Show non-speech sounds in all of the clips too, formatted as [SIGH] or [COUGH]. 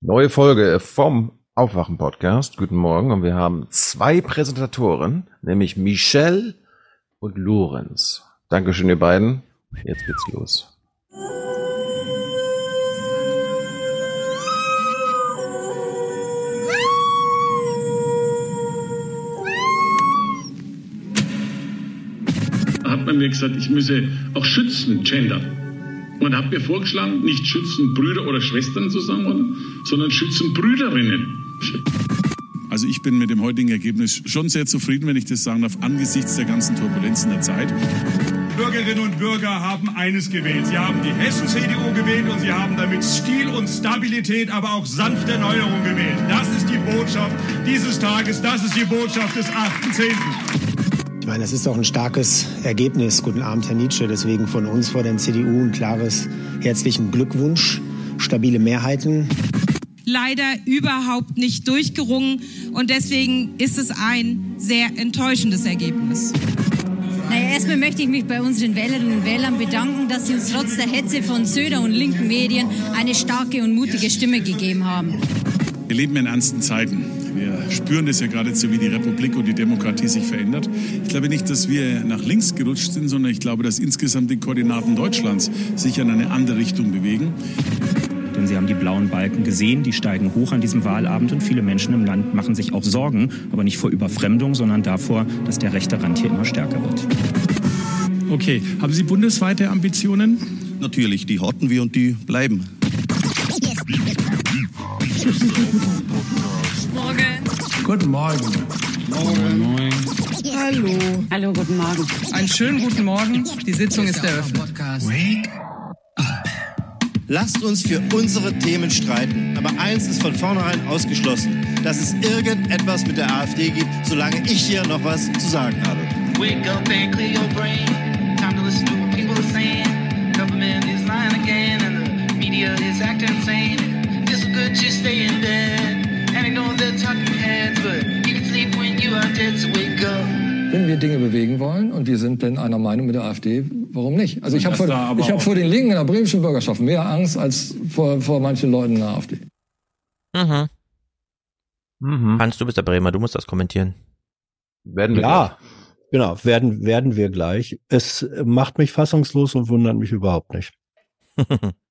Neue Folge vom Aufwachen-Podcast. Guten Morgen. Und wir haben zwei Präsentatoren, nämlich Michelle und Lorenz. Dankeschön, ihr beiden. Jetzt geht's los. hat man mir gesagt, ich müsse auch Schützen gendern. Und hat mir vorgeschlagen, nicht Schützenbrüder oder Schwestern zu sagen, sondern Schützenbrüderinnen. Also ich bin mit dem heutigen Ergebnis schon sehr zufrieden, wenn ich das sagen darf, angesichts der ganzen Turbulenzen der Zeit. Bürgerinnen und Bürger haben eines gewählt. Sie haben die Hessen-CDU gewählt und sie haben damit Stil und Stabilität, aber auch sanfte Erneuerung gewählt. Das ist die Botschaft dieses Tages, das ist die Botschaft des 8.10. Meine, das ist auch ein starkes Ergebnis. Guten Abend, Herr Nietzsche. Deswegen von uns vor der CDU ein klares herzlichen Glückwunsch. Stabile Mehrheiten. Leider überhaupt nicht durchgerungen und deswegen ist es ein sehr enttäuschendes Ergebnis. Naja, erstmal möchte ich mich bei unseren Wählerinnen und Wählern bedanken, dass sie uns trotz der Hetze von Söder und linken Medien eine starke und mutige Stimme gegeben haben. Wir leben in ernsten Zeiten. Wir spüren das ja geradezu, wie die Republik und die Demokratie sich verändert. Ich glaube nicht, dass wir nach links gerutscht sind, sondern ich glaube, dass insgesamt die Koordinaten Deutschlands sich in eine andere Richtung bewegen. Denn Sie haben die blauen Balken gesehen, die steigen hoch an diesem Wahlabend und viele Menschen im Land machen sich auch Sorgen, aber nicht vor Überfremdung, sondern davor, dass der rechte Rand hier immer stärker wird. Okay, haben Sie bundesweite Ambitionen? Natürlich, die hatten wir und die bleiben. Morgen. Guten Morgen. Morgen. Morgen. Hallo. Hallo, guten Morgen. Einen schönen guten Morgen. Die Sitzung ist eröffnet. Wake Lasst uns für unsere Themen streiten. Aber eins ist von vornherein ausgeschlossen, dass es irgendetwas mit der AfD gibt, solange ich hier noch was zu sagen habe. Wake up and clear your brain. Time to listen to what people are saying. Government is lying again and the media is acting insane. It's good to stay in bed and ignore the talking heads, but you can sleep when you are dead, so wake up. Wenn wir Dinge bewegen wollen und wir sind denn einer Meinung mit der AfD, warum nicht? Also ich habe vor, ich hab vor den Linken in der bremischen Bürgerschaft mehr Angst als vor, vor manchen Leuten in der AfD. Mhm. Mhm. Hans, du bist der Bremer, du musst das kommentieren. Werden wir ja, gleich. genau, werden, werden wir gleich. Es macht mich fassungslos und wundert mich überhaupt nicht. [LAUGHS]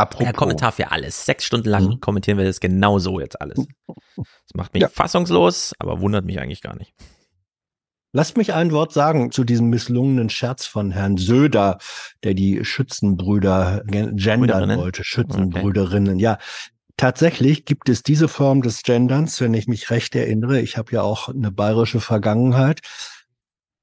Apropos. Der Kommentar für alles. Sechs Stunden lang mhm. kommentieren wir das genau so jetzt alles. Das macht mich ja. fassungslos, aber wundert mich eigentlich gar nicht. Lasst mich ein Wort sagen zu diesem misslungenen Scherz von Herrn Söder, der die Schützenbrüder gendern wollte. Schützenbrüderinnen. Okay. Ja, tatsächlich gibt es diese Form des Genderns, wenn ich mich recht erinnere. Ich habe ja auch eine bayerische Vergangenheit,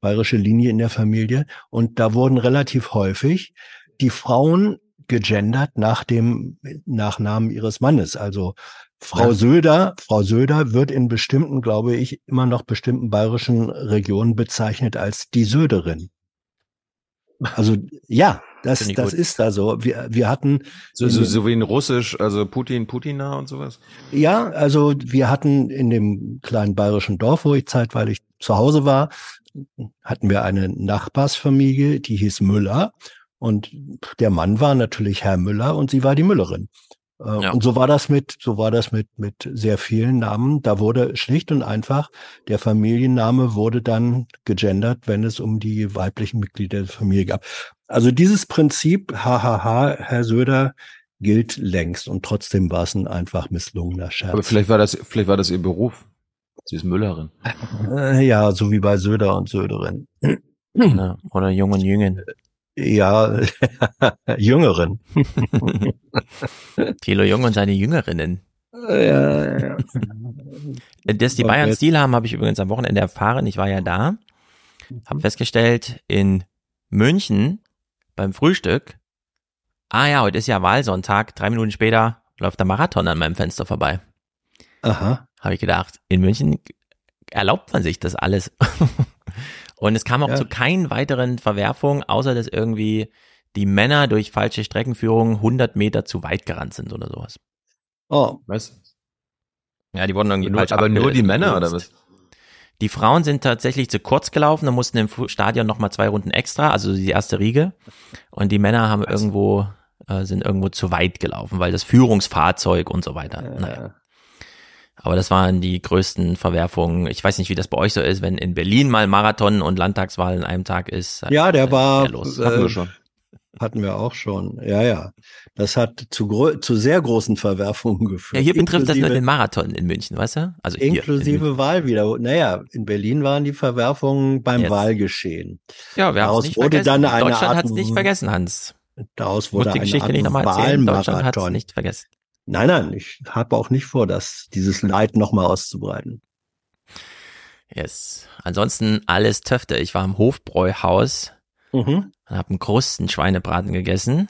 bayerische Linie in der Familie. Und da wurden relativ häufig die Frauen gegendert nach dem Nachnamen ihres Mannes. Also Frau ja. Söder, Frau Söder wird in bestimmten, glaube ich, immer noch bestimmten bayerischen Regionen bezeichnet als die Söderin. Also ja, das, das ist da so. Wir, wir hatten so, so, so wie in Russisch, also Putin, Putina und sowas. Ja, also wir hatten in dem kleinen bayerischen Dorf, wo ich zeitweilig zu Hause war, hatten wir eine Nachbarsfamilie, die hieß Müller und der Mann war natürlich Herr Müller und sie war die Müllerin. Äh, ja. Und so war das mit, so war das mit, mit sehr vielen Namen. Da wurde schlicht und einfach der Familienname wurde dann gegendert, wenn es um die weiblichen Mitglieder der Familie gab. Also dieses Prinzip, hahaha, Herr Söder, gilt längst und trotzdem war es ein einfach misslungener Scherz. Aber vielleicht war das, vielleicht war das ihr Beruf. Sie ist Müllerin. Äh, ja, so wie bei Söder und Söderin. Ja, oder Jung und Jüngen. Ja, [LAUGHS] Jüngeren. [LAUGHS] Thilo Jung und seine Jüngerinnen. Ja, ja. Dass die Bayern Stil haben, habe ich übrigens am Wochenende erfahren. Ich war ja da. Habe festgestellt, in München beim Frühstück, ah ja, heute ist ja Wahlsonntag, drei Minuten später läuft der Marathon an meinem Fenster vorbei. Aha. Habe ich gedacht, in München erlaubt man sich das alles. [LAUGHS] Und es kam auch ja. zu keinen weiteren Verwerfungen, außer dass irgendwie die Männer durch falsche Streckenführung 100 Meter zu weit gerannt sind oder sowas. Oh, was? Ja, die wurden irgendwie nur, falsch Aber nur die Männer oder was? Die Frauen sind tatsächlich zu kurz gelaufen, da mussten im Stadion nochmal zwei Runden extra, also die erste Riege. Und die Männer haben was? irgendwo äh, sind irgendwo zu weit gelaufen, weil das Führungsfahrzeug und so weiter. Ja. Naja. Aber das waren die größten Verwerfungen. Ich weiß nicht, wie das bei euch so ist, wenn in Berlin mal Marathon und Landtagswahl in einem Tag ist. Ja, der äh, war, los. äh, Hatten wir schon. hatten wir auch schon. Ja, ja. Das hat zu, zu sehr großen Verwerfungen geführt. Ja, hier betrifft das nur Inklusive- den Marathon in München, weißt du? Also hier in. Inklusive Wahlwiederholung. Naja, in Berlin waren die Verwerfungen beim Jetzt. Wahlgeschehen. Ja, wir haben es nicht wurde vergessen. dann eine Deutschland hat es nicht vergessen, Hans. Daraus Muss wurde die eine Geschichte Art nicht nochmal erzählen. Deutschland hat es Wahlmarathon. nicht vergessen. Nein, nein, ich habe auch nicht vor, das, dieses Leid nochmal auszubreiten. Yes. Ansonsten alles Töfte. Ich war im Hofbräuhaus Mhm. und habe einen Krusten Schweinebraten gegessen.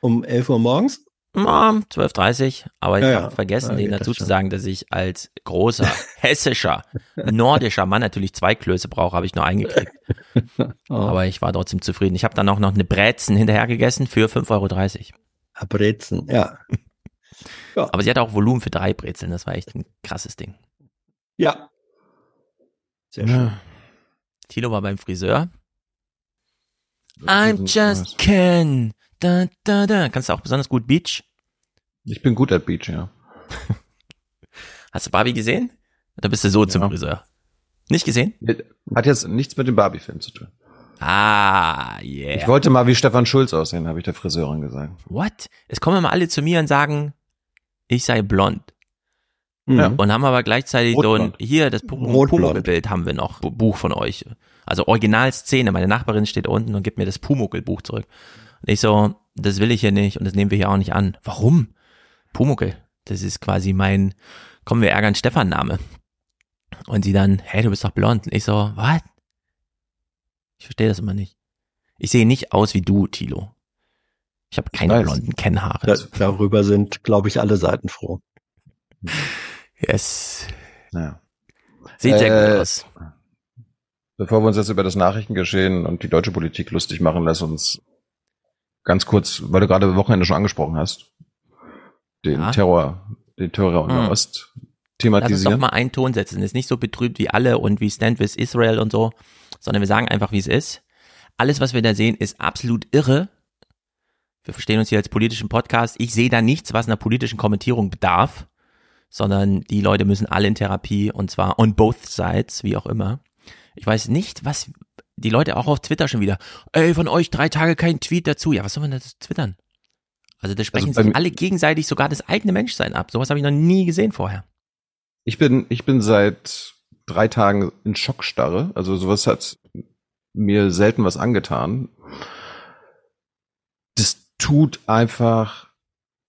Um 11 Uhr morgens? Ja, 12.30 aber ich Ja, habe vergessen, Ja, denen dazu zu sagen, dass ich als großer, [LAUGHS] hessischer, nordischer Mann natürlich zwei Klöße brauche, habe ich nur eingekriegt. [LAUGHS] Oh, Aber ich war trotzdem zufrieden. Ich habe dann auch noch eine Brezen hinterher gegessen für 5,30 Euro. Brezen, ja. Aber sie hatte auch Volumen für drei Brezeln. Das war echt ein krasses Ding. Ja. Sehr schön. Tilo war beim Friseur. I'm just Ken. Da, da, da. Kannst du auch besonders gut Beach? Ich bin gut at Beach, ja. [LAUGHS] Hast du Barbie gesehen? Oder bist du so zum Friseur? Nicht gesehen? Hat jetzt nichts mit dem Barbie-Film zu tun. Ah, yeah. Ich wollte mal wie Stefan Schulz aussehen, habe ich der Friseurin gesagt. What? Es kommen immer alle zu mir und sagen, ich sei blond. Ja. Und haben aber gleichzeitig so ein, Rotblond. hier, das Rotblond. Pumuckl-Bild haben wir noch, Bu- Buch von euch. Also Originalszene, meine Nachbarin steht unten und gibt mir das Pumuckl-Buch zurück. Und ich so, das will ich hier nicht und das nehmen wir hier auch nicht an. Warum? Pumuckl, das ist quasi mein, kommen wir ärgern Stefan-Name. Und sie dann, hey, du bist doch blond. Und ich so, was? Ich verstehe das immer nicht. Ich sehe nicht aus wie du, Tilo. Ich habe keine weiß. blonden Kennhaare. Da, darüber sind, glaube ich, alle Seiten froh. Yes. Naja. Sieht sehr Äh, gut aus. Bevor wir uns jetzt über das Nachrichtengeschehen und die deutsche Politik lustig machen, lass uns ganz kurz, weil du gerade Wochenende schon angesprochen hast, den Ja. Terror, den Terror in Hm. der Ost Lass uns doch thematisieren. mal einen Ton setzen. Ist nicht so betrübt wie alle und wie Stand with Israel und so, sondern wir sagen einfach, wie es ist. Alles, was wir da sehen, ist absolut irre. Wir verstehen uns hier als politischen Podcast. Ich sehe da nichts, was einer politischen Kommentierung bedarf, sondern die Leute müssen alle in Therapie und zwar on both sides, wie auch immer. Ich weiß nicht, was die Leute auch auf Twitter schon wieder, ey, von euch drei Tage kein Tweet dazu. Ja, was soll man da twittern? Also da sprechen bei sich alle gegenseitig sogar das eigene Menschsein ab. Sowas habe ich noch nie gesehen vorher. Ich bin, ich bin seit drei Tagen in Schockstarre. Also sowas hat mir selten was angetan. Tut einfach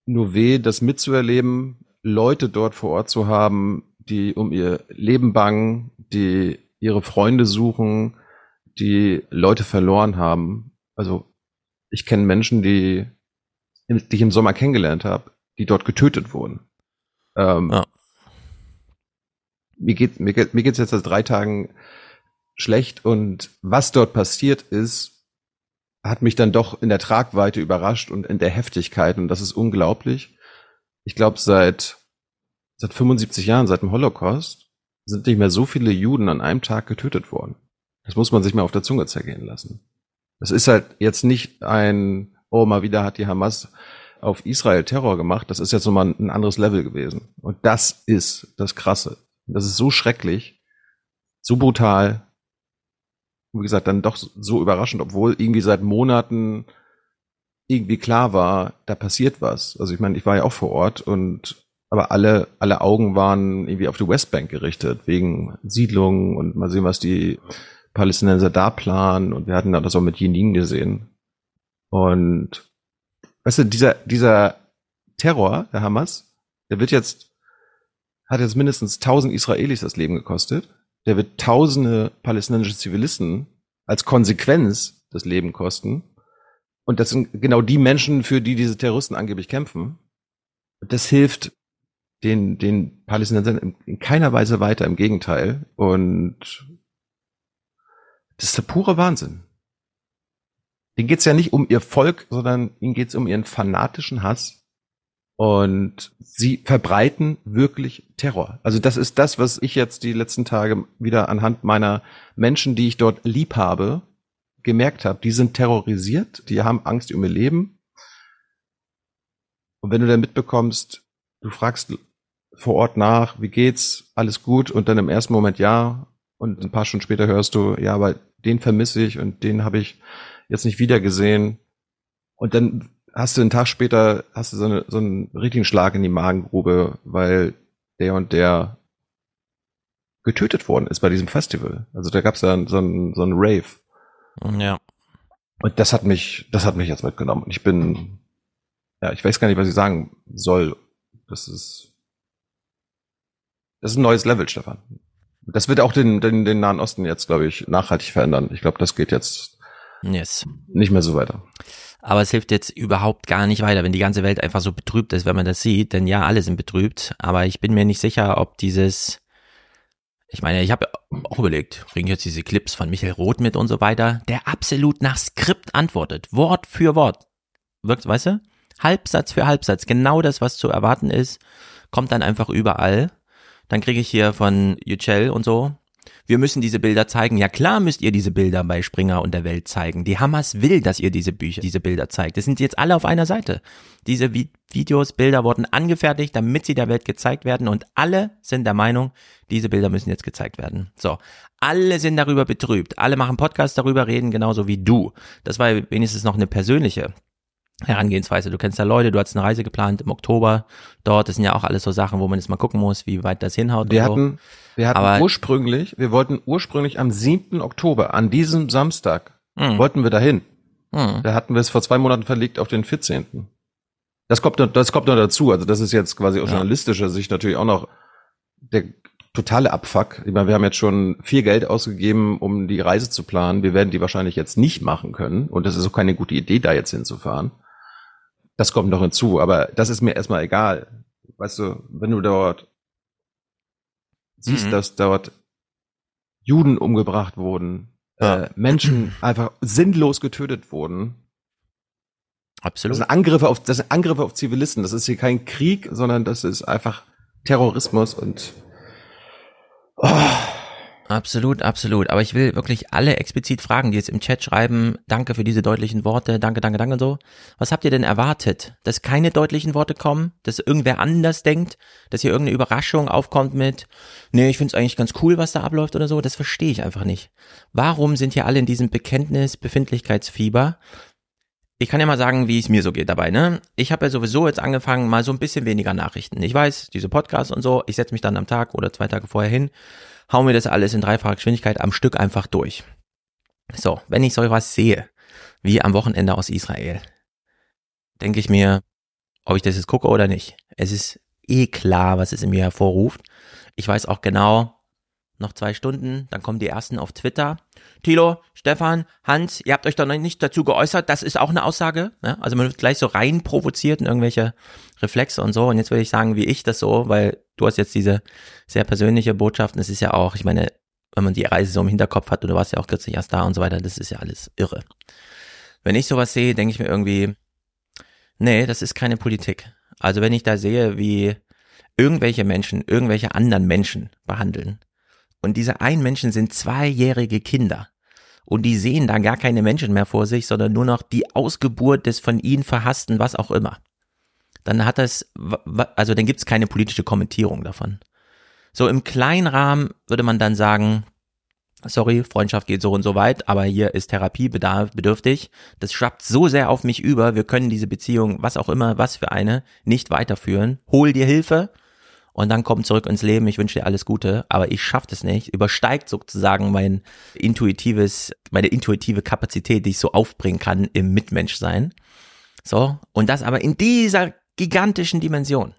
nur weh, das mitzuerleben, Leute dort vor Ort zu haben, die um ihr Leben bangen, die ihre Freunde suchen, die Leute verloren haben. Also ich kenne Menschen, die, die ich im Sommer kennengelernt habe, die dort getötet wurden. Ähm, Ja. Mir geht mir geht mir geht's jetzt seit drei Tagen schlecht und was dort passiert ist, hat mich dann doch in der Tragweite überrascht und in der Heftigkeit und das ist unglaublich. Ich glaube seit seit 75 Jahren, seit dem Holocaust, sind nicht mehr so viele Juden an einem Tag getötet worden. Das muss man sich mal auf der Zunge zergehen lassen. Das ist halt jetzt nicht ein, oh, mal wieder hat die Hamas auf Israel Terror gemacht. Das ist jetzt nochmal ein anderes Level gewesen. Und das ist das Krasse. Das ist so schrecklich, so brutal. Wie gesagt, dann doch so überraschend, obwohl irgendwie seit Monaten irgendwie klar war, da passiert was. Also ich meine, ich war ja auch vor Ort und aber alle, alle Augen waren irgendwie auf die Westbank gerichtet, wegen Siedlungen und mal sehen, was die Palästinenser da planen. Und wir hatten das auch mit Jenin gesehen. Und weißt du, dieser, dieser Terror der Hamas, der wird jetzt, hat jetzt mindestens tausend Israelis das Leben gekostet. Der wird tausende palästinensische Zivilisten als Konsequenz das Leben kosten. Und das sind genau die Menschen, für die diese Terroristen angeblich kämpfen. Das hilft den, den Palästinensern in, in keiner Weise weiter, im Gegenteil. Und das ist der pure Wahnsinn. Denen geht's ja nicht um ihr Volk, sondern ihnen geht's um ihren fanatischen Hass. Und sie verbreiten wirklich Terror. Also das ist das, was ich jetzt die letzten Tage wieder anhand meiner Menschen, die ich dort lieb habe, gemerkt habe. Die sind terrorisiert, die haben Angst um ihr Leben. Und wenn du dann mitbekommst, du fragst vor Ort nach, wie geht's, alles gut und dann im ersten Moment ja und ein paar Stunden später hörst du, ja, aber den vermisse ich und den habe ich jetzt nicht wieder gesehen. Und dann hast du einen Tag später, hast du so, eine, so einen richtigen Schlag in die Magengrube, weil der und der getötet worden ist bei diesem Festival. Also da gab es ja so einen, so einen Rave. Ja. Und das hat mich, das hat mich jetzt mitgenommen. Ich bin, ja, ich weiß gar nicht, was ich sagen soll. Das ist, das ist ein neues Level, Stefan. Das wird auch den, den, den Nahen Osten jetzt, glaube ich, nachhaltig verändern. Ich glaube, das geht jetzt yes. nicht mehr so weiter. Aber es hilft jetzt überhaupt gar nicht weiter, wenn die ganze Welt einfach so betrübt ist, wenn man das sieht. Denn ja, alle sind betrübt. Aber ich bin mir nicht sicher, ob dieses, ich meine, ich habe auch überlegt, bringe jetzt diese Clips von Michael Roth mit und so weiter, der absolut nach Skript antwortet, Wort für Wort. Wirkt, weißt du? Halbsatz für Halbsatz, genau das, was zu erwarten ist, kommt dann einfach überall. Dann kriege ich hier von Yücel und so, wir müssen diese Bilder zeigen. Ja klar müsst ihr diese Bilder bei Springer und der Welt zeigen. Die Hamas will, dass ihr diese Bücher, diese Bilder zeigt. Das sind jetzt alle auf einer Seite. Diese Vi Videos, Bilder wurden angefertigt, damit sie der Welt gezeigt werden und alle sind der Meinung, diese Bilder müssen jetzt gezeigt werden. So. Alle sind darüber betrübt. Alle machen Podcasts darüber, reden genauso wie du. Das war wenigstens noch eine persönliche Herangehensweise. Du kennst ja Leute, du hast eine Reise geplant im Oktober dort. Das sind ja auch alles so Sachen, wo man jetzt mal gucken muss, wie weit das hinhaut. Wir so. hatten, wir hatten Aber ursprünglich, wir wollten ursprünglich am 7. Oktober, an diesem Samstag, mh. wollten wir dahin. Mh. Da hatten wir es vor zwei Monaten verlegt auf den 14. Das kommt, das kommt noch dazu. Also das ist jetzt quasi aus ja. journalistischer Sicht natürlich auch noch der totale Abfuck. Ich meine, wir haben jetzt schon viel Geld ausgegeben, um die Reise zu planen. Wir werden die wahrscheinlich jetzt nicht machen können. Und das ist auch keine gute Idee, da jetzt hinzufahren. Das kommt noch hinzu, aber das ist mir erstmal egal. Weißt du, wenn du dort siehst, mhm. dass dort Juden umgebracht wurden, ja. äh, Menschen [CLEARS THROAT] einfach sinnlos getötet wurden. Absolut. Das sind Angriffe auf, das sind Angriffe auf Zivilisten. Das ist hier kein Krieg, sondern das ist einfach Terrorismus und oh. Absolut, absolut. Aber ich will wirklich alle explizit fragen, die jetzt im Chat schreiben, danke für diese deutlichen Worte, danke, danke, danke und so. Was habt ihr denn erwartet? Dass keine deutlichen Worte kommen? Dass irgendwer anders denkt? Dass hier irgendeine Überraschung aufkommt mit, nee, ich find's eigentlich ganz cool, was da abläuft oder so? Das verstehe ich einfach nicht. Warum sind hier alle in diesem Bekenntnis Befindlichkeitsfieber? Ich kann ja mal sagen, wie es mir so geht dabei, ne? Ich habe ja sowieso jetzt angefangen, mal so ein bisschen weniger Nachrichten. Ich weiß, diese Podcasts und so, ich setze mich dann am Tag oder zwei Tage vorher hin hau mir das alles in dreifacher Geschwindigkeit am Stück einfach durch. So, wenn ich so was sehe, wie am Wochenende aus Israel, denke ich mir, ob ich das jetzt gucke oder nicht. Es ist eh klar, was es in mir hervorruft. Ich weiß auch genau, noch zwei Stunden, dann kommen die ersten auf Twitter. Tilo, Stefan, Hans, ihr habt euch doch noch nicht dazu geäußert, das ist auch eine Aussage. Ne? Also man wird gleich so rein provoziert in irgendwelche Reflexe und so. Und jetzt würde ich sagen, wie ich das so, weil du hast jetzt diese sehr persönliche Botschaft und es ist ja auch, ich meine, wenn man die Reise so im Hinterkopf hat und du warst ja auch kürzlich erst da und so weiter, das ist ja alles irre. Wenn ich sowas sehe, denke ich mir irgendwie, nee, das ist keine Politik. Also wenn ich da sehe, wie irgendwelche Menschen, irgendwelche anderen Menschen behandeln, und diese einen Menschen sind zweijährige Kinder. Und die sehen da gar keine Menschen mehr vor sich, sondern nur noch die Ausgeburt des von ihnen verhassten, was auch immer. Dann hat das, also dann gibt es keine politische Kommentierung davon. So im kleinen Rahmen würde man dann sagen, sorry, Freundschaft geht so und so weit, aber hier ist Therapie bedürftig. Das schwappt so sehr auf mich über, wir können diese Beziehung, was auch immer, was für eine, nicht weiterführen. Hol dir Hilfe und dann komm zurück ins Leben, ich wünsche dir alles Gute, aber ich schaffe das nicht, übersteigt sozusagen mein intuitives, meine intuitive Kapazität, die ich so aufbringen kann im Mitmenschsein. So, und das aber in dieser gigantischen Dimension.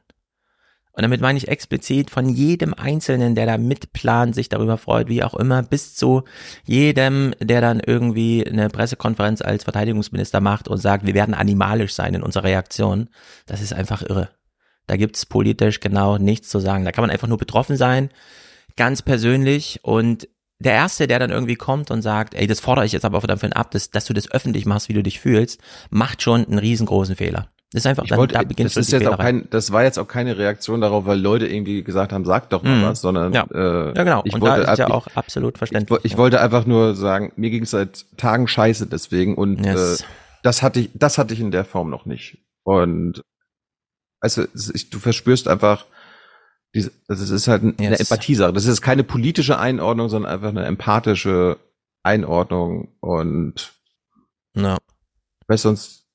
Und damit meine ich explizit von jedem Einzelnen, der da mitplant, sich darüber freut, wie auch immer, bis zu jedem, der dann irgendwie eine Pressekonferenz als Verteidigungsminister macht und sagt, wir werden animalisch sein in unserer Reaktion. Das ist einfach irre. Da gibt's politisch genau nichts zu sagen. Da kann man einfach nur betroffen sein, ganz persönlich. Und der Erste, der dann irgendwie kommt und sagt, ey, das fordere ich jetzt aber davon ab, dass, dass du das öffentlich machst, wie du dich fühlst, macht schon einen riesengroßen Fehler. Das ist einfach, dann, wollte, da beginnt das ist jetzt auch kein, das war jetzt auch keine Reaktion darauf, weil Leute irgendwie gesagt haben, sag doch mal mm. was, sondern ja, äh, ja genau. Ich und wollte, da ist ja auch absolut verständlich. Ich, ich, wollte einfach nur sagen, mir ging es seit Tagen scheiße deswegen und yes. äh, das hatte ich, das hatte ich in der Form noch nicht. Und Also du verspürst einfach, diese, also es ist halt eine yes. Empathiesache. Das ist keine politische Einordnung, sondern einfach eine empathische Einordnung und ja. Weißt sonst.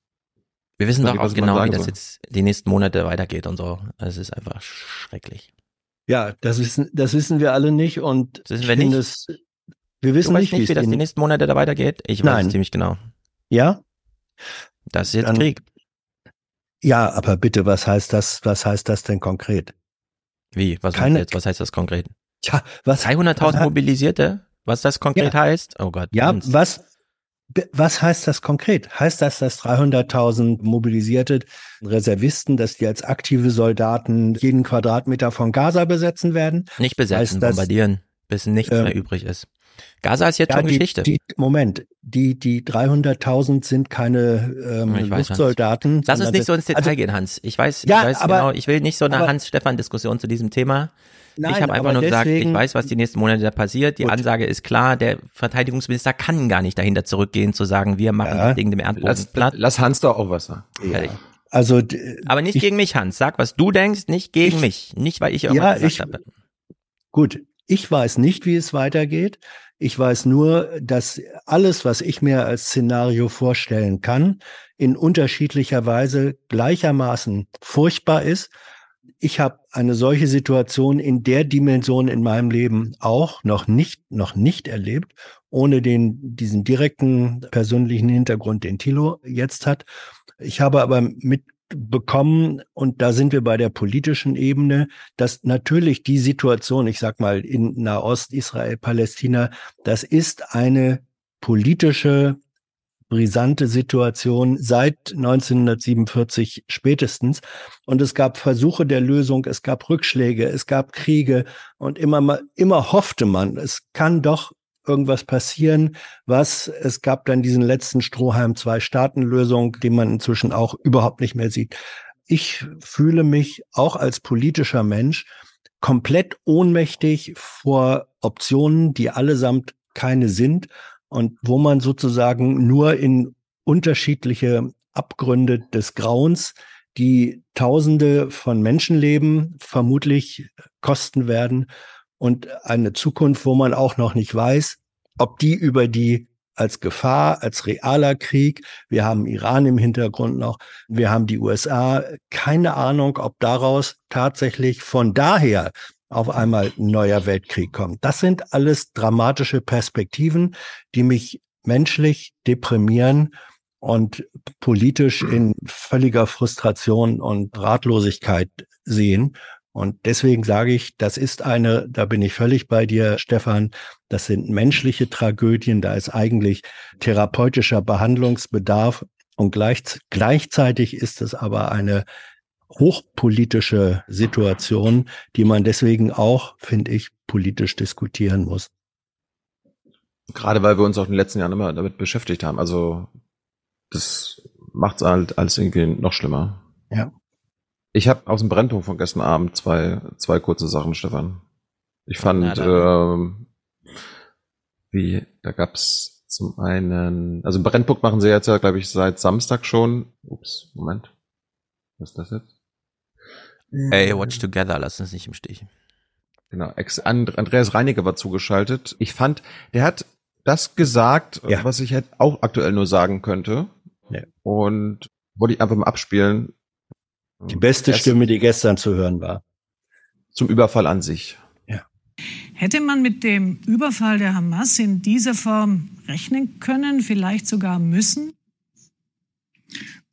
Wir wissen doch auch genau, wie das jetzt die nächsten Monate weitergeht und so. Es ist einfach schrecklich. Ja, das wissen, das wissen wir alle nicht und das wissen wir nicht. Es, wir wissen nicht, nicht, wie das die nächsten Monate da weitergeht. Ich weiß Nein. ziemlich genau. Ja? Das ist jetzt Dann, Krieg. Ja, aber bitte, was heißt das, was heißt das denn konkret? Wie? Was, Keine, jetzt, was heißt das konkret? Tja, was? 300.000 Mobilisierte? Was das konkret ja. heißt? Oh Gott. Ja, Ernst. was, was heißt das konkret? Heißt das, dass 300.000 mobilisierte Reservisten, dass die als aktive Soldaten jeden Quadratmeter von Gaza besetzen werden? Nicht besetzen, heißt bombardieren, bis nichts ähm, mehr übrig ist. Gaza ist jetzt ja, schon die, Geschichte. Die, Moment, die, die 300.000 sind keine ähm, ich weiß, Luftsoldaten. Lass uns nicht so ins Detail also, gehen, Hans. Ich weiß, ja, ich weiß aber, genau, ich will nicht so eine Hans-Stefan-Diskussion zu diesem Thema. Nein, ich habe einfach nur gesagt, ich weiß, was die nächsten Monate da passiert. Die gut. Ansage ist klar, der Verteidigungsminister kann gar nicht dahinter zurückgehen, zu sagen, wir machen ja. das Ding dem Erdboden lass, platt. Lass Hans doch auch was sagen. Ja. Also, Aber nicht ich, gegen mich, Hans. Sag, was du denkst, nicht gegen ich, mich. Nicht, weil ich irgendwas ja, gesagt ich, habe. Gut, ich weiß nicht, wie es weitergeht. Ich weiß nur, dass alles, was ich mir als Szenario vorstellen kann, in unterschiedlicher Weise gleichermaßen furchtbar ist ich habe eine solche Situation in der Dimension in meinem Leben auch noch nicht, noch nicht erlebt, ohne den, diesen direkten persönlichen Hintergrund, den Thilo jetzt hat. Ich habe aber mitbekommen, und da sind wir bei der politischen Ebene, dass natürlich die Situation, ich sag mal, in Nahost, Israel, Palästina, das ist eine politische brisante Situation seit 1947 spätestens. Und es gab Versuche der Lösung, es gab Rückschläge, es gab Kriege und immer, immer hoffte man, es kann doch irgendwas passieren, was es gab dann diesen letzten Strohhalm Zwei-Staaten-Lösung, den man inzwischen auch überhaupt nicht mehr sieht. Ich fühle mich auch als politischer Mensch komplett ohnmächtig vor Optionen, die allesamt keine sind und wo man sozusagen nur in unterschiedliche Abgründe des Grauens, die Tausende von Menschenleben vermutlich kosten werden und eine Zukunft, wo man auch noch nicht weiß, ob die über die als Gefahr, als realer Krieg. Wir haben Iran im Hintergrund noch. Wir haben die USA. Keine Ahnung, ob daraus tatsächlich von daher auf einmal ein neuer Weltkrieg kommt. Das sind alles dramatische Perspektiven, die mich menschlich deprimieren und politisch in völliger Frustration und Ratlosigkeit sehen. Und deswegen sage ich, das ist eine, da bin ich völlig bei dir, Stefan, das sind menschliche Tragödien, da ist eigentlich therapeutischer Behandlungsbedarf und gleich, gleichzeitig ist es aber eine hochpolitische Situation, die man deswegen auch, finde ich, politisch diskutieren muss. Gerade weil wir uns auch in den letzten Jahren immer damit beschäftigt haben. Also das macht es halt alles irgendwie noch schlimmer. Ja. Ich habe aus dem Brennpunkt von gestern Abend zwei, zwei kurze Sachen, Stefan. Ich fand, ähm, wie, da gab's zum einen, also Brennpunkt machen sie jetzt ja, glaube ich, seit Samstag schon. Ups, Moment. Was ist das jetzt? Ey, Watch Together, lass uns nicht im Stich. Genau, Ex Andreas Reiniger war zugeschaltet. Ich fand, der hat das gesagt, ja. was ich halt auch aktuell nur sagen könnte. Ja. Und wollte ich einfach mal abspielen. Die beste Erst Stimme, die gestern zu hören war. Zum Überfall an sich. Ja. Hätte man mit dem Überfall der Hamas in dieser Form rechnen können, vielleicht sogar müssen?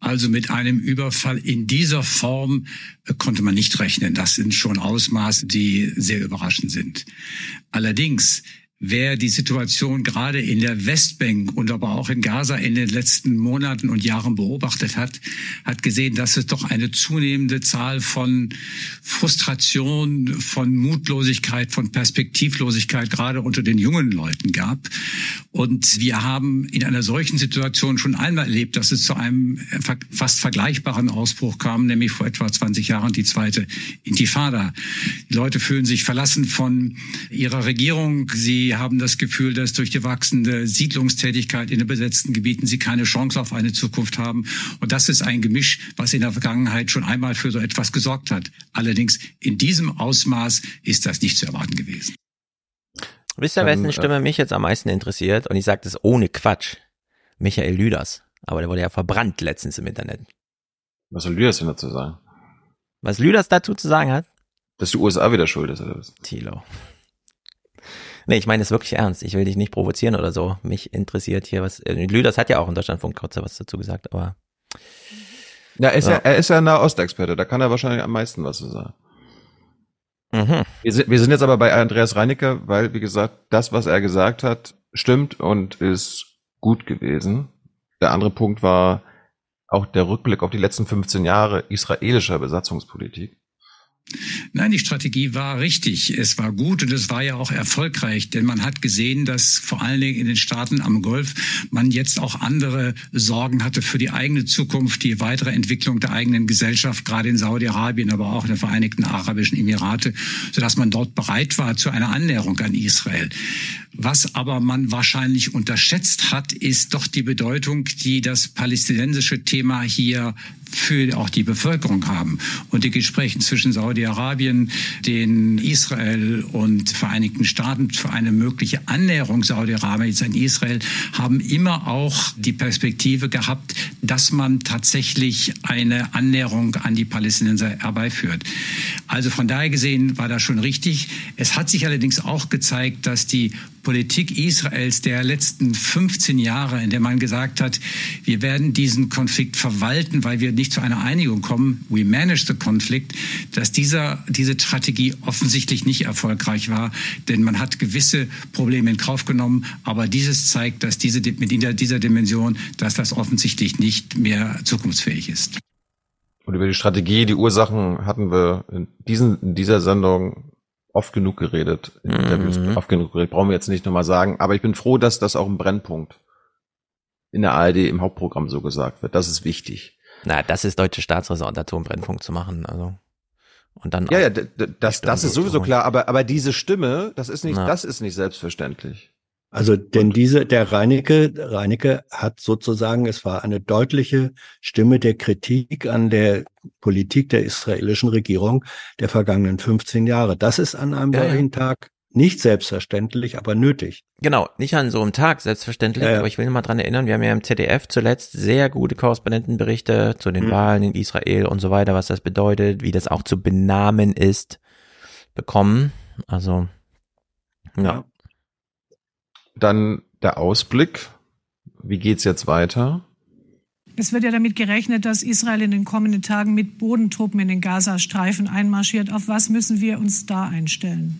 Also mit einem Überfall in dieser Form äh, konnte man nicht rechnen. Das sind schon Ausmaße, die sehr überraschend sind. Allerdings Wer die Situation gerade in der Westbank und aber auch in Gaza in den letzten Monaten und Jahren beobachtet hat, hat gesehen, dass es doch eine zunehmende Zahl von Frustration, von Mutlosigkeit, von Perspektivlosigkeit gerade unter den jungen Leuten gab. Und wir haben in einer solchen Situation schon einmal erlebt, dass es zu einem fast vergleichbaren Ausbruch kam, nämlich vor etwa 20 Jahren die zweite Intifada. Die Leute fühlen sich verlassen von ihrer Regierung. Sie Wir haben das Gefühl, dass durch die wachsende Siedlungstätigkeit in den besetzten Gebieten sie keine Chance auf eine Zukunft haben. Und das ist ein Gemisch, was in der Vergangenheit schon einmal für so etwas gesorgt hat. Allerdings in diesem Ausmaß ist das nicht zu erwarten gewesen. Wisst ihr, wessen Stimme mich jetzt am meisten interessiert? Und ich sage das ohne Quatsch. Michael Lüders. Aber der wurde ja verbrannt letztens im Internet. Was soll Lüders denn dazu sagen? Was Lüders dazu zu sagen hat? Dass die USA wieder schuld ist, oder was? Thilo. Nee, ich meine es wirklich ernst. Ich will dich nicht provozieren oder so. Mich interessiert hier was. äh, Lüders hat ja auch in Deutschlandfunk kurz was dazu gesagt, aber. Ja, er ist ja, Ja. er ist ja ein Nahostexperte, da kann er wahrscheinlich am meisten was zu sagen. Mhm. Wir sind, wir sind jetzt aber bei Andreas Reinicke, weil, wie gesagt, das, was er gesagt hat, stimmt und ist gut gewesen. Der andere Punkt war auch der Rückblick auf die letzten 15 Jahre israelischer Besatzungspolitik. Nein, die Strategie war richtig. Es war gut und es war ja auch erfolgreich, denn man hat gesehen, dass vor allen Dingen in den Staaten am Golf man jetzt auch andere Sorgen hatte für die eigene Zukunft, die weitere Entwicklung der eigenen Gesellschaft, gerade in Saudi-Arabien, aber auch in den Vereinigten Arabischen Emirate, sodass man dort bereit war zu einer Annäherung an Israel. Was aber man wahrscheinlich unterschätzt hat, ist doch die Bedeutung, die das palästinensische Thema hier für auch die Bevölkerung haben. Und die Gespräche zwischen Saudi-Arabien, den Israel und Vereinigten Staaten für eine mögliche Annäherung Saudi-Arabiens an Israel haben immer auch die Perspektive gehabt, dass man tatsächlich eine Annäherung an die Palästinenser herbeiführt. Also von daher gesehen war das schon richtig. Es hat sich allerdings auch gezeigt, dass die Politik Israels der letzten 15 Jahre, in der man gesagt hat, wir werden diesen Konflikt verwalten, weil wir nicht zu einer Einigung kommen, we manage the conflict, dass dieser, diese Strategie offensichtlich nicht erfolgreich war, denn man hat gewisse Probleme in Kauf genommen, aber dieses zeigt, dass diese, mit dieser Dimension, dass das offensichtlich nicht mehr zukunftsfähig ist. Und über die Strategie, die Ursachen hatten wir in, diesen, in dieser Sendung oft genug geredet, in Interviews oft genug geredet, brauchen wir jetzt nicht nochmal sagen. Aber ich bin froh, dass das auch im Brennpunkt in der ARD im Hauptprogramm so gesagt wird. Das ist wichtig. Na, das ist deutsche Staatsräson, Atombrennpunkt zu machen, also. Und dann Ja, ja, das, das ist sowieso klar, aber, aber diese Stimme, das ist nicht, Na. das ist nicht selbstverständlich. Also, denn diese, der Reinecke, Reinecke hat sozusagen, es war eine deutliche Stimme der Kritik an der Politik der israelischen Regierung der vergangenen 15 Jahre. Das ist an einem Ja, ja. solchen Tag nicht selbstverständlich, aber nötig. Genau, nicht an so einem Tag, selbstverständlich, Ja, ja. aber ich will mal dran erinnern, wir haben ja im ZDF zuletzt sehr gute Korrespondentenberichte zu den Mhm. Wahlen in Israel und so weiter, was das bedeutet, wie das auch zu benamen ist, bekommen. Also, ja. Dann der Ausblick. Wie geht's jetzt weiter? Es wird ja damit gerechnet, dass Israel in den kommenden Tagen mit Bodentruppen in den Gazastreifen einmarschiert. Auf was müssen wir uns da einstellen?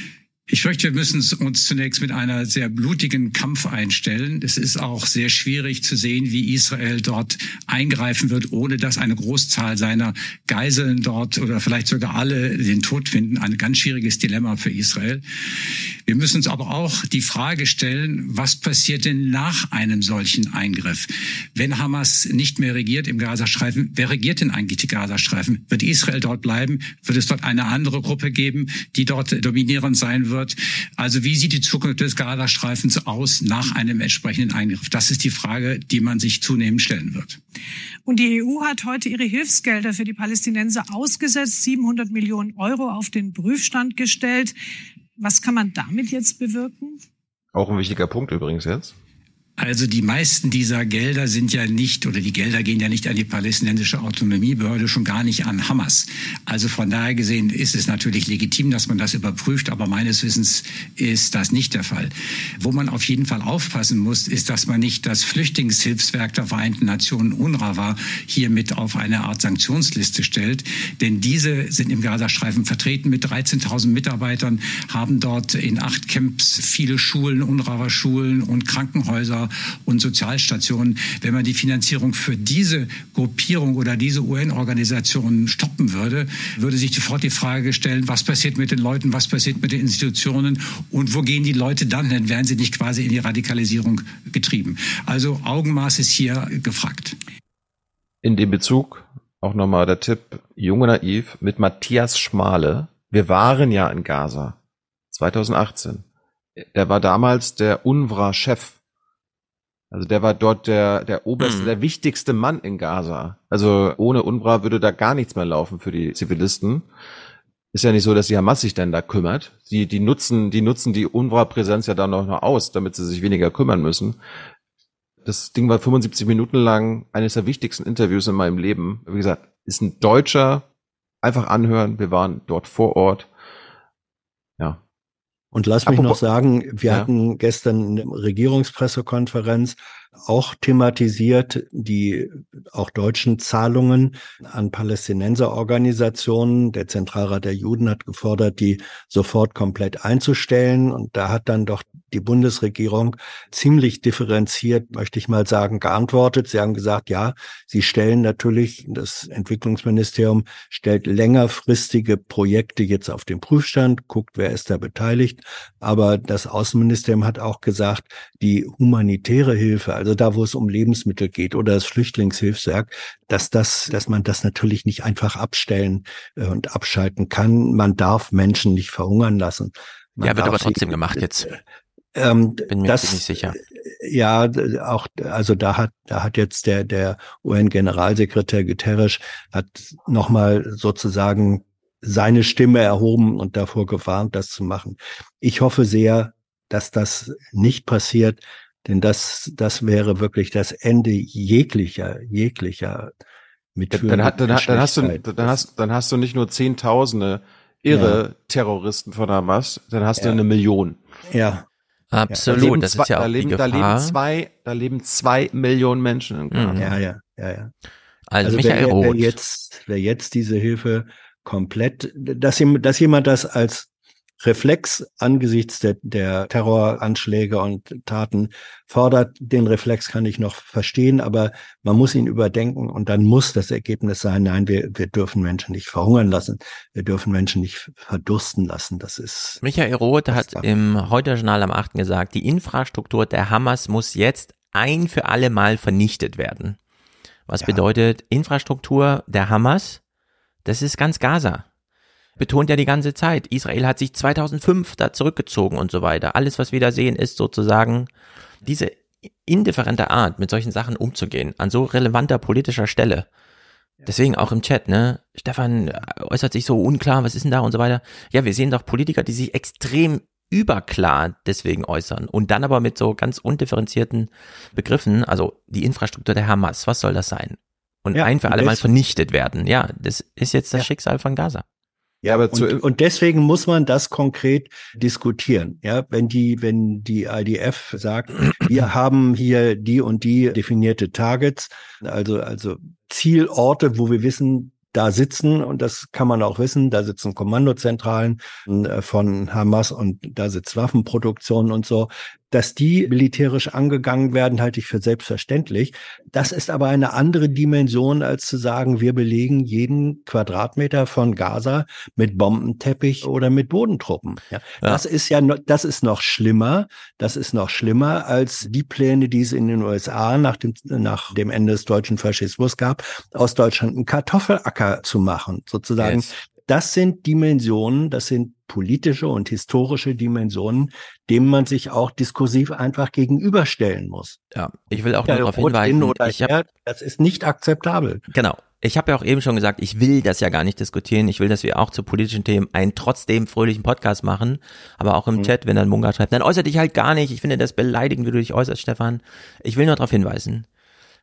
Ich fürchte, wir müssen uns zunächst mit einer sehr blutigen Kampf einstellen. Es ist auch sehr schwierig zu sehen, wie Israel dort eingreifen wird, ohne dass eine Großzahl seiner Geiseln dort oder vielleicht sogar alle den Tod finden. Ein ganz schwieriges Dilemma für Israel. Wir müssen uns aber auch die Frage stellen, was passiert denn nach einem solchen Eingriff? Wenn Hamas nicht mehr regiert im Gazastreifen, wer regiert denn eigentlich die Gazastreifen? Wird Israel dort bleiben? Wird es dort eine andere Gruppe geben, die dort dominierend sein wird? Also wie sieht die Zukunft des Gazastreifens aus nach einem entsprechenden Eingriff? Das ist die Frage, die man sich zunehmend stellen wird. Und die EU hat heute ihre Hilfsgelder für die Palästinenser ausgesetzt, 700 Millionen Euro auf den Prüfstand gestellt. Was kann man damit jetzt bewirken? Auch ein wichtiger Punkt übrigens jetzt. Also die meisten dieser Gelder sind ja nicht, oder die Gelder gehen ja nicht an die palästinensische Autonomiebehörde, schon gar nicht an Hamas. Also von daher gesehen ist es natürlich legitim, dass man das überprüft, aber meines Wissens ist das nicht der Fall. Wo man auf jeden Fall aufpassen muss, ist, dass man nicht das Flüchtlingshilfswerk der Vereinten Nationen UNRWA hier mit auf eine Art Sanktionsliste stellt. Denn diese sind im Gazastreifen vertreten mit 13.000 Mitarbeitern, haben dort in acht Camps viele Schulen, UNRWA-Schulen und Krankenhäuser und Sozialstationen. Wenn man die Finanzierung für diese Gruppierung oder diese UN-Organisationen stoppen würde, würde sich sofort die Frage stellen, was passiert mit den Leuten, was passiert mit den Institutionen und wo gehen die Leute dann hin? Werden sie nicht quasi in die Radikalisierung getrieben? Also Augenmaß ist hier gefragt. In dem Bezug auch nochmal der Tipp, Junge Naiv mit Matthias Schmale. Wir waren ja in Gaza 2018. Er war damals der UNRWA-Chef. Also der war dort der, der oberste, mhm. der wichtigste Mann in Gaza. Also ohne UNRWA würde da gar nichts mehr laufen für die Zivilisten. Ist ja nicht so, dass die Hamas sich dann da kümmert. Die, die nutzen, die nutzen die UNRWA-Präsenz ja dann auch noch aus, damit sie sich weniger kümmern müssen. Das Ding war 75 Minuten lang eines der wichtigsten Interviews in meinem Leben. Wie gesagt, ist ein Deutscher. Einfach anhören. Wir waren dort vor Ort. Und lass mich Apropos, noch sagen, wir ja. hatten gestern eine Regierungspressekonferenz auch thematisiert, die auch deutschen Zahlungen an Palästinenserorganisationen. Der Zentralrat der Juden hat gefordert, die sofort komplett einzustellen. Und da hat dann doch die Bundesregierung ziemlich differenziert, möchte ich mal sagen, geantwortet. Sie haben gesagt, ja, sie stellen natürlich, das Entwicklungsministerium stellt längerfristige Projekte jetzt auf den Prüfstand, guckt, wer ist da beteiligt. Aber das Außenministerium hat auch gesagt, die humanitäre Hilfe, also da, wo es um Lebensmittel geht oder das Flüchtlingshilfswerk, dass das, dass man das natürlich nicht einfach abstellen äh, und abschalten kann. Man darf Menschen nicht verhungern lassen. Man ja, wird aber trotzdem gemacht jetzt. Ähm, Bin mir das, nicht sicher. Ja, auch, also da hat, da hat jetzt der, der UN-Generalsekretär Guterres hat nochmal sozusagen seine Stimme erhoben und davor gewarnt, das zu machen. Ich hoffe sehr, dass das nicht passiert, denn das, das wäre wirklich das Ende jeglicher, jeglicher Mitführung. Dann, dann, dann, hast du, dann hast, dann hast du nicht nur Zehntausende irre ja. Terroristen von Hamas, dann hast ja. du eine Million. Ja, Absolut, ja, das zwei, ist ja auch da leben, die Gefahr. Da leben zwei, da leben zwei Millionen Menschen in Gaza. Mhm. Ja, ja, ja, ja. Also, also Michael wer, wer jetzt, wer jetzt diese Hilfe komplett, dass, dass jemand das als Reflex angesichts der, der Terroranschläge und Taten fordert. Den Reflex kann ich noch verstehen, aber man muss ihn überdenken und dann muss das Ergebnis sein, nein, wir, wir dürfen Menschen nicht verhungern lassen, wir dürfen Menschen nicht verdursten lassen. Das ist. Michael Roth hat im Heute-Journal am 8. gesagt, die Infrastruktur der Hamas muss jetzt ein für alle Mal vernichtet werden. Was ja. bedeutet Infrastruktur der Hamas? Das ist ganz Gaza betont ja die ganze Zeit, Israel hat sich 2005 da zurückgezogen und so weiter. Alles, was wir da sehen, ist sozusagen diese indifferente Art, mit solchen Sachen umzugehen, an so relevanter politischer Stelle. Deswegen auch im Chat, ne? Stefan äußert sich so unklar, was ist denn da und so weiter. Ja, wir sehen doch Politiker, die sich extrem überklar deswegen äußern und dann aber mit so ganz undifferenzierten Begriffen, also die Infrastruktur der Hamas, was soll das sein? Und ja, ein für alle Mal vernichtet werden. Ja, das ist jetzt das ja. Schicksal von Gaza. Ja, aber zu, und, und deswegen muss man das konkret diskutieren. Ja, wenn die, wenn die IDF sagt, wir haben hier die und die definierte Targets, also, also Zielorte, wo wir wissen, da sitzen, und das kann man auch wissen, da sitzen Kommandozentralen äh, von Hamas und da sitzt Waffenproduktion und so. Dass die militärisch angegangen werden, halte ich für selbstverständlich. Das ist aber eine andere Dimension, als zu sagen, wir belegen jeden Quadratmeter von Gaza mit Bombenteppich oder mit Bodentruppen. Ja, ja. Das ist ja, noch, das ist noch schlimmer. Das ist noch schlimmer als die Pläne, die es in den USA nach dem, nach dem Ende des deutschen Faschismus gab, aus Deutschland einen Kartoffelacker zu machen, sozusagen. Yes. Das sind Dimensionen, das sind politische und historische Dimensionen, dem man sich auch diskursiv einfach gegenüberstellen muss. Ja, ich will auch ja, darauf hinweisen, ich hab, das ist nicht akzeptabel. Genau. Ich habe ja auch eben schon gesagt, ich will das ja gar nicht diskutieren. Ich will, dass wir auch zu politischen Themen einen trotzdem fröhlichen Podcast machen. Aber auch im mhm. Chat, wenn dann Munga schreibt, dann äußert dich halt gar nicht. Ich finde das beleidigend, wie du dich äußerst, Stefan. Ich will nur darauf hinweisen.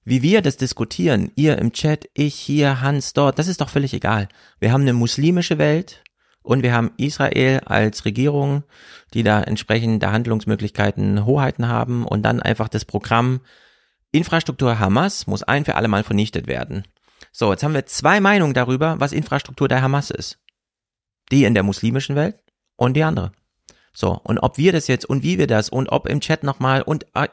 Wie wir das diskutieren, ihr im Chat, ich hier, Hans dort, das ist doch völlig egal. Wir haben eine muslimische Welt, und wir haben Israel als Regierung, die da entsprechende Handlungsmöglichkeiten, Hoheiten haben und dann einfach das Programm Infrastruktur Hamas muss ein für alle Mal vernichtet werden. So, jetzt haben wir zwei Meinungen darüber, was Infrastruktur der Hamas ist. Die in der muslimischen Welt und die andere. So, und ob wir das jetzt und wie wir das und ob im Chat nochmal und äh,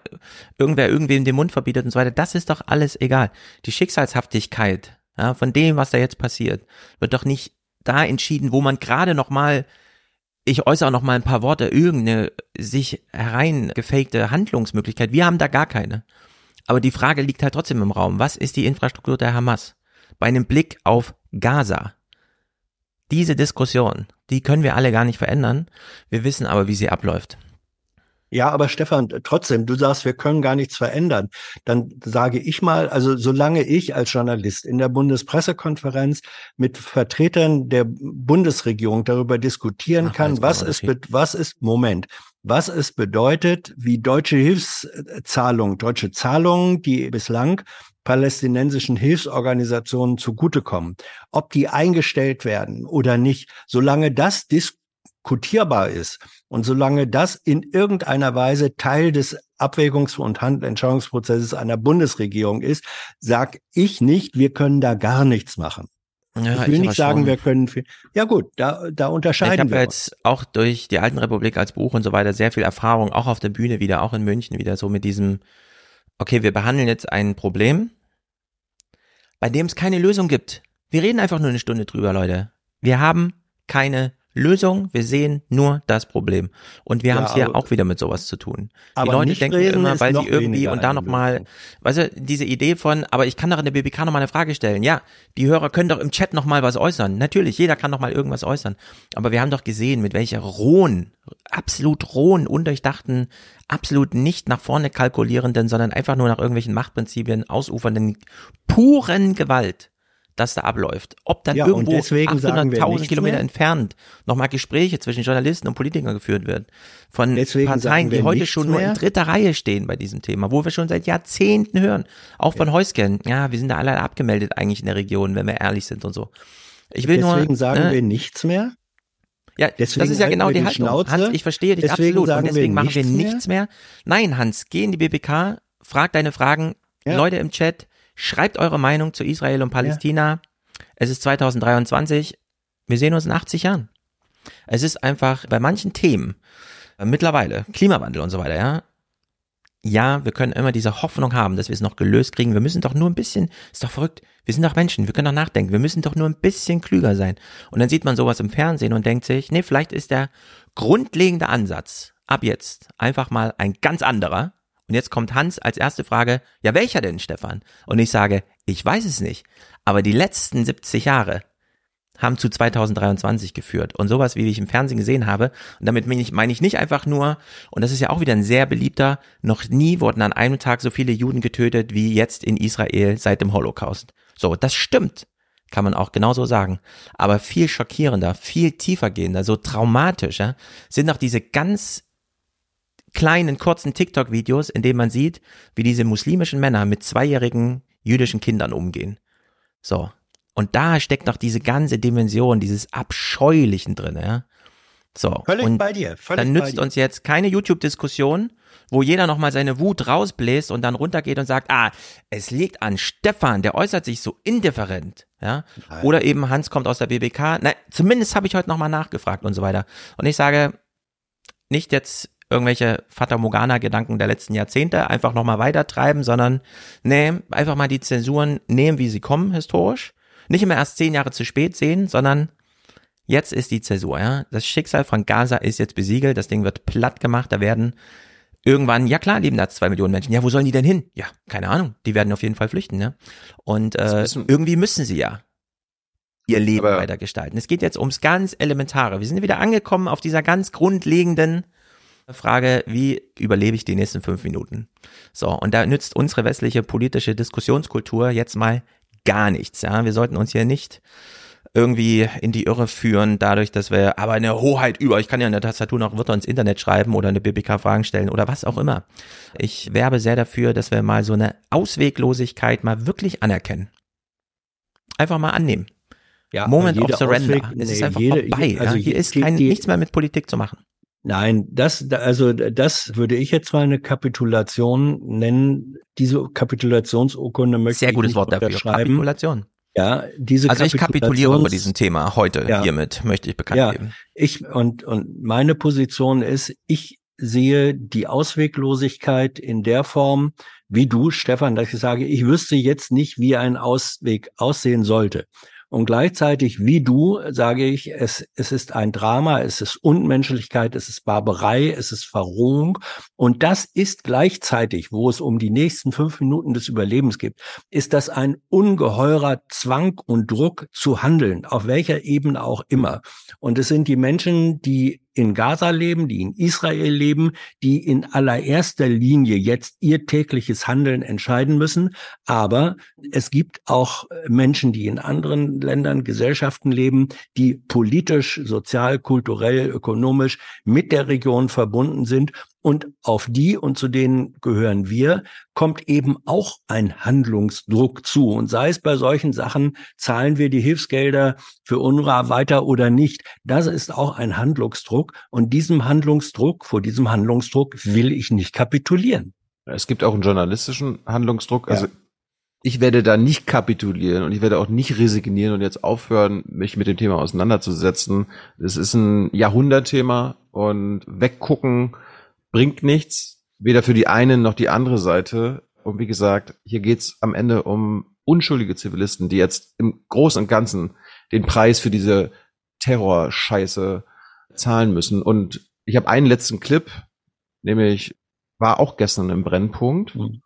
irgendwer irgendwem den Mund verbietet und so weiter, das ist doch alles egal. Die Schicksalshaftigkeit ja, von dem, was da jetzt passiert, wird doch nicht da entschieden, wo man gerade noch mal ich äußere noch mal ein paar Worte, irgendeine sich hereingefakte Handlungsmöglichkeit. Wir haben da gar keine. Aber die Frage liegt halt trotzdem im Raum. Was ist die Infrastruktur der Hamas? Bei einem Blick auf Gaza. Diese Diskussion, die können wir alle gar nicht verändern. Wir wissen aber, wie sie abläuft. Ja, aber Stefan, trotzdem, du sagst, wir können gar nichts verändern. Dann sage ich mal, also solange ich als Journalist in der Bundespressekonferenz mit Vertretern der Bundesregierung darüber diskutieren Ach, kann, was ist, was ist, Moment, was es bedeutet, wie deutsche Hilfszahlungen, deutsche Zahlungen, die bislang palästinensischen Hilfsorganisationen zugutekommen, ob die eingestellt werden oder nicht, solange das diskutierbar ist und solange das in irgendeiner Weise Teil des Abwägungs- und Entscheidungsprozesses einer Bundesregierung ist, sag ich nicht, wir können da gar nichts machen. Ja, ich will ich nicht sagen, schon. wir können viel. Ja gut, da, da unterscheiden ich wir. Ich habe jetzt auch durch die Alten Republik als Buch und so weiter sehr viel Erfahrung, auch auf der Bühne wieder, auch in München wieder, so mit diesem, okay, wir behandeln jetzt ein Problem, bei dem es keine Lösung gibt. Wir reden einfach nur eine Stunde drüber, Leute. Wir haben keine Lösung, wir sehen nur das Problem. Und wir ja, haben es hier auch wieder mit sowas zu tun. Die Leute denken immer, weil sie irgendwie und da nochmal, weißt du, diese Idee von, aber ich kann doch in der BBK nochmal eine Frage stellen. Ja, die Hörer können doch im Chat nochmal was äußern. Natürlich, jeder kann nochmal irgendwas äußern. Aber wir haben doch gesehen, mit welcher rohen, absolut rohen, undurchdachten, absolut nicht nach vorne kalkulierenden, sondern einfach nur nach irgendwelchen Machtprinzipien ausufernden, puren Gewalt das da abläuft. Ob dann ja, irgendwo 800.000 Kilometer mehr. entfernt nochmal Gespräche zwischen Journalisten und Politikern geführt wird. Von deswegen Parteien, die heute schon mehr. nur in dritter Reihe stehen bei diesem Thema, wo wir schon seit Jahrzehnten hören. Auch von ja. Heusken. Ja, wir sind da alle abgemeldet eigentlich in der Region, wenn wir ehrlich sind und so. Ich will deswegen nur, sagen ne, wir nichts mehr. Ja, deswegen das ist ja genau die, die Haltung. Schnauze. Hans, ich verstehe dich deswegen absolut. Und deswegen wir machen wir nichts mehr. mehr. Nein, Hans, geh in die BBK, frag deine Fragen, ja. Leute im Chat, Schreibt eure Meinung zu Israel und Palästina. Ja. Es ist 2023. Wir sehen uns in 80 Jahren. Es ist einfach bei manchen Themen, äh, mittlerweile, Klimawandel und so weiter, ja. Ja, wir können immer diese Hoffnung haben, dass wir es noch gelöst kriegen. Wir müssen doch nur ein bisschen, ist doch verrückt. Wir sind doch Menschen, wir können doch nachdenken. Wir müssen doch nur ein bisschen klüger sein. Und dann sieht man sowas im Fernsehen und denkt sich, nee, vielleicht ist der grundlegende Ansatz ab jetzt einfach mal ein ganz anderer und jetzt kommt Hans als erste Frage, ja welcher denn, Stefan? Und ich sage, ich weiß es nicht. Aber die letzten 70 Jahre haben zu 2023 geführt. Und sowas, wie ich im Fernsehen gesehen habe, und damit meine ich, meine ich nicht einfach nur, und das ist ja auch wieder ein sehr beliebter, noch nie wurden an einem Tag so viele Juden getötet wie jetzt in Israel seit dem Holocaust. So, das stimmt. Kann man auch genauso sagen. Aber viel schockierender, viel tiefergehender, so traumatischer sind noch diese ganz kleinen, kurzen TikTok-Videos, in denen man sieht, wie diese muslimischen Männer mit zweijährigen jüdischen Kindern umgehen. So. Und da steckt noch diese ganze Dimension dieses Abscheulichen drin, ja. So. Völlig und bei dir. Völlig dann nützt uns jetzt keine YouTube-Diskussion, wo jeder nochmal seine Wut rausbläst und dann runtergeht und sagt, ah, es liegt an Stefan, der äußert sich so indifferent, ja. Nein. Oder eben Hans kommt aus der BBK. Na, zumindest habe ich heute nochmal nachgefragt und so weiter. Und ich sage, nicht jetzt irgendwelche Fata Morgana-Gedanken der letzten Jahrzehnte einfach nochmal weitertreiben, sondern nee, einfach mal die Zensuren nehmen, wie sie kommen, historisch. Nicht immer erst zehn Jahre zu spät sehen, sondern jetzt ist die Zäsur, ja. Das Schicksal von Gaza ist jetzt besiegelt, das Ding wird platt gemacht, da werden irgendwann, ja klar, leben da zwei Millionen Menschen. Ja, wo sollen die denn hin? Ja, keine Ahnung. Die werden auf jeden Fall flüchten, ja. Und äh, irgendwie müssen sie ja ihr Leben Aber weiter gestalten. Es geht jetzt ums ganz Elementare. Wir sind wieder angekommen auf dieser ganz grundlegenden Frage, wie überlebe ich die nächsten fünf Minuten? So, und da nützt unsere westliche politische Diskussionskultur jetzt mal gar nichts. Ja, wir sollten uns hier nicht irgendwie in die Irre führen, dadurch, dass wir aber eine Hoheit über, ich kann ja in der Tastatur noch Wörter ins Internet schreiben oder eine BBK-Fragen stellen oder was auch immer. Ich werbe sehr dafür, dass wir mal so eine Ausweglosigkeit mal wirklich anerkennen. Einfach mal annehmen. Ja, Moment of Surrender. Ausweg, es ist einfach jede, vorbei. Also ja. Hier ist kein, die, nichts mehr mit Politik zu machen. Nein, das, also das würde ich jetzt mal eine Kapitulation nennen. Diese Kapitulationsurkunde möchte Sehr ich gutes Wort dafür. Kapitulation. Ja, diese Also ich kapituliere bei diesem Thema heute ja. hiermit, möchte ich bekannt ja, geben. Ich und und meine Position ist, ich sehe die Ausweglosigkeit in der Form, wie du, Stefan, dass ich sage, ich wüsste jetzt nicht, wie ein Ausweg aussehen sollte. Und gleichzeitig, wie du, sage ich, es, es ist ein Drama, es ist Unmenschlichkeit, es ist Barbarei, es ist Verrohung. Und das ist gleichzeitig, wo es um die nächsten fünf Minuten des Überlebens geht, ist das ein ungeheurer Zwang und Druck zu handeln, auf welcher Ebene auch immer. Und es sind die Menschen, die in Gaza leben, die in Israel leben, die in allererster Linie jetzt ihr tägliches Handeln entscheiden müssen. Aber es gibt auch Menschen, die in anderen Ländern, Gesellschaften leben, die politisch, sozial, kulturell, ökonomisch mit der Region verbunden sind und auf die, und zu denen gehören wir, kommt eben auch ein Handlungsdruck zu. Und sei es bei solchen Sachen, zahlen wir die Hilfsgelder für UNRWA weiter oder nicht. Das ist auch ein Handlungsdruck. Und diesem Handlungsdruck, vor diesem Handlungsdruck will ich nicht kapitulieren. Es gibt auch einen journalistischen Handlungsdruck. Also ja. ich werde da nicht kapitulieren und ich werde auch nicht resignieren und jetzt aufhören, mich mit dem Thema auseinanderzusetzen. Es ist ein Jahrhundertthema und weggucken, bringt nichts, weder für die eine noch die andere Seite. Und wie gesagt, hier geht's am Ende um unschuldige Zivilisten, die jetzt im Großen und Ganzen den Preis für diese Terrorscheiße zahlen müssen. Und ich habe einen letzten Clip, nämlich war auch gestern im Brennpunkt, mhm.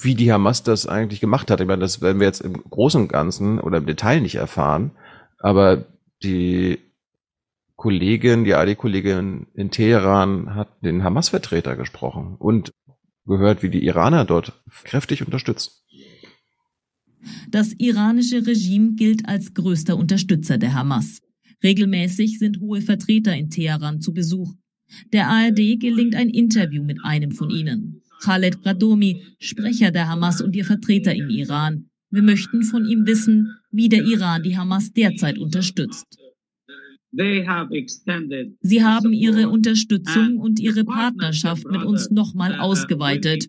wie die Hamas das eigentlich gemacht hat. Ich meine, das werden wir jetzt im Großen und Ganzen oder im Detail nicht erfahren, aber die Kollegin, die Ali-Kollegin in Teheran hat den Hamas-Vertreter gesprochen und gehört, wie die Iraner dort kräftig unterstützen. Das iranische Regime gilt als größter Unterstützer der Hamas. Regelmäßig sind hohe Vertreter in Teheran zu Besuch. Der ARD gelingt ein Interview mit einem von ihnen. Khaled Bradomi, Sprecher der Hamas und ihr Vertreter im Iran. Wir möchten von ihm wissen, wie der Iran die Hamas derzeit unterstützt. Sie haben ihre Unterstützung und ihre Partnerschaft mit uns nochmal uh, ausgeweitet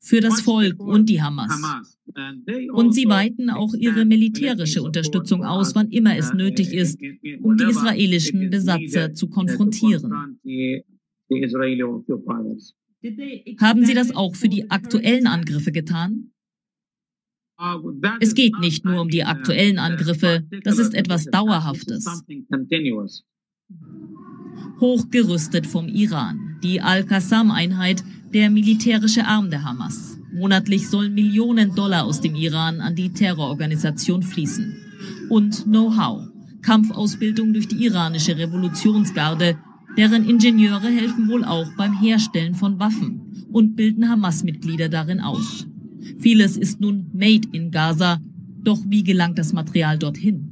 für das Volk und die Hamas. Und sie also weiten auch ihre militärische Unterstützung aus, wann immer es uh, nötig ist, um die israelischen Besatzer zu konfrontieren. Haben Sie das auch für die aktuellen Angriffe getan? Es geht nicht nur um die aktuellen Angriffe, das ist etwas Dauerhaftes. Hochgerüstet vom Iran, die Al-Qassam-Einheit, der militärische Arm der Hamas. Monatlich sollen Millionen Dollar aus dem Iran an die Terrororganisation fließen. Und Know-how, Kampfausbildung durch die iranische Revolutionsgarde, deren Ingenieure helfen wohl auch beim Herstellen von Waffen und bilden Hamas-Mitglieder darin aus. Vieles ist nun made in Gaza. Doch wie gelangt das Material dorthin?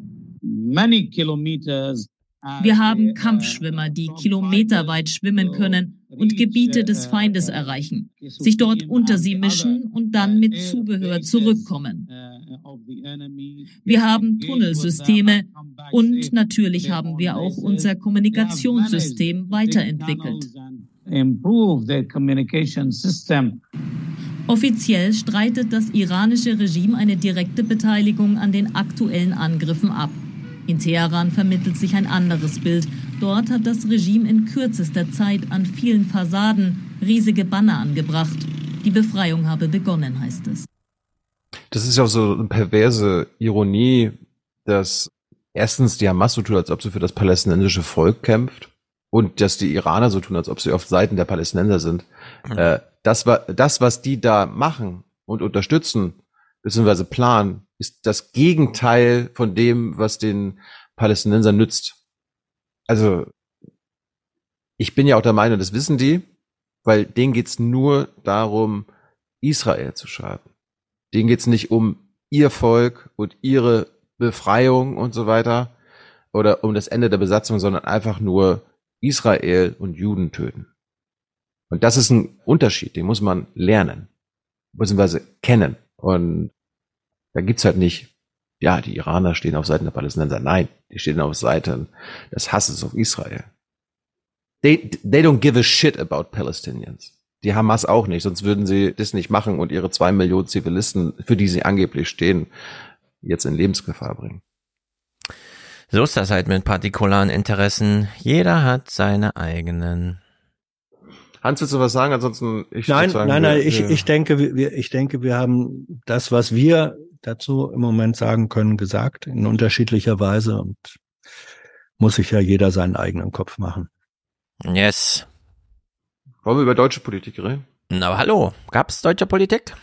Wir haben Kampfschwimmer, die kilometerweit schwimmen können und Gebiete des Feindes erreichen, sich dort unter sie mischen und dann mit Zubehör zurückkommen. Wir haben Tunnelsysteme und natürlich haben wir auch unser Kommunikationssystem weiterentwickelt. Offiziell streitet das iranische Regime eine direkte Beteiligung an den aktuellen Angriffen ab. In Teheran vermittelt sich ein anderes Bild. Dort hat das Regime in kürzester Zeit an vielen Fassaden riesige Banner angebracht. Die Befreiung habe begonnen, heißt es. Das ist ja auch so eine perverse Ironie, dass erstens die Hamas so tut, als ob sie für das palästinensische Volk kämpft und dass die Iraner so tun, als ob sie auf Seiten der Palästinenser sind. Mhm. Äh, das, das, was die da machen und unterstützen, beziehungsweise planen, ist das Gegenteil von dem, was den Palästinensern nützt. Also, ich bin ja auch der Meinung, das wissen die, weil denen geht's nur darum, Israel zu schaden. Denen geht's nicht um ihr Volk und ihre Befreiung und so weiter oder um das Ende der Besatzung, sondern einfach nur Israel und Juden töten. Und das ist ein Unterschied, den muss man lernen, beziehungsweise kennen. Und da gibt's halt nicht, ja, die Iraner stehen auf Seiten der Palästinenser. Nein, die stehen auf Seiten des Hasses auf Israel. They, they don't give a shit about Palestinians. Die Hamas auch nicht, sonst würden sie das nicht machen und ihre zwei Millionen Zivilisten, für die sie angeblich stehen, jetzt in Lebensgefahr bringen. So ist das halt mit partikularen Interessen. Jeder hat seine eigenen. Hans, willst du was sagen? Ansonsten, ich Nein, sagen, nein, nein, wir, ich, ich denke, wir, ich denke, wir haben das, was wir dazu im Moment sagen können, gesagt, in unterschiedlicher Weise und muss sich ja jeder seinen eigenen Kopf machen. Yes. Wollen wir über deutsche Politik reden? Na, hallo. Gab's deutsche Politik?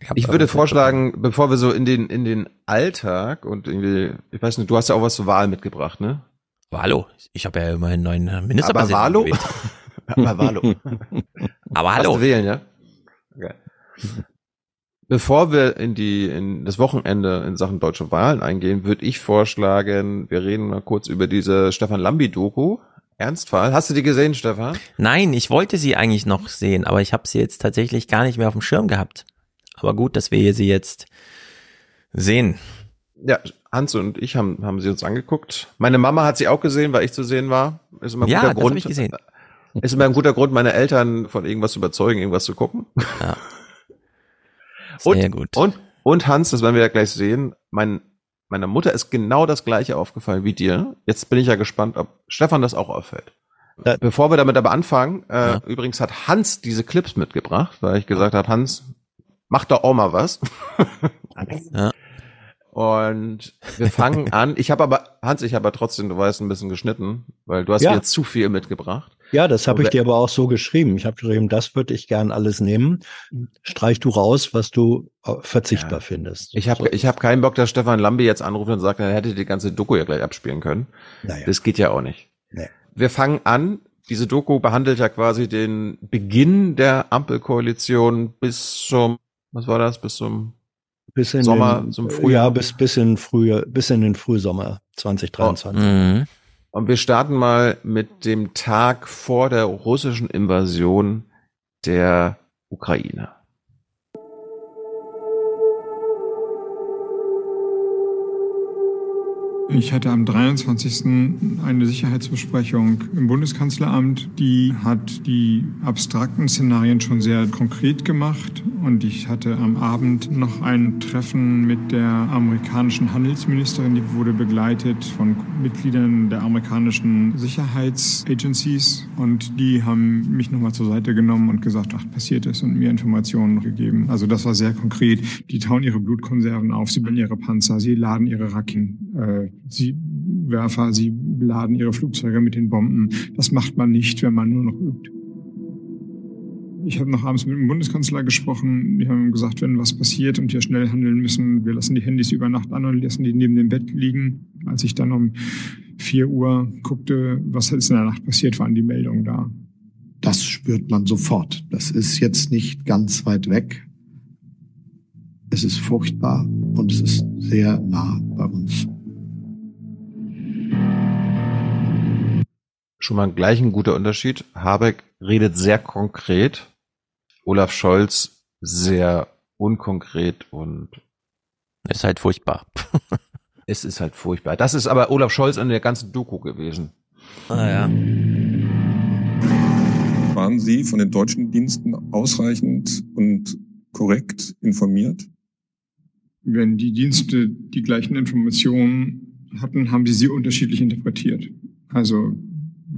Ich, ich würde vorschlagen, bevor wir so in den, in den Alltag und irgendwie, ich weiß nicht, du hast ja auch was zur Wahl mitgebracht, ne? Aber hallo, ich habe ja immerhin neuen Aber Ministerpräsidenten Valo? gewählt. [LAUGHS] [LAUGHS] Aber Valo. Aber Hast hallo. du wählen, ja? Okay. Bevor wir in die in das Wochenende in Sachen deutsche Wahlen eingehen, würde ich vorschlagen, wir reden mal kurz über diese Stefan Lambi Doku. Ernstfall. Hast du die gesehen, Stefan? Nein, ich wollte sie eigentlich noch sehen, aber ich habe sie jetzt tatsächlich gar nicht mehr auf dem Schirm gehabt. Aber gut, dass wir sie jetzt sehen. Ja, Hans und ich haben, haben sie uns angeguckt. Meine Mama hat sie auch gesehen, weil ich zu sehen war. Ist immer ein Ja, guter das Grund. ich gesehen. Ist immer ein guter Grund, meine Eltern von irgendwas zu überzeugen, irgendwas zu gucken. Ja. [LAUGHS] Und, Sehr gut. und, und Hans, das werden wir ja gleich sehen, mein, meiner Mutter ist genau das gleiche aufgefallen wie dir. Jetzt bin ich ja gespannt, ob Stefan das auch auffällt. Bevor wir damit aber anfangen, äh, übrigens hat Hans diese Clips mitgebracht, weil ich gesagt habe, Hans, mach doch auch mal was. [LAUGHS] Ja. Und wir fangen [LAUGHS] an. Ich habe aber, Hans, ich habe aber trotzdem, du weißt, ein bisschen geschnitten, weil du hast Ja. mir zu viel mitgebracht. Ja, das habe ich dir aber auch so geschrieben. Ich habe geschrieben, das würde ich gern alles nehmen. Streich du raus, was du äh, verzichtbar findest. Ich habe ich hab keinen Bock, dass Stefan Lambi jetzt anruft und sagt, er hätte die ganze Doku ja gleich abspielen können. Naja. Das geht ja auch nicht. Nee. Wir fangen an. Diese Doku behandelt ja quasi den Beginn der Ampelkoalition bis zum, was war das, bis zum bis in Sommer, den, zum Frühjahr. Ja, bis, bis in frühe, bis in den Frühsommer 2023. Mhm. Und wir starten mal mit dem Tag vor der russischen Invasion der Ukraine. Ich hatte am 23. eine Sicherheitsbesprechung im Bundeskanzleramt. Die hat die abstrakten Szenarien schon sehr konkret gemacht. Und ich hatte am Abend noch ein Treffen mit der amerikanischen Handelsministerin. Die wurde begleitet von Mitgliedern der amerikanischen Sicherheitsagencies. Und die haben mich nochmal zur Seite genommen und gesagt, was passiert ist und mir Informationen gegeben. Also das war sehr konkret. Die tauen ihre Blutkonserven auf, sie bauen ihre Panzer, sie laden ihre Raketen. Äh, sie Werfer, sie beladen ihre Flugzeuge mit den Bomben. Das macht man nicht, wenn man nur noch übt. Ich habe noch abends mit dem Bundeskanzler gesprochen. Die haben gesagt, wenn was passiert und wir schnell handeln müssen, wir lassen die Handys über Nacht an und lassen die neben dem Bett liegen. Als ich dann um 4 Uhr guckte, was ist in der Nacht passiert, waren die Meldungen da. Das spürt man sofort. Das ist jetzt nicht ganz weit weg. Es ist furchtbar und es ist sehr nah bei uns. Schon mal gleich ein guter Unterschied. Habeck redet sehr konkret. Olaf Scholz sehr unkonkret und ist halt furchtbar. [LAUGHS] es ist halt furchtbar. Das ist aber Olaf Scholz in der ganzen Doku gewesen. Ah ja. Waren Sie von den deutschen Diensten ausreichend und korrekt informiert? Wenn die Dienste die gleichen Informationen hatten, haben sie sie unterschiedlich interpretiert. Also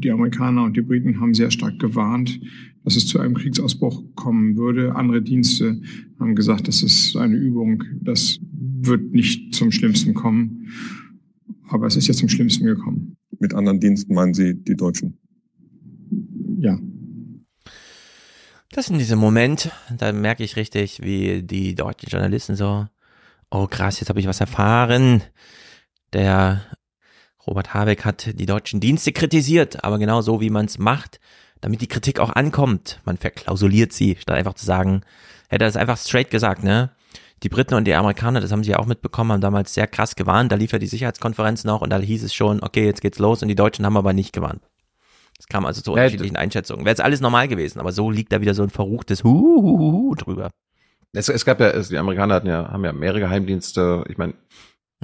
die Amerikaner und die Briten haben sehr stark gewarnt, dass es zu einem Kriegsausbruch kommen würde. Andere Dienste haben gesagt, das ist eine Übung, das wird nicht zum Schlimmsten kommen. Aber es ist jetzt zum Schlimmsten gekommen. Mit anderen Diensten meinen Sie die Deutschen? Ja. Das sind diese Momente, da merke ich richtig, wie die deutschen Journalisten so, oh krass, jetzt habe ich was erfahren. Der Robert Habeck hat die deutschen Dienste kritisiert, aber genau so, wie man es macht, damit die Kritik auch ankommt. Man verklausuliert sie, statt einfach zu sagen, hätte er es einfach straight gesagt, ne? Die Briten und die Amerikaner, das haben sie ja auch mitbekommen, haben damals sehr krass gewarnt. Da lief ja die Sicherheitskonferenz noch und da hieß es schon, okay, jetzt geht's los und die Deutschen haben aber nicht gewarnt. Es kam also zu unterschiedlichen Einschätzungen. Wäre jetzt alles normal gewesen, aber so liegt da wieder so ein verruchtes Huhuhuhu drüber. Es, es gab ja, es, die Amerikaner hatten ja, haben ja mehrere Geheimdienste. Ich meine,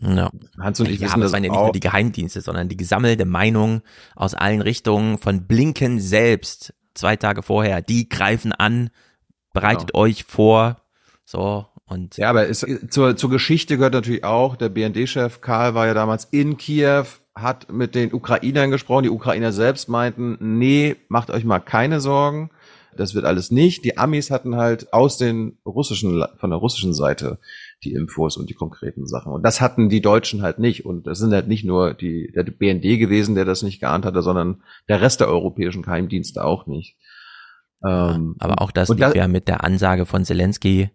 ja. Hans und ich ja, wissen das waren ja nicht nur die Geheimdienste, sondern die gesammelte Meinung aus allen Richtungen von Blinken selbst zwei Tage vorher. Die greifen an, bereitet Genau. euch vor, so und Ja, aber es, zur, zur Geschichte gehört natürlich auch, der BND-Chef Karl war ja damals in Kiew, hat mit den Ukrainern gesprochen. Die Ukrainer selbst meinten, nee, macht euch mal keine Sorgen. Das wird alles nicht. Die Amis hatten halt aus den russischen, von der russischen Seite die Infos und die konkreten Sachen. Und das hatten die Deutschen halt nicht. Und das sind halt nicht nur die, der BND gewesen, der das nicht geahnt hatte, sondern der Rest der europäischen Geheimdienste auch nicht. Ähm, aber auch das liegt ja mit der Ansage von Zelensky,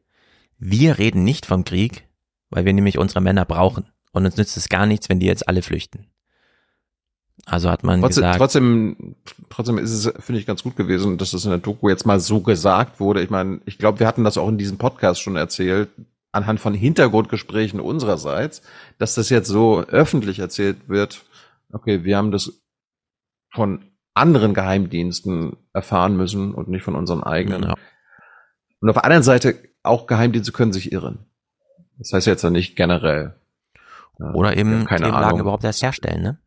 wir reden nicht vom Krieg, weil wir nämlich unsere Männer brauchen. Und uns nützt es gar nichts, wenn die jetzt alle flüchten. Also hat man trotzdem, gesagt. Trotzdem, trotzdem ist es, finde ich, ganz gut gewesen, dass das in der Doku jetzt mal so gesagt wurde. Ich meine, ich glaube, wir hatten das auch in diesem Podcast schon erzählt, anhand von Hintergrundgesprächen unsererseits, dass das jetzt so öffentlich erzählt wird. Okay, wir haben das von anderen Geheimdiensten erfahren müssen und nicht von unseren eigenen. Genau. Und auf der anderen Seite, auch Geheimdienste können sich irren. Das heißt jetzt ja nicht generell. Oder eben keine Themenlagen Ahnung. überhaupt erst herstellen, ne?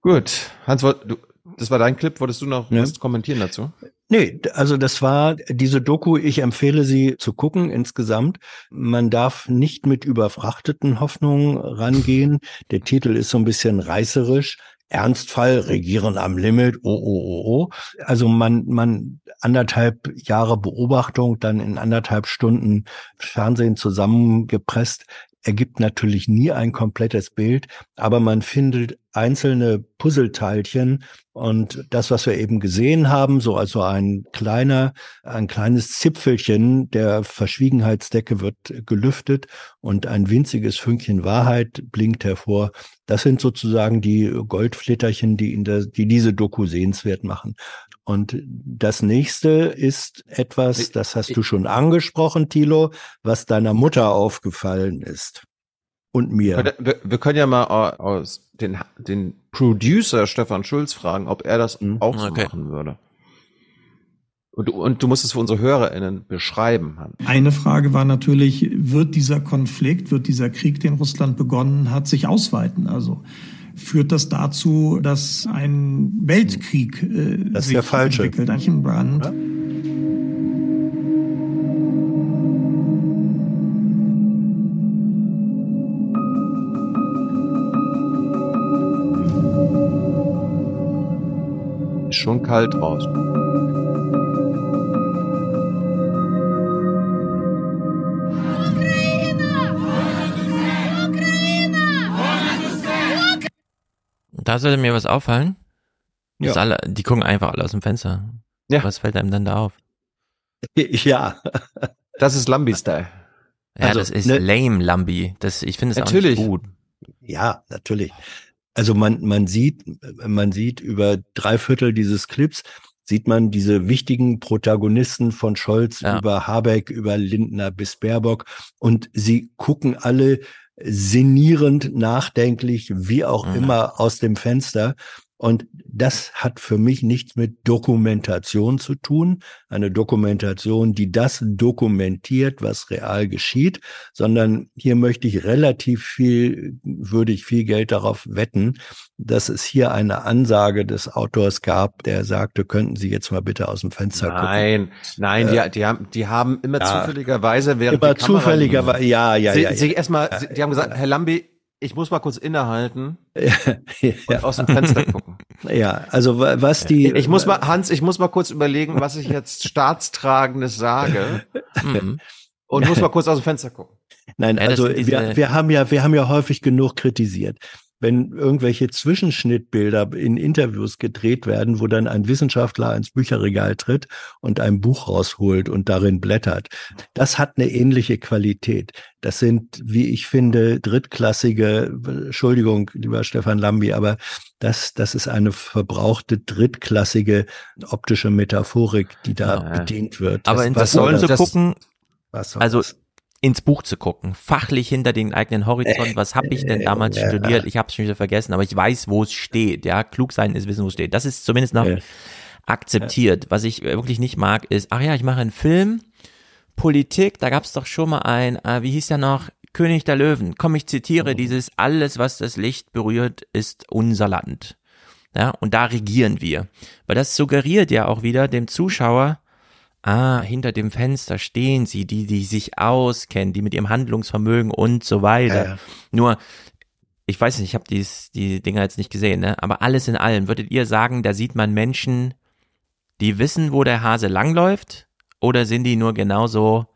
Gut, Hans, du, das war dein Clip. Wolltest du noch Ja. was kommentieren dazu? Nee, also das war diese Doku, ich empfehle sie zu gucken insgesamt. Man darf nicht mit überfrachteten Hoffnungen rangehen. Der Titel ist so ein bisschen reißerisch. Ernstfall, Regieren am Limit, oh, oh, oh, oh. Also man, man anderthalb Jahre Beobachtung, dann in anderthalb Stunden Fernsehen zusammengepresst, ergibt natürlich nie ein komplettes Bild, aber man findet einzelne Puzzleteilchen und das, was wir eben gesehen haben, so also ein kleiner, ein kleines Zipfelchen der Verschwiegenheitsdecke wird gelüftet und ein winziges Fünkchen Wahrheit blinkt hervor. Das sind sozusagen die Goldflitterchen, die in der, die diese Doku sehenswert machen. Und das nächste ist etwas, das hast du schon angesprochen, Thilo, was deiner Mutter aufgefallen ist. Und mir. Wir, wir, können ja mal aus den, den Producer Stefan Schulz fragen, ob er das auch so Okay. machen würde. Und, du- und du musst es für unsere HörerInnen beschreiben. Eine Frage war natürlich, wird dieser Konflikt, wird dieser Krieg, den Russland begonnen hat, sich ausweiten? Also führt das dazu, dass ein Weltkrieg äh, Das ist sich der falsche. entwickelt, ein Brand? Ist schon kalt raus. Da sollte mir was auffallen. Ja. alle, die gucken einfach alle aus dem Fenster. Ja. Was fällt einem dann da auf? [LAUGHS] Ja. Das ist Lambi-Style. Ja, Also, das ist ne- lame, Lambi. Das, ich finde es auch nicht gut. Ja, natürlich. Also man, man sieht, man sieht über drei Viertel dieses Clips, sieht man diese wichtigen Protagonisten von Scholz Ja. über Habeck, über Lindner bis Baerbock und sie gucken alle sinnierend, nachdenklich, wie auch Mhm. immer aus dem Fenster. Und das hat für mich nichts mit Dokumentation zu tun. Eine Dokumentation, die das dokumentiert, was real geschieht, sondern hier möchte ich relativ viel, würde ich viel Geld darauf wetten, dass es hier eine Ansage des Autors gab, der sagte, könnten Sie jetzt mal bitte aus dem Fenster gucken. Nein, nein, Äh, die, die, haben, die haben immer ja. zufälligerweise, während Immer die Kamera zufälligerweise, ja, ja, sie, ja. sie ja. erstmal, sie, die haben gesagt, Herr Lambi, ich muss mal kurz innehalten [LAUGHS] ja, und aus dem Fenster [LAUGHS] gucken. ja, also wa- was die, Ich muss mal, Hans, ich muss mal kurz überlegen, was ich jetzt staatstragendes sage [LAUGHS] Mhm. und muss mal kurz aus dem Fenster gucken. Nein, Ja, das also diese- wir, wir haben ja, wir haben ja häufig genug kritisiert. Wenn irgendwelche Zwischenschnittbilder in Interviews gedreht werden, wo dann ein Wissenschaftler ins Bücherregal tritt und ein Buch rausholt und darin blättert. Das hat eine ähnliche Qualität. Das sind, wie ich finde, drittklassige, Entschuldigung, lieber Stefan Lambi, aber das, das ist eine verbrauchte drittklassige optische Metaphorik, die da Ja. bedient wird. Aber Das- ins was Buch soll zu das? gucken, Was soll also das? Ins Buch zu gucken, fachlich hinter den eigenen Horizont, was habe ich denn damals äh, studiert? Ich habe es schon wieder vergessen, aber ich weiß, wo es steht. Ja, klug sein ist wissen, wo es steht. Das ist zumindest noch Ja. akzeptiert. Was ich wirklich nicht mag, ist, ach ja, ich mache einen Film, Politik, da gab es doch schon mal ein, äh, wie hieß der noch? König der Löwen. Komm, ich zitiere dieses, alles, was das Licht berührt, ist unser Land. Ja, und da regieren wir. Weil das suggeriert ja auch wieder dem Zuschauer, ah, hinter dem Fenster stehen sie, die, die sich auskennen, die mit ihrem Handlungsvermögen und so weiter. Ja. Nur, ich weiß nicht, ich habe die, die Dinger jetzt nicht gesehen, ne? aber alles in allem, würdet ihr sagen, da sieht man Menschen, die wissen, wo der Hase langläuft, oder sind die nur genauso,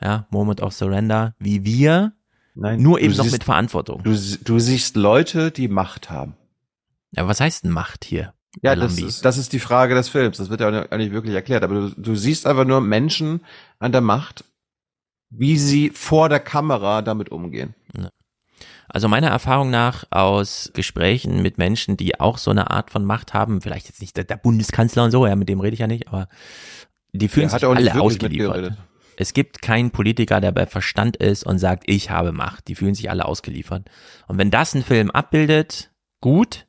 ja, Moment of Surrender, wie wir, Nein, nur eben noch siehst- mit Verantwortung? Du, du siehst Leute, die Macht haben. Ja, was heißt denn Macht hier? Ja, das ist, das ist die Frage des Films. Das wird ja auch nicht- wirklich erklärt. Aber du, du siehst einfach nur Menschen an der Macht, wie sie vor der Kamera damit umgehen. Also meiner Erfahrung nach aus Gesprächen mit Menschen, die auch so eine Art von Macht haben, vielleicht jetzt nicht der, der Bundeskanzler und so, ja, mit dem rede ich ja nicht, aber die fühlen sich alle ausgeliefert. Es gibt keinen Politiker, der bei Verstand ist und sagt, ich habe Macht. Die fühlen sich alle ausgeliefert. Und wenn das ein Film abbildet, gut.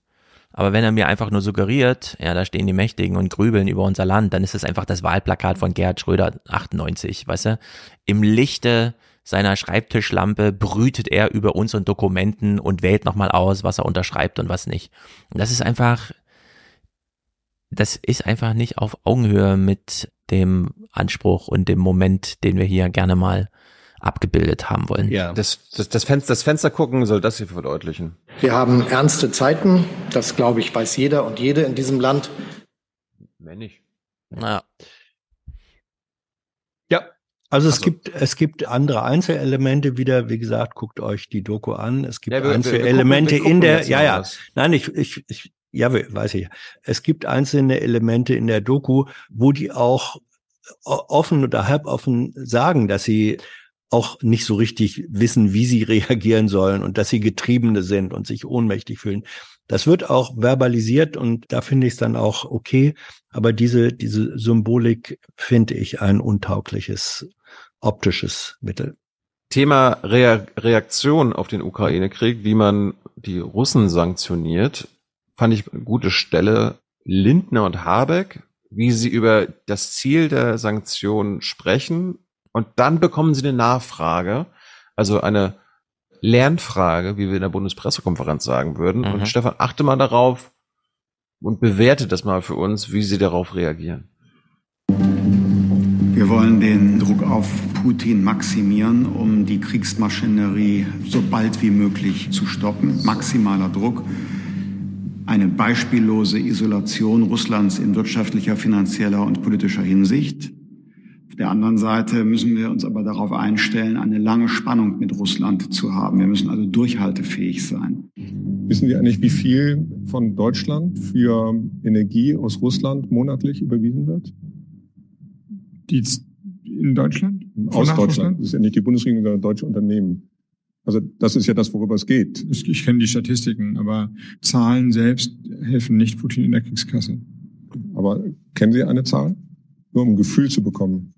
Aber wenn er mir einfach nur suggeriert, ja, da stehen die Mächtigen und grübeln über unser Land, dann ist es einfach das Wahlplakat von Gerhard Schröder 98, weißt du? Im Lichte seiner Schreibtischlampe brütet er über uns und Dokumenten und wählt nochmal aus, was er unterschreibt und was nicht. Und das ist einfach, das ist einfach nicht auf Augenhöhe mit dem Anspruch und dem Moment, den wir hier gerne mal abgebildet haben wollen. Ja. Das, das, das, Fenster, das Fenster gucken soll das hier verdeutlichen. Wir haben ernste Zeiten, das glaube ich weiß jeder und jede in diesem Land. Mehr nicht. Ja. Ja, also es gibt es gibt andere Einzelelemente wieder. Wie gesagt, guckt euch die Doku an. Es gibt Ja, wir- wir- wir Einzelelemente gucken- wir in gucken der. Ja, ja. was. Nein, ich ich, ich ja, we- weiß ich. Es gibt einzelne Elemente in der Doku, wo die auch offen oder halboffen sagen, dass sie auch nicht so richtig wissen, wie sie [LAUGHS] reagieren sollen und dass sie Getriebene sind und sich ohnmächtig fühlen. Das wird auch verbalisiert und da finde ich es dann auch okay. Aber diese, diese Symbolik finde ich ein untaugliches optisches Mittel. Thema Rea Reaktion auf den Ukraine-Krieg, wie man die Russen sanktioniert, fand ich eine gute Stelle. Lindner und Habeck, wie sie über das Ziel der Sanktionen sprechen und dann bekommen sie eine Nachfrage, also eine Lernfrage, wie wir in der Bundespressekonferenz sagen würden. Mhm. Und Stefan, achte mal darauf und bewerte das mal für uns, wie sie darauf reagieren. Wir wollen den Druck auf Putin maximieren, um die Kriegsmaschinerie so bald wie möglich zu stoppen. Maximaler Druck. Eine beispiellose Isolation Russlands in wirtschaftlicher, finanzieller und politischer Hinsicht. Auf der anderen Seite müssen wir uns aber darauf einstellen, eine lange Spannung mit Russland zu haben. Wir müssen also durchhaltefähig sein. Wissen Sie eigentlich, wie viel von Deutschland für Energie aus Russland monatlich überwiesen wird? Die in Deutschland? Aus Deutschland. Russland? Das ist ja nicht die Bundesregierung, sondern deutsche Unternehmen. Also das ist ja das, worüber es geht. Ich, ich kenne die Statistiken, aber Zahlen selbst helfen nicht Putin in der Kriegskasse. Aber kennen Sie eine Zahl? Nur um ein Gefühl zu bekommen.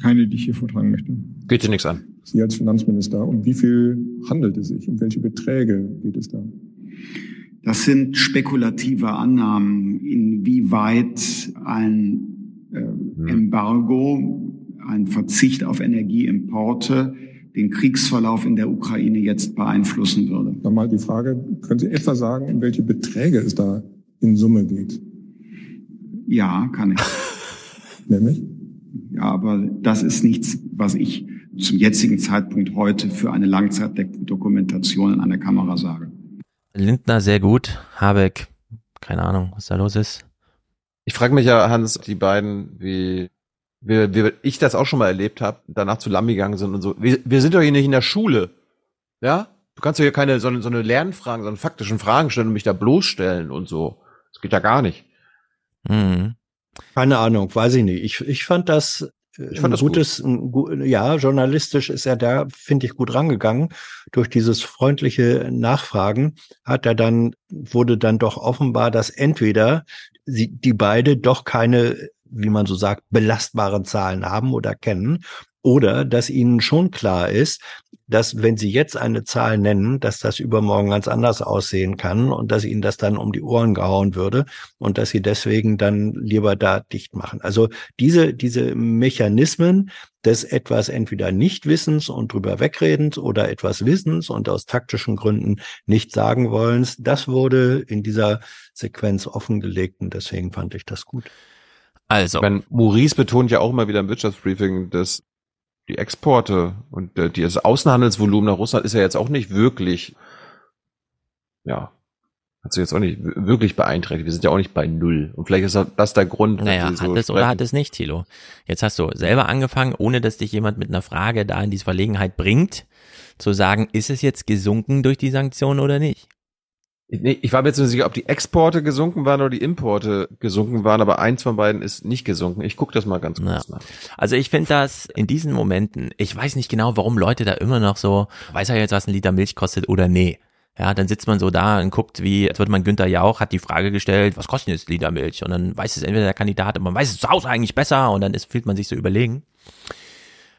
Keine, die ich hier vortragen möchte. Geht dir nichts an. Sie als Finanzminister, um wie viel handelt es sich? Um welche Beträge geht es da? Das sind spekulative Annahmen, inwieweit ein äh, Embargo, ein Verzicht auf Energieimporte den Kriegsverlauf in der Ukraine jetzt beeinflussen würde. Nochmal die Frage, können Sie etwa sagen, um welche Beträge es da in Summe geht? Ja, kann ich. Nämlich? Ja, aber das ist nichts, was ich zum jetzigen Zeitpunkt heute für eine Langzeitdokumentation in einer Kamera sage. Lindner sehr gut, Habeck, keine Ahnung, was da los ist. Ich frage mich ja, Hans, die beiden, wie, wie, wie ich das auch schon mal erlebt habe, danach zu Lamm gegangen sind und so. Wir, wir sind doch hier nicht in der Schule. Ja? Du kannst doch hier keine so, eine- so eine Lernfragen, sondern faktischen Fragen stellen und mich da bloßstellen und so. Das geht ja gar nicht. Mhm. Keine Ahnung, weiß ich nicht. Ich, ich fand das äh, Ich fand ein das gutes, ein, gu- ja, journalistisch ist er da, finde ich, gut rangegangen. Durch dieses freundliche Nachfragen hat er dann, wurde dann doch offenbar, dass entweder sie, die beide doch keine, wie man so sagt, belastbaren Zahlen haben oder kennen, oder dass ihnen schon klar ist, dass wenn sie jetzt eine Zahl nennen, dass das übermorgen ganz anders aussehen kann und dass ihnen das dann um die Ohren gehauen würde und dass sie deswegen dann lieber da dicht machen. Also diese, diese Mechanismen des etwas entweder Nichtwissens und drüber wegredens oder etwas Wissens und aus taktischen Gründen nicht sagen wollens, das wurde in dieser Sequenz offengelegt und deswegen fand ich das gut. Also. Ich meine, Maurice betont ja auch immer wieder im Wirtschaftsbriefing, dass die Exporte und äh, das Außenhandelsvolumen nach Russland ist ja jetzt auch nicht wirklich, ja, hat sich jetzt auch nicht wirklich beeinträchtigt. Wir sind ja auch nicht bei Null. Und vielleicht ist das der Grund, Naja, so hat es oder sprechen. hat es nicht, Thilo. Jetzt hast du selber angefangen, ohne dass dich jemand mit einer Frage da in diese Verlegenheit bringt, zu sagen, ist es jetzt gesunken durch die Sanktionen oder nicht? Nee, ich war mir jetzt nicht sicher, ob die Exporte gesunken waren oder die Importe gesunken waren, aber eins von beiden ist nicht gesunken. Ich gucke das mal ganz kurz Ja. nach. Also ich finde das in diesen Momenten, ich weiß nicht genau, warum Leute da immer noch so, weiß er jetzt, was ein Liter Milch kostet oder nee. Ja, dann sitzt man so da und guckt, wie, jetzt wird man Günther Jauch, hat die Frage gestellt, was kostet jetzt Liter Milch? Und dann weiß es entweder der Kandidat, man weiß es zu Hause eigentlich besser und dann ist, fühlt man sich so überlegen.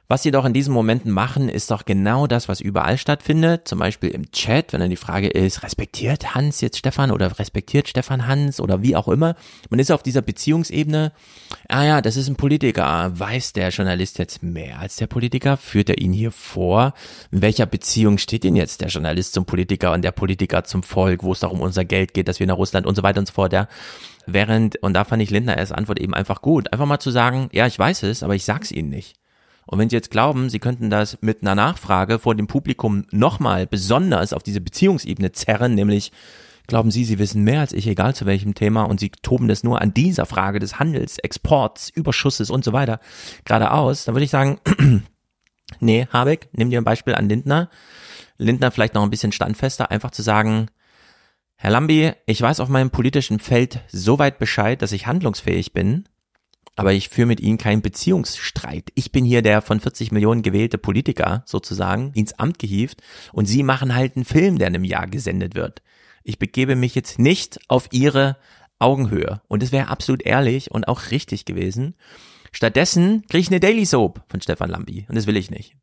Was sie doch in diesen Momenten machen, ist doch genau das, was überall stattfindet. Zum Beispiel im Chat, wenn dann die Frage ist, respektiert Hans jetzt Stefan oder respektiert Stefan Hans oder wie auch immer. Man ist auf dieser Beziehungsebene. Ah ja, das ist ein Politiker. Weiß der Journalist jetzt mehr als der Politiker? Führt er ihn hier vor? In welcher Beziehung steht denn jetzt der Journalist zum Politiker und der Politiker zum Volk, wo es darum unser Geld geht, dass wir nach Russland und so weiter und so fort, ja? Während, und da fand ich Lindner erst Antwort eben einfach gut. Einfach mal zu sagen, ja, ich weiß es, aber ich sag's Ihnen nicht. Und wenn Sie jetzt glauben, Sie könnten das mit einer Nachfrage vor dem Publikum nochmal besonders auf diese Beziehungsebene zerren, nämlich glauben Sie, Sie wissen mehr als ich, egal zu welchem Thema, und Sie toben das nur an dieser Frage des Handels, Exports, Überschusses und so weiter gerade aus, dann würde ich sagen, [CLEARS THROAT] nee, Habeck, nimm dir ein Beispiel an Lindner. Lindner vielleicht noch ein bisschen standfester, einfach zu sagen, Herr Lambi, ich weiß auf meinem politischen Feld so weit Bescheid, dass ich handlungsfähig bin, aber ich führe mit Ihnen keinen Beziehungsstreit. Ich bin hier der von 40 Millionen gewählte Politiker sozusagen ins Amt gehievt und Sie machen halt einen Film, der in einem Jahr gesendet wird. Ich begebe mich jetzt nicht auf Ihre Augenhöhe und es wäre absolut ehrlich und auch richtig gewesen. Stattdessen kriege ich eine Daily Soap von Stefan Lambi und das will ich nicht.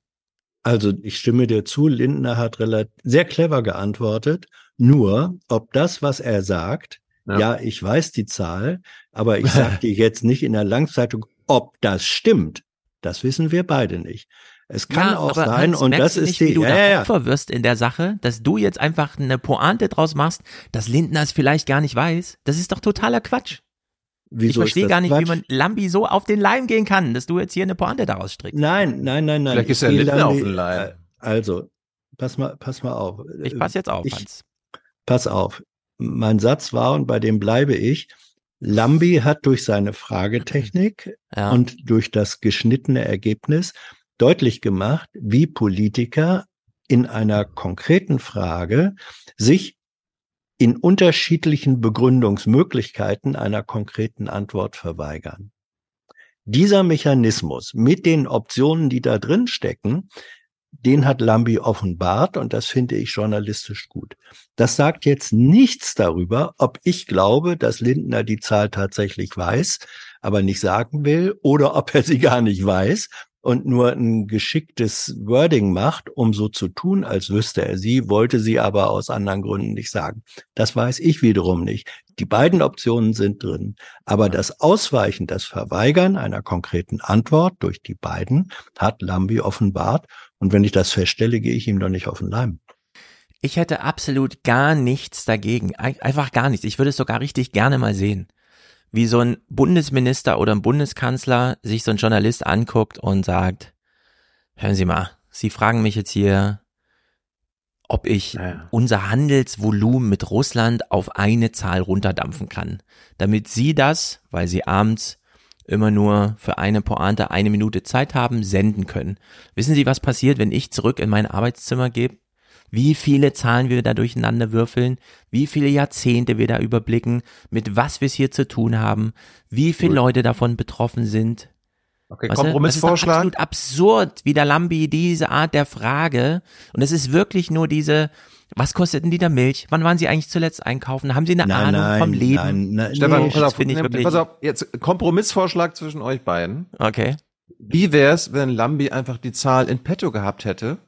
Also ich stimme dir zu, Lindner hat relativ sehr clever geantwortet. Nur, ob das, was er sagt, ja, Ja. ich weiß die Zahl, aber ich sage dir jetzt nicht in der Langzeitung, ob das stimmt. Das wissen wir beide nicht. Es kann auch aber sein, Hans, und das du ist nicht, die, wie du ja, da ja, ja. Opfer wirst in der Sache, dass du jetzt einfach eine Pointe draus machst, dass Lindner es vielleicht gar nicht weiß. Das ist doch totaler Quatsch. Wieso ich verstehe gar nicht, wie Quatsch? man Lambi so auf den Leim gehen kann, dass du jetzt hier eine Pointe daraus strickst. Nein, nein, nein, nein. Vielleicht ist gehe Lindner dann auf die- den Leim. Also, pass mal, pass mal auf. Ich pass jetzt auf, Ich- Hans. Pass auf. Mein Satz war, und bei dem bleibe ich, Lambi hat durch seine Fragetechnik Ja. und durch das geschnittene Ergebnis deutlich gemacht, wie Politiker in einer konkreten Frage sich in unterschiedlichen Begründungsmöglichkeiten einer konkreten Antwort verweigern. Dieser Mechanismus mit den Optionen, die da drin stecken, den hat Lambi offenbart und das finde ich journalistisch gut. Das sagt jetzt nichts darüber, ob ich glaube, dass Lindner die Zahl tatsächlich weiß, aber nicht sagen will, oder ob er sie gar nicht weiß und nur ein geschicktes Wording macht, um so zu tun, als wüsste er sie, wollte sie aber aus anderen Gründen nicht sagen. Das weiß ich wiederum nicht. Die beiden Optionen sind drin, aber das Ausweichen, das Verweigern einer konkreten Antwort durch die beiden hat Lambi offenbart. Und wenn ich das feststelle, gehe ich ihm doch nicht auf den Leim. Ich hätte absolut gar nichts dagegen. Ein- Einfach gar nichts. Ich würde es sogar richtig gerne mal sehen. Wie so ein Bundesminister oder ein Bundeskanzler sich so ein Journalist anguckt und sagt, hören Sie mal, Sie fragen mich jetzt hier, ob ich unser Handelsvolumen mit Russland auf eine Zahl runterdampfen kann. Damit Sie das, weil Sie abends immer nur für eine Pointe eine Minute Zeit haben, senden können. Wissen Sie, was passiert, wenn ich zurück in mein Arbeitszimmer gehe? Wie viele Zahlen wir da durcheinander würfeln, wie viele Jahrzehnte wir da überblicken, mit was wir es hier zu tun haben, wie viele Gut. Leute davon betroffen sind. Okay, Weißt Kompromissvorschlag. Das ist absolut absurd, wie der Lambi diese Art der Frage. Und es ist wirklich nur diese, was kostet denn die da Milch? Wann waren Sie eigentlich zuletzt einkaufen? Haben Sie eine Nein, Ahnung nein, vom Leben? nein, nein, Stefan, nee, pass auf, finde ich wirklich- pass auf, jetzt Kompromissvorschlag zwischen euch beiden. Okay. Wie wär's, wenn Lambi einfach die Zahl in petto gehabt hätte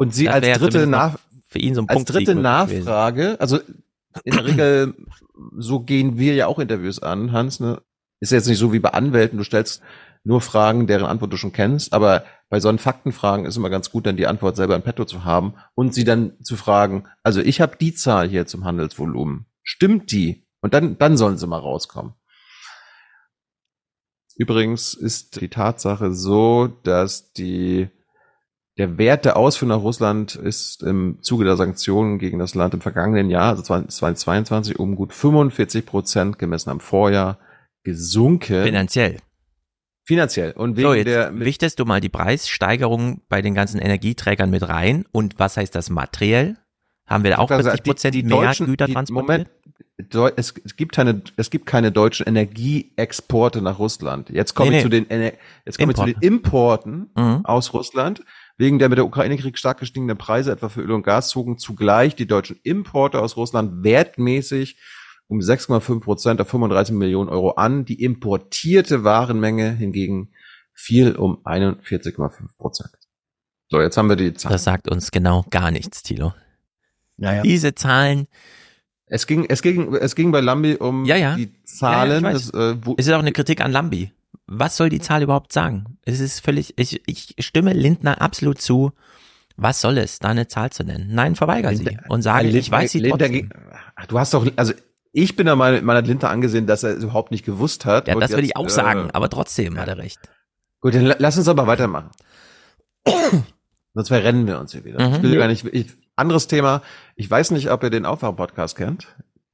und sie Das als dritte nach für ihn so ein als dritte möglich gewesen. Nachfrage, also in der Regel [CLEARS THROAT] so gehen wir ja auch Interviews an, Hans, ne? Ist jetzt nicht so wie bei Anwälten, du stellst nur Fragen, deren Antwort du schon kennst, aber bei solchen Faktenfragen ist immer ganz gut, dann die Antwort selber in petto zu haben und sie dann zu fragen, also ich habe die Zahl hier zum Handelsvolumen. Stimmt die? Und dann, dann sollen sie mal rauskommen. Übrigens ist die Tatsache so, dass die, der Wert der Ausfuhr nach Russland ist im Zuge der Sanktionen gegen das Land im vergangenen Jahr, also 2022, um gut 45 Prozent gemessen am Vorjahr gesunken. Finanziell. Finanziell. Und wegen So, jetzt der, wichtest du mal die Preissteigerung bei den ganzen Energieträgern mit rein. Und was heißt das materiell? Haben wir auch 40 Prozent mehr Deutschen, Güter die, transportiert? Moment, es, es gibt keine, es gibt keine deutschen Energieexporte nach Russland. Jetzt komme Nee, ich nee. zu den, jetzt komme ich zu den Importen aus Russland. Wegen der mit der Ukraine-Krieg stark gestiegenen Preise etwa für Öl und Gas zogen zugleich die deutschen Importe aus Russland wertmäßig um 6,5 Prozent auf 35 Millionen Euro an. Die importierte Warenmenge hingegen fiel um 41,5 Prozent. So, jetzt haben wir die Zahlen. Das sagt uns genau gar nichts, Thilo. Naja. Diese Zahlen. Es ging, es ging, es ging bei Lambi um Ja, ja. die Zahlen. Ja, ja, ich weiß. das, äh, wo, Es ist auch eine Kritik an Lambi. Was soll die Zahl überhaupt sagen? Es ist völlig, ich, ich stimme Lindner absolut zu. Was soll es, da eine Zahl zu nennen? Nein, verweigere sie und sage, Lindner- ich weiß sie Lindner trotzdem. Du hast doch, also ich bin der Meinung, man hat Lindner angesehen, dass er es überhaupt nicht gewusst hat. Ja, das würde ich auch äh, sagen, aber trotzdem hat er recht. Gut, dann la- lass uns aber weitermachen. [COUGHS] Sonst verrennen wir uns hier wieder. Mhm. Ich will Ja. gar nicht, ich, anderes Thema. Ich weiß nicht, ob ihr den Aufwachen-Podcast kennt.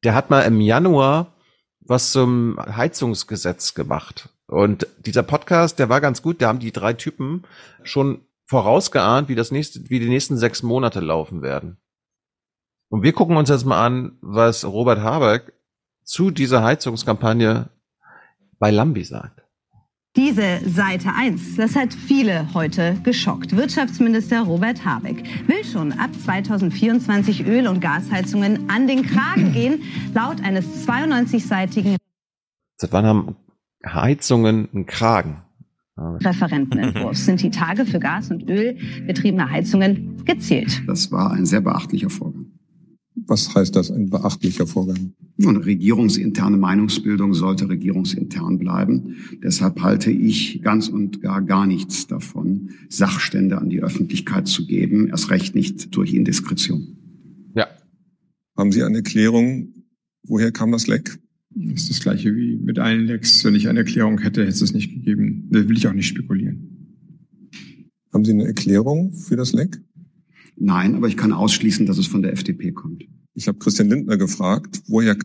Der hat mal im Januar was zum Heizungsgesetz gemacht. Und dieser Podcast, der war ganz gut. Da haben die drei Typen schon vorausgeahnt, wie das nächste, wie die nächsten sechs Monate laufen werden. Und wir gucken uns jetzt mal an, was Robert Habeck zu dieser Heizungskampagne bei Lambi sagt. Diese Seite 1, das hat viele heute geschockt. Wirtschaftsminister Robert Habeck will schon ab 2024 Öl- und Gasheizungen an den Kragen gehen. Laut eines 92-seitigen Seit wann haben Heizungen einen Kragen? Referentenentwurfs sind die Tage für Gas- und Ölbetriebene Heizungen gezählt. Das war ein sehr beachtlicher Vorgang. Was heißt das, ein beachtlicher Vorgang? Und regierungsinterne Meinungsbildung sollte regierungsintern bleiben. Deshalb halte ich ganz und gar gar nichts davon, Sachstände an die Öffentlichkeit zu geben, erst recht nicht durch Indiskretion. Ja. Haben Sie eine Erklärung, woher kam das Leck? Das ist das gleiche wie mit allen Lecks. Wenn ich eine Erklärung hätte, hätte es es nicht gegeben. Da will ich auch nicht spekulieren. Haben Sie eine Erklärung für das Leck? Nein, aber ich kann ausschließen, dass es von der FDP kommt. Ich habe Christian Lindner gefragt, woher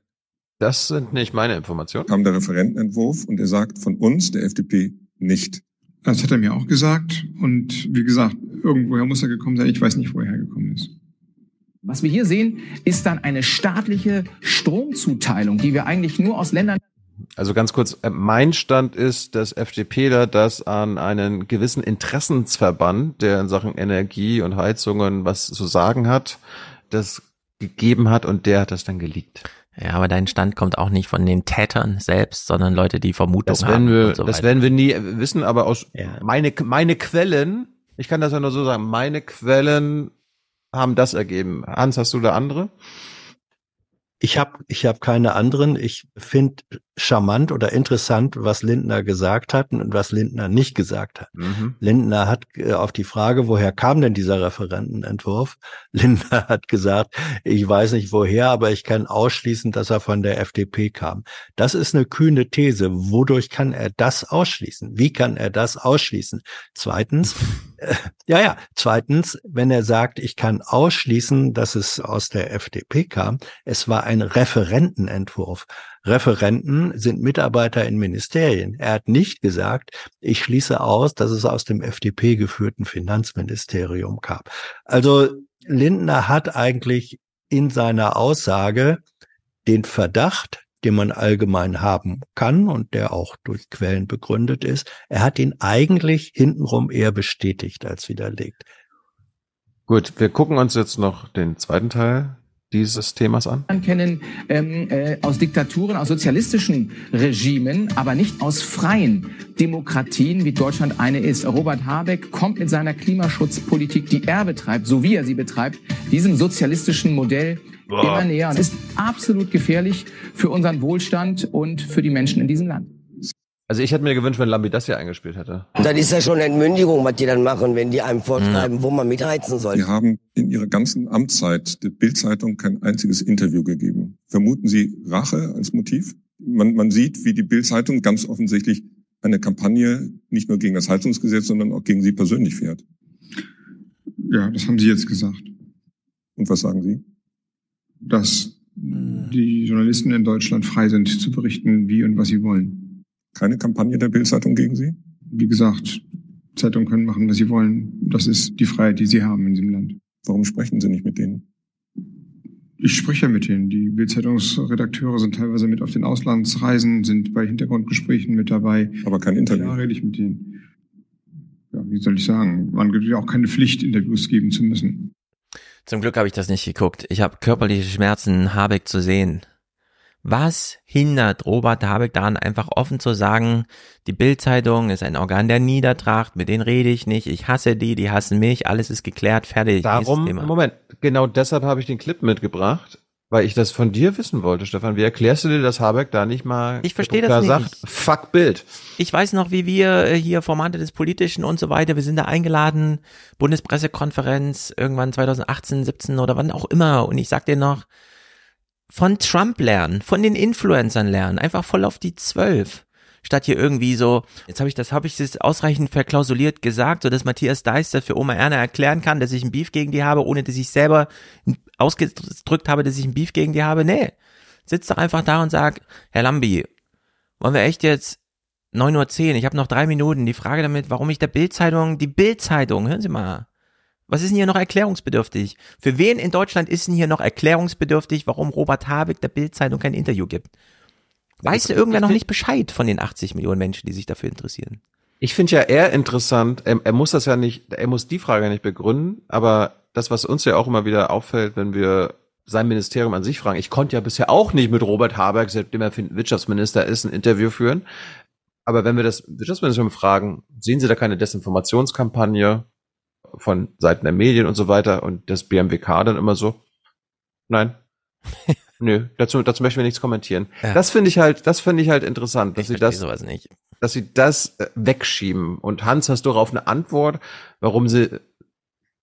Das sind nicht meine Informationen. kam der Referentenentwurf und er sagt von uns, der FDP, nicht. Das hat er mir auch gesagt. Und wie gesagt, irgendwoher muss er gekommen sein. Ich weiß nicht, woher er gekommen ist. Was wir hier sehen, ist dann eine staatliche Stromzuteilung, die wir eigentlich nur aus Ländern Also ganz kurz, äh, mein Stand ist, dass FDPler das an einen gewissen Interessensverband, der in Sachen Energie und Heizungen was zu sagen hat, das gegeben hat und der hat das dann geleakt. Ja, aber dein Stand kommt auch nicht von den Tätern selbst, sondern Leute, die Vermutungen Das haben. werden wir, und so das weiter. werden wir nie wissen, aber aus meine, meine Quellen, ich kann das ja nur so sagen, meine Quellen haben das ergeben. Hans, hast du da andere? Ich habe ich hab keine anderen. Ich finde charmant oder interessant, was Lindner gesagt hat und was Lindner nicht gesagt hat. Mhm. Lindner hat äh, auf die Frage, woher kam denn dieser Referentenentwurf? [LAUGHS] Lindner hat gesagt, ich weiß nicht woher, aber ich kann ausschließen, dass er von der FDP kam. Das ist eine kühne These. Wodurch kann er das ausschließen? Wie kann er das ausschließen? Zweitens, [LAUGHS] äh, ja, ja, zweitens, wenn er sagt, ich kann ausschließen, dass es aus der FDP kam, es war ein Referentenentwurf. Referenten sind Mitarbeiter in Ministerien. Er hat nicht gesagt, ich schließe aus, dass es aus dem FDP geführten Finanzministerium kam. Also Lindner hat eigentlich in seiner Aussage den Verdacht, den man allgemein haben kann und der auch durch Quellen begründet ist, er hat ihn eigentlich hintenrum eher bestätigt als widerlegt. Gut, wir gucken uns jetzt noch den zweiten Teil dieses Themas an. kennen ähm, äh, aus Diktaturen, aus sozialistischen Regimen, aber nicht aus freien Demokratien, wie Deutschland eine ist. Robert Habeck kommt mit seiner Klimaschutzpolitik, die er betreibt, so wie er sie betreibt, diesem sozialistischen Modell Boah. immer näher. Und ist absolut gefährlich für unseren Wohlstand und für die Menschen in diesem Land. Also ich hätte mir gewünscht, wenn Lambi das hier eingespielt hätte. Das ist ja schon eine Entmündigung, was die dann machen, wenn die einem vorschreiben, wo man mitheizen soll. Sie haben in Ihrer ganzen Amtszeit der Bild-Zeitung kein einziges Interview gegeben. Vermuten Sie Rache als Motiv? Man, man sieht, wie die Bild-Zeitung ganz offensichtlich eine Kampagne nicht nur gegen das Heizungsgesetz, sondern auch gegen Sie persönlich fährt. Ja, das haben Sie jetzt gesagt. Und was sagen Sie? Dass die Journalisten in Deutschland frei sind zu berichten, wie und was sie wollen. Keine Kampagne der Bild-Zeitung gegen Sie? Wie gesagt, Zeitungen können machen, was sie wollen. Das ist die Freiheit, die sie haben in diesem Land. Warum sprechen Sie nicht mit denen? Ich spreche ja mit denen. Die Bildzeitungsredakteure sind teilweise mit auf den Auslandsreisen, sind bei Hintergrundgesprächen mit dabei. Aber kein Interview. Klar rede ich mit denen. Ja, wie soll ich sagen? Man gibt ja auch keine Pflicht, Interviews geben zu müssen. Zum Glück habe ich das nicht geguckt. Ich habe körperliche Schmerzen, Habeck zu sehen. Was hindert Robert Habeck daran, einfach offen zu sagen, die Bildzeitung ist ein Organ der Niedertracht, mit denen rede ich nicht, ich hasse die, die hassen mich, alles ist geklärt, fertig. Darum, Moment, genau deshalb habe ich den Clip mitgebracht, weil ich das von dir wissen wollte, Stefan. Wie erklärst du dir, dass Habeck da nicht mal ich verstehe das nicht. sagt, fuck Bild? Ich weiß noch, wie wir äh, hier Formate des Politischen und so weiter, wir sind da eingeladen, Bundespressekonferenz, irgendwann 2018, 17 oder wann auch immer. Und ich sag dir noch, von Trump lernen, von den Influencern lernen, einfach voll auf die Zwölf. Statt hier irgendwie so, jetzt habe ich das, habe ich das ausreichend verklausuliert gesagt, so dass Matthias Deister für Oma Erna erklären kann, dass ich ein Beef gegen die habe, ohne dass ich selber ausgedrückt habe, dass ich ein Beef gegen die habe. Nee. Sitz doch einfach da und sag, Herr Lambi, wollen wir echt jetzt 9.10 Uhr, ich habe noch drei Minuten, die Frage damit, warum ich der Bildzeitung, die Bildzeitung, hören Sie mal, was ist denn hier noch erklärungsbedürftig? Für wen in Deutschland ist denn hier noch erklärungsbedürftig, warum Robert Habeck der Bildzeitung kein Interview gibt? Weiß denn irgendwer noch nicht Bescheid von den 80 Millionen Menschen, die sich dafür interessieren? Ich finde ja eher interessant, er, er muss das ja nicht, er muss die Frage nicht begründen, aber das, was uns ja auch immer wieder auffällt, wenn wir sein Ministerium an sich fragen, ich konnte ja bisher auch nicht mit Robert Habeck, seitdem er Wirtschaftsminister ist, ein Interview führen. Aber wenn wir das Wirtschaftsministerium fragen, sehen Sie da keine Desinformationskampagne? Von Seiten der Medien und so weiter und das BMWK dann immer so, nein, [LAUGHS] nö, dazu, dazu möchten wir nichts kommentieren. Ja. Das finde ich halt, das finde ich halt interessant, dass ich sie das, sowas nicht. dass sie das äh, wegschieben. Und Hans, hast du darauf eine Antwort, warum sie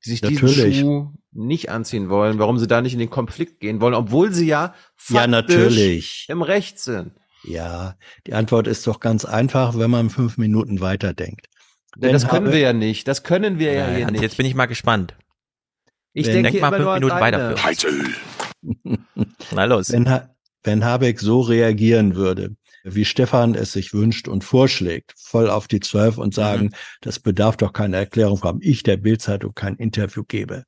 sich Natürlich. diesen Schuh nicht anziehen wollen, warum sie da nicht in den Konflikt gehen wollen, obwohl sie ja ja natürlich im Recht sind. Ja, die Antwort ist doch ganz einfach, wenn man fünf Minuten weiterdenkt. Wenn das können wir ja nicht. Das können wir ja, ja hier nicht. Jetzt bin ich mal gespannt. Ich denke Denk mal fünf Minuten weiter [LAUGHS] Na los. Wenn, wenn Habeck so reagieren würde, wie Stefan es sich wünscht und vorschlägt, voll auf die Zwölf und sagen, mhm. das bedarf doch keiner Erklärung, warum ich der Bildzeitung kein Interview gebe.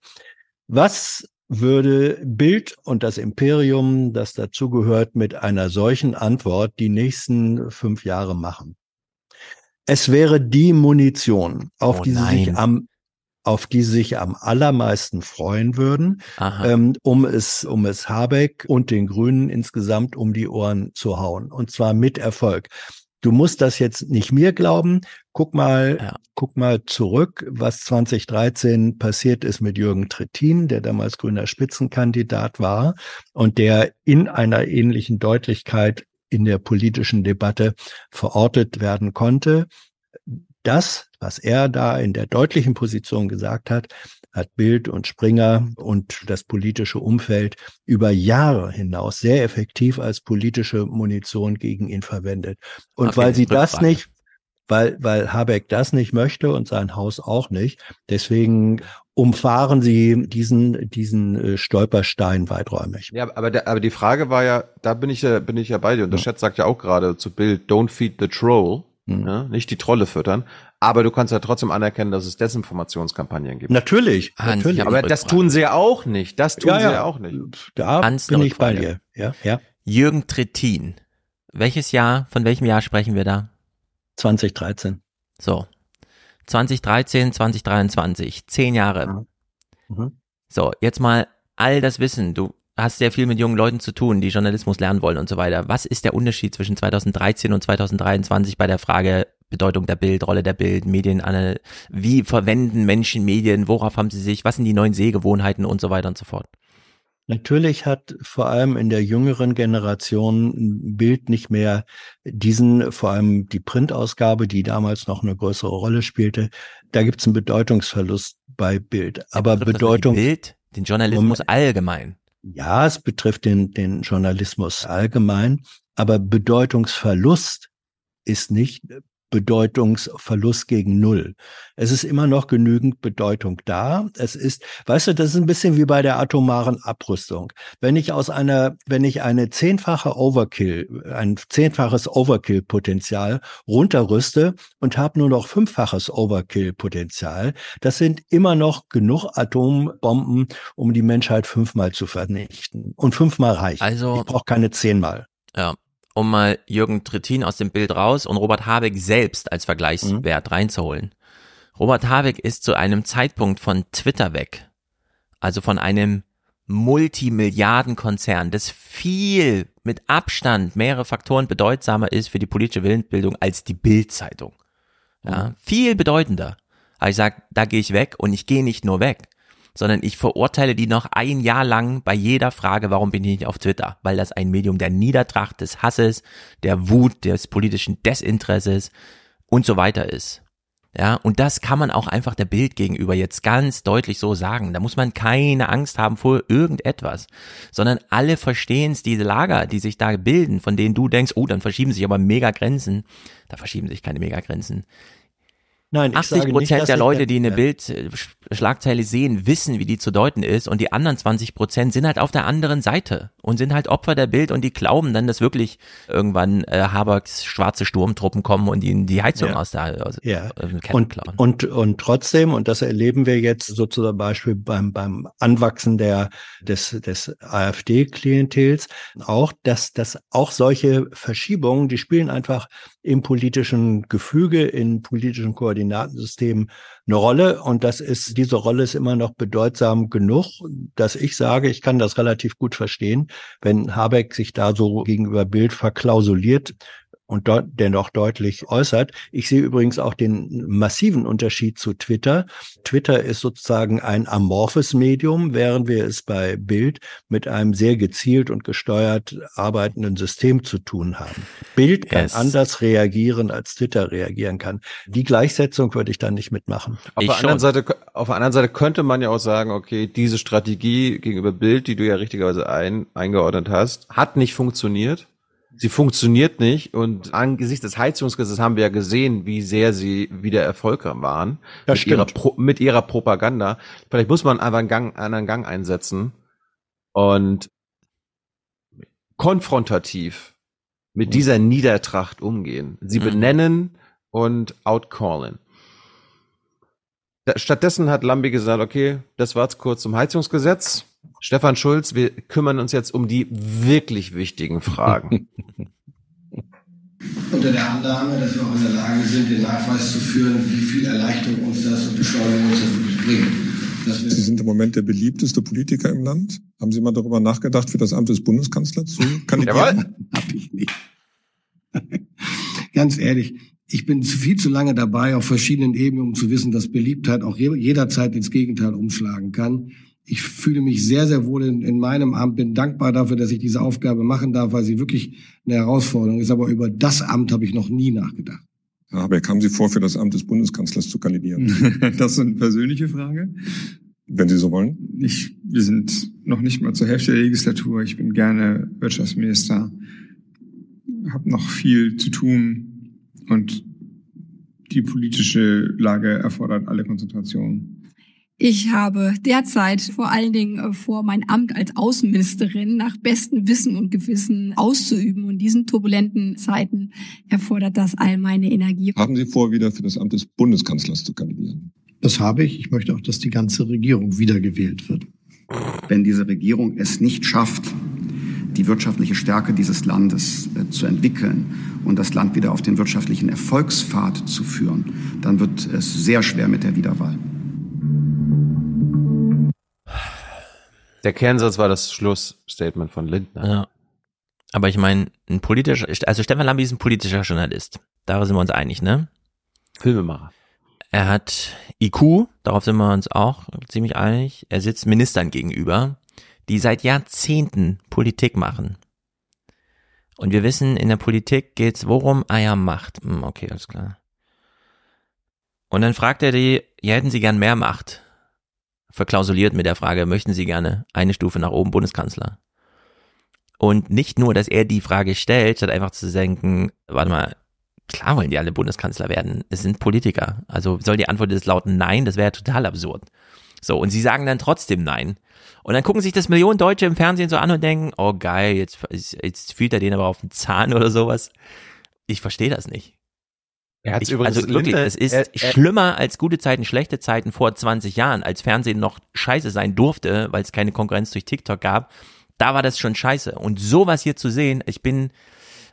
Was würde Bild und das Imperium, das dazugehört, mit einer solchen Antwort die nächsten fünf Jahre machen? Es wäre die Munition, auf oh, die sie sich am auf die sie sich am allermeisten freuen würden, ähm, um es, um es Habeck und den Grünen insgesamt um die Ohren zu hauen. Und zwar mit Erfolg. Du musst das jetzt nicht mir glauben. Guck mal, ja. guck mal zurück, was 2013 passiert ist mit Jürgen Trittin, der damals grüner Spitzenkandidat war und der in einer ähnlichen Deutlichkeit in der politischen Debatte verortet werden konnte. Das, was er da in der deutlichen Position gesagt hat, hat Bild und Springer und das politische Umfeld über Jahre hinaus sehr effektiv als politische Munition gegen ihn verwendet. Und okay, weil sie das nicht, weil, weil Habeck das nicht möchte und sein Haus auch nicht, deswegen umfahren sie diesen, diesen äh, Stolperstein weiträumig. Ja, aber, der, aber die Frage war ja, da bin ich ja, bin ich ja bei dir und der Chat sagt ja auch gerade zu Bild, don't feed the troll. Mhm. Ja, nicht die Trolle füttern. Aber du kannst ja trotzdem anerkennen, dass es Desinformationskampagnen gibt. Natürlich, Hans, natürlich. Aber das tun sie ja auch nicht. Das tun ja, ja. sie ja auch nicht. Da Hans, bin ich bei dir. Ja, ja. Jürgen Trittin. Welches Jahr, von welchem Jahr sprechen wir da? 2013. So. 2013, 2023. Zehn Jahre. Mhm. So, jetzt mal all das Wissen. Du hast sehr viel mit jungen Leuten zu tun, die Journalismus lernen wollen und so weiter. Was ist der Unterschied zwischen 2013 und 2023 bei der Frage Bedeutung der Bild, Rolle der Bild, Medien, wie verwenden Menschen Medien, worauf haben sie sich, was sind die neuen Sehgewohnheiten und so weiter und so fort? Natürlich hat vor allem in der jüngeren Generation Bild nicht mehr diesen, vor allem die Printausgabe, die damals noch eine größere Rolle spielte. Da gibt es einen Bedeutungsverlust bei Bild. Aber Bedeutung. Bild, den Journalismus um, allgemein. Ja, es betrifft den, den Journalismus allgemein, aber Bedeutungsverlust ist nicht Bedeutungsverlust gegen Null. Es ist immer noch genügend Bedeutung da. Es ist, weißt du, das ist ein bisschen wie bei der atomaren Abrüstung. Wenn ich aus einer, wenn ich eine zehnfache Overkill, ein zehnfaches Overkill-Potenzial runterrüste und habe nur noch fünffaches Overkill-Potenzial, das sind immer noch genug Atombomben, um die Menschheit fünfmal zu vernichten. Und fünfmal reicht. Also, ich brauche keine zehnmal. Ja, um mal Jürgen Trittin aus dem Bild raus und Robert Habeck selbst als Vergleichswert mhm. reinzuholen. Robert Habeck ist zu einem Zeitpunkt von Twitter weg, also von einem Multimilliardenkonzern, das viel mit Abstand mehrere Faktoren bedeutsamer ist für die politische Willensbildung als die Bildzeitung. Ja, mhm. viel bedeutender. Aber ich sag, da gehe ich weg und ich gehe nicht nur weg sondern ich verurteile die noch ein Jahr lang bei jeder Frage, warum bin ich nicht auf Twitter? Weil das ein Medium der Niedertracht, des Hasses, der Wut, des politischen Desinteresses und so weiter ist. Ja, und das kann man auch einfach der Bild gegenüber jetzt ganz deutlich so sagen. Da muss man keine Angst haben vor irgendetwas, sondern alle verstehen es, diese Lager, die sich da bilden, von denen du denkst, oh, dann verschieben sich aber Megagrenzen. Da verschieben sich keine Megagrenzen. Nein, 80 Prozent der Leute, die eine Bildschlagzeile sehen, wissen, wie die zu deuten ist und die anderen 20 Prozent sind halt auf der anderen Seite und sind halt Opfer der Bild und die glauben dann, dass wirklich irgendwann äh, Habacks schwarze Sturmtruppen kommen und ihnen die Heizung ja. aus der aus, ja. und, klauen. Und, und trotzdem, und das erleben wir jetzt so zum Beispiel beim, beim Anwachsen der, des, des AfD-Klientels auch, dass, dass auch solche Verschiebungen, die spielen einfach im politischen Gefüge, in politischen Koordinatensystemen eine Rolle. Und das ist, diese Rolle ist immer noch bedeutsam genug, dass ich sage, ich kann das relativ gut verstehen, wenn Habeck sich da so gegenüber Bild verklausuliert und dort dennoch deutlich äußert. Ich sehe übrigens auch den massiven Unterschied zu Twitter. Twitter ist sozusagen ein amorphes Medium, während wir es bei Bild mit einem sehr gezielt und gesteuert arbeitenden System zu tun haben. Bild kann yes. anders reagieren, als Twitter reagieren kann. Die Gleichsetzung würde ich dann nicht mitmachen. Auf der, anderen Seite, auf der anderen Seite könnte man ja auch sagen, okay, diese Strategie gegenüber Bild, die du ja richtigerweise ein, eingeordnet hast, hat nicht funktioniert sie funktioniert nicht und angesichts des Heizungsgesetzes haben wir ja gesehen, wie sehr sie wieder erfolgreich waren das mit, ihrer Pro mit ihrer Propaganda. Vielleicht muss man einfach einen Gang, einen anderen Gang einsetzen und konfrontativ mit mhm. dieser Niedertracht umgehen. Sie mhm. benennen und outcallen. Stattdessen hat Lambi gesagt, okay, das war's kurz zum Heizungsgesetz. Stefan Schulz, wir kümmern uns jetzt um die wirklich wichtigen Fragen. [LAUGHS] Unter der Annahme, dass wir auch in der Lage sind, den Nachweis zu führen, wie viel Erleichterung uns das und Beschleunigung uns das wirklich bringt. Sie sind im Moment der beliebteste Politiker im Land. Haben Sie mal darüber nachgedacht, für das Amt des Bundeskanzlers zu kandidieren? [LAUGHS] Hab ich nicht. Ganz ehrlich, ich bin viel zu lange dabei auf verschiedenen Ebenen, um zu wissen, dass Beliebtheit auch jederzeit ins Gegenteil umschlagen kann ich fühle mich sehr, sehr wohl in, in meinem Amt, bin dankbar dafür, dass ich diese Aufgabe machen darf, weil sie wirklich eine Herausforderung ist. Aber über das Amt habe ich noch nie nachgedacht. Herr Habeck, haben Sie vor, für das Amt des Bundeskanzlers zu kandidieren? [LAUGHS] das ist eine persönliche Frage. Wenn Sie so wollen. Ich, wir sind noch nicht mal zur Hälfte der Legislatur. Ich bin gerne Wirtschaftsminister, habe noch viel zu tun und die politische Lage erfordert alle Konzentration. Ich habe derzeit vor allen Dingen äh, vor, mein Amt als Außenministerin nach bestem Wissen und Gewissen auszuüben. Und in diesen turbulenten Zeiten erfordert das all meine Energie. Haben Sie vor, wieder für das Amt des Bundeskanzlers zu kandidieren? Das habe ich. Ich möchte auch, dass die ganze Regierung wiedergewählt wird. Wenn diese Regierung es nicht schafft, die wirtschaftliche Stärke dieses Landes äh, zu entwickeln und das Land wieder auf den wirtschaftlichen Erfolgspfad zu führen, dann wird es sehr schwer mit der Wiederwahl. Der Kernsatz war das Schlussstatement von Lindner. Ja. Aber ich meine, ein politischer, also Stefan Lambi ist ein politischer Journalist. Darüber sind wir uns einig, ne? Filmemacher. Er hat IQ, darauf sind wir uns auch ziemlich einig. Er sitzt Ministern gegenüber, die seit Jahrzehnten Politik machen. Und wir wissen, in der Politik geht's worum? Ja, Macht. Hm, okay, alles klar. Und dann fragt er die, ja, hätten Sie gern mehr Macht? Verklausuliert mit der Frage, möchten Sie gerne eine Stufe nach oben Bundeskanzler? Und nicht nur, dass er die Frage stellt, statt einfach zu denken, warte mal, Klar wollen die alle Bundeskanzler werden. Es sind Politiker. Also soll die Antwort jetzt lauten Nein? Das wäre ja total absurd. So, und sie sagen dann trotzdem Nein. Und dann gucken sich das Millionen Deutsche im Fernsehen so an und denken, oh geil, jetzt, jetzt fühlt er den aber auf den Zahn oder sowas. Ich verstehe das nicht. Er hat's ich, übrigens also wirklich, Linde- es ist er- er- schlimmer als gute Zeiten, schlechte Zeiten vor 20 Jahren, als Fernsehen noch scheiße sein durfte, weil es keine Konkurrenz durch TikTok gab. Da war das schon scheiße. Und sowas hier zu sehen, ich bin,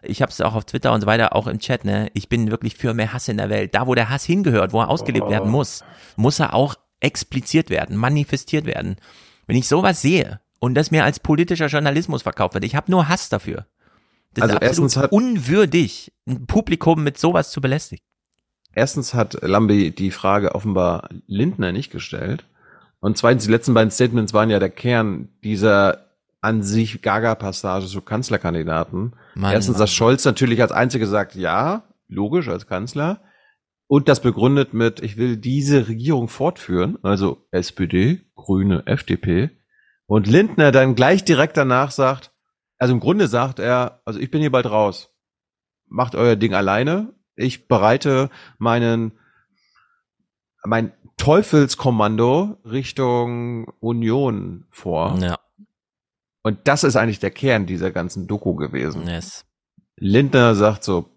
ich habe es auch auf Twitter und so weiter, auch im Chat, ne, ich bin wirklich für mehr Hass in der Welt. Da, wo der Hass hingehört, wo er ausgelebt Oh. werden muss, muss er auch expliziert werden, manifestiert werden. Wenn ich sowas sehe und das mir als politischer Journalismus verkauft wird, ich habe nur Hass dafür. Das Also ist erstens hat- unwürdig, ein Publikum mit sowas zu belästigen. Erstens hat Lambi die Frage offenbar Lindner nicht gestellt. Und zweitens, die letzten beiden Statements waren ja der Kern dieser an sich Gaga-Passage zu Kanzlerkandidaten. Mann, Erstens, Mann, dass Scholz natürlich als Einziger sagt, ja, logisch, als Kanzler. Und das begründet mit, ich will diese Regierung fortführen, also SPD, Grüne, FDP. Und Lindner dann gleich direkt danach sagt, also im Grunde sagt er, also ich bin hier bald raus. Macht euer Ding alleine. Ich bereite meinen, mein Teufelskommando Richtung Union vor. Ja. Und das ist eigentlich der Kern dieser ganzen Doku gewesen. Yes. Lindner sagt so,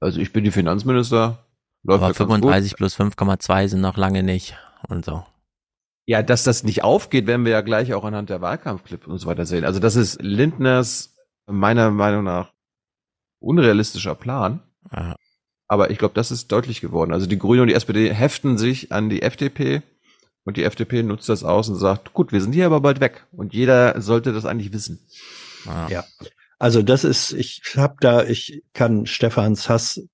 also ich bin die Finanzminister, läuft Aber mir ganz gut. 35 plus 5,2 sind noch lange nicht und so. Ja, dass das nicht aufgeht, werden wir ja gleich auch anhand der Wahlkampfclips und so weiter sehen. Also das ist Lindners meiner Meinung nach unrealistischer Plan. Ja. Aber ich glaube, das ist deutlich geworden. Also die Grünen und die SPD heften sich an die FDP und die FDP nutzt das aus und sagt, gut, wir sind hier aber bald weg. Und jeder sollte das eigentlich wissen. Ja. Also das ist, ich habe da, ich kann Stefans Hass,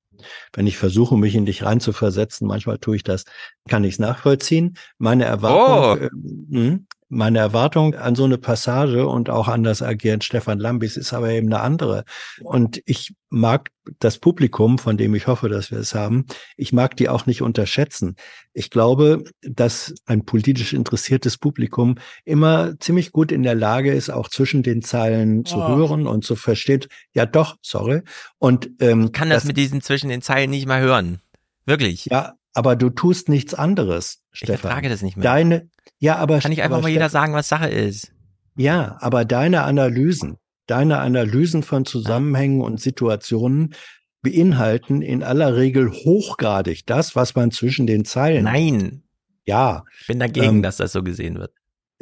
wenn ich versuche, mich in dich reinzuversetzen, manchmal tue ich das, kann ich es nachvollziehen. Meine Erwartung, Oh. äh, meine Erwartung an so eine Passage und auch an das Agieren Stefan Lambis ist aber eben eine andere. Und ich mag das Publikum, von dem ich hoffe, dass wir es haben, ich mag die auch nicht unterschätzen. Ich glaube, dass ein politisch interessiertes Publikum immer ziemlich gut in der Lage ist, auch zwischen den Zeilen zu Oh. hören und zu verstehen. Ja, doch, sorry. Und ähm, Kann das, mit diesen zwischen den Zeilen nicht mal hören. Wirklich. ja, aber du tust nichts anderes, Ich Stefan. ertrage das nicht mehr. Deine, ja, aber Kann nicht einfach mal jeder sagen, was Sache ist. Ja, aber deine Analysen, deine Analysen von Zusammenhängen und Situationen beinhalten in aller Regel hochgradig das, was man zwischen den Zeilen. Nein. Ja. Ich bin dagegen, Ähm, dass das so gesehen wird.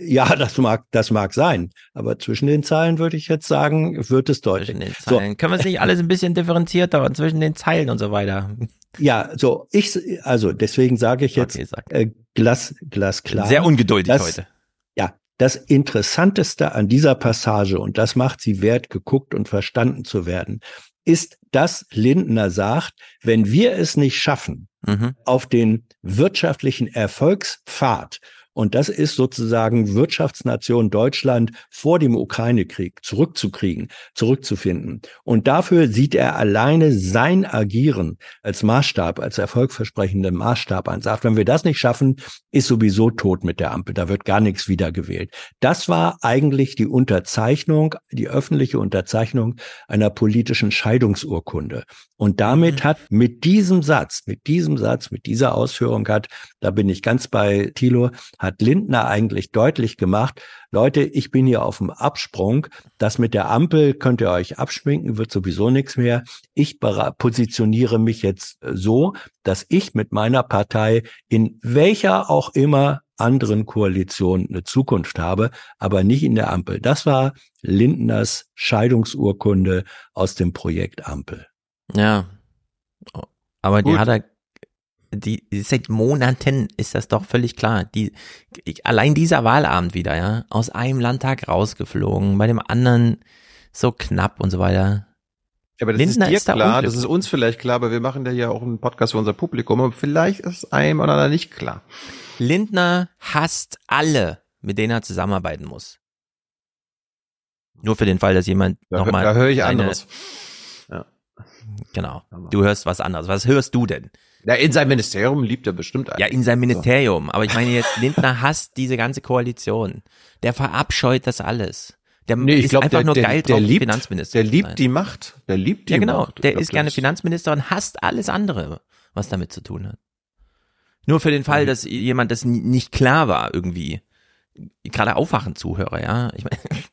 Ja, das mag, das mag sein. Aber zwischen den Zeilen würde ich jetzt sagen, wird es deutlich. Zwischen den Zeilen. Können wir es nicht alles ein bisschen differenzierter und zwischen den Zeilen und so weiter? Ja, so ich, also deswegen sage ich jetzt Okay, sag. äh, Glas, Glas klar. Sehr ungeduldig das, heute. Ja, das Interessanteste an dieser Passage und das macht sie wert, geguckt und verstanden zu werden, ist, dass Lindner sagt, wenn wir es nicht schaffen, Mhm. auf den wirtschaftlichen Erfolgspfad und das ist sozusagen Wirtschaftsnation Deutschland vor dem Ukraine-Krieg zurückzukriegen, zurückzufinden. Und dafür sieht er alleine sein Agieren als Maßstab, als erfolgversprechenden Maßstab an. Sagt, wenn wir das nicht schaffen, ist sowieso tot mit der Ampel. Da wird gar nichts wiedergewählt. Das war eigentlich die Unterzeichnung, die öffentliche Unterzeichnung einer politischen Scheidungsurkunde. Und damit hat mit diesem Satz, mit diesem Satz, mit dieser Ausführung hat, da bin ich ganz bei Thilo, hat Lindner eigentlich deutlich gemacht, Leute, ich bin hier auf dem Absprung. Das mit der Ampel könnt ihr euch abschminken, wird sowieso nichts mehr. Ich positioniere mich jetzt äh, so, dass ich mit meiner Partei in welcher auch immer anderen Koalition eine Zukunft habe, aber nicht in der Ampel. Das war Lindners Scheidungsurkunde aus dem Projekt Ampel. Ja. Aber die Gut. hat er, die, seit Monaten ist das doch völlig klar. Die, ich, allein dieser Wahlabend wieder, ja, aus einem Landtag rausgeflogen, bei dem anderen so knapp und so weiter. Ja, aber das Lindner ist dir ist da klar, das unglücklich. ist uns vielleicht klar, aber wir machen da ja auch einen Podcast für unser Publikum, aber vielleicht ist einem oder anderen nicht klar. Lindner hasst alle, mit denen er zusammenarbeiten muss. Nur für den Fall, dass jemand Da, nochmal. da höre ich anderes. Ja. Genau. Du hörst was anderes. Was hörst du denn? Ja, in seinem Ministerium liebt er bestimmt einen. Ja, in seinem Ministerium. Aber ich meine jetzt, [LAUGHS] Lindner hasst diese ganze Koalition. Der verabscheut das alles. Der Nee, ich ist glaub, einfach der- nur der- geil der drauf, liebt- Finanzminister der liebt die Macht. Der liebt die Ja, genau. Macht. Der glaub, ist gerne Finanzminister und hasst alles andere, was damit zu tun hat. Nur für den Mhm. Fall, dass jemand das nicht klar war irgendwie. Gerade aufwachen Zuhörer, ja. Ich meine, [LAUGHS]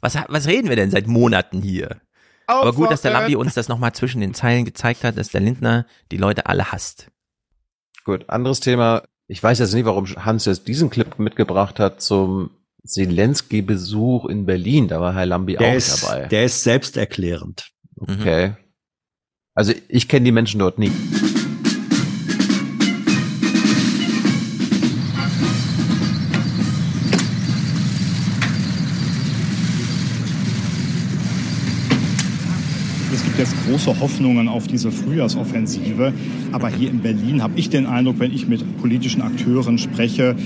was, was reden wir denn seit Monaten hier? Aber gut, dass der! Lambi uns das nochmal zwischen den Zeilen gezeigt hat, dass der Lindner die Leute alle hasst. Gut, anderes Thema. Ich weiß jetzt nicht, warum Hans jetzt diesen Clip mitgebracht hat zum Zelensky-Besuch in Berlin. Da war Herr Lambi Der auch ist, dabei. der ist selbsterklärend. Okay. Also ich kenne die Menschen dort nicht. Gibt jetzt große Hoffnungen auf diese Frühjahrsoffensive. Aber hier in Berlin habe ich den Eindruck, wenn ich mit politischen Akteuren spreche,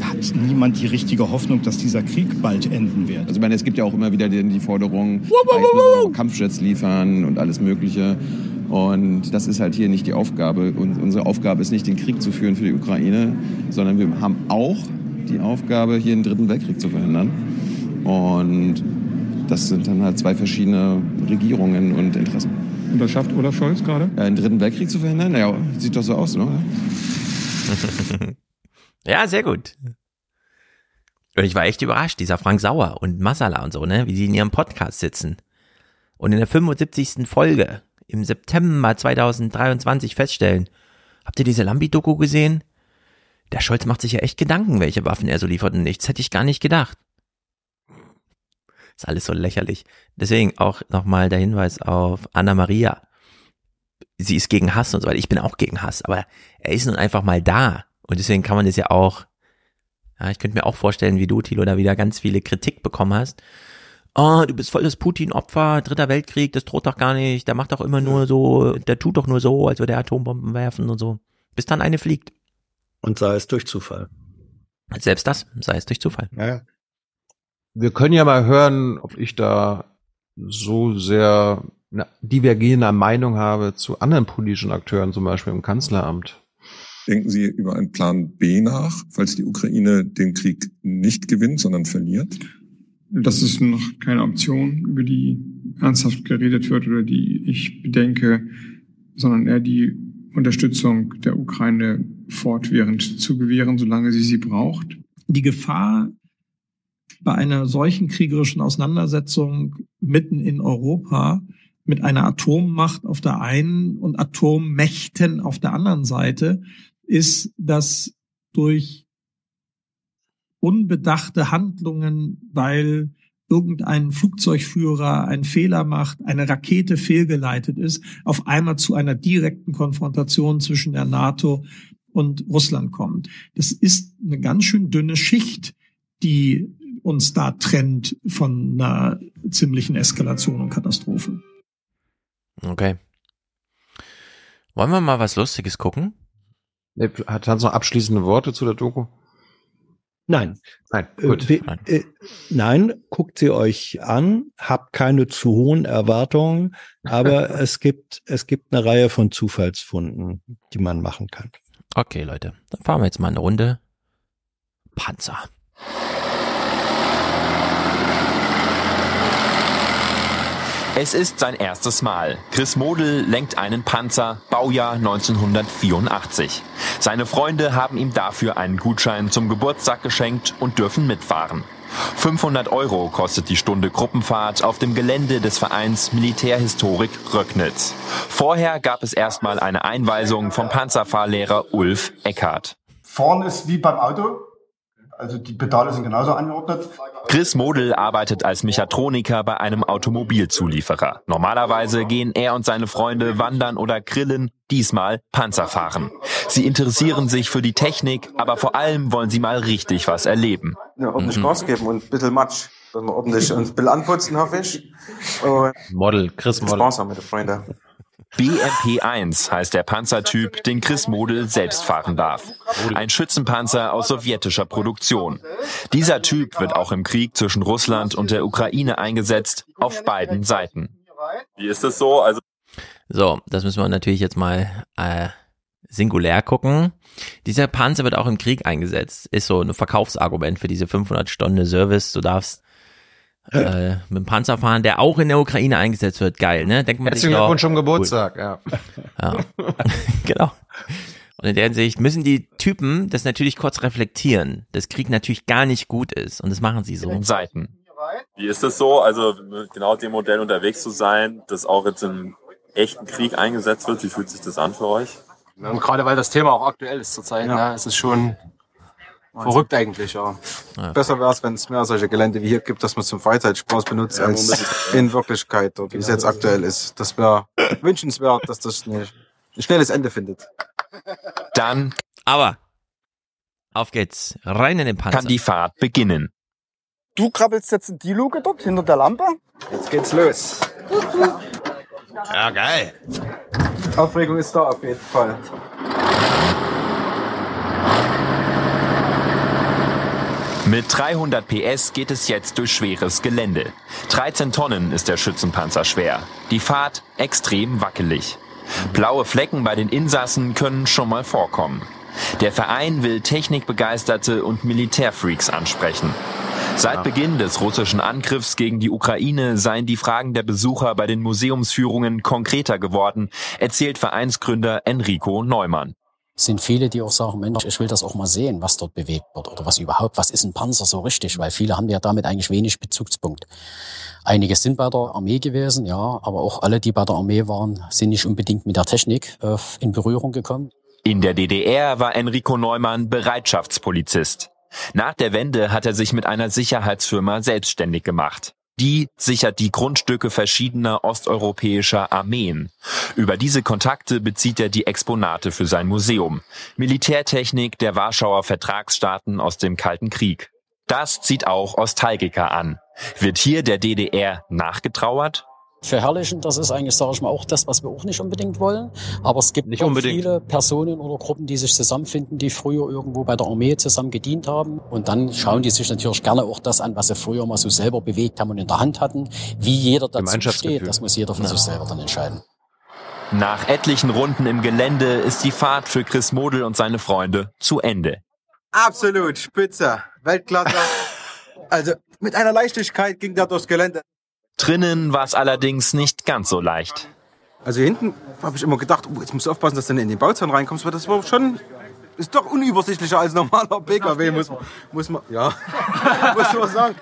hat niemand die richtige Hoffnung, dass dieser Krieg bald enden wird. Also ich meine, es gibt ja auch immer wieder die, die Forderung, Kampfjets liefern und alles Mögliche. Und das ist halt hier nicht die Aufgabe. Und unsere Aufgabe ist nicht, den Krieg zu führen für die Ukraine, sondern wir haben auch die Aufgabe, hier einen dritten Weltkrieg zu verhindern. Und das sind dann halt zwei verschiedene Regierungen und Interessen. Und das schafft Olaf Scholz gerade? Äh, einen dritten Weltkrieg zu verhindern? Ja, sieht doch so aus, oder? [LAUGHS] Ja, sehr gut. Und ich war echt überrascht, dieser Frank Sauer und Masala und so, ne, wie die in ihrem Podcast sitzen. Und in der 75. Folge im September 2023 feststellen, habt ihr diese Lambi-Doku gesehen? Der Scholz macht sich ja echt Gedanken, welche Waffen er so liefert und nichts hätte ich gar nicht gedacht. Ist alles so lächerlich. Deswegen auch nochmal der Hinweis auf Anna Maria. Sie ist gegen Hass und so weiter. Ich bin auch gegen Hass, aber er ist nun einfach mal da. Und deswegen kann man das ja auch, ja, ich könnte mir auch vorstellen, wie du, Thilo, da wieder ganz viele Kritik bekommen hast. Oh, du bist voll das Putin-Opfer, dritter Weltkrieg, das droht doch gar nicht, der macht doch immer nur so, der tut doch nur so, als würde er Atombomben werfen und so. Bis dann eine fliegt. Und sei es durch Zufall. Selbst das, sei es durch Zufall. Ja. Wir können ja mal hören, ob ich da so sehr eine divergierende Meinung habe zu anderen politischen Akteuren, zum Beispiel im Kanzleramt. Denken Sie über einen Plan B nach, falls die Ukraine den Krieg nicht gewinnt, sondern verliert? Das ist noch keine Option, über die ernsthaft geredet wird oder die ich bedenke, sondern eher die Unterstützung der Ukraine fortwährend zu gewähren, solange sie sie braucht. Die Gefahr bei einer solchen kriegerischen Auseinandersetzung mitten in Europa mit einer Atommacht auf der einen und Atommächten auf der anderen Seite ist, dass durch unbedachte Handlungen, weil irgendein Flugzeugführer einen Fehler macht, eine Rakete fehlgeleitet ist, auf einmal zu einer direkten Konfrontation zwischen der NATO und Russland kommt. Das ist eine ganz schön dünne Schicht, die uns da trennt von einer ziemlichen Eskalation und Katastrophe. Okay. Wollen wir mal was Lustiges gucken? Hat Hans noch abschließende Worte zu der Doku? Nein. Nein, gut. Äh, we- äh, nein, guckt sie euch an, habt keine zu hohen Erwartungen, aber [LAUGHS] es gibt, es gibt eine Reihe von Zufallsfunden, die man machen kann. Okay, Leute, dann fahren wir jetzt mal eine Runde. Panzer. Es ist sein erstes Mal. Chris Model lenkt einen Panzer, Baujahr 1984. Seine Freunde haben ihm dafür einen Gutschein zum Geburtstag geschenkt und dürfen mitfahren. 500 Euro kostet die Stunde Gruppenfahrt auf dem Gelände des Vereins Militärhistorik Röcknitz. Vorher gab es erstmal eine Einweisung vom Panzerfahrlehrer Ulf Eckhardt. Vorne ist wie beim Auto. Also die Pedale sind genauso angeordnet. Chris Model arbeitet als Mechatroniker bei einem Automobilzulieferer. Normalerweise gehen er und seine Freunde wandern oder grillen, diesmal Panzer fahren. Sie interessieren sich für die Technik, aber vor allem wollen sie mal richtig was erleben. Ja, ordentlich Mhm. Gas geben und ein bisschen Matsch. Dass wir ordentlich uns ein bisschen anputzen, hoffe ich. Und Model, Chris Model. Spaß haben mit den Freunden. BMP-1 heißt der Panzertyp, den Chris Model selbst fahren darf. Ein Schützenpanzer aus sowjetischer Produktion. Dieser Typ wird auch im Krieg zwischen Russland und der Ukraine eingesetzt, auf beiden Seiten. Wie ist das so? Also so, das müssen wir natürlich jetzt mal äh, singulär gucken. Dieser Panzer wird auch im Krieg eingesetzt. Ist so ein Verkaufsargument für diese 500 Stunden Service. Du darfst äh, mit dem Panzer fahren, der auch in der Ukraine eingesetzt wird. Geil, ne? Denkt man Herzlichen Glückwunsch zum Geburtstag, cool. ja. ja. [LAUGHS] genau. Und in der Hinsicht müssen die Typen das natürlich kurz reflektieren, dass Krieg natürlich gar nicht gut ist. Und das machen sie so. Seiten. Wie ist es so, also genau dem Modell unterwegs zu sein, das auch jetzt im echten Krieg eingesetzt wird? Wie fühlt sich das an für euch? Und gerade weil das Thema auch aktuell ist zurzeit, ja. ne? es ist schon verrückt eigentlich, ja. ja. Besser wäre es, wenn es mehr solche Gelände wie hier gibt, dass man zum Freizeitspaß benutzt, ja, als in Wirklichkeit, dort, wie es jetzt aktuell ist. Das wäre wünschenswert, dass das eine, ein schnelles Ende findet. Dann aber auf geht's, rein in den Panzer. Kann die Fahrt beginnen. Du krabbelst jetzt in die Luke dort hinter der Lampe. Jetzt geht's los. Ja, geil. Aufregung ist da auf jeden Fall. Mit 300 PS geht es jetzt durch schweres Gelände. 13 Tonnen ist der Schützenpanzer schwer. Die Fahrt extrem wackelig. Blaue Flecken bei den Insassen können schon mal vorkommen. Der Verein will Technikbegeisterte und Militärfreaks ansprechen. Seit Beginn des russischen Angriffs gegen die Ukraine seien die Fragen der Besucher bei den Museumsführungen konkreter geworden, erzählt Vereinsgründer Enrico Neumann. Sind viele, die auch sagen, Mensch, ich will das auch mal sehen, was dort bewegt wird oder was überhaupt, was ist ein Panzer so richtig, weil viele haben ja damit eigentlich wenig Bezugspunkt. Einige sind bei der Armee gewesen, ja, aber auch alle, die bei der Armee waren, sind nicht unbedingt mit der Technik äh, in Berührung gekommen. In der DDR war Enrico Neumann Bereitschaftspolizist. Nach der Wende hat er sich mit einer Sicherheitsfirma selbstständig gemacht. Die sichert die Grundstücke verschiedener osteuropäischer Armeen. Über diese Kontakte bezieht er die Exponate für sein Museum. Militärtechnik der Warschauer Vertragsstaaten aus dem Kalten Krieg. Das zieht auch Ostalgiker an. Wird hier der DDR nachgetrauert? Verherrlichen. Das ist eigentlich, sage ich mal, auch das, was wir auch nicht unbedingt wollen. Aber es gibt nicht viele Personen oder Gruppen, die sich zusammenfinden, die früher irgendwo bei der Armee zusammen gedient haben. Und dann schauen die sich natürlich gerne auch das an, was sie früher mal so selber bewegt haben und in der Hand hatten. Wie jeder dazu steht, das muss jeder von ja. sich selber dann entscheiden. Nach etlichen Runden im Gelände ist die Fahrt für Chris Model und seine Freunde zu Ende. Absolut, spitze, Weltklasse. [LAUGHS] also mit einer Leichtigkeit ging der durchs Gelände. Drinnen war es allerdings nicht ganz so leicht. Also hier hinten habe ich immer gedacht, oh, jetzt musst du aufpassen, dass du in den Bauzaun reinkommst, weil das war schon ist doch unübersichtlicher als normaler PKW, muss, muss man, ja, [LAUGHS] muss man sagen.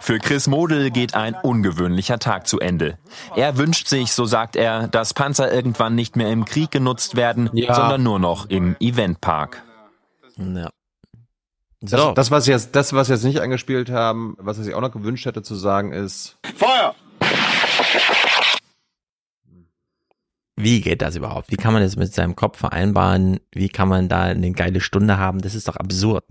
Für Chris Model geht ein ungewöhnlicher Tag zu Ende. Er wünscht sich, so sagt er, dass Panzer irgendwann nicht mehr im Krieg genutzt werden, ja. sondern nur noch im Eventpark. Ja. So. Das, das, was jetzt, das, was jetzt nicht angespielt haben, was er sich auch noch gewünscht hätte zu sagen, ist Feuer! Wie geht das überhaupt? Wie kann man das mit seinem Kopf vereinbaren? Wie kann man da eine geile Stunde haben? Das ist doch absurd.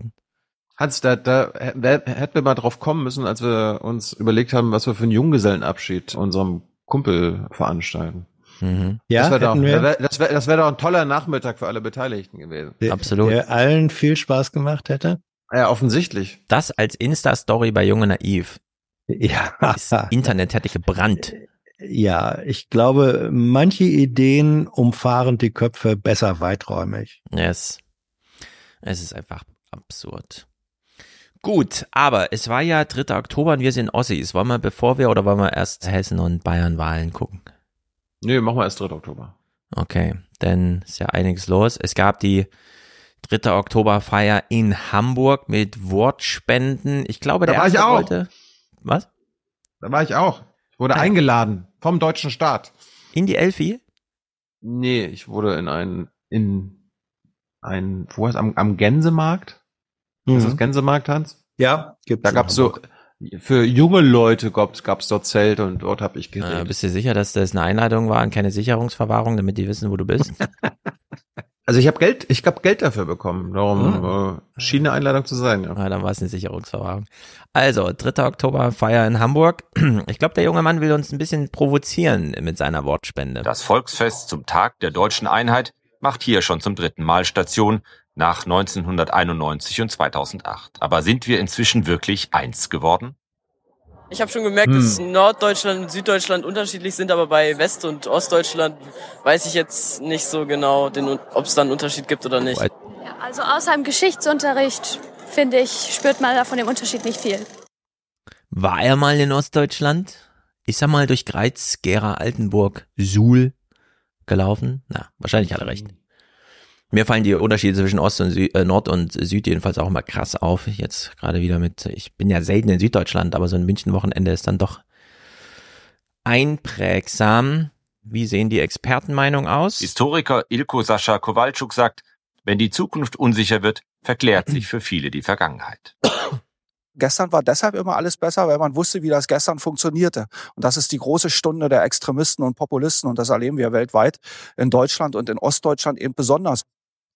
Hans, da, da hätten wir mal drauf kommen müssen, als wir uns überlegt haben, was wir für einen Junggesellenabschied unserem Kumpel veranstalten. Mhm. Ja, das wäre doch, das wär, das wär doch ein toller Nachmittag für alle Beteiligten gewesen. Der, Absolut. Der allen viel Spaß gemacht hätte. Ja, offensichtlich. Das als Insta-Story bei Junge Naiv. Ja. Das Internet hätte gebrannt. Ja, ich glaube, manche Ideen umfahren die Köpfe besser weiträumig. Yes. Es ist einfach absurd. Gut, aber es war ja 3. Oktober und wir sind Ossis. Wollen wir, bevor wir oder wollen wir erst Hessen und Bayern Wahlen gucken? Nö, machen wir erst 3. Oktober. Okay, denn ist ja einiges los. Es gab die 3. Oktoberfeier in Hamburg mit Wortspenden. Ich glaube, da der war ich auch. Wollte, was? Da war ich auch. Ich wurde ja. eingeladen vom deutschen Staat. In die Elfi? Nee, ich wurde in ein, in ein, wo heißt am, am Gänsemarkt? Mhm. Ist das Gänsemarkt, Hans? Ja, gibt's. Da gab's so, für junge Leute gab's, gab's dort Zelte und dort habe ich geredet. Äh, bist du sicher, dass das eine Einladung war und keine Sicherungsverwahrung, damit die wissen, wo du bist? [LAUGHS] Also ich habe Geld, ich habe Geld dafür bekommen. Darum hm. äh, schien eine Einladung zu sein. Ja. Ah, dann war es eine Sicherungsverwahrung. Also, 3. Oktober Feier in Hamburg. Ich glaube, der junge Mann will uns ein bisschen provozieren mit seiner Wortspende. Das Volksfest zum Tag der deutschen Einheit macht hier schon zum dritten Mal Station nach 1991 und 2008. Aber sind wir inzwischen wirklich eins geworden? Ich habe schon gemerkt, hm. dass Norddeutschland und Süddeutschland unterschiedlich sind, aber bei West- und Ostdeutschland weiß ich jetzt nicht so genau, ob es da einen Unterschied gibt oder nicht. Ja, also außer im Geschichtsunterricht, finde ich, spürt man da von dem Unterschied nicht viel. War er mal in Ostdeutschland? Ist er mal durch Greiz, Gera, Altenburg, Suhl gelaufen? Na, wahrscheinlich hat er recht. Mir fallen die Unterschiede zwischen Ost und Sü äh, Nord und Süd jedenfalls auch immer krass auf. Jetzt gerade wieder mit, ich bin ja selten in Süddeutschland, aber so ein München-Wochenende ist dann doch einprägsam. Wie sehen die Expertenmeinungen aus? Historiker Ilko Sascha Kowalczuk sagt, wenn die Zukunft unsicher wird, verklärt sich für viele die Vergangenheit. Gestern war deshalb immer alles besser, weil man wusste, wie das gestern funktionierte. Und das ist die große Stunde der Extremisten und Populisten. Und das erleben wir weltweit, in Deutschland und in Ostdeutschland eben besonders.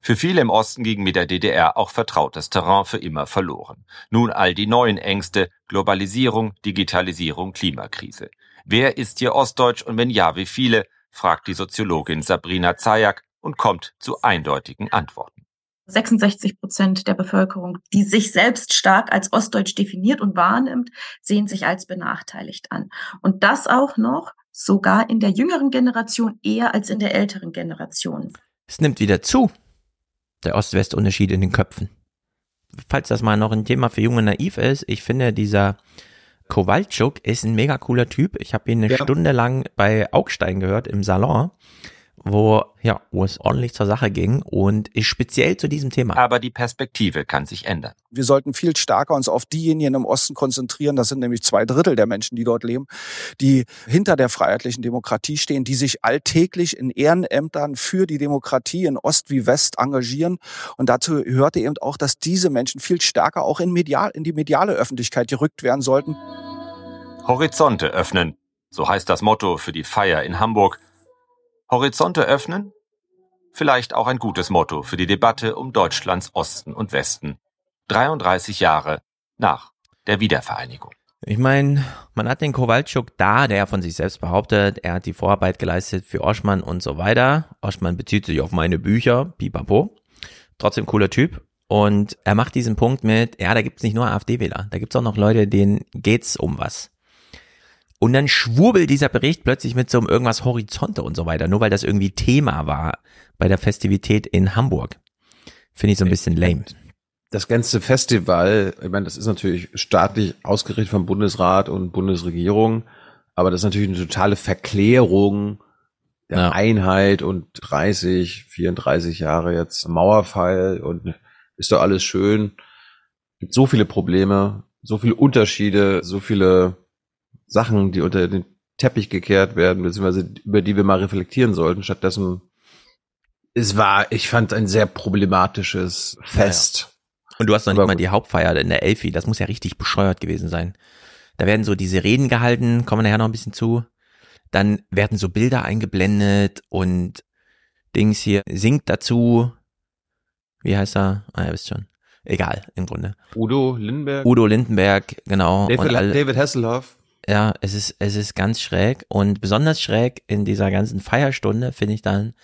Für viele im Osten ging mit der DDR auch vertrautes Terrain für immer verloren. Nun all die neuen Ängste, Globalisierung, Digitalisierung, Klimakrise. Wer ist hier Ostdeutsch und wenn ja, wie viele? fragt die Soziologin Sabrina Zajak und kommt zu eindeutigen Antworten. 66 Prozent der Bevölkerung, die sich selbst stark als ostdeutsch definiert und wahrnimmt, sehen sich als benachteiligt an. Und das auch noch sogar in der jüngeren Generation eher als in der älteren Generation. Es nimmt wieder zu, der Ost-West-Unterschied in den Köpfen. Falls das mal noch ein Thema für Junge Naiv ist, ich finde dieser Kowalczuk ist ein mega cooler Typ. Ich habe ihn eine ja. Stunde lang bei Augstein gehört im Salon wo, ja, wo es ordentlich zur Sache ging und ist speziell zu diesem Thema. Aber die Perspektive kann sich ändern. Wir sollten viel stärker uns auf diejenigen im Osten konzentrieren, das sind nämlich zwei Drittel der Menschen, die dort leben, die hinter der freiheitlichen Demokratie stehen, die sich alltäglich in Ehrenämtern für die Demokratie in Ost wie West engagieren. Und dazu hörte eben auch, dass diese Menschen viel stärker auch in, medial, in die mediale Öffentlichkeit gerückt werden sollten. Horizonte öffnen. So heißt das Motto für die Feier in Hamburg Horizonte öffnen? Vielleicht auch ein gutes Motto für die Debatte um Deutschlands Osten und Westen. 33 Jahre nach der Wiedervereinigung. Ich meine, man hat den Kowalczuk da, der von sich selbst behauptet, er hat die Vorarbeit geleistet für Oschmann und so weiter. Oschmann bezieht sich auf meine Bücher, pipapo. Trotzdem cooler Typ. Und er macht diesen Punkt mit, ja, da gibt's nicht nur AfD-Wähler, da gibt's auch noch Leute, denen geht's um was. Und dann schwurbelt dieser Bericht plötzlich mit so einem irgendwas Horizonte und so weiter, nur weil das irgendwie Thema war bei der Festivität in Hamburg. Finde ich so ein bisschen lame. Das ganze Festival, ich meine, das ist natürlich staatlich ausgerichtet vom Bundesrat und Bundesregierung, aber das ist natürlich eine totale Verklärung der ja. Einheit und 30, 34 Jahre jetzt Mauerfall und ist doch alles schön. Gibt so viele Probleme, so viele Unterschiede, so viele Sachen, die unter den Teppich gekehrt werden, beziehungsweise über die wir mal reflektieren sollten. Stattdessen, es war, ich fand, ein sehr problematisches Fest. Ja. Und du hast noch nicht mal die Hauptfeier in der Elfi, das muss ja richtig bescheuert gewesen sein. Da werden so diese Reden gehalten, kommen wir nachher noch ein bisschen zu. Dann werden so Bilder eingeblendet und Dings hier singt dazu. Wie heißt er? Ah, ihr wisst schon. Egal, im Grunde. Udo Lindenberg. Udo Lindenberg, genau. David, David Hasselhoff. Ja, es ist, es ist ganz schräg und besonders schräg in dieser ganzen Feierstunde finde ich dann,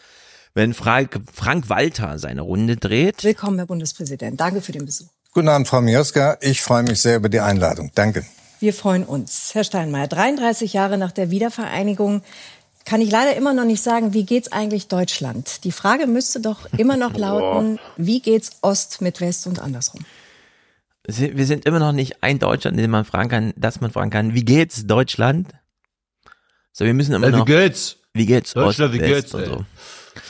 wenn Frank, Frank Walter seine Runde dreht. Willkommen, Herr Bundespräsident. Danke für den Besuch. Guten Abend, Frau Mioska. Ich freue mich sehr über die Einladung. Danke. Wir freuen uns. Herr Steinmeier, 33 Jahre nach der Wiedervereinigung kann ich leider immer noch nicht sagen, wie geht's eigentlich Deutschland? Die Frage müsste doch immer noch [LAUGHS] lauten, wie geht's Ost mit West und andersrum? Wir sind immer noch nicht ein Deutschland, in dem man fragen kann, dass man fragen kann, wie geht's Deutschland? So, wir müssen immer ja, noch. Wie geht's? Wie geht's? Deutschland, Ost, wie geht's? Und so.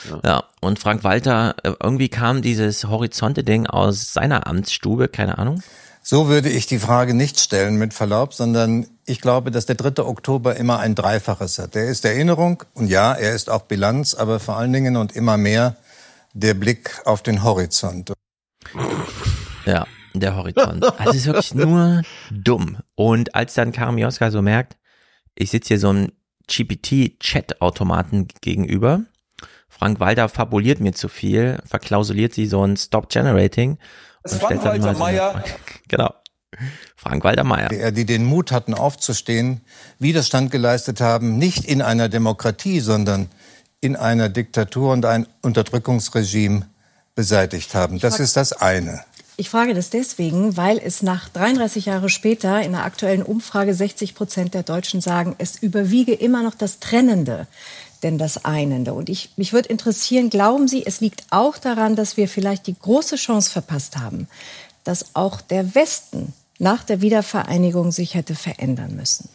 ja. ja, und Frank Walter, äh, irgendwie kam dieses Horizonte-Ding aus seiner Amtsstube, keine Ahnung. So würde ich die Frage nicht stellen, mit Verlaub, sondern ich glaube, dass der 3. Oktober immer ein Dreifaches hat. Der ist Erinnerung und ja, er ist auch Bilanz, aber vor allen Dingen und immer mehr der Blick auf den Horizont. Ja, der Horizont. Also es ist wirklich nur dumm. Und als dann Karim Joska so merkt, ich sitze hier so einem GPT-Chat-Automaten gegenüber, Frank Walter fabuliert mir zu viel, verklausuliert sie so ein Stop-Generating. Frank Walter so Meyer. [LAUGHS] Genau. Frank Walter Meyer. Die, die den Mut hatten, aufzustehen, Widerstand geleistet haben, nicht in einer Demokratie, sondern in einer Diktatur und ein Unterdrückungsregime beseitigt haben. Das ist das eine. Ich frage das deswegen, weil es nach 33 Jahre später in einer aktuellen Umfrage 60 Prozent der Deutschen sagen, es überwiege immer noch das Trennende denn das Einende. Und ich, mich würde interessieren, glauben Sie, es liegt auch daran, dass wir vielleicht die große Chance verpasst haben, dass auch der Westen nach der Wiedervereinigung sich hätte verändern müssen.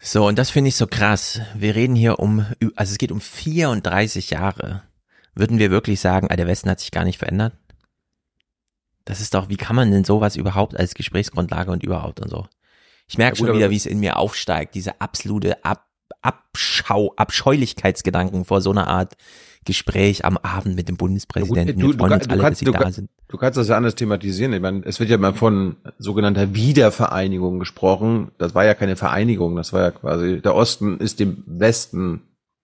So, und das finde ich so krass. Wir reden hier um, also es geht um 34 Jahre. Würden wir wirklich sagen, ah, der Westen hat sich gar nicht verändert? Das ist doch, wie kann man denn sowas überhaupt als Gesprächsgrundlage und überhaupt und so? Ich merke ja, schon wieder, wie es in mir aufsteigt, diese absolute Ab Abschau, Abscheulichkeitsgedanken vor so einer Art Gespräch am Abend mit dem Bundespräsidenten. Ja, gut, du, du, du, alle, kannst, du, du, kannst das ja anders thematisieren. Ich meine, es wird ja mal von sogenannter Wiedervereinigung gesprochen. Das war ja keine Vereinigung, das war ja quasi, der Osten ist dem Westen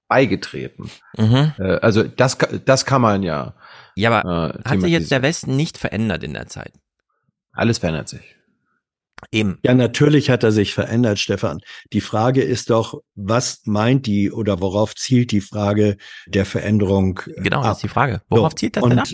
beigetreten. Mhm. Äh, also das, das kann man ja. Ja, aber äh, hat sich jetzt der Westen nicht verändert in der Zeit? Alles verändert sich. Eben. Ja, natürlich hat er sich verändert, Stefan. Die Frage ist doch, was meint die oder worauf zielt die Frage der Veränderung? Genau, ab? das ist die Frage. Worauf so, zielt das denn ab?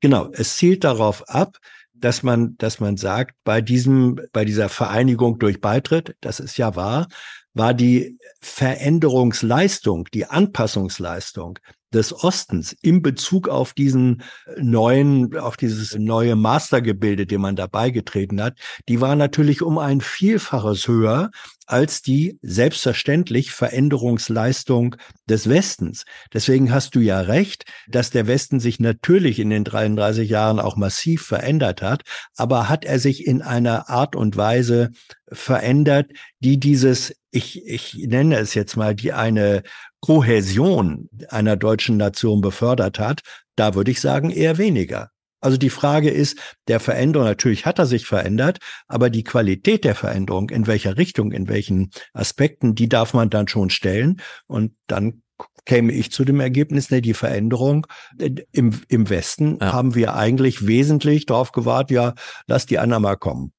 Genau, es zielt darauf ab, dass man, dass man sagt, bei diesem, bei dieser Vereinigung durch Beitritt, das ist ja wahr, war die Veränderungsleistung, die Anpassungsleistung des Ostens in Bezug auf diesen neuen, auf dieses neue Mastergebilde, dem man da beigetreten hat, die war natürlich um ein Vielfaches höher als die selbstverständlich Veränderungsleistung des Westens. Deswegen hast du ja recht, dass der Westen sich natürlich in den 33 Jahren auch massiv verändert hat, aber hat er sich in einer Art und Weise verändert, die dieses, ich, ich nenne es jetzt mal, die eine Kohäsion einer deutschen Nation befördert hat, da würde ich sagen eher weniger. Also die Frage ist, der Veränderung, natürlich hat er sich verändert, aber die Qualität der Veränderung, in welcher Richtung, in welchen Aspekten, die darf man dann schon stellen. Und dann käme ich zu dem Ergebnis, ne, die Veränderung äh, im, im Westen ja. haben wir eigentlich wesentlich darauf gewartet, ja, lass die anderen mal kommen.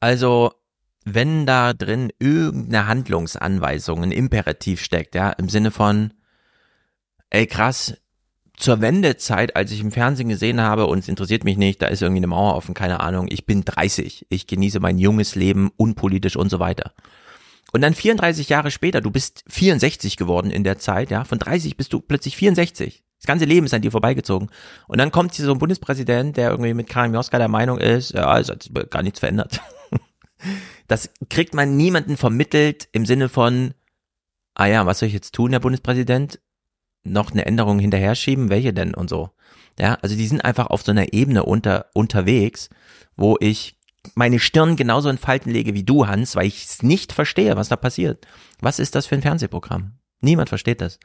Also wenn da drin irgendeine Handlungsanweisung, ein Imperativ steckt, ja, im Sinne von, ey krass, zur Wendezeit, als ich im Fernsehen gesehen habe und es interessiert mich nicht, da ist irgendwie eine Mauer offen, keine Ahnung, ich bin 30, ich genieße mein junges Leben, unpolitisch und so weiter. Und dann 34 Jahre später, du bist 64 geworden in der Zeit, ja, von 30 bist du plötzlich 64. Das ganze Leben ist an dir vorbeigezogen. Und dann kommt hier so ein Bundespräsident, der irgendwie mit Karin Mioska der Meinung ist, ja, es hat gar nichts verändert. [LAUGHS] Das kriegt man niemanden vermittelt im Sinne von, ah ja, was soll ich jetzt tun, Herr Bundespräsident? Noch eine Änderung hinterher schieben? Welche denn und so? Ja, also die sind einfach auf so einer Ebene unter, unterwegs, wo ich meine Stirn genauso in Falten lege wie du, Hans, weil ich es nicht verstehe, was da passiert. Was ist das für ein Fernsehprogramm? Niemand versteht das.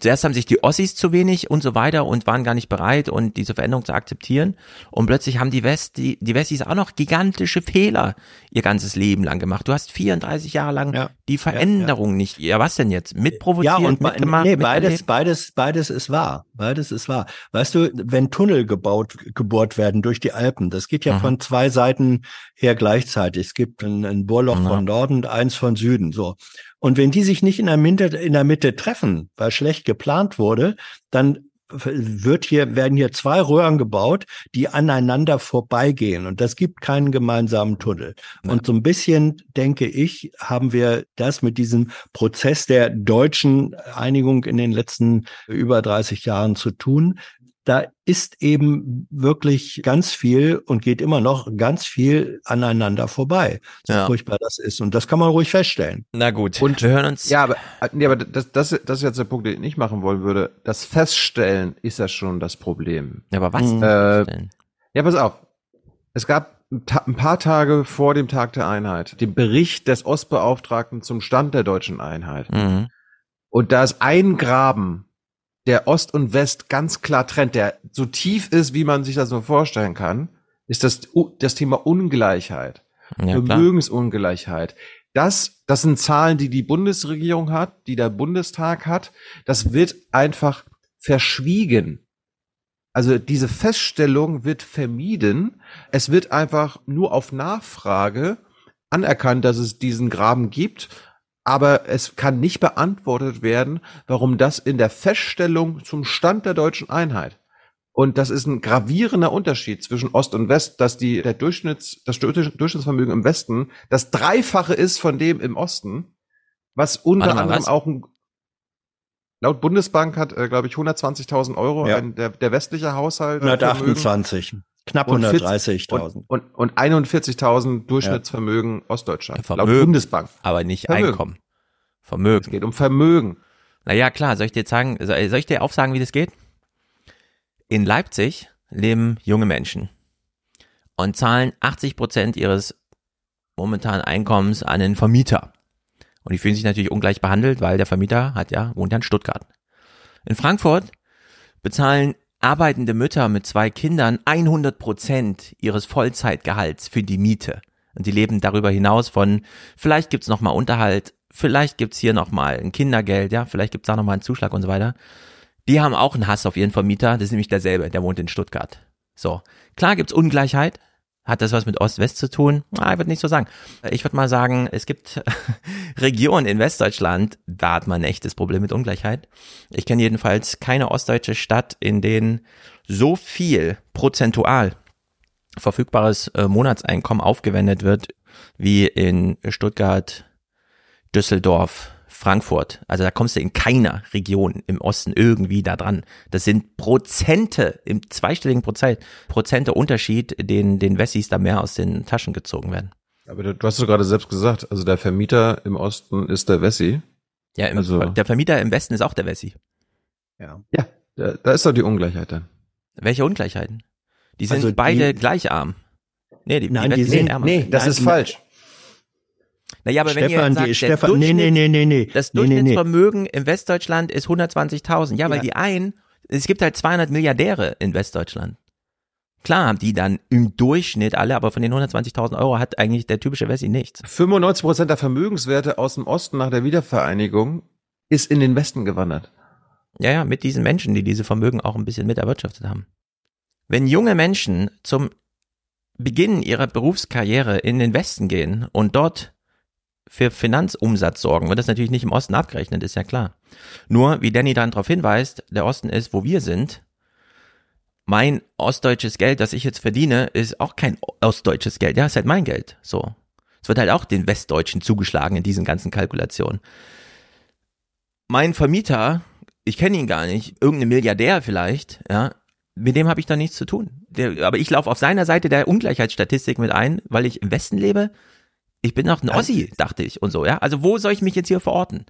Zuerst haben sich die Ossis zu wenig und so weiter und waren gar nicht bereit und diese Veränderung zu akzeptieren. Und plötzlich haben die West, die, die Westis auch noch gigantische Fehler ihr ganzes Leben lang gemacht. Du hast 34 Jahre lang ja, die Veränderung ja, ja. nicht. Ja, was denn jetzt? Mitprovoziert, ja, und mitgemacht? Nee, beides, beides, beides ist wahr. Beides ist wahr. Weißt du, wenn Tunnel gebaut, gebohrt werden durch die Alpen, das geht ja mhm. von zwei Seiten her gleichzeitig. Es gibt ein, ein Bohrloch mhm. von Norden und eins von Süden, so. Und wenn die sich nicht in der Mitte, in der Mitte treffen, weil schlecht geplant wurde, dann wird hier, werden hier zwei Röhren gebaut, die aneinander vorbeigehen. Und das gibt keinen gemeinsamen Tunnel. Ja. Und so ein bisschen, denke ich, haben wir das mit diesem Prozess der deutschen Einigung in den letzten über 30 Jahren zu tun da ist eben wirklich ganz viel und geht immer noch ganz viel aneinander vorbei. So ja. furchtbar das ist. Und das kann man ruhig feststellen. Na gut. Und wir hören uns. Ja, aber, nee, aber das, das, das ist jetzt der Punkt, den ich nicht machen wollen würde. Das Feststellen ist ja schon das Problem. Ja, aber was? Äh, ja, pass auf. Es gab ein paar Tage vor dem Tag der Einheit den Bericht des Ostbeauftragten zum Stand der deutschen Einheit. Mhm. Und da ist ein Graben der Ost und West ganz klar trennt, der so tief ist, wie man sich das so vorstellen kann, ist das, das Thema Ungleichheit. Ja, Vermögensungleichheit. Das, das sind Zahlen, die die Bundesregierung hat, die der Bundestag hat. Das wird einfach verschwiegen. Also diese Feststellung wird vermieden. Es wird einfach nur auf Nachfrage anerkannt, dass es diesen Graben gibt aber es kann nicht beantwortet werden, warum das in der Feststellung zum Stand der deutschen Einheit und das ist ein gravierender Unterschied zwischen Ost und West, dass die, der Durchschnitts, das Durchschnittsvermögen im Westen das Dreifache ist von dem im Osten, was unter mal, anderem was? auch ein, laut Bundesbank hat, äh, glaube ich, 120.000 Euro ja. ein, der, der westliche Haushalt. 128. Knapp 130.000. Und, und, und 41.000 Durchschnittsvermögen ja. Ostdeutschland. Vermögen, laut Bundesbank. Aber nicht Vermögen. Einkommen. Vermögen. Es geht um Vermögen. Naja, klar, soll ich dir jetzt sagen, soll ich dir aufsagen, wie das geht? In Leipzig leben junge Menschen und zahlen 80 Prozent ihres momentanen Einkommens an den Vermieter. Und die fühlen sich natürlich ungleich behandelt, weil der Vermieter hat ja, wohnt ja in Stuttgart. In Frankfurt bezahlen arbeitende Mütter mit zwei Kindern 100 Prozent ihres Vollzeitgehalts für die Miete. Und die leben darüber hinaus von, vielleicht gibt's noch mal Unterhalt, vielleicht gibt's hier noch mal ein Kindergeld, ja, vielleicht gibt's da noch mal einen Zuschlag und so weiter. Die haben auch einen Hass auf ihren Vermieter, das ist nämlich derselbe, der wohnt in Stuttgart. So, klar gibt's Ungleichheit, hat das was mit Ost-West zu tun? Ah, ich würde nicht so sagen. Ich würde mal sagen, es gibt [LAUGHS] Regionen in Westdeutschland, da hat man ein echtes Problem mit Ungleichheit. Ich kenne jedenfalls keine ostdeutsche Stadt, in denen so viel prozentual verfügbares äh, Monatseinkommen aufgewendet wird, wie in Stuttgart, Düsseldorf, Frankfurt. Also da kommst du in keiner Region im Osten irgendwie da dran. Das sind Prozente, im zweistelligen Prozent, Prozente Unterschied, den den Wessis da mehr aus den Taschen gezogen werden. Aber du, du hast es gerade selbst gesagt, also der Vermieter im Osten ist der Wessi. Ja, im, also, der Vermieter im Westen ist auch der Wessi. Ja. Ja, da, da ist doch die Ungleichheit dann. Welche Ungleichheiten? Die sind also beide die, gleich arm. Nee, die, nein, die, die sind, ärmer. nee, das nein, ist falsch. Naja, aber Stefan, wenn ihr sagt, die, Stefan, nee, nee, nee, nee, nee. Das Durchschnittsvermögen nee, nee. in Westdeutschland ist 120.000. Ja, weil ja. die einen, es gibt halt 200 Milliardäre in Westdeutschland. Klar haben die dann im Durchschnitt alle, aber von den 120.000 Euro hat eigentlich der typische Wessi nichts. 95 Prozent der Vermögenswerte aus dem Osten nach der Wiedervereinigung ist in den Westen gewandert. Ja, ja, mit diesen Menschen, die diese Vermögen auch ein bisschen mit erwirtschaftet haben. Wenn junge Menschen zum Beginn ihrer Berufskarriere in den Westen gehen und dort für Finanzumsatz sorgen, wird das natürlich nicht im Osten abgerechnet, ist ja klar. Nur, wie Danny dann darauf hinweist, der Osten ist, wo wir sind. Mein ostdeutsches Geld, das ich jetzt verdiene, ist auch kein ostdeutsches Geld. Ja, ist halt mein Geld. So. Es wird halt auch den Westdeutschen zugeschlagen in diesen ganzen Kalkulationen. Mein Vermieter, ich kenne ihn gar nicht, irgendein Milliardär vielleicht, ja, mit dem habe ich da nichts zu tun. Der, aber ich laufe auf seiner Seite der Ungleichheitsstatistik mit ein, weil ich im Westen lebe ich bin doch ein Ossi, dachte ich und so, ja. Also wo soll ich mich jetzt hier verorten?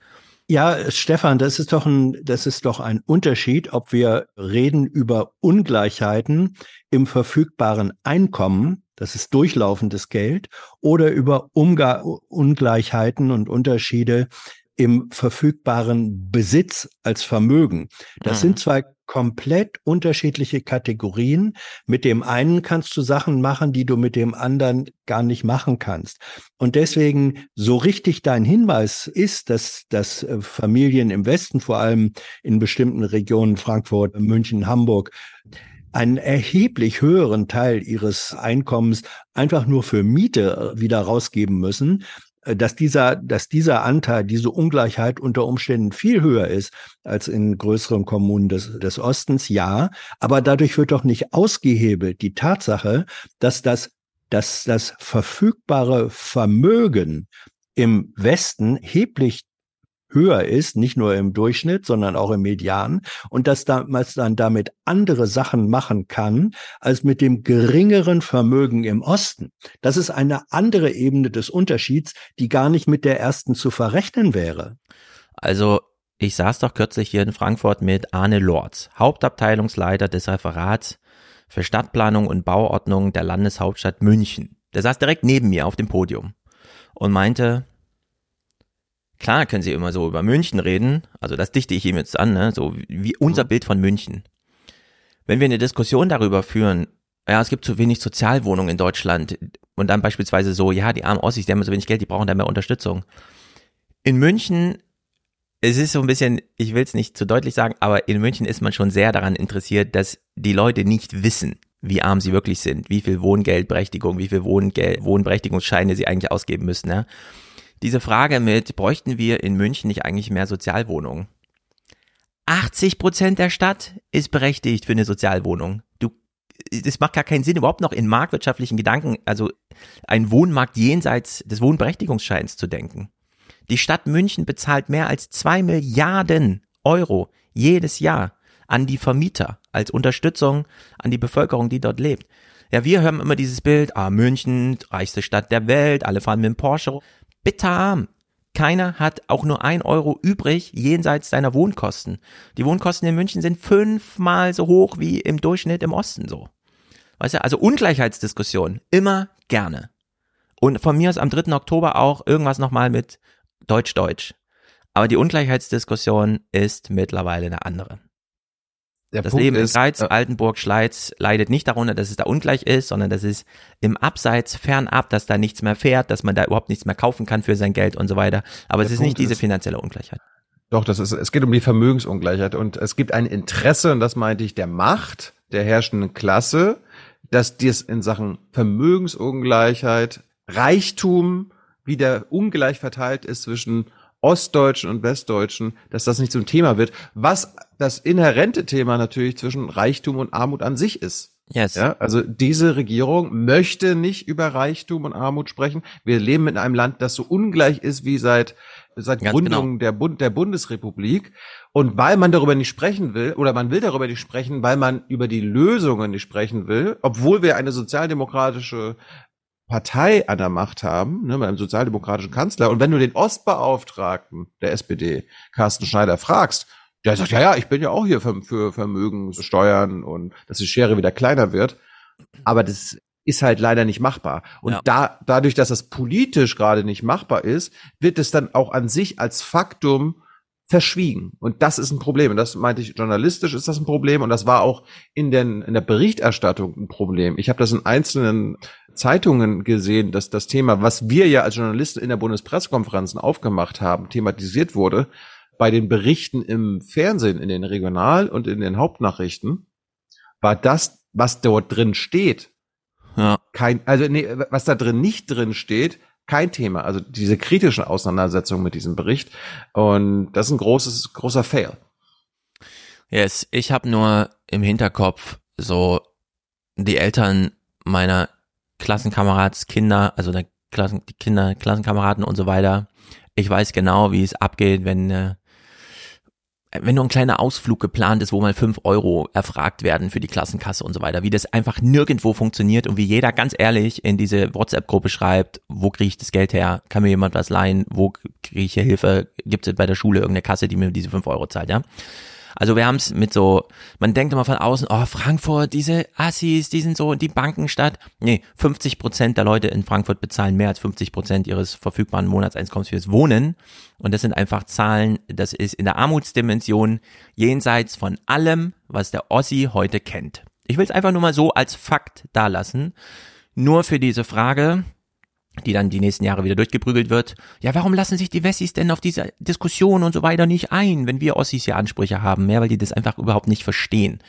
Ja, Stefan, das ist doch ein, das ist doch ein Unterschied, ob wir reden über Ungleichheiten im verfügbaren Einkommen, das ist durchlaufendes Geld, oder über Umga Ungleichheiten und Unterschiede im verfügbaren Besitz als Vermögen. Das mhm. sind zwei komplett unterschiedliche Kategorien. Mit dem einen kannst du Sachen machen, die du mit dem anderen gar nicht machen kannst. Und deswegen so richtig dein Hinweis ist, dass, dass äh, Familien im Westen, vor allem in bestimmten Regionen, Frankfurt, München, Hamburg, einen erheblich höheren Teil ihres Einkommens einfach nur für Miete äh, wieder rausgeben müssen, dass dieser, dass dieser Anteil, diese Ungleichheit unter Umständen viel höher ist als in größeren Kommunen des, des Ostens, ja. Aber dadurch wird doch nicht ausgehebelt die Tatsache, dass das, dass das verfügbare Vermögen im Westen heblich höher ist, nicht nur im Durchschnitt, sondern auch im Median und dass damals dann damit andere Sachen machen kann als mit dem geringeren Vermögen im Osten. Das ist eine andere Ebene des Unterschieds, die gar nicht mit der ersten zu verrechnen wäre. Also ich saß doch kürzlich hier in Frankfurt mit Arne Lorz, Hauptabteilungsleiter des Referats für Stadtplanung und Bauordnung der Landeshauptstadt München. Der saß direkt neben mir auf dem Podium und meinte, Klar können sie immer so über München reden, also das dichte ich ihm jetzt an, ne? so wie unser Bild von München. Wenn wir eine Diskussion darüber führen, ja, es gibt zu wenig Sozialwohnungen in Deutschland und dann beispielsweise so, ja, die armen Ossis, die haben so wenig Geld, die brauchen da mehr Unterstützung. In München, es ist so ein bisschen, ich will es nicht zu deutlich sagen, aber in München ist man schon sehr daran interessiert, dass die Leute nicht wissen, wie arm sie wirklich sind, wie viel Wohngeldberechtigung, wie viel Wohngeld, Wohnberechtigungsscheine sie eigentlich ausgeben müssen. Ja? Diese Frage mit, bräuchten wir in München nicht eigentlich mehr Sozialwohnungen? 80 Prozent der Stadt ist berechtigt für eine Sozialwohnung. Du, das macht gar keinen Sinn, überhaupt noch in marktwirtschaftlichen Gedanken, also ein Wohnmarkt jenseits des Wohnberechtigungsscheins zu denken. Die Stadt München bezahlt mehr als zwei Milliarden Euro jedes Jahr an die Vermieter als Unterstützung an die Bevölkerung, die dort lebt. Ja, wir haben immer dieses Bild, ah, München, reichste Stadt der Welt, alle fahren mit dem Porsche. Bitte arm. Keiner hat auch nur ein Euro übrig jenseits seiner Wohnkosten. Die Wohnkosten in München sind fünfmal so hoch wie im Durchschnitt im Osten so. Weißt du, also Ungleichheitsdiskussion, immer gerne. Und von mir aus am 3. Oktober auch irgendwas nochmal mit Deutsch-Deutsch. Aber die Ungleichheitsdiskussion ist mittlerweile eine andere. Der das Punkt Leben ist, in Greiz, äh, Altenburg, Schleiz leidet nicht darunter, dass es da ungleich ist, sondern dass es im Abseits fernab, dass da nichts mehr fährt, dass man da überhaupt nichts mehr kaufen kann für sein Geld und so weiter. Aber es ist Punkt nicht diese finanzielle Ungleichheit. Doch, das ist, es geht um die Vermögensungleichheit und es gibt ein Interesse, und das meinte ich, der Macht der herrschenden Klasse, dass dies in Sachen Vermögensungleichheit, Reichtum wieder ungleich verteilt ist zwischen Ostdeutschen und Westdeutschen, dass das nicht so ein Thema wird, was das inhärente Thema natürlich zwischen Reichtum und Armut an sich ist. Yes. Ja, also diese Regierung möchte nicht über Reichtum und Armut sprechen. Wir leben in einem Land, das so ungleich ist wie seit seit Ganz Gründung genau. der, Bund, der Bundesrepublik. Und weil man darüber nicht sprechen will, oder man will darüber nicht sprechen, weil man über die Lösungen nicht sprechen will, obwohl wir eine sozialdemokratische Partei an der Macht haben, ne, mit einem sozialdemokratischen Kanzler. Und wenn du den Ostbeauftragten der SPD, Carsten Schneider, fragst, der sagt, ja, ja, ich bin ja auch hier für, für Vermögenssteuern und dass die Schere wieder kleiner wird. Aber das ist halt leider nicht machbar. Und ja. da, dadurch, dass das politisch gerade nicht machbar ist, wird es dann auch an sich als Faktum verschwiegen. Und das ist ein Problem. Und das meinte ich, journalistisch ist das ein Problem. Und das war auch in, den, in der Berichterstattung ein Problem. Ich habe das in einzelnen Zeitungen gesehen, dass das Thema, was wir ja als Journalisten in der Bundespressekonferenzen aufgemacht haben, thematisiert wurde. Bei den Berichten im Fernsehen, in den Regional- und in den Hauptnachrichten, war das, was dort drin steht, ja. kein, also nee, was da drin nicht drin steht, kein Thema. Also diese kritischen Auseinandersetzungen mit diesem Bericht. Und das ist ein großes, großer Fail. Yes, ich habe nur im Hinterkopf so die Eltern meiner Klassenkamerats Kinder, also der Klassen, die Kinder, Klassenkameraden und so weiter. Ich weiß genau, wie es abgeht, wenn äh, wenn nur ein kleiner Ausflug geplant ist, wo mal fünf Euro erfragt werden für die Klassenkasse und so weiter, wie das einfach nirgendwo funktioniert und wie jeder ganz ehrlich in diese WhatsApp-Gruppe schreibt, wo kriege ich das Geld her? Kann mir jemand was leihen? Wo kriege ich Hilfe? Gibt es bei der Schule irgendeine Kasse, die mir diese fünf Euro zahlt, ja? Also wir haben es mit so, man denkt immer von außen, oh, Frankfurt, diese Assis, die sind so die Bankenstadt. Nee, 50 Prozent der Leute in Frankfurt bezahlen mehr als 50 Prozent ihres verfügbaren Monatseinkommens fürs Wohnen. Und das sind einfach Zahlen, das ist in der Armutsdimension jenseits von allem, was der Ossi heute kennt. Ich will es einfach nur mal so als Fakt dalassen. Nur für diese Frage, die dann die nächsten Jahre wieder durchgeprügelt wird. Ja, warum lassen sich die Wessis denn auf diese Diskussion und so weiter nicht ein, wenn wir Ossis hier Ansprüche haben? Ja, weil die das einfach überhaupt nicht verstehen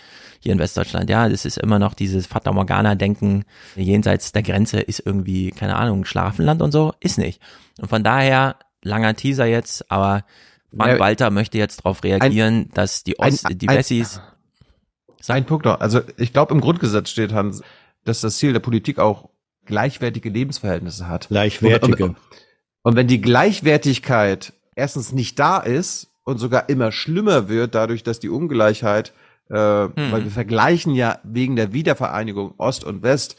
hier in Westdeutschland. Ja, das ist immer noch dieses Fata Morgana-Denken, jenseits der Grenze ist irgendwie, keine Ahnung, Schlafenland und so, ist nicht. Und von daher, langer Teaser jetzt, aber Frank Walter möchte jetzt darauf reagieren, ein, dass die Ost, ein, die Wessis... Sein Punkt noch. Also ich glaube, im Grundgesetz steht, Hans, dass das Ziel der Politik auch gleichwertige Lebensverhältnisse hat. Gleichwertige. Und, und, wenn die Gleichwertigkeit erstens nicht da ist und sogar immer schlimmer wird, dadurch, dass die Ungleichheit, äh, hm. weil wir vergleichen ja wegen der Wiedervereinigung Ost und West,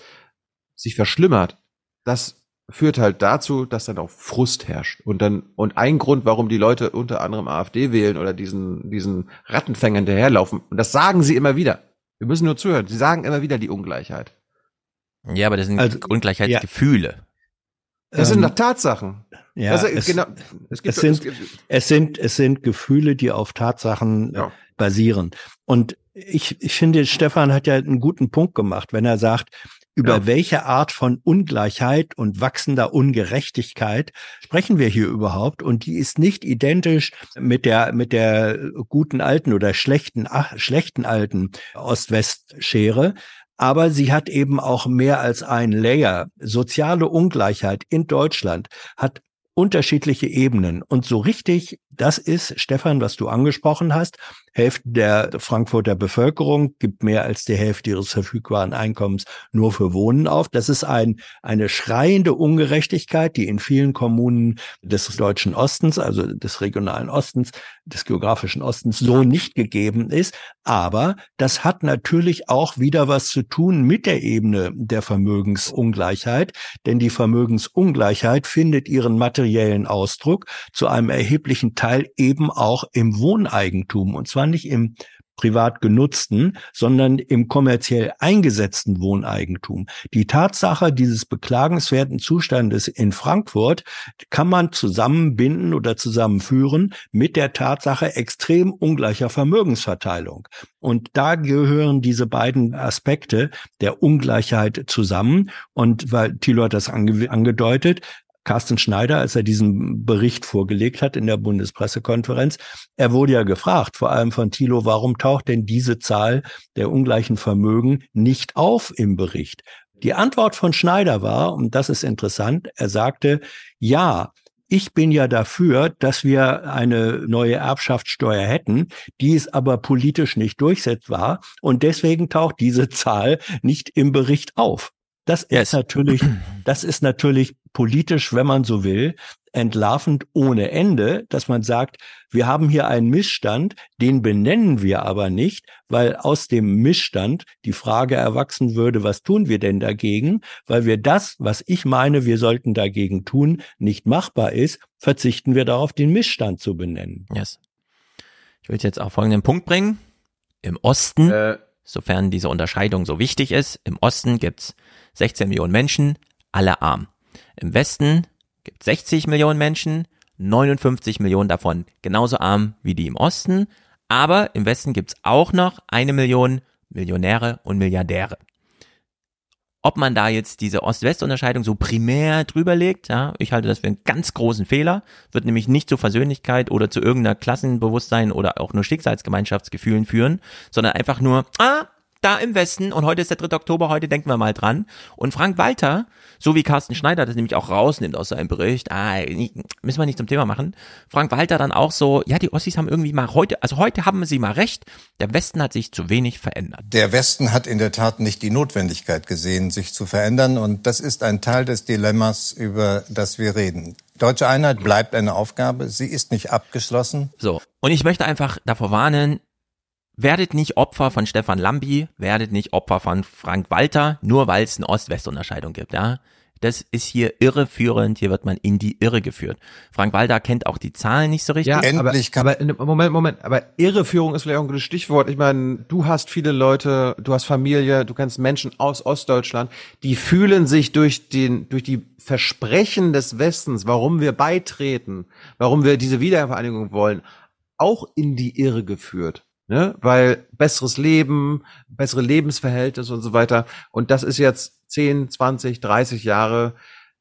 sich verschlimmert, das führt halt dazu, dass dann auch Frust herrscht. Und dann, und ein Grund, warum die Leute unter anderem AfD wählen oder diesen, diesen Rattenfängern hinterherlaufen, und das sagen sie immer wieder. Wir müssen nur zuhören. Sie sagen immer wieder die Ungleichheit. Ja, aber das sind also, Ungleichheitsgefühle. Ja. Das sind ähm, doch Tatsachen. Ja, also, es, genau, es, gibt, es, sind, es, es sind es sind Gefühle, die auf Tatsachen ja. basieren. Und ich, ich finde, Stefan hat ja einen guten Punkt gemacht, wenn er sagt, über ja. welche Art von Ungleichheit und wachsender Ungerechtigkeit sprechen wir hier überhaupt? Und die ist nicht identisch mit der, mit der guten alten oder schlechten, ach, schlechten alten Ost-West-Schere, aber sie hat eben auch mehr als ein Layer. Soziale Ungleichheit in Deutschland hat unterschiedliche Ebenen. Und so richtig, das ist, Stefan, was du angesprochen hast, Hälfte der Frankfurter Bevölkerung gibt mehr als die Hälfte ihres verfügbaren Einkommens nur für Wohnen auf. Das ist ein, eine schreiende Ungerechtigkeit, die in vielen Kommunen des deutschen Ostens, also des regionalen Ostens, des geografischen Ostens so nicht gegeben ist. Aber das hat natürlich auch wieder was zu tun mit der Ebene der Vermögensungleichheit, denn die Vermögensungleichheit findet ihren materiellen Ausdruck zu einem erheblichen Teil eben auch im Wohneigentum und zwar nicht im privat genutzten, sondern im kommerziell eingesetzten Wohneigentum. Die Tatsache dieses beklagenswerten Zustandes in Frankfurt kann man zusammenbinden oder zusammenführen mit der Tatsache extrem ungleicher Vermögensverteilung. Und da gehören diese beiden Aspekte der Ungleichheit zusammen. Und weil Thilo hat das ange angedeutet, Carsten Schneider, als er diesen Bericht vorgelegt hat in der Bundespressekonferenz. Er wurde ja gefragt, vor allem von Thilo, warum taucht denn diese Zahl der ungleichen Vermögen nicht auf im Bericht? Die Antwort von Schneider war, und das ist interessant, er sagte, ja, ich bin ja dafür, dass wir eine neue Erbschaftssteuer hätten, die ist aber politisch nicht durchsetzbar und deswegen taucht diese Zahl nicht im Bericht auf. Das yes. ist natürlich, [CLEARS THROAT] das ist natürlich politisch, wenn man so will, entlarvend ohne Ende, dass man sagt, wir haben hier einen Missstand, den benennen wir aber nicht, weil aus dem Missstand die Frage erwachsen würde, was tun wir denn dagegen? Weil wir das, was ich meine, wir sollten dagegen tun, nicht machbar ist, verzichten wir darauf, den Missstand zu benennen. Yes. Ich will jetzt auf folgenden Punkt bringen. Im Osten, äh. Sofern diese Unterscheidung so wichtig ist, im Osten gibt's 16 Millionen Menschen, alle arm. Im Westen gibt 60 Millionen Menschen, 59 Millionen davon genauso arm wie die im Osten, aber im Westen gibt's auch noch eine Million Millionäre und Milliardäre. Ob man da jetzt diese Ost-West-Unterscheidung so primär drüber legt, ja, ich halte das für einen ganz großen Fehler, wird nämlich nicht zur Versöhnlichkeit oder zu irgendeiner Klassenbewusstsein oder auch nur Schicksalsgemeinschaftsgefühlen führen, sondern einfach nur, ah, da im Westen und heute ist der 3. Oktober, heute denken wir mal dran. Und Frank Walter, so wie Carsten Schneider das nämlich auch rausnimmt aus seinem Bericht, ah, müssen wir nicht zum Thema machen. Frank Walter dann auch so, ja, die Ossis haben irgendwie mal heute, also heute haben sie mal recht, der Westen hat sich zu wenig verändert. Der Westen hat in der Tat nicht die Notwendigkeit gesehen, sich zu verändern und das ist ein Teil des Dilemmas, über das wir reden. Deutsche Einheit bleibt eine Aufgabe, sie ist nicht abgeschlossen. So, und ich möchte einfach davor warnen, Werdet nicht Opfer von Stefan Lambi, werdet nicht Opfer von Frank Walter, nur weil es eine Ost-West-Unterscheidung gibt, ja. Das ist hier irreführend, hier wird man in die Irre geführt. Frank Walter kennt auch die Zahlen nicht so richtig. Ja, Endlich aber, aber Moment, Moment, aber Irreführung ist vielleicht auch ein gutes Stichwort. Ich meine, du hast viele Leute, du hast Familie, du kennst Menschen aus Ostdeutschland, die fühlen sich durch den, durch die Versprechen des Westens, warum wir beitreten, warum wir diese Wiedervereinigung wollen, auch in die Irre geführt ne? weil besseres Leben, bessere Lebensverhältnisse und so weiter. Und das ist jetzt 10, 20, 30 Jahre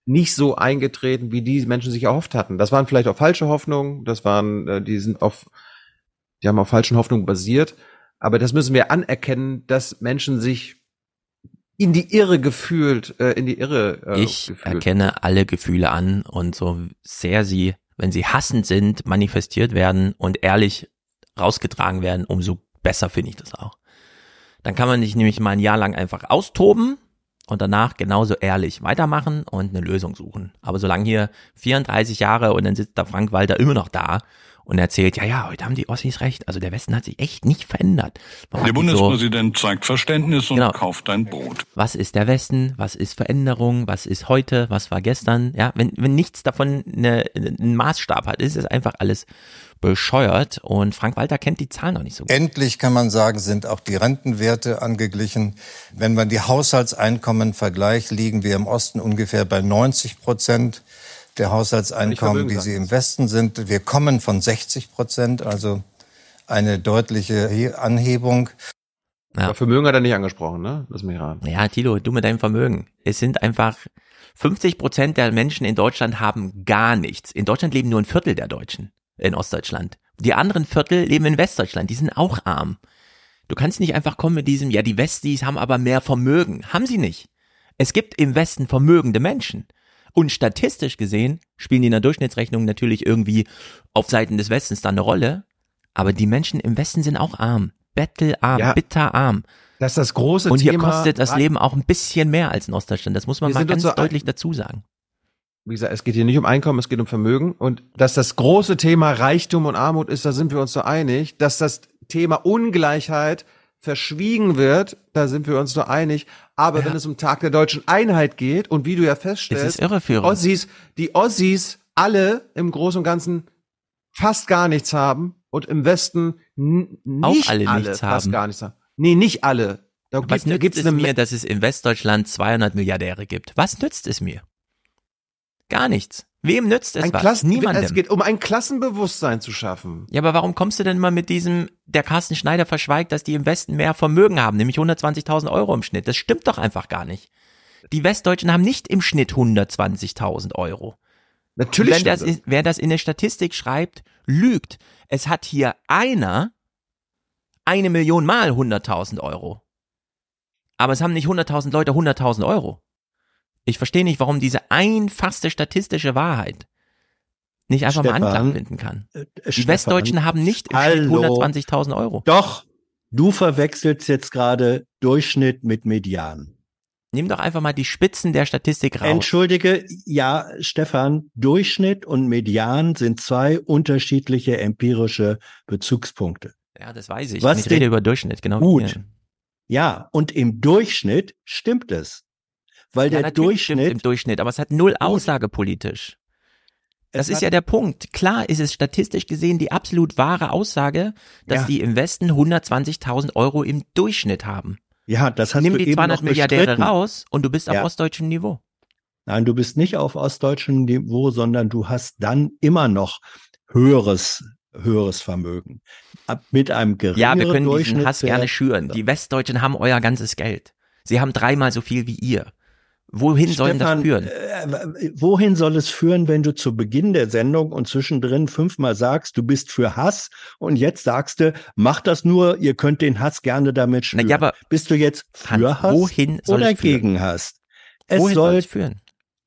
nicht so eingetreten, wie die Menschen sich erhofft hatten. Das waren vielleicht auch falsche Hoffnungen, das waren, äh, die sind auf, die haben auf falschen Hoffnungen basiert. Aber das müssen wir anerkennen, dass Menschen sich in die Irre gefühlt, äh, in die Irre. Äh, ich gefühlt. erkenne alle Gefühle an und so sehr sie, wenn sie hassend sind, manifestiert werden und ehrlich rausgetragen werden, umso besser finde ich das auch. Dann kann man sich nämlich mal ein Jahr lang einfach austoben und danach genauso ehrlich weitermachen und eine Lösung suchen. Aber solange hier 34 Jahre und dann sitzt der Frank Walter immer noch da und erzählt, ja, ja, heute haben die Ossis recht. Also der Westen hat sich echt nicht verändert. Man der Bundespräsident so, zeigt Verständnis und genau. kauft ein Brot. Was ist der Westen? Was ist Veränderung? Was ist heute? Was war gestern? Ja, wenn, wenn nichts davon eine, einen Maßstab hat, ist es einfach alles bescheuert. Und Frank Walter kennt die Zahlen noch nicht so gut. Endlich kann man sagen, sind auch die Rentenwerte angeglichen. Wenn man die Haushaltseinkommen vergleicht, liegen wir im Osten ungefähr bei 90 Prozent der Haushaltseinkommen, wie sie im Westen sind. Wir kommen von 60 Prozent, also eine deutliche Anhebung. Ja. Aber Vermögen hat er nicht angesprochen, ne? Lass mich raten. Ja, Tilo, du mit deinem Vermögen. Es sind einfach 50 Prozent der Menschen in Deutschland haben gar nichts. In Deutschland leben nur ein Viertel der Deutschen in Ostdeutschland. Die anderen Viertel leben in Westdeutschland. Die sind auch arm. Du kannst nicht einfach kommen mit diesem, ja, die Westis haben aber mehr Vermögen. Haben sie nicht. Es gibt im Westen vermögende Menschen. Und statistisch gesehen spielen die in der Durchschnittsrechnung natürlich irgendwie auf Seiten des Westens dann eine Rolle. Aber die Menschen im Westen sind auch arm. Bettelarm, Ja. bitterarm. Das ist das große Und hier Thema. kostet das Leben auch ein bisschen mehr als in Ostdeutschland. Das muss man Wir mal ganz deutlich dazu sagen. Wie gesagt, es geht hier nicht um Einkommen, es geht um Vermögen. Und dass das große Thema Reichtum und Armut ist, da sind wir uns so einig. Dass das Thema Ungleichheit verschwiegen wird, da sind wir uns so einig. Aber wenn es um Tag der deutschen Einheit geht und wie du ja feststellst, Ossis, die Ossis alle im Großen und Ganzen fast gar nichts haben und im Westen n- Auch nicht alle alle nichts fast haben. gar nichts haben. Nee, nicht alle. Da Was gibt, nützt es mir, dass es in Westdeutschland 200 Milliardäre gibt? Was nützt es mir? Gar nichts. Wem nützt es ein was? Klassen, Niemandem. Es geht um ein Klassenbewusstsein zu schaffen. Ja, aber warum kommst du denn immer mit diesem, der Carsten Schneider verschweigt, dass die im Westen mehr Vermögen haben, nämlich 120.000 Euro im Schnitt? Das stimmt doch einfach gar nicht. Die Westdeutschen haben nicht im Schnitt 120.000 Euro. Natürlich Wenn das, in- wer das in der Statistik schreibt, lügt. Es hat hier einer eine Million mal 100.000 Euro. Aber es haben nicht 100.000 Leute 100.000 Euro. Ich verstehe nicht, warum diese einfachste statistische Wahrheit nicht einfach mal Stefan, Anklang finden kann. äh, Die Stefan, Westdeutschen haben nicht im Schnitt hallo. 120.000 Euro. Doch, du verwechselst jetzt gerade Durchschnitt mit Median. Nimm doch einfach mal die Spitzen der Statistik raus. Entschuldige, ja, Stefan, Durchschnitt und Median sind zwei unterschiedliche empirische Bezugspunkte. Ja, das weiß ich. Was ich rede über Durchschnitt, genau. Gut. Ja, und im Durchschnitt stimmt es. Weil Ja, der Durchschnitt im Durchschnitt, aber es hat null Aussage politisch. Das ist ja der Punkt. Klar ist es statistisch gesehen die absolut wahre Aussage, dass Ja. die im Westen 120.000 Euro im Durchschnitt haben. Ja, das hast Nimm du die eben 200 noch Milliardäre bestritten. raus und du bist auf Ja. ostdeutschem Niveau. Nein, du bist nicht auf ostdeutschem Niveau, sondern du hast dann immer noch höheres, höheres Vermögen. Ab, mit einem geringeren Ja, wir können diesen. Hass gerne schüren. Die Westdeutschen haben euer ganzes Geld. Sie haben dreimal so viel wie ihr. Wohin soll das führen? äh, wohin soll es führen, wenn du zu Beginn der Sendung und zwischendrin fünfmal sagst, du bist für Hass und jetzt sagst du, mach das nur, ihr könnt den Hass gerne damit spüren. ja, aber bist du jetzt für Hans, Hass wohin soll oder gegen Hass? Es Wohin soll soll, es führen?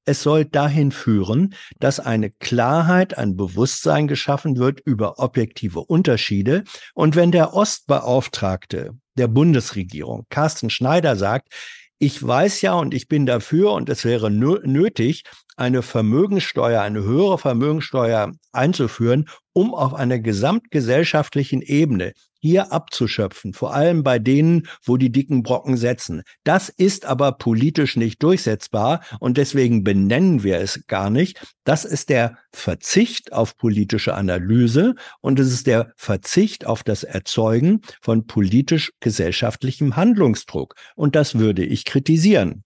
es soll dahin führen, dass eine Klarheit, ein Bewusstsein geschaffen wird über objektive Unterschiede. Und wenn der Ostbeauftragte der Bundesregierung, Carsten Schneider, sagt, ich weiß ja und ich bin dafür und es wäre nö- nötig, eine Vermögensteuer, eine höhere Vermögensteuer einzuführen, um auf einer gesamtgesellschaftlichen Ebene hier abzuschöpfen, vor allem bei denen, wo die dicken Brocken setzen. Das ist aber politisch nicht durchsetzbar und deswegen benennen wir es gar nicht. Das ist der Verzicht auf politische Analyse und es ist der Verzicht auf das Erzeugen von politisch-gesellschaftlichem Handlungsdruck. Und das würde ich kritisieren.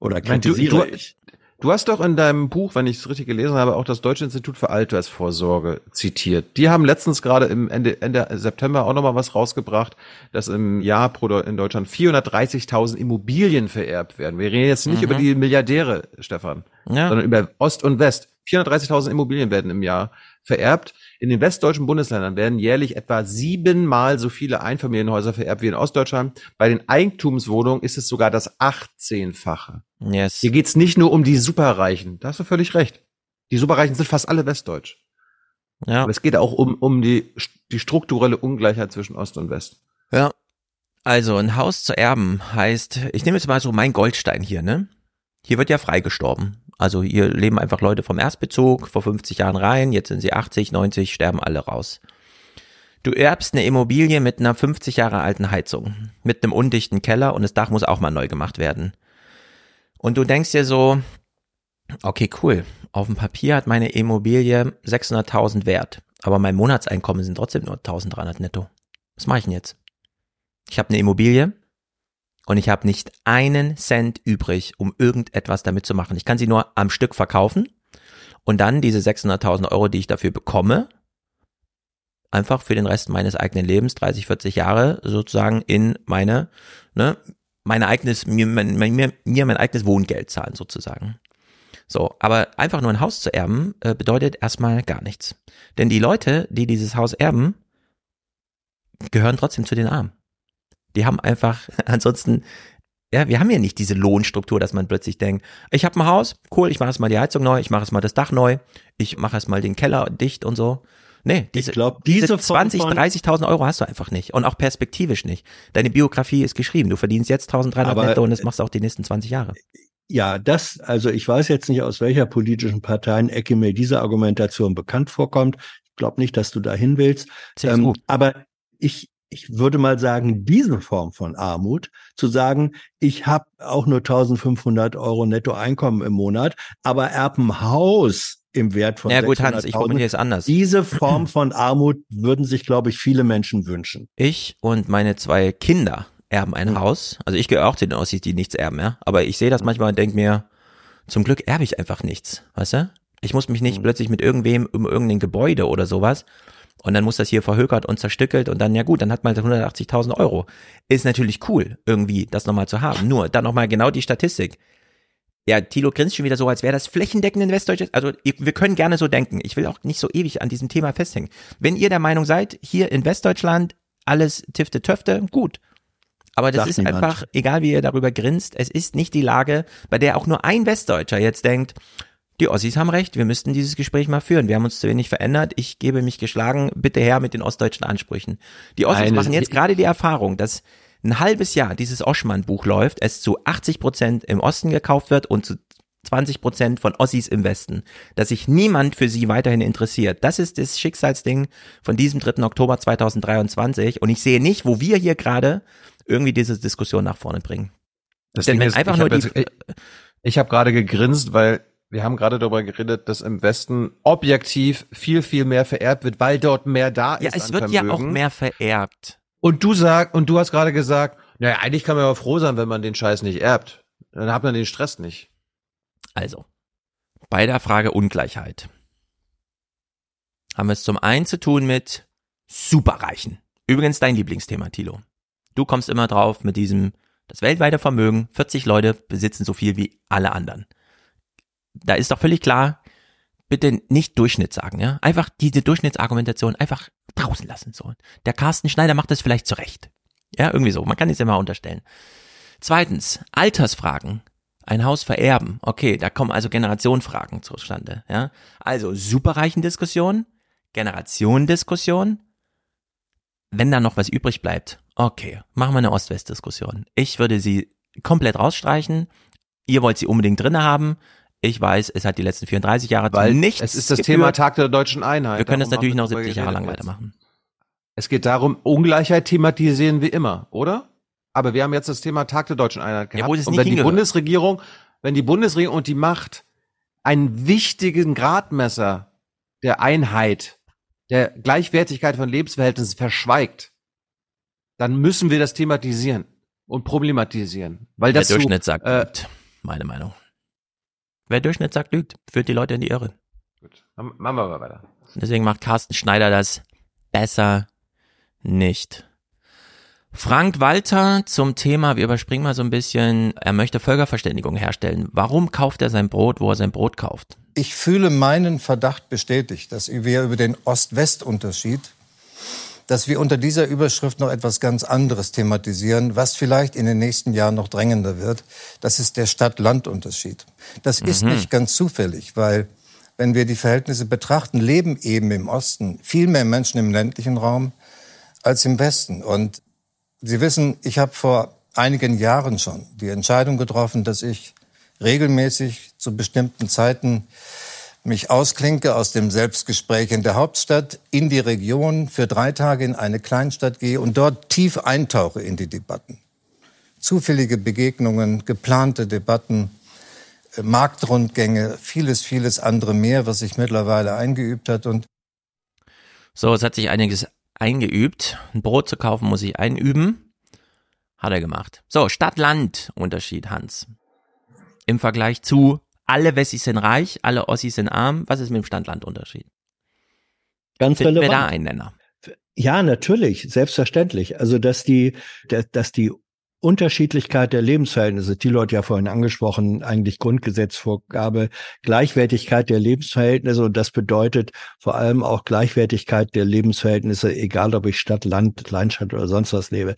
Oder Ich meine, du, kritisiere du, ich. Du hast doch in deinem Buch, wenn ich es richtig gelesen habe, auch das Deutsche Institut für Altersvorsorge zitiert. Die haben letztens gerade im Ende, Ende September auch nochmal was rausgebracht, dass im Jahr pro in Deutschland 430.000 Immobilien vererbt werden. Wir reden jetzt nicht Mhm. über die Milliardäre, Stefan, Ja. sondern über Ost und West. 430.000 Immobilien werden im Jahr vererbt. In den westdeutschen Bundesländern werden jährlich etwa siebenmal so viele Einfamilienhäuser vererbt wie in Ostdeutschland. Bei den Eigentumswohnungen ist es sogar das 18-fache. Yes. Hier geht's nicht nur um die Superreichen. Da hast du völlig recht. Die Superreichen sind fast alle westdeutsch. Ja. Aber es geht auch um, um die, die strukturelle Ungleichheit zwischen Ost und West. Ja. Also ein Haus zu erben heißt, ich nehme jetzt mal so mein Goldstein hier, ne? Hier wird ja freigestorben. Also hier leben einfach Leute vom Erstbezug vor 50 Jahren rein, jetzt sind sie 80, 90, sterben alle raus. Du erbst eine Immobilie mit einer 50 Jahre alten Heizung, mit einem undichten Keller und das Dach muss auch mal neu gemacht werden. Und du denkst dir so, okay, cool, auf dem Papier hat meine Immobilie 600.000 wert, aber mein Monatseinkommen sind trotzdem nur 1.300 netto. Was mache ich denn jetzt? Ich habe eine Immobilie und ich habe nicht einen Cent übrig, um irgendetwas damit zu machen. Ich kann sie nur am Stück verkaufen und dann diese 600.000 Euro, die ich dafür bekomme, einfach für den Rest meines eigenen Lebens, 30, 40 Jahre sozusagen in meine, ne, meine eigenes, mir, mein, mir, mir mein eigenes Wohngeld zahlen sozusagen. So, aber einfach nur ein Haus zu erben, äh, bedeutet erstmal gar nichts. Denn die Leute, die dieses Haus erben, gehören trotzdem zu den Armen. Die haben einfach, [LAUGHS] ansonsten, ja, wir haben ja nicht diese Lohnstruktur, dass man plötzlich denkt, ich habe ein Haus, cool, ich mache jetzt mal die Heizung neu, ich mache jetzt mal das Dach neu, ich mache jetzt mal den Keller dicht und so. Nee, diese, ich glaube, diese, diese 20, 30.000 Euro hast du einfach nicht und auch perspektivisch nicht. Deine Biografie ist geschrieben. Du verdienst jetzt 1.300 netto und das machst du auch die nächsten 20 Jahre. Ja, das, also ich weiß jetzt nicht, aus welcher politischen Parteienecke mir diese Argumentation bekannt vorkommt. Ich glaube nicht, dass du dahin willst. Ähm, aber ich, ich würde mal sagen, diese Form von Armut, zu sagen, ich habe auch nur 1500 Euro Nettoeinkommen im Monat, aber erb ein Haus im Wert von Ja gut, Hans, ich formuliere es anders. Diese Form [CLEARS THROAT] von Armut würden sich, glaube ich, viele Menschen wünschen. Ich und meine zwei Kinder erben ein mhm. Haus. Also ich gehöre auch zu den Ossis, die nichts erben, ja. Aber ich sehe das manchmal und denke mir, zum Glück erbe ich einfach nichts, weißt du? Ich muss mich nicht mhm. plötzlich mit irgendwem um irgendein Gebäude oder sowas und dann muss das hier verhökert und zerstückelt und dann, ja gut, dann hat man 180.000 Euro. Ist natürlich cool, irgendwie das nochmal zu haben. Nur, dann nochmal genau die Statistik. Ja, Thilo grinst schon wieder so, als wäre das flächendeckend in Westdeutschland. Also wir können gerne so denken. Ich will auch nicht so ewig an diesem Thema festhängen. Wenn ihr der Meinung seid, hier in Westdeutschland alles tifte töfte, gut. Aber das Sagt ist niemand. einfach, egal wie ihr darüber grinst, es ist nicht die Lage, bei der auch nur ein Westdeutscher jetzt denkt, die Ossis haben recht, wir müssten dieses Gespräch mal führen. Wir haben uns zu wenig verändert. Ich gebe mich geschlagen. Bitte her mit den ostdeutschen Ansprüchen. Die Ossis Eine, machen jetzt gerade die Erfahrung, dass ein halbes Jahr dieses Oschmann-Buch läuft, es zu 80 Prozent im Osten gekauft wird und zu 20 Prozent von Ossis im Westen, dass sich niemand für sie weiterhin interessiert. Das ist das Schicksalsding von diesem 3. Oktober 2023 und ich sehe nicht, wo wir hier gerade irgendwie diese Diskussion nach vorne bringen. Das Denn wenn ist, einfach nur die, jetzt, ich, ich habe gerade gegrinst, weil wir haben gerade darüber geredet, dass im Westen objektiv viel, viel mehr vererbt wird, weil dort mehr da ist. Ja, es wird Vermögen. ja auch mehr vererbt. Und du sag, und du hast gerade gesagt, naja, eigentlich kann man ja froh sein, wenn man den Scheiß nicht erbt. Dann hat man den Stress nicht. Also, bei der Frage Ungleichheit haben wir es zum einen zu tun mit Superreichen. Übrigens dein Lieblingsthema, Tilo. Du kommst immer drauf mit diesem, das weltweite Vermögen, 40 Leute besitzen so viel wie alle anderen. Da ist doch völlig klar, bitte nicht Durchschnitt sagen, ja? Einfach diese Durchschnittsargumentation einfach draußen lassen, so. Der Carsten Schneider macht das vielleicht zurecht. Ja, irgendwie so. Man kann es immer unterstellen. Zweitens, Altersfragen. Ein Haus vererben. Okay, da kommen also Generationenfragen zustande, ja? Also, superreichen Diskussion, Generationendiskussion. Wenn da noch was übrig bleibt, Okay, machen wir eine Ost-West-Diskussion. Ich würde sie komplett rausstreichen. Ihr wollt sie unbedingt drinne haben. Ich weiß, es hat die letzten 34 Jahre Weil nichts. Es ist das geführt. Thema Tag der deutschen Einheit. Wir können das natürlich noch 70 Jahre lang weitermachen. Es geht darum, Ungleichheit thematisieren wir immer, oder? Aber wir haben jetzt das Thema Tag der deutschen Einheit gehabt. Ja, wo es und wenn die Bundesregierung, wenn die Bundesregierung und die Macht einen wichtigen Gradmesser der Einheit, der Gleichwertigkeit von Lebensverhältnissen verschweigt, dann müssen wir das thematisieren und problematisieren. Weil das Durchschnitt so, sagt, äh. Meine Meinung. Wer Durchschnitt sagt, lügt, führt die Leute in die Irre. Gut, machen wir mal weiter. Deswegen macht Carsten Schneider das besser nicht. Frank Walter zum Thema, wir überspringen mal so ein bisschen, er möchte Völkerverständigung herstellen. Warum kauft er sein Brot, wo er sein Brot kauft? Ich fühle meinen Verdacht bestätigt, dass wir über den Ost-West-Unterschied dass wir unter dieser Überschrift noch etwas ganz anderes thematisieren, was vielleicht in den nächsten Jahren noch drängender wird. Das ist der Stadt-Land-Unterschied. Das mhm. ist nicht ganz zufällig, weil wenn wir die Verhältnisse betrachten, leben eben im Osten viel mehr Menschen im ländlichen Raum als im Westen. Und Sie wissen, ich habe vor einigen Jahren schon die Entscheidung getroffen, dass ich regelmäßig zu bestimmten Zeiten mich ausklinke aus dem Selbstgespräch in der Hauptstadt, in die Region, für drei Tage in eine Kleinstadt gehe und dort tief eintauche in die Debatten. Zufällige Begegnungen, geplante Debatten, äh, Marktrundgänge, vieles, vieles andere mehr, was sich mittlerweile eingeübt hat und so, es hat sich einiges eingeübt. Ein Brot zu kaufen muss ich einüben. Hat er gemacht. So, Stadt-Land-Unterschied, Hans. Im Vergleich zu alle Wessis sind reich, alle Ossis sind arm. Was ist mit dem Standlandunterschied? Ganz Finden relevant. wir da einen Nenner? Ja, natürlich, selbstverständlich. Also, dass die, dass die Unterschiedlichkeit der Lebensverhältnisse, die Leute ja vorhin angesprochen, eigentlich Grundgesetzvorgabe, Gleichwertigkeit der Lebensverhältnisse und das bedeutet vor allem auch Gleichwertigkeit der Lebensverhältnisse, egal ob ich Stadt, Land, Kleinstadt oder sonst was lebe.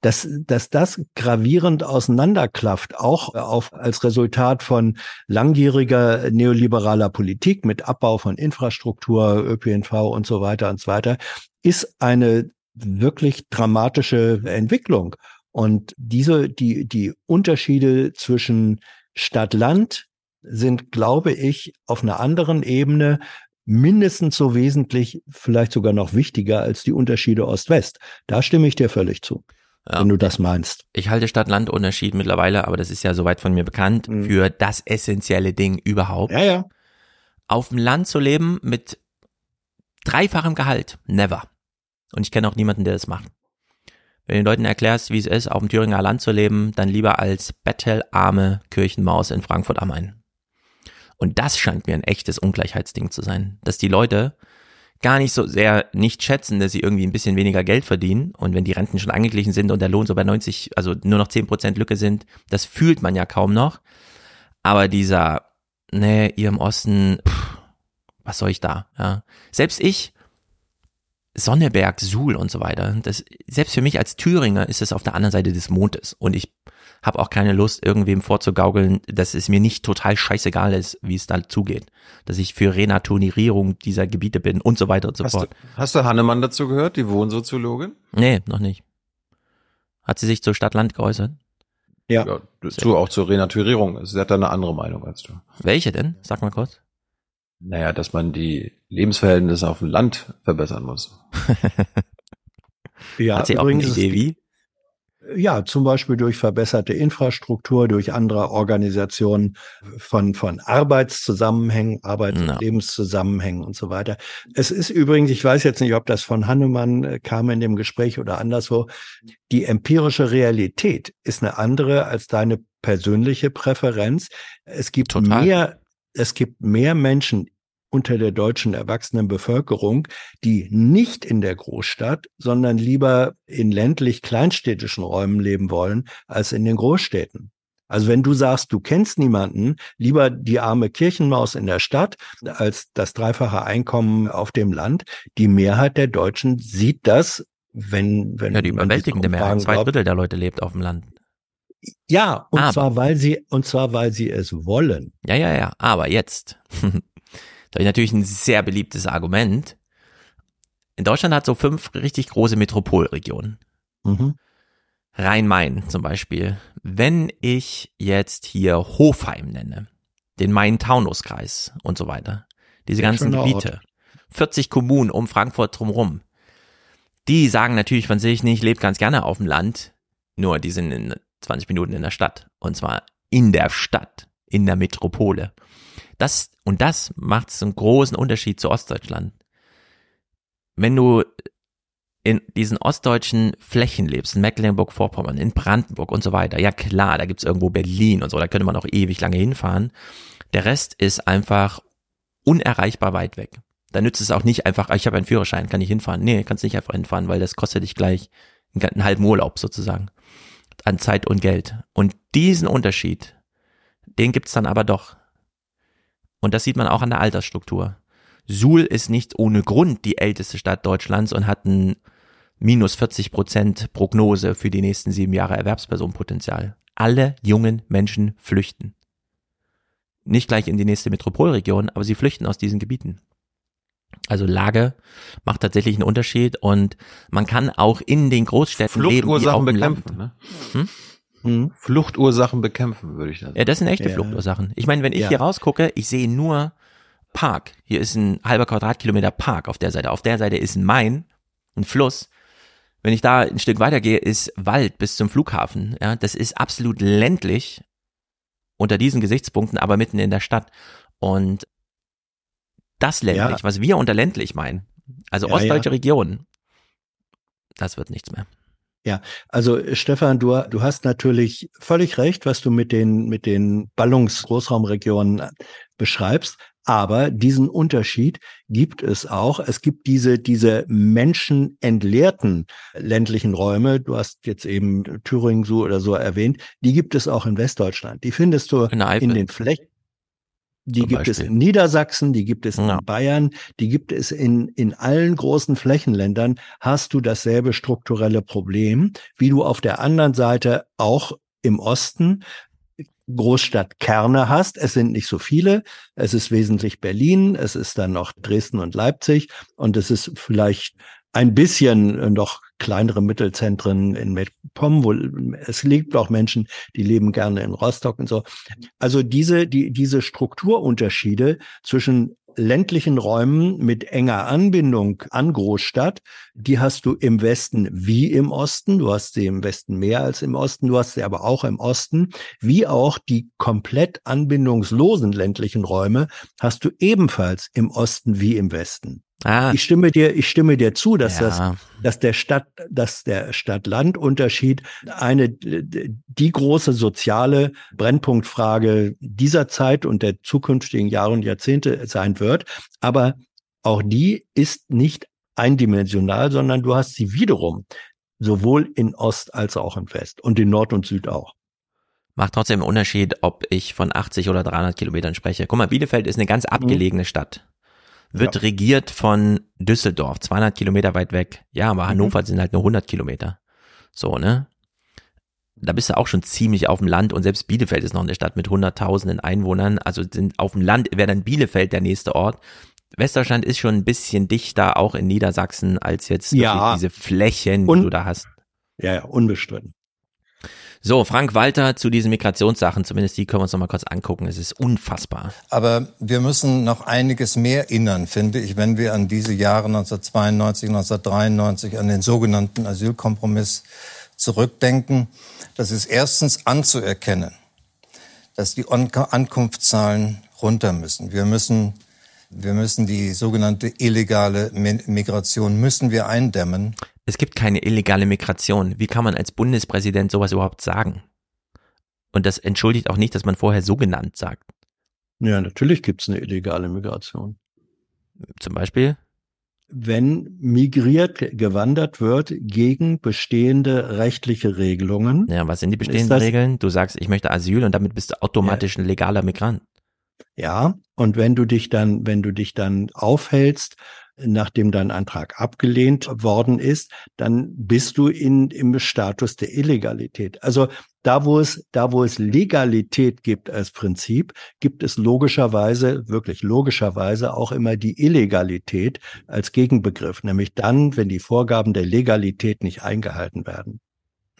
Dass, dass das gravierend auseinanderklafft, auch auf, als Resultat von langjähriger neoliberaler Politik mit Abbau von Infrastruktur, ÖPNV und so weiter und so weiter, ist eine wirklich dramatische Entwicklung. Und diese, die, die Unterschiede zwischen Stadt-Land sind, glaube ich, auf einer anderen Ebene mindestens so wesentlich, vielleicht sogar noch wichtiger als die Unterschiede Ost-West. Da stimme ich dir völlig zu. Ja. Wenn du das meinst. Ich halte Stadt-Land-Unterschied mittlerweile, aber das ist ja soweit von mir bekannt, mhm. für das essentielle Ding überhaupt. Ja, ja. Auf dem Land zu leben mit dreifachem Gehalt, never. Und ich kenne auch niemanden, der das macht. Wenn du den Leuten erklärst, wie es ist, auf dem Thüringer Land zu leben, dann lieber als bettelarme Kirchenmaus in Frankfurt am Main. Und das scheint mir ein echtes Ungleichheitsding zu sein, dass die Leute gar nicht so sehr nicht schätzen, dass sie irgendwie ein bisschen weniger Geld verdienen und wenn die Renten schon angeglichen sind und der Lohn so bei 90, also nur noch 10% Lücke sind, das fühlt man ja kaum noch. Aber dieser, nee, ihr im Osten, pff, was soll ich da, ja. Selbst ich, Sonneberg, Suhl und so weiter. Das, selbst für mich als Thüringer ist es auf der anderen Seite des Mondes. Und ich habe auch keine Lust, irgendwem vorzugaukeln, dass es mir nicht total scheißegal ist, wie es da zugeht. Dass ich für Renaturierung dieser Gebiete bin und so weiter und so hast fort. Du, hast du Hannemann dazu gehört, die Wohnsoziologin? Nee, noch nicht. Hat sie sich zur Stadt-Land geäußert? Ja. ja dazu auch zur Renaturierung. Sie hat da eine andere Meinung als du. Welche denn? Sag mal kurz. Naja, dass man die Lebensverhältnisse auf dem Land verbessern muss. [LAUGHS] ja, Hat sie auch eine Idee wie? Ja, zum Beispiel durch verbesserte Infrastruktur, durch andere Organisationen von, von Arbeitszusammenhängen, Arbeits- und Lebenszusammenhängen und so weiter. Es ist übrigens, ich weiß jetzt nicht, ob das von Hannemann äh, kam in dem Gespräch oder anderswo, die empirische Realität ist eine andere als deine persönliche Präferenz. Es gibt Total. mehr es gibt mehr Menschen unter der deutschen erwachsenen Bevölkerung, die nicht in der Großstadt, sondern lieber in ländlich kleinstädtischen Räumen leben wollen, als in den Großstädten. Also wenn du sagst, du kennst niemanden, lieber die arme Kirchenmaus in der Stadt als das dreifache Einkommen auf dem Land, die Mehrheit der Deutschen sieht das, wenn, wenn ja, die überwältigende Mehrheit, zwei Drittel der Leute lebt auf dem Land. Ja, und aber, zwar, weil sie, und zwar, weil sie es wollen. Ja, ja, ja. Aber jetzt. [LAUGHS] da ich natürlich ein sehr beliebtes Argument. In Deutschland hat so fünf richtig große Metropolregionen. Mhm. Rhein-Main zum Beispiel. Wenn ich jetzt hier Hofheim nenne, den Main-Taunus-Kreis und so weiter, diese ganzen Gebiete, Ort. 40 Kommunen um Frankfurt drumherum, die sagen natürlich von sich nicht, ich lebe ganz gerne auf dem Land, nur die sind in 20 Minuten in der Stadt. Und zwar in der Stadt, in der Metropole. Das, und das macht einen großen Unterschied zu Ostdeutschland. Wenn du in diesen ostdeutschen Flächen lebst, in Mecklenburg-Vorpommern, in Brandenburg und so weiter, ja klar, da gibt's irgendwo Berlin und so, da könnte man auch ewig lange hinfahren. Der Rest ist einfach unerreichbar weit weg. Da nützt es auch nicht einfach, ich habe einen Führerschein, kann ich hinfahren. Nee, kannst nicht einfach hinfahren, weil das kostet dich gleich einen halben Urlaub sozusagen an Zeit und Geld. Und diesen Unterschied, den gibt's dann aber doch. Und das sieht man auch an der Altersstruktur. Suhl ist nicht ohne Grund die älteste Stadt Deutschlands und hat ein minus 40 Prozent Prognose für die nächsten sieben Jahre Erwerbspersonenpotenzial. Alle jungen Menschen flüchten. Nicht gleich in die nächste Metropolregion, aber sie flüchten aus diesen Gebieten. Also Lage macht tatsächlich einen Unterschied und man kann auch in den Großstädten Fluchtursachen leben, bekämpfen. Ne? Hm? Hm? Fluchtursachen bekämpfen, würde ich sagen. Ja, das sind echte ja. Fluchtursachen. Ich meine, wenn ich ja. hier rausgucke, ich sehe nur Park. Hier ist ein halber Quadratkilometer Park auf der Seite. Auf der Seite ist ein Main, ein Fluss. Wenn ich da ein Stück weitergehe, ist Wald bis zum Flughafen. Ja, das ist absolut ländlich unter diesen Gesichtspunkten, aber mitten in der Stadt. Und das ländlich, ja. was wir unter ländlich meinen. Also ja, ostdeutsche ja. Region. Das wird nichts mehr. Ja, also Stefan, du, du hast natürlich völlig recht, was du mit den, mit den Ballungsgroßraumregionen beschreibst. Aber diesen Unterschied gibt es auch. Es gibt diese, diese menschenentleerten ländlichen Räume. Du hast jetzt eben Thüringen so oder so erwähnt. Die gibt es auch in Westdeutschland. Die findest du in, in den Flächen. Die Zum gibt Beispiel. es in Niedersachsen, die gibt es ja. in Bayern, die gibt es in, in allen großen Flächenländern, hast du dasselbe strukturelle Problem, wie du auf der anderen Seite auch im Osten Großstadtkerne hast. Es sind nicht so viele. Es ist wesentlich Berlin. Es ist dann noch Dresden und Leipzig. Und es ist vielleicht ein bisschen noch kleinere Mittelzentren in MedPom, wo es liegt auch Menschen, die leben gerne in Rostock und so. Also diese, die, diese Strukturunterschiede zwischen ländlichen Räumen mit enger Anbindung an Großstadt, die hast du im Westen wie im Osten. Du hast sie im Westen mehr als im Osten. Du hast sie aber auch im Osten. Wie auch die komplett anbindungslosen ländlichen Räume hast du ebenfalls im Osten wie im Westen. Ah. Ich stimme dir, ich stimme dir zu, dass ja. das, dass der Stadt, dass der Stadt-Land-Unterschied eine, die große soziale Brennpunktfrage dieser Zeit und der zukünftigen Jahre und Jahrzehnte sein wird. Aber auch die ist nicht eindimensional, sondern du hast sie wiederum sowohl in Ost als auch in West und in Nord und Süd auch. Macht trotzdem einen Unterschied, ob ich von 80 oder 300 Kilometern spreche. Guck mal, Bielefeld ist eine ganz mhm. abgelegene mhm. Stadt wird ja. regiert von Düsseldorf, 200 Kilometer weit weg. Ja, aber mhm. Hannover sind halt nur 100 Kilometer. So, ne? Da bist du auch schon ziemlich auf dem Land und selbst Bielefeld ist noch eine Stadt mit hunderttausenden Einwohnern. Also sind auf dem Land wäre dann Bielefeld der nächste Ort. Westdeutschland ist schon ein bisschen dichter, auch in Niedersachsen, als jetzt ja. diese Flächen, die du da hast. Ja, ja, unbestritten. So, Frank Walter zu diesen Migrationssachen, zumindest die können wir uns noch mal kurz angucken. Es ist unfassbar. Aber wir müssen noch einiges mehr erinnern, finde ich, wenn wir an diese Jahre 1992, 1993, an den sogenannten Asylkompromiss zurückdenken. Das ist erstens anzuerkennen, dass die Ankunftszahlen runter müssen. Wir müssen wir müssen die sogenannte illegale Migration müssen wir eindämmen es gibt keine illegale Migration. Wie kann man als Bundespräsident sowas überhaupt sagen? Und das entschuldigt auch nicht, dass man vorher so genannt sagt. Ja, natürlich gibt es eine illegale Migration. Zum Beispiel? Wenn migriert, gewandert wird gegen bestehende rechtliche Regelungen. Ja, was sind die bestehenden Regeln? Du sagst, ich möchte Asyl und damit bist du automatisch ja. ein legaler Migrant. Ja, und wenn du dich dann, wenn du dich dann aufhältst nachdem dein Antrag abgelehnt worden ist, dann bist du in, im Status der Illegalität. Also da, wo es, da, wo es Legalität gibt als Prinzip, gibt es logischerweise, wirklich logischerweise auch immer die Illegalität als Gegenbegriff, nämlich dann, wenn die Vorgaben der Legalität nicht eingehalten werden.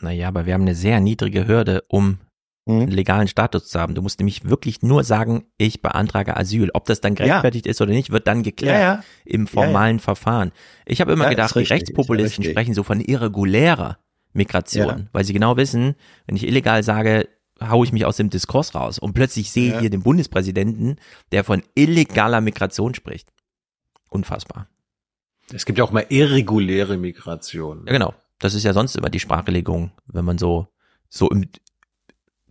Naja, aber wir haben eine sehr niedrige Hürde, um. Einen legalen Status zu haben. Du musst nämlich wirklich nur sagen, ich beantrage Asyl. Ob das dann gerechtfertigt ja. ist oder nicht, wird dann geklärt ja, ja. im formalen Verfahren. Ich habe immer gedacht, die Rechtspopulisten sprechen so von irregulärer Migration, weil sie genau wissen, wenn ich illegal sage, haue ich mich aus dem Diskurs raus. Und plötzlich sehe ich hier den Bundespräsidenten, der von illegaler Migration spricht. Unfassbar. Es gibt ja auch mal irreguläre Migration. Ja, genau. Das ist ja sonst immer die Sprachlegung, wenn man so so im,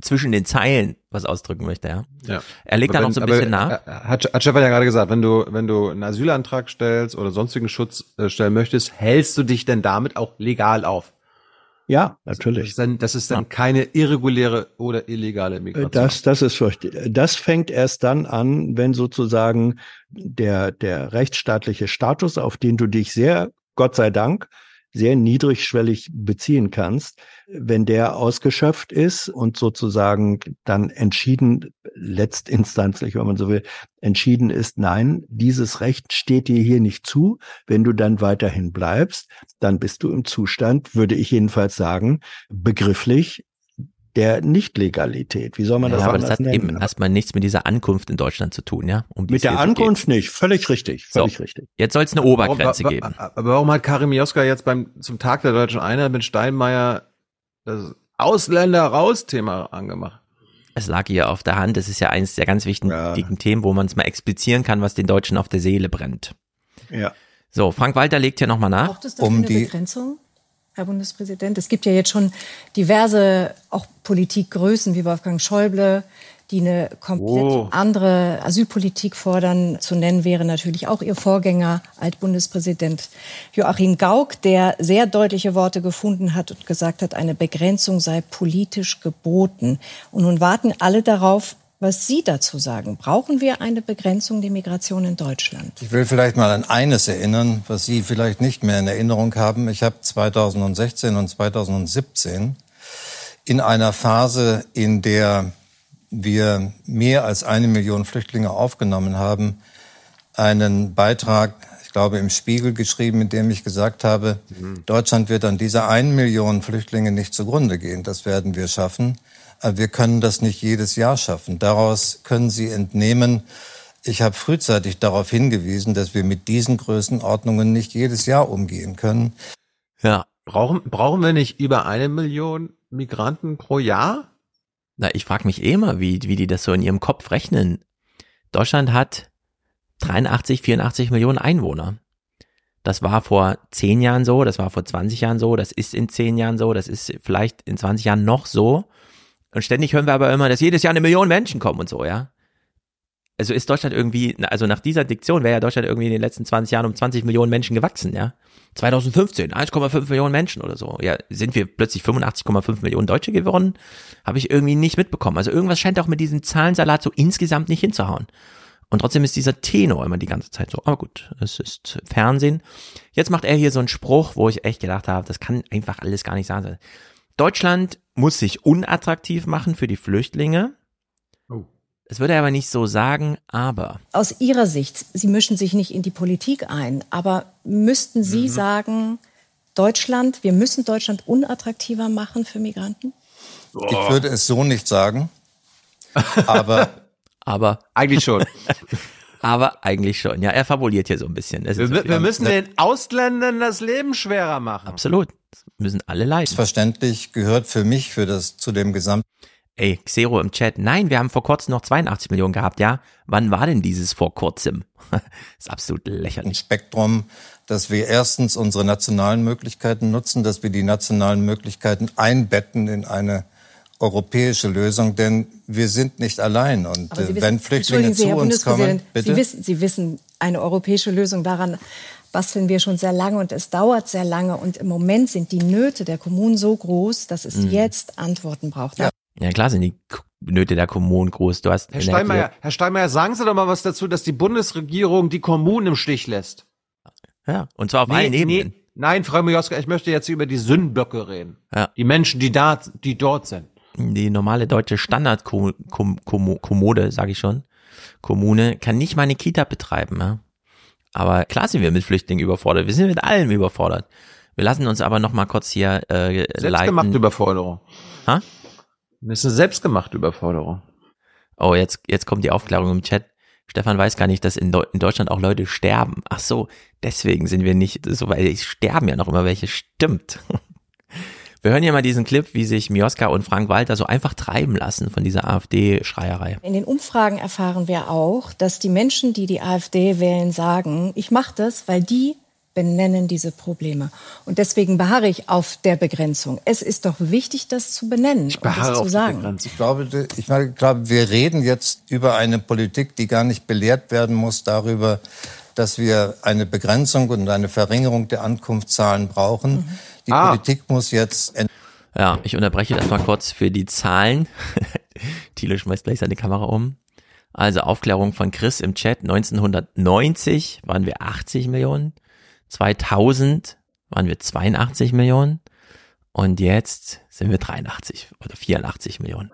zwischen den Zeilen was ausdrücken möchte, ja. ja. Er legt da noch so ein bisschen nach. Äh, hat, hat Stefan ja gerade gesagt, wenn du, wenn du einen Asylantrag stellst oder sonstigen Schutz äh, stellen möchtest, hältst du dich denn damit auch legal auf? Ja, natürlich. Das ist dann, das ist dann ja. keine irreguläre oder illegale Migration. Das, das ist fürchterlich. Das fängt erst dann an, wenn sozusagen der, der rechtsstaatliche Status, auf den du dich sehr, Gott sei Dank, sehr niedrigschwellig beziehen kannst, wenn der ausgeschöpft ist und sozusagen dann entschieden, letztinstanzlich, wenn man so will, entschieden ist, nein, dieses Recht steht dir hier nicht zu. Wenn du dann weiterhin bleibst, dann bist du im Zustand, würde ich jedenfalls sagen, begrifflich der Nichtlegalität. Wie soll man das ja, aber das hat nennen? eben erstmal nichts mit dieser Ankunft in Deutschland zu tun, ja? Um mit der Ankunft nicht, völlig richtig, völlig so, richtig. Jetzt soll es eine Obergrenze warum, geben. Aber warum hat Karim Joska jetzt beim zum Tag der deutschen Einheit mit Steinmeier das Ausländer raus Thema angemacht? Es lag hier auf der Hand. Das ist ja eines der ganz wichtigen ja. Themen, wo man es mal explizieren kann, was den Deutschen auf der Seele brennt. Ja. So, Frank Walter legt hier nochmal nach. Braucht es dafür um eine die Begrenzung? Herr Bundespräsident. Es gibt ja jetzt schon diverse auch Politikgrößen wie Wolfgang Schäuble, die eine komplett oh. andere Asylpolitik fordern. Zu nennen wäre natürlich auch ihr Vorgänger, Altbundespräsident Joachim Gauck, der sehr deutliche Worte gefunden hat und gesagt hat, eine Begrenzung sei politisch geboten. Und nun warten alle darauf, was Sie dazu sagen. Brauchen wir eine Begrenzung der Migration in Deutschland? Ich will vielleicht mal an eines erinnern, was Sie vielleicht nicht mehr in Erinnerung haben. Ich habe 2016 und 2017 in einer Phase, in der wir mehr als eine Million Flüchtlinge aufgenommen haben, einen Beitrag, ich glaube, im Spiegel geschrieben, in dem ich gesagt habe, mhm. Deutschland wird an dieser einen Million Flüchtlinge nicht zugrunde gehen. Das werden wir schaffen. Wir können das nicht jedes Jahr schaffen. Daraus können Sie entnehmen, ich habe frühzeitig darauf hingewiesen, dass wir mit diesen Größenordnungen nicht jedes Jahr umgehen können. Ja, brauchen, brauchen wir nicht über eine Million Migranten pro Jahr? Na, ich frage mich eh immer, wie, wie die das so in ihrem Kopf rechnen. Deutschland hat 83, 84 Millionen Einwohner. Das war vor 10 Jahren so, das war vor 20 Jahren so, das ist in 10 Jahren so, das ist vielleicht in 20 Jahren noch so. Und ständig hören wir aber immer, dass jedes Jahr eine Million Menschen kommen und so, ja. Also ist Deutschland irgendwie, also nach dieser Diktion wäre ja Deutschland irgendwie in den letzten 20 Jahren um 20 Millionen Menschen gewachsen, ja. 2015 1,5 Millionen Menschen oder so. Ja, sind wir plötzlich 85,5 Millionen Deutsche geworden? Habe ich irgendwie nicht mitbekommen. Also irgendwas scheint auch mit diesem Zahlensalat so insgesamt nicht hinzuhauen. Und trotzdem ist dieser Tenor immer die ganze Zeit so. Aber gut, es ist Fernsehen. Jetzt macht er hier so einen Spruch, wo ich echt gedacht habe, das kann einfach alles gar nicht sein. Deutschland muss sich unattraktiv machen für die Flüchtlinge. Oh. Das würde er aber nicht so sagen, aber. Aus Ihrer Sicht, Sie mischen sich nicht in die Politik ein, aber müssten Sie mhm. sagen, Deutschland, wir müssen Deutschland unattraktiver machen für Migranten? Ich würde es so nicht sagen, aber. [LAUGHS] aber. Eigentlich schon. [LAUGHS] aber eigentlich schon. Ja, er fabuliert hier so ein bisschen. Wir, wir, müssen den Ausländern das Leben schwerer machen. Absolut. Müssen alle leiden. Selbstverständlich gehört für mich, für das, zu dem gesamten Ey, Xero im Chat. Nein, wir haben vor kurzem noch 82 Millionen gehabt, ja. Wann war denn dieses vor kurzem? [LAUGHS] ist absolut lächerlich. Spektrum, dass wir erstens unsere nationalen Möglichkeiten nutzen, dass wir die nationalen Möglichkeiten einbetten in eine europäische Lösung, denn wir sind nicht allein. Und äh, wissen, wenn Flüchtlinge Sie, zu Herr uns kommen, bitte. Sie wissen, Sie wissen, eine europäische Lösung daran basteln wir schon sehr lange und es dauert sehr lange. Und im Moment sind die Nöte der Kommunen so groß, dass es mhm. jetzt Antworten braucht. Ja. Ja, klar sind die Nöte der Kommunen groß. Du hast Herr Steinmeier, Herr Steinmeier, sagen Sie doch mal was dazu, dass die Bundesregierung die Kommunen im Stich lässt. Ja, und zwar auf nee, allen Ebenen. Nee, nein, Frau Mioska, ich möchte jetzt über die Sündenböcke reden. Ja. Die Menschen, die da, die dort sind. Die normale deutsche Standardkommode, sage ich schon, Kommune, kann nicht mal eine Kita betreiben. Ja? Aber klar sind wir mit Flüchtlingen überfordert. Wir sind mit allem überfordert. Wir lassen uns aber noch mal kurz hier äh, Selbstgemachte leiten. Überforderung. Ha? Das ist eine selbstgemachte Überforderung. Oh, jetzt, jetzt kommt die Aufklärung im Chat. Stefan weiß gar nicht, dass in, in Deutschland auch Leute sterben. Ach so, deswegen sind wir nicht so, weil es sterben ja noch immer welche. Stimmt. [LAUGHS] Wir hören hier mal diesen Clip, wie sich Mioska und Frank Walter so einfach treiben lassen von dieser AfD-Schreierei. In den Umfragen erfahren wir auch, dass die Menschen, die die AfD wählen, sagen, ich mache das, weil die benennen diese Probleme. Und deswegen beharre ich auf der Begrenzung. Es ist doch wichtig, das zu benennen ich und das zu sagen. Ich glaube, ich glaube, wir reden jetzt über eine Politik, die gar nicht belehrt werden muss darüber, dass wir eine Begrenzung und eine Verringerung der Ankunftszahlen brauchen. Mhm. Die ah. Politik muss jetzt. Ja, ich unterbreche das mal kurz für die Zahlen. [LAUGHS] Thiele schmeißt gleich seine Kamera um. Also Aufklärung von Chris im Chat. 1990 waren wir 80 Millionen. 2000 waren wir 82 Millionen und jetzt sind wir 83 oder 84 Millionen.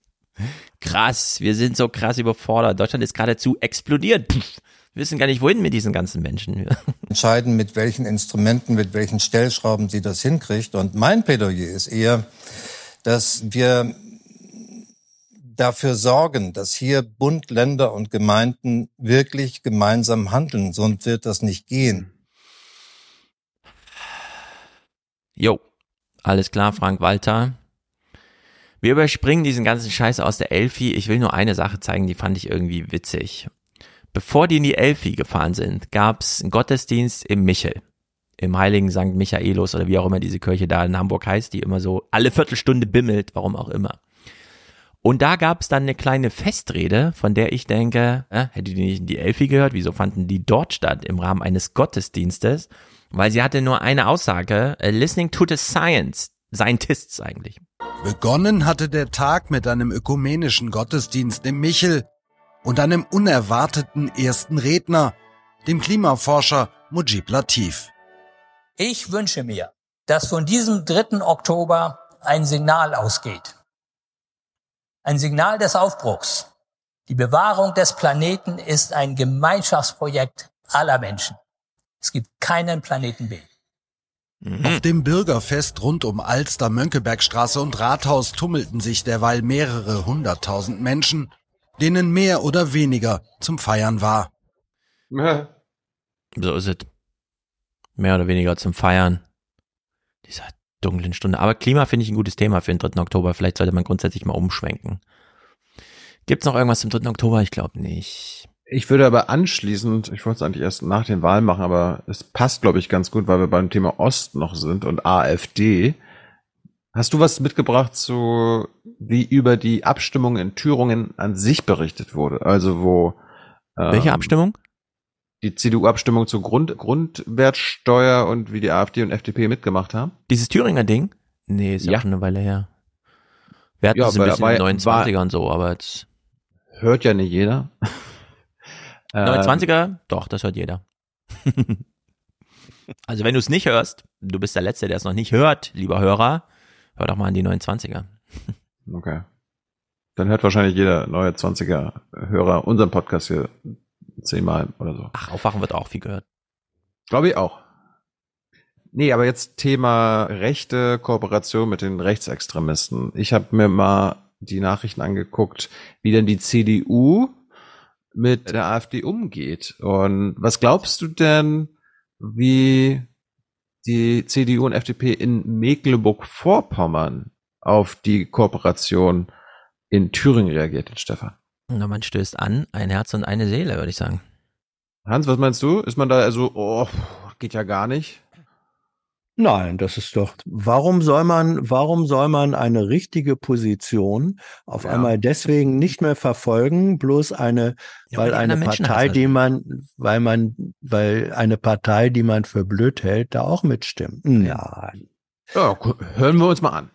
[LAUGHS] krass, wir sind so krass überfordert. Deutschland ist geradezu explodiert. Pff, wissen gar nicht, wohin mit diesen ganzen Menschen. [LAUGHS] Entscheiden, mit welchen Instrumenten, mit welchen Stellschrauben sie das hinkriegt. Und mein Plädoyer ist eher, dass wir dafür sorgen, dass hier Bund, Länder und Gemeinden wirklich gemeinsam handeln. Sonst wird das nicht gehen. Jo, alles klar, Frank Walter. Wir überspringen diesen ganzen Scheiß aus der Elfi. Ich will nur eine Sache zeigen, die fand ich irgendwie witzig. Bevor die in die Elfi gefahren sind, gab's einen Gottesdienst im Michel. Im heiligen St. Michaelos oder wie auch immer diese Kirche da in Hamburg heißt, die immer so alle Viertelstunde bimmelt, warum auch immer. Und da gab es dann eine kleine Festrede, von der ich denke, äh, hätte die nicht in die Elfi gehört? Wieso fanden die dort statt im Rahmen eines Gottesdienstes? Weil sie hatte nur eine Aussage, uh, listening to the science, Scientists eigentlich. Begonnen hatte der Tag mit einem ökumenischen Gottesdienst im Michel und einem unerwarteten ersten Redner, dem Klimaforscher Mujib Latif. Ich wünsche mir, dass von diesem 3. Oktober ein Signal ausgeht. Ein Signal des Aufbruchs. Die Bewahrung des Planeten ist ein Gemeinschaftsprojekt aller Menschen. Es gibt keinen Planeten B. Mhm. Auf dem Bürgerfest rund um Alster, Mönckebergstraße und Rathaus tummelten sich derweil mehrere hunderttausend Menschen, denen mehr oder weniger zum Feiern war. So ist es. Mehr oder weniger zum Feiern. Dieser dunklen Stunde. Aber Klima finde ich ein gutes Thema für den 3. Oktober. Vielleicht sollte man grundsätzlich mal umschwenken. Gibt's noch irgendwas zum 3. Oktober? Ich glaube nicht. Ich würde aber anschließend, ich wollte es eigentlich erst nach den Wahlen machen, aber es passt, glaube ich, ganz gut, weil wir beim Thema Ost noch sind und AfD. Hast du was mitgebracht zu, wie über die Abstimmung in Thüringen an sich berichtet wurde? Also wo ähm, Welche Abstimmung? Die CDU-Abstimmung zur Grund, Grundwertsteuer und wie die AfD und FDP mitgemacht haben? Dieses Thüringer Ding? Nee, ist ja, ja schon eine Weile her. Wir hatten ja, es ein bisschen war, 29er und so, aber jetzt. Hört ja nicht jeder. [LAUGHS] 29er? Ähm, Doch, das hört jeder. [LAUGHS] also wenn du es nicht hörst, du bist der Letzte, der es noch nicht hört, lieber Hörer, hör doch mal an die 29er. okay. Dann hört wahrscheinlich jeder neue 20er Hörer unseren Podcast hier zehnmal oder so. Ach, Aufwachen wird auch viel gehört. Glaube ich auch. Nee, aber jetzt Thema rechte Kooperation mit den Rechtsextremisten. Ich habe mir mal die Nachrichten angeguckt, wie denn die CDU mit der AfD umgeht. Und was glaubst du denn, wie die CDU und FDP in Mecklenburg-Vorpommern auf die Kooperation in Thüringen reagiert hat, Stefan? Na, man stößt an, ein Herz und eine Seele, würde ich sagen. Hans, was meinst du? Ist man da also, oh, geht ja gar nicht? Nein, das ist doch, warum soll man, warum soll man eine richtige Position auf ja. einmal deswegen nicht mehr verfolgen, bloß eine, ja, weil eine Partei, die man, weil man, weil eine Partei, die man für blöd hält, da auch mitstimmt? Nein. Ja, hören wir uns mal an.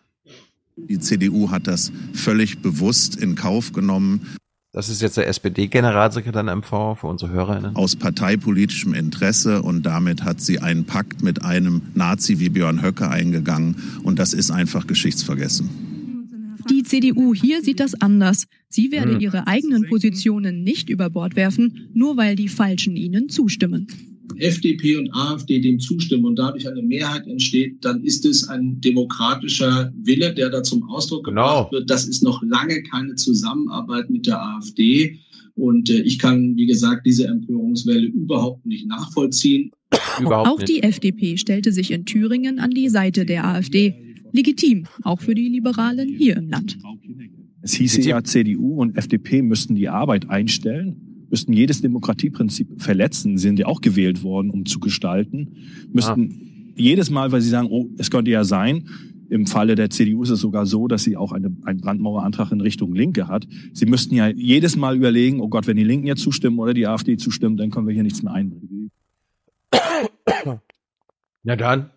Die CDU hat das völlig bewusst in Kauf genommen. Das ist jetzt der SPD-Generalsekretär in MV für unsere HörerInnen. Aus parteipolitischem Interesse und damit hat sie einen Pakt mit einem Nazi wie Björn Höcke eingegangen und das ist einfach geschichtsvergessen. Die CDU hier sieht das anders. Sie werde hm. ihre eigenen Positionen nicht über Bord werfen, nur weil die Falschen ihnen zustimmen. FDP und AfD dem zustimmen und dadurch eine Mehrheit entsteht, dann ist es ein demokratischer Wille, der da zum Ausdruck genau. gebracht wird. Das ist noch lange keine Zusammenarbeit mit der AfD. Und äh, ich kann, wie gesagt, diese Empörungswelle überhaupt nicht nachvollziehen. Überhaupt auch nicht. die FDP stellte sich in Thüringen an die Seite der AfD. Legitim, auch für die Liberalen hier im Land. Es hieß ja, CDU und FDP müssten die Arbeit einstellen müssten jedes Demokratieprinzip verletzen, sind ja auch gewählt worden, um zu gestalten, müssten ah. jedes Mal, weil sie sagen, oh, es könnte ja sein, im Falle der CDU ist es sogar so, dass sie auch eine, einen Brandmauerantrag in Richtung Linke hat. Sie müssten ja jedes Mal überlegen, oh Gott, wenn die Linken jetzt zustimmen oder die AfD zustimmen, dann können wir hier nichts mehr einbringen. [COUGHS] Ja dann.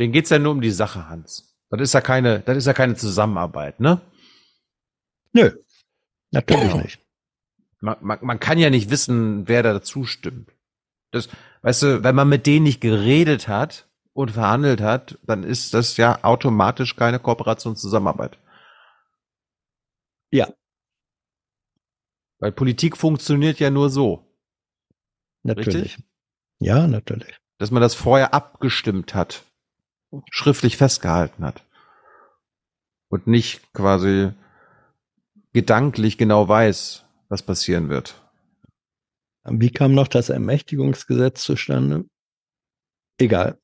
Den geht's ja nur um die Sache, Hans. Das ist ja keine, das ist ja keine Zusammenarbeit, ne? Nö. Natürlich nicht. Man, man, man kann ja nicht wissen, wer da zustimmt. Das, weißt du, wenn man mit denen nicht geredet hat und verhandelt hat, dann ist das ja automatisch keine Kooperationszusammenarbeit. Ja. Weil Politik funktioniert ja nur so. Natürlich. Richtig? Ja, natürlich. Dass man das vorher abgestimmt hat, schriftlich festgehalten hat. Und nicht quasi gedanklich genau weiß, was passieren wird. Wie kam noch das Ermächtigungsgesetz zustande? Egal.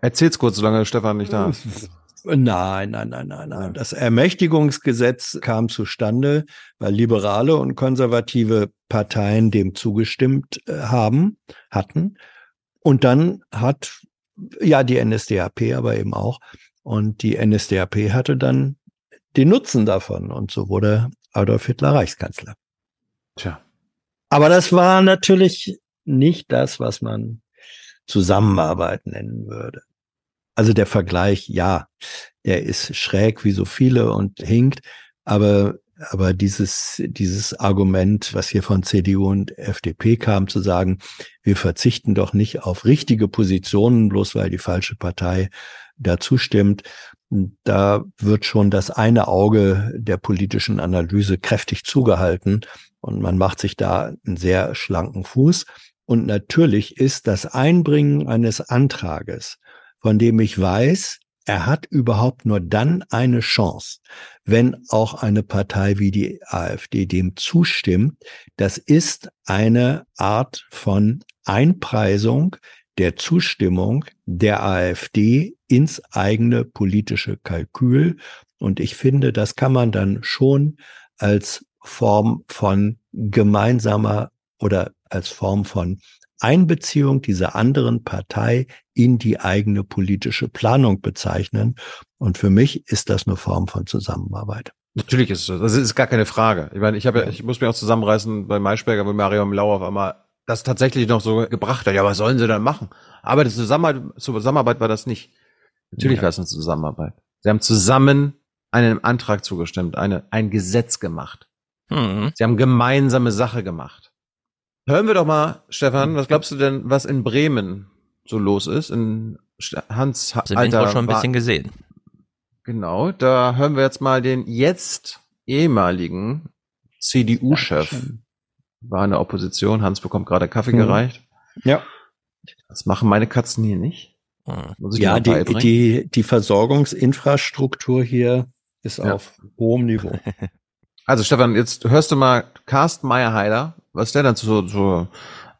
Erzähl's kurz, solange Stefan nicht da ist. [LAUGHS] Nein, nein, nein, nein, nein. Das Ermächtigungsgesetz kam zustande, weil liberale und konservative Parteien dem zugestimmt äh, haben, hatten. Und dann hat, ja, die NSDAP aber eben auch. Und die NSDAP hatte dann den Nutzen davon. Und so wurde Adolf Hitler Reichskanzler. Tja. Aber das war natürlich nicht das, was man Zusammenarbeit nennen würde. Also der Vergleich, ja, der ist schräg wie so viele und hinkt, aber aber dieses, dieses Argument, was hier von CDU und FDP kam, zu sagen, wir verzichten doch nicht auf richtige Positionen, bloß weil die falsche Partei dazu stimmt, da wird schon das eine Auge der politischen Analyse kräftig zugehalten und man macht sich da einen sehr schlanken Fuß. Und natürlich ist das Einbringen eines Antrages, von dem ich weiß, er hat überhaupt nur dann eine Chance, wenn auch eine Partei wie die AfD dem zustimmt. Das ist eine Art von Einpreisung der Zustimmung der AfD ins eigene politische Kalkül. Und ich finde, das kann man dann schon als Form von gemeinsamer oder als Form von Einbeziehung dieser anderen Partei in die eigene politische Planung bezeichnen. Und für mich ist das eine Form von Zusammenarbeit. Natürlich ist es so. Das ist gar keine Frage. Ich meine, ich habe ja, ich muss mich auch zusammenreißen bei Maischberger, wo Mario Lau auf einmal das tatsächlich noch so gebracht hat. Ja, was sollen sie dann machen? Aber das Zusammenarbeit, Zusammenarbeit war das nicht. Natürlich ja. war es eine Zusammenarbeit. Sie haben zusammen einem Antrag zugestimmt, eine, ein Gesetz gemacht. Mhm. Sie haben gemeinsame Sache gemacht. Hören wir doch mal, Stefan, was glaubst du denn, was in Bremen so los ist? In Hans alter schon ein bisschen gesehen. Genau, da hören wir jetzt mal den jetzt ehemaligen CDU-Chef. War in der Opposition. Hans bekommt gerade Kaffee mhm. gereicht. Ja. Das machen meine Katzen hier nicht. Ja, die, die, die Versorgungsinfrastruktur hier ist ja. auf hohem Niveau. [LAUGHS] Also Stefan, jetzt hörst du mal Carsten Meyer-Heiler, was der dann zur, zur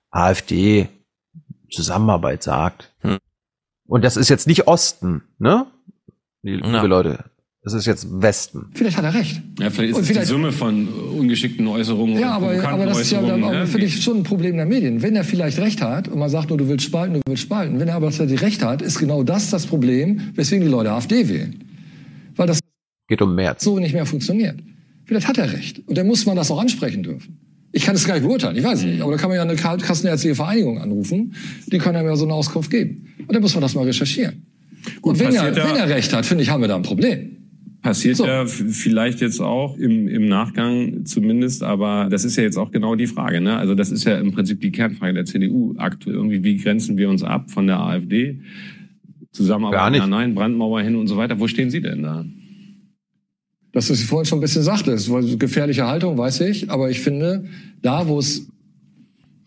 AfD Zusammenarbeit sagt. Hm. Und das ist jetzt nicht Osten, ne? Liebe ja. Leute. Das ist jetzt Westen. Vielleicht hat er recht. Ja, vielleicht ist es die Summe von ungeschickten Äußerungen. Ja, aber, aber das ist ja dann auch, ne? finde ich, schon ein Problem der Medien. Wenn er vielleicht recht hat und man sagt nur, du willst spalten, du willst spalten. Wenn er aber tatsächlich recht hat, ist genau das das Problem, weswegen die Leute AfD wählen. Weil das geht um März. so nicht mehr funktioniert. Vielleicht hat er recht. Und dann muss man das auch ansprechen dürfen. Ich kann es gar nicht beurteilen, ich weiß es nicht. Aber da kann man ja eine kassenärztliche Vereinigung anrufen, die können mir so eine Auskunft geben. Und dann muss man das mal recherchieren. Gut, und wenn er, wenn er recht hat, finde ich, haben wir da ein Problem. Passiert so. ja vielleicht jetzt auch im, im Nachgang zumindest, aber das ist ja jetzt auch genau die Frage. Ne? Also das ist ja im Prinzip die Kernfrage der CDU aktuell. Irgendwie, wie grenzen wir uns ab von der AfD? Zusammenarbeit, ja, nein, Brandmauer hin und so weiter. Wo stehen Sie denn da? Das, was ich vorhin schon ein bisschen sagte, das war gefährliche Haltung, weiß ich. Aber ich finde, da, wo es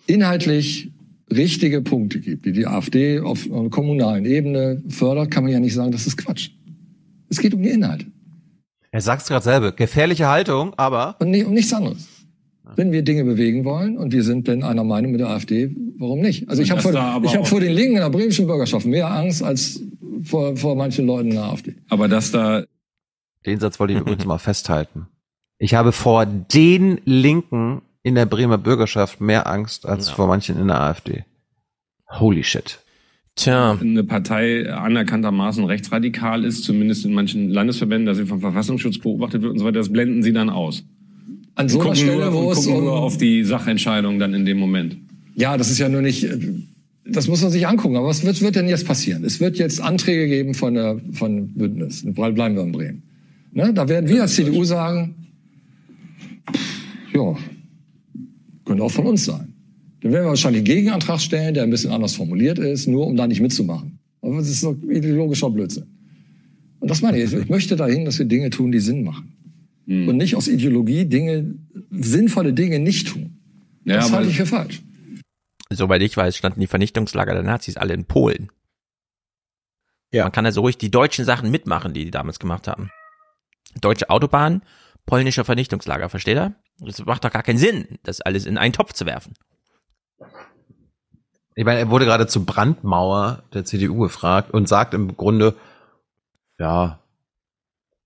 inhaltlich richtige Punkte gibt, die die AfD auf kommunalen Ebene fördert, kann man ja nicht sagen, das ist Quatsch. Es geht um die Inhalte. Er sagt es gerade selber. Gefährliche Haltung, aber. Und nicht, um nichts anderes. Wenn wir Dinge bewegen wollen und wir sind denn einer Meinung mit der AfD, warum nicht? Also ich habe vor, ich hab vor den Linken in der bremischen Bürgerschaft mehr Angst als vor, vor manchen Leuten in der AfD. Aber dass da den Satz wollte ich übrigens mal festhalten. Ich habe vor den Linken in der Bremer Bürgerschaft mehr Angst als ja. vor manchen in der AfD. Holy shit. Tja. Eine Partei anerkanntermaßen rechtsradikal ist, zumindest in manchen Landesverbänden, dass sie vom Verfassungsschutz beobachtet wird und so weiter, das blenden sie dann aus. An so einer Stelle, nur, wo es um, nur auf die Sachentscheidung dann in dem Moment. Ja, das ist ja nur nicht, das muss man sich angucken. Aber was wird, wird denn jetzt passieren? Es wird jetzt Anträge geben von der, von Bündnis. Bleiben wir in Bremen. Ne? Da werden wir als CDU sagen, ja, könnte auch von uns sein. Dann werden wir wahrscheinlich einen Gegenantrag stellen, der ein bisschen anders formuliert ist, nur um da nicht mitzumachen. Aber das ist doch ideologischer Blödsinn. Und das meine ich. Ich möchte dahin, dass wir Dinge tun, die Sinn machen. Mhm. Und nicht aus Ideologie Dinge, sinnvolle Dinge nicht tun. Ja, das halte ich für falsch. Soweit ich weiß, standen die Vernichtungslager der Nazis alle in Polen. Ja. Man kann also ruhig die deutschen Sachen mitmachen, die die damals gemacht haben deutsche Autobahn, polnischer Vernichtungslager, versteht er? Das macht doch gar keinen Sinn, das alles in einen Topf zu werfen. Ich meine, er wurde gerade zur Brandmauer der CDU gefragt und sagt im Grunde, ja,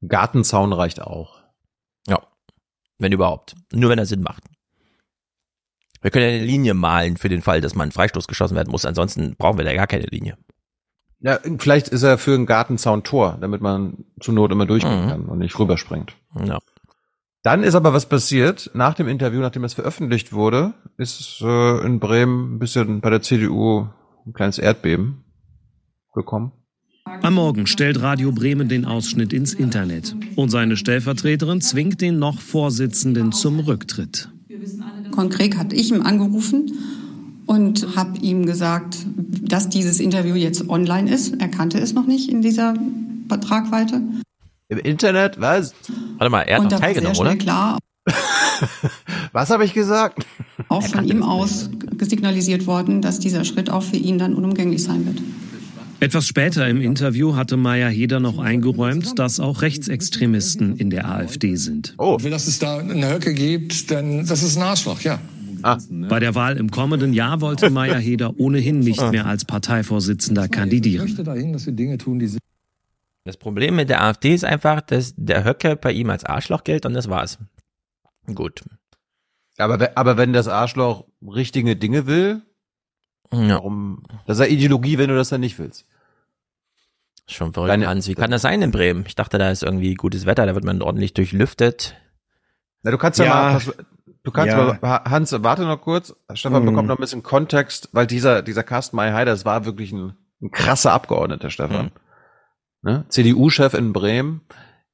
Gartenzaun reicht auch. Ja, wenn überhaupt. Nur wenn er Sinn macht. Wir können ja eine Linie malen für den Fall, dass man einen Freistoß geschossen werden muss. Ansonsten brauchen wir da gar keine Linie. Ja, vielleicht ist er für einen Gartenzaun Tor, damit man zur Not immer durchgehen mhm. kann und nicht rüberspringt. Ja. Dann ist aber was passiert. Nach dem Interview, nachdem es veröffentlicht wurde, ist äh, in Bremen ein bisschen bei der CDU ein kleines Erdbeben gekommen. Am Morgen stellt Radio Bremen den Ausschnitt ins Internet und seine Stellvertreterin zwingt den noch Vorsitzenden zum Rücktritt. Konkret hat ich ihm angerufen und habe ihm gesagt, dass dieses Interview jetzt online ist. Er kannte es noch nicht in dieser Tragweite. Im Internet? Was? Warte mal, er hat noch teilgenommen, oder? klar. [LAUGHS] Was habe ich gesagt? Auch von ihm aus signalisiert worden, dass dieser Schritt auch für ihn dann unumgänglich sein wird. Etwas später im Interview hatte Maya Heder noch eingeräumt, dass auch Rechtsextremisten in der AfD sind. Oh. Wenn es da eine Höcke gibt, dann das ist ein Arschloch, ja. Ah. Bei der Wahl im kommenden Jahr wollte Maya Heder ohnehin nicht mehr als Parteivorsitzender kandidieren. Ich möchte dahin, dass wir Dinge tun, die das Problem mit der AfD ist einfach, dass der Höcke bei ihm als Arschloch gilt und das war's. Gut. Aber, aber wenn das Arschloch richtige Dinge will, ja. warum? Das ist ja Ideologie, wenn du das dann nicht willst. Schon verrückt, Deine, Hans. Wie kann das sein in Bremen? Ich dachte, da ist irgendwie gutes Wetter, da wird man ordentlich durchlüftet. Na, du kannst ja, ja mal, du kannst ja. mal, Hans, warte noch kurz. Stefan hm. bekommt noch ein bisschen Kontext, weil dieser, dieser Carsten May-Heider, das war wirklich ein, ein krasser Abgeordneter, Stefan. Hm. Ne? CDU-Chef in Bremen,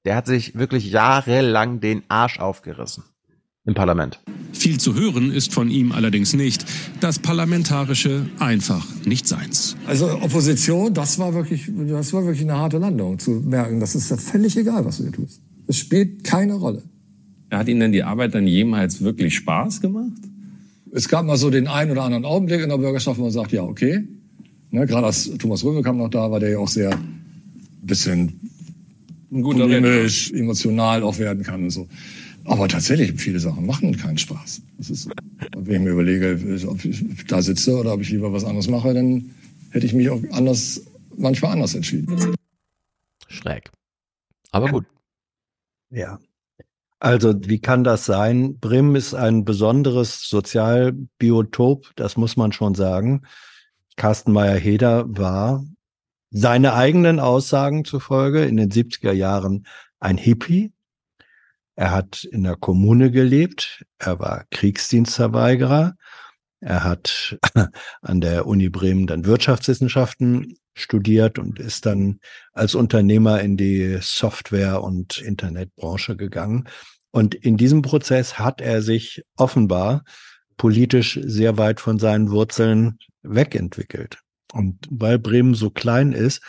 der hat sich wirklich jahrelang den Arsch aufgerissen im Parlament. Viel zu hören ist von ihm allerdings nicht. Das Parlamentarische einfach nicht seins. Also Opposition, das war wirklich, das war wirklich eine harte Landung, zu merken, das ist ja völlig egal, was du hier tust. Es spielt keine Rolle. Hat Ihnen denn die Arbeit dann jemals wirklich Spaß gemacht? Es gab mal so den einen oder anderen Augenblick in der Bürgerschaft, wo man sagt, ja, okay. Ne, gerade als Thomas Röwe kam noch da, war der ja auch sehr bisschen polemisch, emotional auch werden kann und so. Aber tatsächlich, viele Sachen machen keinen Spaß. Das ist, wenn ich mir überlege, ob ich da sitze oder ob ich lieber was anderes mache, dann hätte ich mich auch anders, manchmal anders entschieden. Schräg. Aber gut. Ja. Also, wie kann das sein? Bremen ist ein besonderes Sozialbiotop, das muss man schon sagen. Carsten Meyer-Heder war seine eigenen Aussagen zufolge in den 70er Jahren ein Hippie. Er hat in der Kommune gelebt. Er war Kriegsdienstverweigerer. Er hat [LAUGHS] an der Uni Bremen dann Wirtschaftswissenschaften studiert und ist dann als Unternehmer in die Software- und Internetbranche gegangen. Und in diesem Prozess hat er sich offenbar politisch sehr weit von seinen Wurzeln wegentwickelt. Und weil Bremen so klein ist,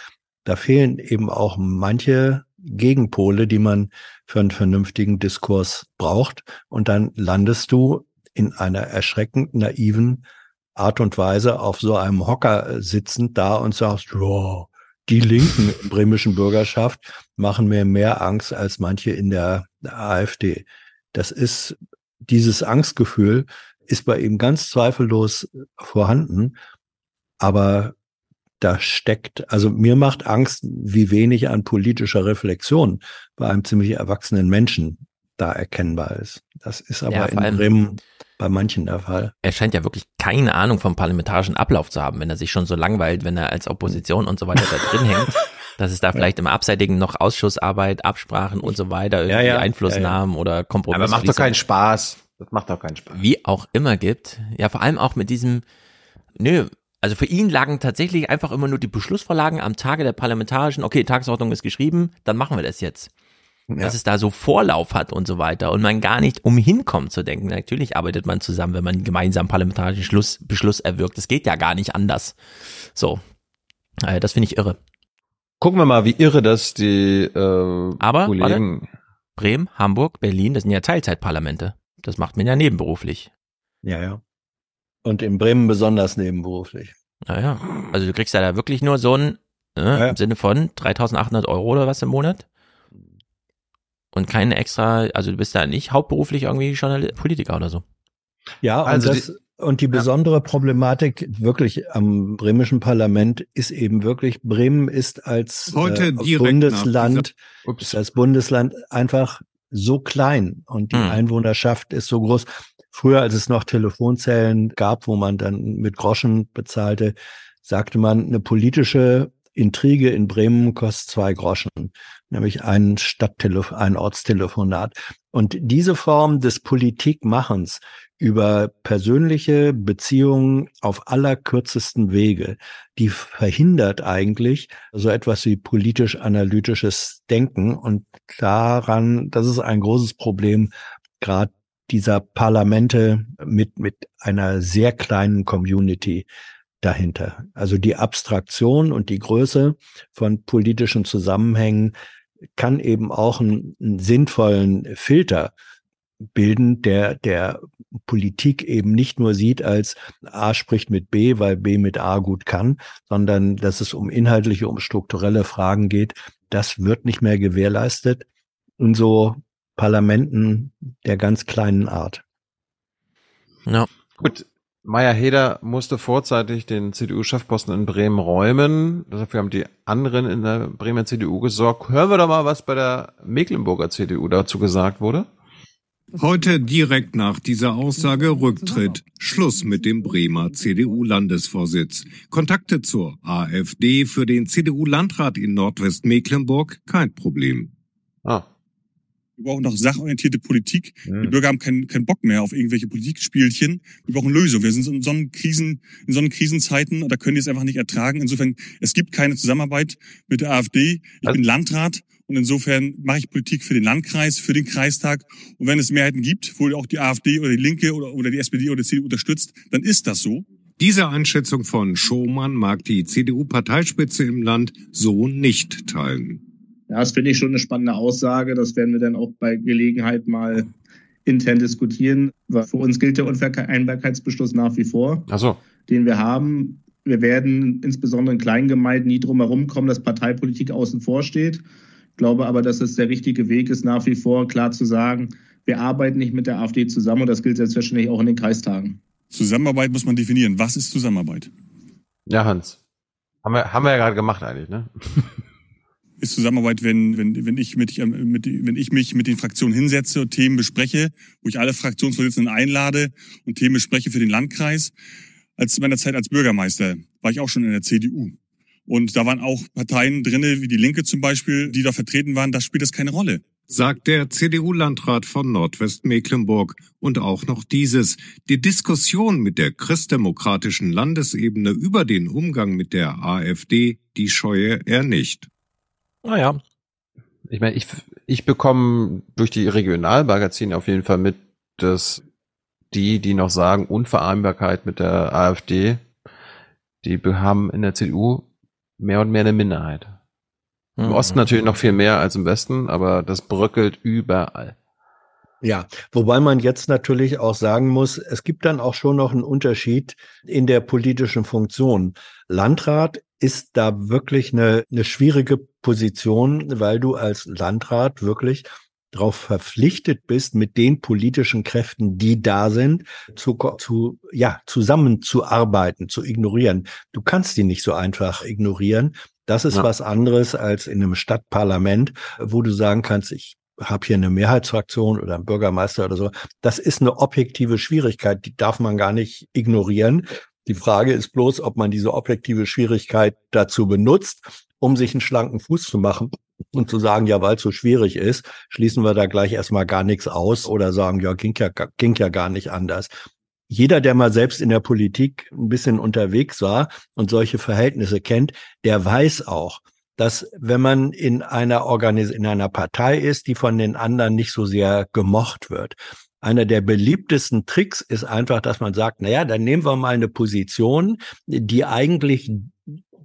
da fehlen eben auch manche Gegenpole, die man für einen vernünftigen Diskurs braucht. Und dann landest du in einer erschreckend naiven Art und Weise auf so einem Hocker sitzend da und sagst, wow, die linken bremischen Bürgerschaft machen mir mehr Angst als manche in der AfD. Das ist, dieses Angstgefühl ist bei ihm ganz zweifellos vorhanden. Aber da steckt, also mir macht Angst, wie wenig an politischer Reflexion bei einem ziemlich erwachsenen Menschen da erkennbar ist. Das ist aber ja, in Bremen bei manchen der Fall. Er scheint ja wirklich keine Ahnung vom parlamentarischen Ablauf zu haben, wenn er sich schon so langweilt, wenn er als Opposition und so weiter da drin hängt, [LAUGHS] dass es da vielleicht im Abseitigen noch Ausschussarbeit, Absprachen und so weiter, irgendwie ja, ja, Einflussnahmen oder Kompromisse. Aber macht doch keinen Spaß. Das macht doch keinen Spaß. Wie auch immer gibt. Ja, vor allem auch mit diesem, nö, also für ihn lagen tatsächlich einfach immer nur die Beschlussvorlagen am Tage der parlamentarischen, okay, Tagesordnung ist geschrieben, dann machen wir das jetzt. Ja. Dass es da so Vorlauf hat und so weiter und man gar nicht umhin kommt zu denken. Natürlich arbeitet man zusammen, wenn man gemeinsam parlamentarischen Schluss, Beschluss erwirkt. Das geht ja gar nicht anders. So. Also das finde ich irre. Gucken wir mal, wie irre das die äh, Aber, Kollegen. Warte, Bremen, Hamburg, Berlin, das sind ja Teilzeitparlamente. Das macht man ja nebenberuflich. Ja, ja. Und in Bremen besonders nebenberuflich. Naja, also du kriegst ja da wirklich nur so ein, ne, ja. im Sinne von 3800 Euro oder was im Monat. Und keine extra, also du bist da nicht hauptberuflich irgendwie Journal Politiker oder so. Ja, also und, das, die, und die besondere ja. Problematik wirklich am bremischen Parlament ist eben wirklich, Bremen ist als äh, Bundesland, als Bundesland einfach so klein und die hm. Einwohnerschaft ist so groß. Früher, als es noch Telefonzellen gab, wo man dann mit Groschen bezahlte, sagte man, eine politische Intrige in Bremen kostet zwei Groschen, nämlich ein Stadttelefon, ein Ortstelefonat. Und diese Form des Politikmachens über persönliche Beziehungen auf allerkürzesten Wege, die verhindert eigentlich so etwas wie politisch-analytisches Denken. Und daran, das ist ein großes Problem, gerade dieser Parlamente mit, mit einer sehr kleinen Community dahinter. Also die Abstraktion und die Größe von politischen Zusammenhängen kann eben auch einen, einen sinnvollen Filter bilden, der, der Politik eben nicht nur sieht als A spricht mit B, weil B mit A gut kann, sondern dass es um inhaltliche, um strukturelle Fragen geht. Das wird nicht mehr gewährleistet in so Parlamenten der ganz kleinen Art. Ja. Gut. Meier Heder musste vorzeitig den CDU-Chefposten in Bremen räumen. Dafür haben die anderen in der Bremer CDU gesorgt. Hören wir doch mal, was bei der Mecklenburger CDU dazu gesagt wurde. Heute direkt nach dieser Aussage Rücktritt. Schluss mit dem Bremer CDU-Landesvorsitz. Kontakte zur AfD für den CDU-Landrat in Nordwestmecklenburg kein Problem. Wir brauchen doch sachorientierte Politik. Mhm. Die Bürger haben keinen keinen Bock mehr auf irgendwelche Politikspielchen. Wir brauchen Lösungen. Wir sind in so einen Krisen, in so einen Krisenzeiten und da können die es einfach nicht ertragen. Insofern, es gibt keine Zusammenarbeit mit der AfD. Ich bin Landrat und insofern mache ich Politik für den Landkreis, für den Kreistag. Und wenn es Mehrheiten gibt, wo auch die AfD oder die Linke oder, oder die SPD oder die CDU unterstützt, dann ist das so. Diese Einschätzung von Schomann mag die CDU-Parteispitze im Land so nicht teilen. Ja, das finde ich schon eine spannende Aussage. Das werden wir dann auch bei Gelegenheit mal intern diskutieren. Für uns gilt der Unvereinbarkeitsbeschluss nach wie vor, Ach so. den wir haben. Wir werden insbesondere in kleinen Gemeinden nie drum herum kommen, dass Parteipolitik außen vor steht glaube aber, dass es der richtige Weg ist, nach wie vor klar zu sagen, wir arbeiten nicht mit der AfD zusammen und das gilt selbstverständlich auch in den Kreistagen. Zusammenarbeit muss man definieren. Was ist Zusammenarbeit? Ja, Hans. Haben wir, haben wir ja gerade gemacht eigentlich, ne? [LAUGHS] Ist Zusammenarbeit, wenn, wenn, wenn, ich mit, mit, wenn ich mich mit den Fraktionen hinsetze und Themen bespreche, wo ich alle Fraktionsvorsitzenden einlade und Themen bespreche für den Landkreis. Als meiner Zeit als Bürgermeister war ich auch schon in der CDU. Und da waren auch Parteien drinne, wie die Linke zum Beispiel, die da vertreten waren. Da spielt das keine Rolle. Sagt der CDU-Landrat von Nordwestmecklenburg. Und auch noch dieses. Die Diskussion mit der christdemokratischen Landesebene über den Umgang mit der AfD, die scheue er nicht. Naja. Ich meine, ich, ich bekomme durch die Regionalmagazine auf jeden Fall mit, dass die, die noch sagen, Unvereinbarkeit mit der AfD, die haben in der CDU mehr und mehr eine Minderheit. Im mhm. Osten natürlich noch viel mehr als im Westen, aber das bröckelt überall. Ja, wobei man jetzt natürlich auch sagen muss, es gibt dann auch schon noch einen Unterschied in der politischen Funktion. Landrat ist da wirklich eine, eine schwierige Position, weil du als Landrat wirklich darauf verpflichtet bist, mit den politischen Kräften, die da sind, zu, zu, ja, zusammenzuarbeiten, zu ignorieren. Du kannst die nicht so einfach ignorieren. Das ist ja. was anderes als in einem Stadtparlament, wo du sagen kannst, ich habe hier eine Mehrheitsfraktion oder einen Bürgermeister oder so. Das ist eine objektive Schwierigkeit, die darf man gar nicht ignorieren. Die Frage ist bloß, ob man diese objektive Schwierigkeit dazu benutzt, um sich einen schlanken Fuß zu machen und zu sagen, ja, weil es so schwierig ist, schließen wir da gleich erstmal gar nichts aus oder sagen, ja, ging ja, ging ja gar nicht anders. Jeder, der mal selbst in der Politik ein bisschen unterwegs war und solche Verhältnisse kennt, der weiß auch, dass wenn man in einer Organis in einer Partei ist, die von den anderen nicht so sehr gemocht wird, einer der beliebtesten Tricks ist einfach, dass man sagt, na ja, dann nehmen wir mal eine Position, die eigentlich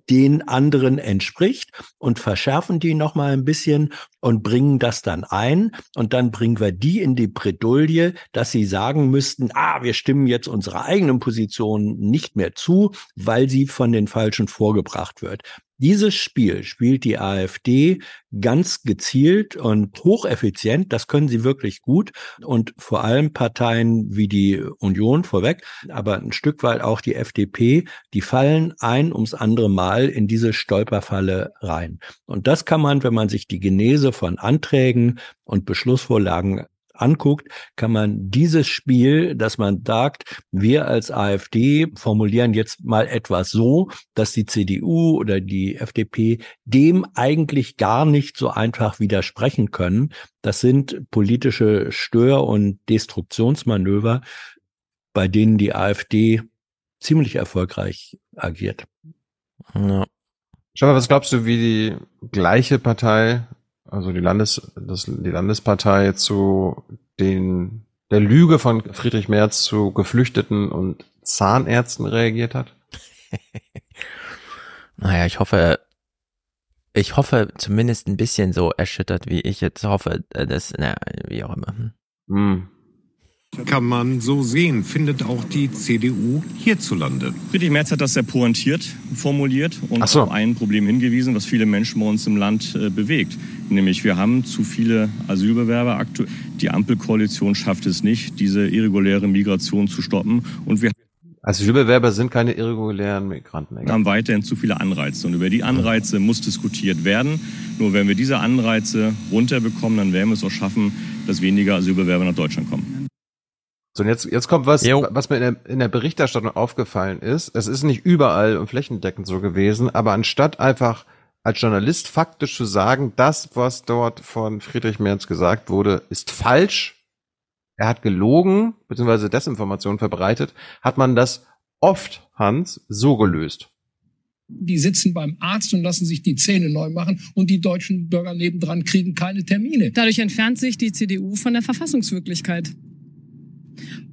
den anderen entspricht und verschärfen die noch mal ein bisschen und bringen das dann ein und dann bringen wir die in die Bredouille, dass sie sagen müssten, ah, wir stimmen jetzt unserer eigenen Position nicht mehr zu, weil sie von den Falschen vorgebracht wird. Dieses Spiel spielt die AfD ganz gezielt und hocheffizient. Das können sie wirklich gut. Und vor allem Parteien wie die Union vorweg, aber ein Stück weit auch die FDP, die fallen ein ums andere Mal in diese Stolperfalle rein. Und das kann man, wenn man sich die Genese von Anträgen und Beschlussvorlagen anguckt, kann man dieses Spiel, dass man sagt, wir als AfD formulieren jetzt mal etwas so, dass die CDU oder die FDP dem eigentlich gar nicht so einfach widersprechen können. Das sind politische Stör- und Destruktionsmanöver, bei denen die AfD ziemlich erfolgreich agiert. Ja. Schau mal, was glaubst du, wie die gleiche Partei, also die Landes, das, die Landespartei zu den, der Lüge von Friedrich Merz zu Geflüchteten und Zahnärzten reagiert hat? [LAUGHS] naja, ich hoffe, ich hoffe zumindest ein bisschen so erschüttert, wie ich jetzt hoffe, äh, dass, na, wie auch immer. Hm. Kann man so sehen, findet auch die CDU hierzulande. Friedrich Merz hat das sehr pointiert formuliert und so. auf ein Problem hingewiesen, was viele Menschen bei uns im Land äh, bewegt. Nämlich wir haben zu viele Asylbewerber aktuell. Die Ampelkoalition schafft es nicht, diese irreguläre Migration zu stoppen. Und wir Asylbewerber sind keine irregulären Migranten. Wir haben weiterhin zu viele Anreize und über die Anreize muss diskutiert werden. Nur wenn wir diese Anreize runterbekommen, dann werden wir es auch schaffen, dass weniger Asylbewerber nach Deutschland kommen. So, und jetzt, jetzt kommt was, jo. was mir in der, in der Berichterstattung aufgefallen ist. Es ist nicht überall und flächendeckend so gewesen, aber anstatt einfach als Journalist faktisch zu sagen, das, was dort von Friedrich Merz gesagt wurde, ist falsch, er hat gelogen, beziehungsweise Desinformation verbreitet, hat man das oft, Hans, so gelöst. Die sitzen beim Arzt und lassen sich die Zähne neu machen und die deutschen Bürger nebendran kriegen keine Termine. Dadurch entfernt sich die CDU von der Verfassungswirklichkeit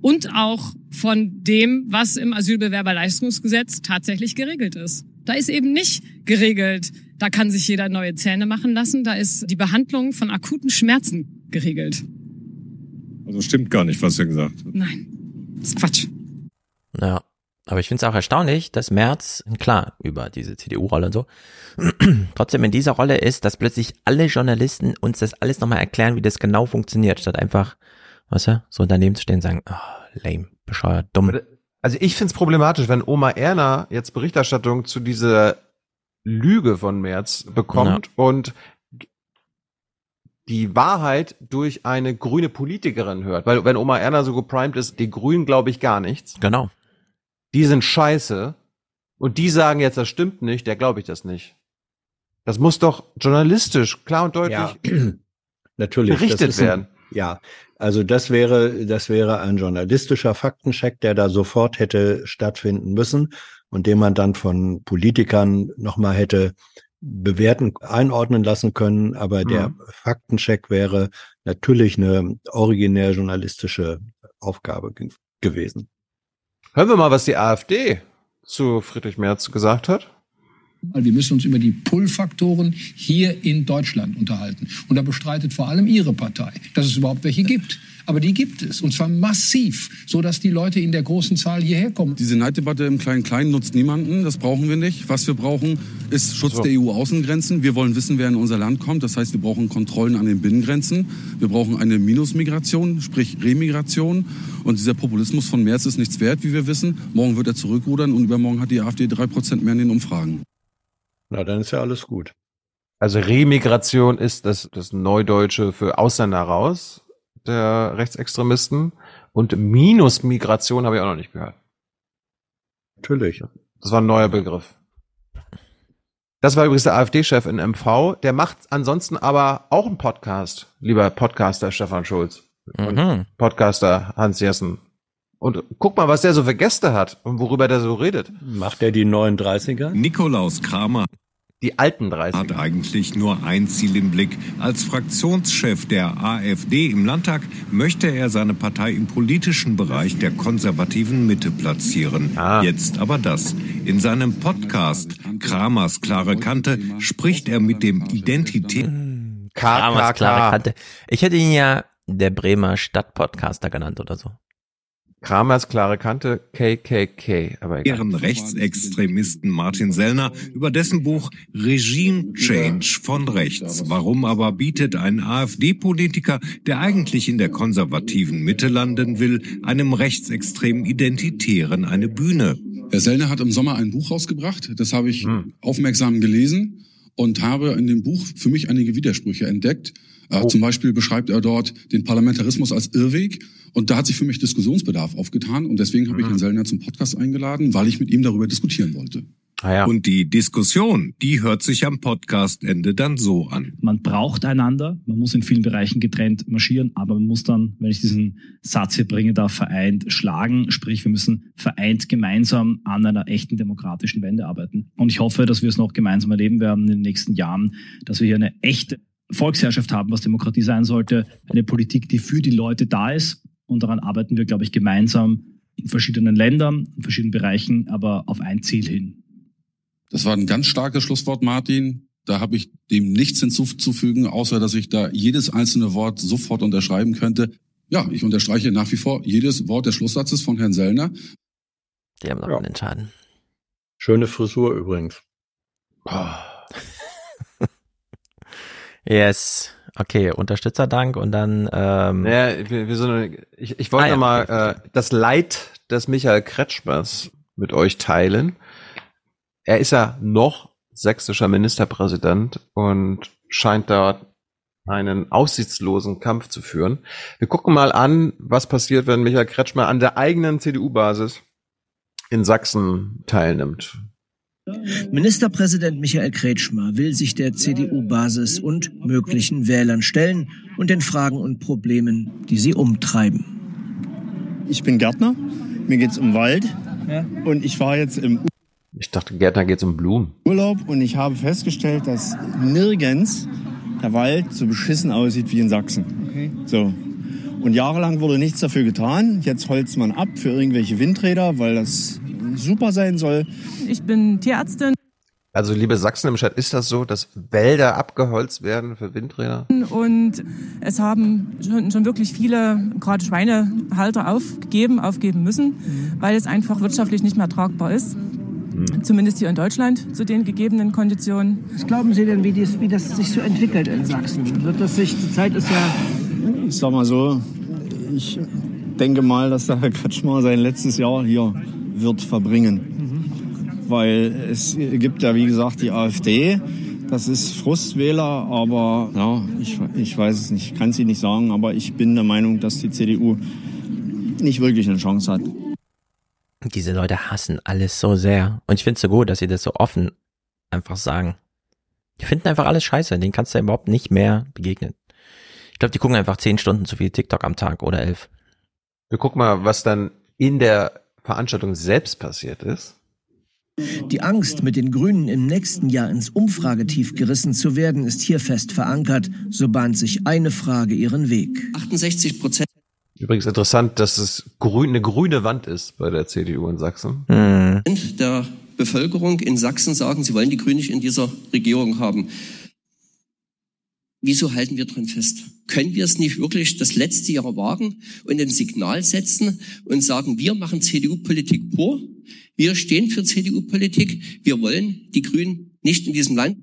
und auch von dem, was im Asylbewerberleistungsgesetz tatsächlich geregelt ist. Da ist eben nicht geregelt, da kann sich jeder neue Zähne machen lassen, da ist die Behandlung von akuten Schmerzen geregelt. Also stimmt gar nicht, was er gesagt hat. Nein, das ist Quatsch. Ja, aber ich finde es auch erstaunlich, dass Merz, klar, über diese CDU-Rolle und so, [CLEARS THROAT] trotzdem in dieser Rolle ist, dass plötzlich alle Journalisten uns das alles nochmal erklären, wie das genau funktioniert, statt einfach weißt du, so daneben zu stehen und sagen, oh, lame, bescheuert, dumm. Also ich find's problematisch, wenn Oma Erna jetzt Berichterstattung zu dieser Lüge von Merz bekommt ja. und die Wahrheit durch eine grüne Politikerin hört. Weil wenn Oma Erna so geprimed ist, die Grünen glaube ich gar nichts. Genau. Die sind scheiße. Und die sagen jetzt, das stimmt nicht, der glaube ich das nicht. Das muss doch journalistisch klar und deutlich ja, [CLEARS THROAT] natürlich berichtet werden. Ein, ja, also das wäre, das wäre ein journalistischer Faktencheck, der da sofort hätte stattfinden müssen und den man dann von Politikern nochmal hätte bewerten, einordnen lassen können. Aber mhm. der Faktencheck wäre natürlich eine originär journalistische Aufgabe ge gewesen. Hören wir mal, was die AfD zu Friedrich Merz gesagt hat. Wir müssen uns über die Pull-Faktoren hier in Deutschland unterhalten. Und da bestreitet vor allem Ihre Partei, dass es überhaupt welche gibt. Aber die gibt es. Und zwar massiv, sodass die Leute in der großen Zahl hierher kommen. Diese Neiddebatte im Kleinen-Kleinen nutzt niemanden. Das brauchen wir nicht. Was wir brauchen, ist Schutz so. der EU-Außengrenzen. Wir wollen wissen, wer in unser Land kommt. Das heißt, wir brauchen Kontrollen an den Binnengrenzen. Wir brauchen eine Minusmigration, sprich Remigration. Und dieser Populismus von März ist nichts wert, wie wir wissen. Morgen wird er zurückrudern und übermorgen hat die AfD drei Prozent mehr in den Umfragen. Na, dann ist ja alles gut. Also Remigration ist das, das Neudeutsche für Ausländer raus, der Rechtsextremisten. Und Minusmigration habe ich auch noch nicht gehört. Natürlich. Das war ein neuer Begriff. Das war übrigens der AfD-Chef in MV. Der macht ansonsten aber auch einen Podcast, lieber Podcaster Stefan Schulz. Mhm. Podcaster Hans Jessen. Und guck mal, was der so für Gäste hat und worüber der so redet. Macht er die 39er? Nikolaus Kramer. Die alten 30er. Hat eigentlich nur ein Ziel im Blick. Als Fraktionschef der AfD im Landtag möchte er seine Partei im politischen Bereich der konservativen Mitte platzieren. Ah. Jetzt aber das. In seinem Podcast Kramers klare Kante spricht er mit dem Identität. Kramers klare Kante. Ich hätte ihn ja der Bremer Stadtpodcaster genannt oder so. Kramers klare Kante, KKK. Aber egal. Ihren Rechtsextremisten Martin Sellner über dessen Buch Regime Change von rechts. Warum aber bietet ein AfD-Politiker, der eigentlich in der konservativen Mitte landen will, einem rechtsextremen Identitären eine Bühne? Herr Sellner hat im Sommer ein Buch rausgebracht. Das habe ich hm. aufmerksam gelesen und habe in dem Buch für mich einige Widersprüche entdeckt. Äh, oh. Zum Beispiel beschreibt er dort den Parlamentarismus als Irrweg. Und da hat sich für mich Diskussionsbedarf aufgetan. Und deswegen habe ich mhm. Herrn Sellner zum Podcast eingeladen, weil ich mit ihm darüber diskutieren wollte. Ah ja. Und die Diskussion, die hört sich am Podcastende dann so an. Man braucht einander, man muss in vielen Bereichen getrennt marschieren, aber man muss dann, wenn ich diesen Satz hier bringen darf, vereint schlagen. Sprich, wir müssen vereint gemeinsam an einer echten demokratischen Wende arbeiten. Und ich hoffe, dass wir es noch gemeinsam erleben werden in den nächsten Jahren, dass wir hier eine echte Volksherrschaft haben, was Demokratie sein sollte. Eine Politik, die für die Leute da ist. Und daran arbeiten wir, glaube ich, gemeinsam in verschiedenen Ländern, in verschiedenen Bereichen, aber auf ein Ziel hin. Das war ein ganz starkes Schlusswort, Martin. Da habe ich dem nichts hinzuzufügen, außer dass ich da jedes einzelne Wort sofort unterschreiben könnte. Ja, ich unterstreiche nach wie vor jedes Wort des Schlusssatzes von Herrn Sellner. Die haben noch ja. einen Schaden. Schöne Frisur übrigens. Oh. Yes. Okay, Unterstützerdank und dann. Ähm ja, wir, wir sind, ich, ich wollte ah, ja. mal äh, das Leid des Michael Kretschmers mit euch teilen er ist ja noch sächsischer Ministerpräsident und scheint dort einen aussichtslosen Kampf zu führen. Wir gucken mal an, was passiert, wenn Michael Kretschmer an der eigenen CDU-Basis in Sachsen teilnimmt. Ministerpräsident Michael Kretschmer will sich der CDU-Basis und möglichen Wählern stellen und den Fragen und Problemen, die sie umtreiben. Ich bin Gärtner, mir geht es um Wald ja. und ich war jetzt im ich dachte, Gärtner geht um Blumen. Urlaub und ich habe festgestellt, dass nirgends der Wald so beschissen aussieht wie in Sachsen. Okay. So. Und jahrelang wurde nichts dafür getan. Jetzt holzt man ab für irgendwelche Windräder, weil das super sein soll. Ich bin Tierärztin. Also liebe Sachsen im Chat, ist das so, dass Wälder abgeholzt werden für Windräder? Und es haben schon, schon wirklich viele, gerade Schweinehalter, aufgegeben, aufgeben müssen, mhm. weil es einfach wirtschaftlich nicht mehr tragbar ist. Mhm. Zumindest hier in Deutschland zu den gegebenen Konditionen. Was glauben Sie denn, wie, dies, wie das sich so entwickelt in Sachsen? Wird das sich, die Zeit ist ja... Ich sag mal so, ich denke mal, dass der Herr Kretschmer sein letztes Jahr hier wird verbringen. Mhm. Weil es gibt ja, wie gesagt, die AfD. Das ist Frustwähler, aber ja, ich, ich weiß es nicht, ich kann es Ihnen nicht sagen, aber ich bin der Meinung, dass die CDU nicht wirklich eine Chance hat. Diese Leute hassen alles so sehr. Und ich finde es so gut, dass sie das so offen einfach sagen. Die finden einfach alles scheiße. Denen kannst du überhaupt nicht mehr begegnen. Ich glaube, die gucken einfach zehn Stunden zu viel TikTok am Tag oder elf. Wir gucken mal, was dann in der Veranstaltung selbst passiert ist. Die Angst, mit den Grünen im nächsten Jahr ins Umfragetief gerissen zu werden, ist hier fest verankert. So bahnt sich eine Frage ihren Weg. 68 Prozent Übrigens interessant, dass es grün, eine grüne Wand ist bei der CDU in Sachsen. Mhm. Der Bevölkerung in Sachsen sagen, sie wollen die Grünen nicht in dieser Regierung haben. Wieso halten wir dran fest? Können wir es nicht wirklich das letzte Jahr wagen und ein Signal setzen und sagen, wir machen CDU-Politik pur, wir stehen für CDU-Politik, wir wollen die Grünen nicht in diesem Land.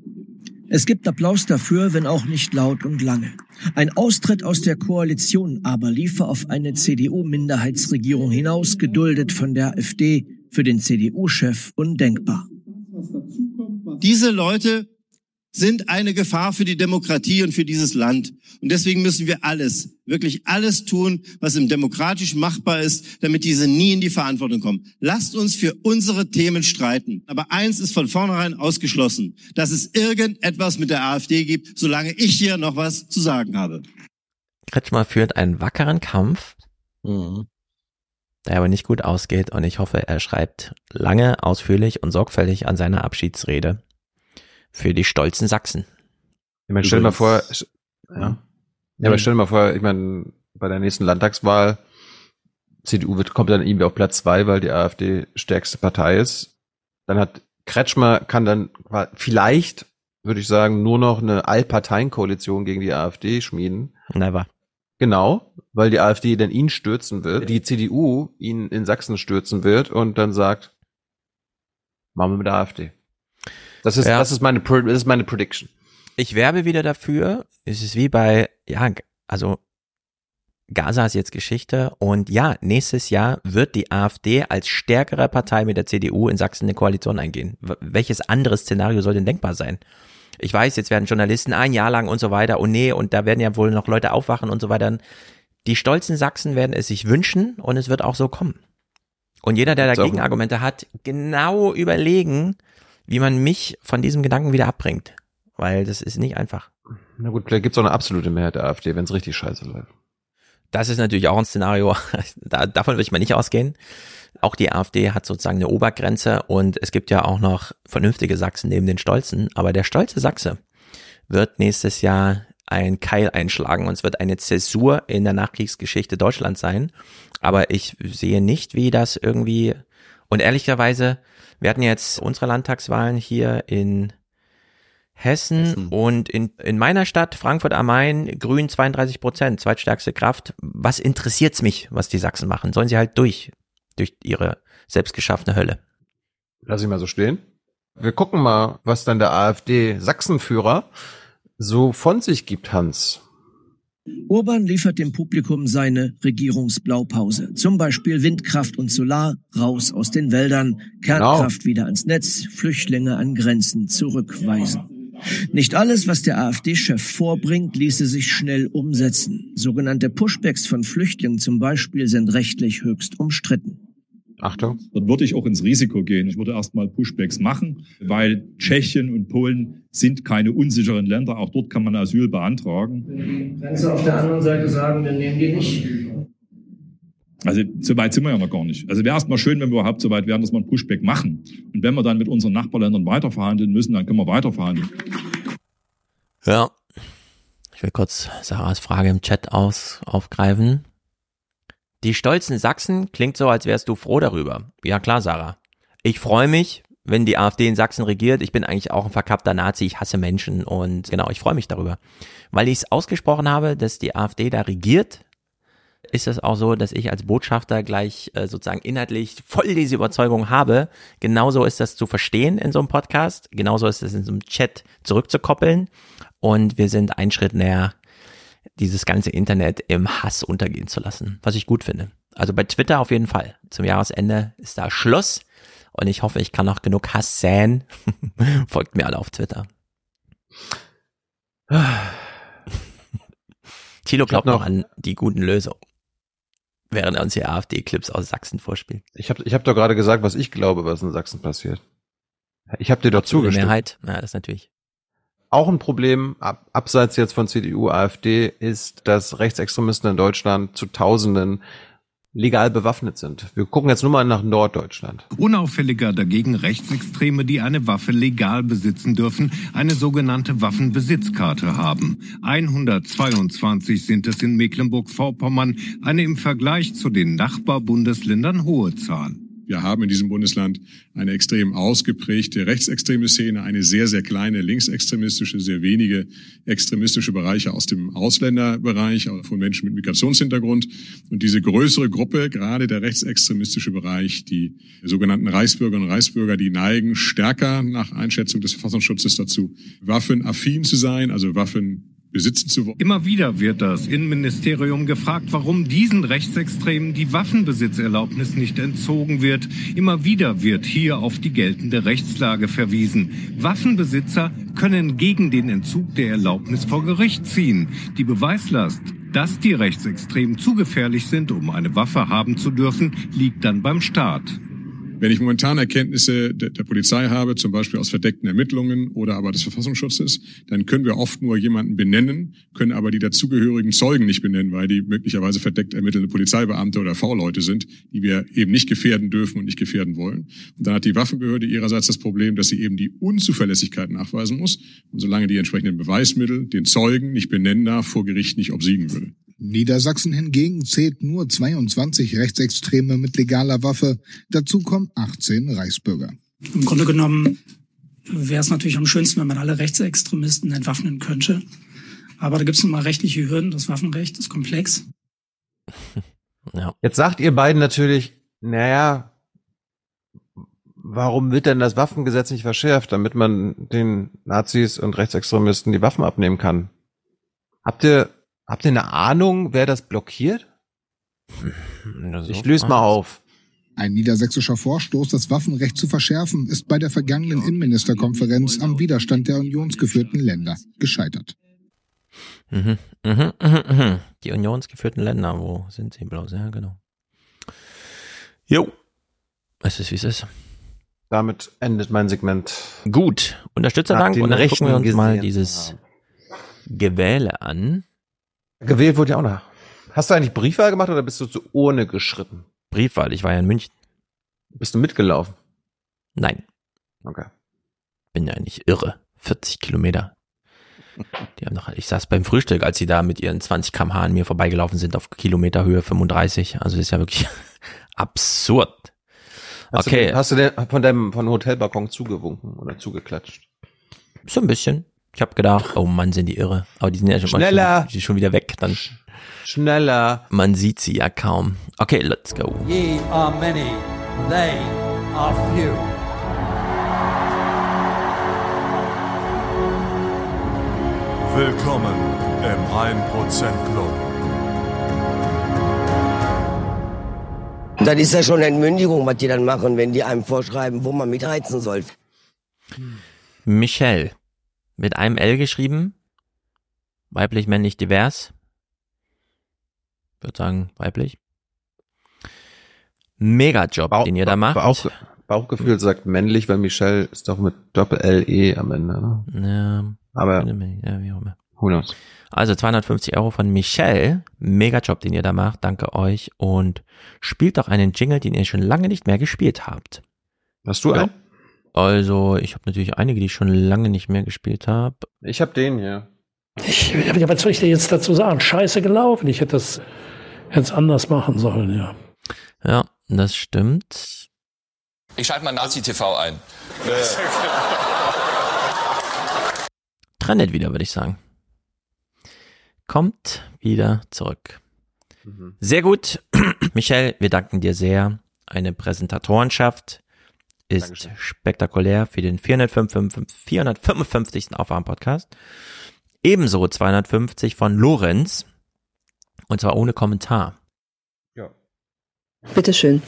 Es gibt Applaus dafür, wenn auch nicht laut und lange. Ein Austritt aus der Koalition aber liefe auf eine CDU-Minderheitsregierung hinaus, geduldet von der AfD, für den CDU-Chef undenkbar. Diese Leute sind eine Gefahr für die Demokratie und für dieses Land. Und deswegen müssen wir alles, wirklich alles tun, was im demokratisch machbar ist, damit diese nie in die Verantwortung kommen. Lasst uns für unsere Themen streiten. Aber eins ist von vornherein ausgeschlossen, dass es irgendetwas mit der AfD gibt, solange ich hier noch was zu sagen habe. Kretschmer führt einen wackeren Kampf, mhm. der aber nicht gut ausgeht und ich hoffe, er schreibt lange, ausführlich und sorgfältig an seiner Abschiedsrede für die stolzen Sachsen. Ich meine, stell dir mal vor, ja. Ja, aber stell dir mal vor, ich meine, bei der nächsten Landtagswahl, CDU wird, kommt dann irgendwie auf Platz zwei, weil die AfD stärkste Partei ist. Dann hat Kretschmer kann dann vielleicht, würde ich sagen, nur noch eine Allparteienkoalition gegen die AfD schmieden. Never. Genau, weil die AfD dann ihn stürzen wird, die CDU ihn in Sachsen stürzen wird und dann sagt, machen wir mit der AfD. Das ist, ja. das ist meine, das ist meine Prediction. Ich werbe wieder dafür. Es ist wie bei, ja, also Gaza ist jetzt Geschichte und ja, nächstes Jahr wird die AfD als stärkere Partei mit der CDU in Sachsen eine Koalition eingehen. Welches anderes Szenario soll denn denkbar sein? Ich weiß, jetzt werden Journalisten ein Jahr lang und so weiter und nee, und da werden ja wohl noch Leute aufwachen und so weiter. Die stolzen Sachsen werden es sich wünschen und es wird auch so kommen. Und jeder, der dagegen Argumente hat, genau überlegen, wie man mich von diesem Gedanken wieder abbringt. Weil das ist nicht einfach. Na gut, vielleicht gibt es auch eine absolute Mehrheit der AfD, wenn es richtig scheiße läuft. Das ist natürlich auch ein Szenario, [LAUGHS] da, davon würde ich mal nicht ausgehen. Auch die AfD hat sozusagen eine Obergrenze und es gibt ja auch noch vernünftige Sachsen neben den Stolzen. Aber der stolze Sachse wird nächstes Jahr ein Keil einschlagen und es wird eine Zäsur in der Nachkriegsgeschichte Deutschlands sein. Aber ich sehe nicht, wie das irgendwie, und ehrlicherweise, wir hatten jetzt unsere Landtagswahlen hier in Hessen, Hessen, und in, in meiner Stadt, Frankfurt am Main, Grün 32 Prozent, zweitstärkste Kraft. Was interessiert's mich, was die Sachsen machen? Sollen sie halt durch, durch ihre selbstgeschaffene Hölle. Lass ich mal so stehen. Wir gucken mal, was dann der AfD-Sachsenführer so von sich gibt, Hans. Urban liefert dem Publikum seine Regierungsblaupause. Zum Beispiel Windkraft und Solar raus aus den Wäldern, Kernkraft genau. wieder ans Netz, Flüchtlinge an Grenzen zurückweisen. Nicht alles, was der AfD-Chef vorbringt, ließe sich schnell umsetzen. Sogenannte Pushbacks von Flüchtlingen zum Beispiel sind rechtlich höchst umstritten. Achtung. Dort würde ich auch ins Risiko gehen. Ich würde erstmal Pushbacks machen, weil Tschechien und Polen sind keine unsicheren Länder. Auch dort kann man Asyl beantragen. Wenn die Grenze auf der anderen Seite sagen, dann nehmen die nicht. Also so weit sind wir ja noch gar nicht. Also wäre erstmal schön, wenn wir überhaupt so weit wären, dass wir ein Pushback machen. Und wenn wir dann mit unseren Nachbarländern weiterverhandeln müssen, dann können wir weiterverhandeln. Ja. Ich will kurz Sarahs Frage im Chat aus, aufgreifen. Die stolzen Sachsen klingt so, als wärst du froh darüber. Ja klar, Sarah. Ich freue mich, wenn die AfD in Sachsen regiert. Ich bin eigentlich auch ein verkappter Nazi, ich hasse Menschen und genau, ich freue mich darüber. Weil ich es ausgesprochen habe, dass die AfD da regiert, ist es auch so, dass ich als Botschafter gleich äh, sozusagen inhaltlich voll diese Überzeugung habe. Genauso ist das zu verstehen in so einem Podcast. Genauso ist es in so einem Chat zurückzukoppeln. Und wir sind einen Schritt näher, dieses ganze Internet im Hass untergehen zu lassen, was ich gut finde. Also bei Twitter auf jeden Fall. Zum Jahresende ist da Schluss. Und ich hoffe, ich kann noch genug Hass säen. [LAUGHS] Folgt mir alle auf Twitter. [SIGHS] Thilo glaubt noch an die guten Lösungen während er uns hier AfD-Clips aus Sachsen vorspielt. Ich habe ich hab doch gerade gesagt, was ich glaube, was in Sachsen passiert. Ich habe dir doch zugestimmt. Mehrheit, ja, das natürlich. Auch ein Problem, ab, abseits jetzt von CDU, AfD, ist, dass Rechtsextremisten in Deutschland zu Tausenden legal bewaffnet sind. Wir gucken jetzt nur mal nach Norddeutschland. Unauffälliger dagegen Rechtsextreme, die eine Waffe legal besitzen dürfen, eine sogenannte Waffenbesitzkarte haben. 122 sind es in Mecklenburg-Vorpommern, eine im Vergleich zu den Nachbarbundesländern hohe Zahl. Wir haben in diesem Bundesland eine extrem ausgeprägte rechtsextreme Szene, eine sehr, sehr kleine linksextremistische, sehr wenige extremistische Bereiche aus dem Ausländerbereich von Menschen mit Migrationshintergrund. Und diese größere Gruppe, gerade der rechtsextremistische Bereich, die sogenannten Reichsbürgerinnen und Reichsbürger, die neigen stärker nach Einschätzung des Verfassungsschutzes dazu, waffenaffin zu sein, also Waffen besitzen zu wollen. Immer wieder wird das Innenministerium gefragt, warum diesen Rechtsextremen die Waffenbesitzerlaubnis nicht entzogen wird. Immer wieder wird hier auf die geltende Rechtslage verwiesen. Waffenbesitzer können gegen den Entzug der Erlaubnis vor Gericht ziehen. Die Beweislast dass die Rechtsextremen zu gefährlich sind, um eine Waffe haben zu dürfen, liegt dann beim Staat. Wenn ich momentan Erkenntnisse der, der, Polizei habe, zum Beispiel aus verdeckten Ermittlungen oder aber des Verfassungsschutzes, dann können wir oft nur jemanden benennen, können aber die dazugehörigen Zeugen nicht benennen, weil die möglicherweise verdeckt ermittelnde Polizeibeamte oder V-Leute sind, die wir eben nicht gefährden dürfen und nicht gefährden wollen. Und dann hat die Waffenbehörde ihrerseits das Problem, dass sie eben die Unzuverlässigkeit nachweisen muss. Und solange die entsprechenden Beweismittel den Zeugen nicht benennen darf, vor Gericht nicht obsiegen würde. Niedersachsen hingegen zählt nur 22 Rechtsextreme mit legaler Waffe. Dazu kommen 18 Reichsbürger. Im Grunde genommen wäre es natürlich am schönsten, wenn man alle Rechtsextremisten entwaffnen könnte. Aber da gibt es nun mal rechtliche Hürden. Das Waffenrecht ist komplex. [LAUGHS] Ja. Jetzt sagt ihr beiden natürlich, naja, warum wird denn das Waffengesetz nicht verschärft, damit man den Nazis und Rechtsextremisten die Waffen abnehmen kann? Habt ihr Habt ihr eine Ahnung, wer das blockiert? Ich löse mal auf. Ein niedersächsischer Vorstoß, das Waffenrecht zu verschärfen, ist bei der vergangenen Innenministerkonferenz am Widerstand der unionsgeführten Länder gescheitert. Mhm, mhm, mhm, mhm. Die unionsgeführten Länder, wo sind sie bloß? Ja, genau. Jo. Es ist, wie es ist. Damit endet mein Segment. Gut. Unterstützerdank und dann rechnen wir uns mal dieses Gewähle an. Gewählt wurde ja auch noch. Hast du eigentlich Briefwahl gemacht oder bist du zu Urne geschritten? Briefwahl, ich war ja in München. Bist du mitgelaufen? Nein. Okay. Bin ja nicht irre. 40 Kilometer. Die haben noch, ich saß beim Frühstück, als sie da mit ihren 20 kmh an mir vorbeigelaufen sind auf Kilometerhöhe 35. Also das ist ja wirklich [LAUGHS] absurd. Hast okay. Du, hast du denn von deinem von Hotelbalkon zugewunken oder zugeklatscht? So ein bisschen. Ich habe gedacht, oh Mann, sind die irre. Aber die sind ja schon, Schneller. Schon, die sind schon wieder weg. Dann Schneller. Man sieht sie ja kaum. Okay, let's go. Ye are many, they are few. Willkommen im 1% Club. Das ist ja schon Entmündigung, was die dann machen, wenn die einem vorschreiben, wo man mitheizen soll. Michelle. Mit einem L geschrieben. Weiblich, männlich, divers. Ich würde sagen, weiblich. Megajob, Bauch, den ihr da macht. Bauch, Bauchgefühl sagt männlich, weil Michelle ist doch mit Doppel-L-E am Ende. Ne? Ja, Aber ja, wie auch immer. who knows? Also 250 Euro von Michelle. Megajob, den ihr da macht. Danke euch. Und spielt doch einen Jingle, den ihr schon lange nicht mehr gespielt habt. Hast du Ja. einen? Also, ich habe natürlich einige, die ich schon lange nicht mehr gespielt habe. Ich habe den hier. Ich, ja, was soll ich dir jetzt dazu sagen? Scheiße gelaufen. Ich hätte das jetzt anders machen sollen, ja. Ja, das stimmt. Ich schalte mal Nazi-TV ein. Trennet wieder, würde ich sagen. Kommt wieder zurück. Mhm. Sehr gut. [CLEARS THROAT] Michelle, wir danken dir sehr. Eine Präsentatorenschaft ist Dankeschön. spektakulär für den 455, 455. Aufwärm-Podcast. Ebenso 250 von Lorenz. Und zwar ohne Kommentar. Ja. Bitteschön.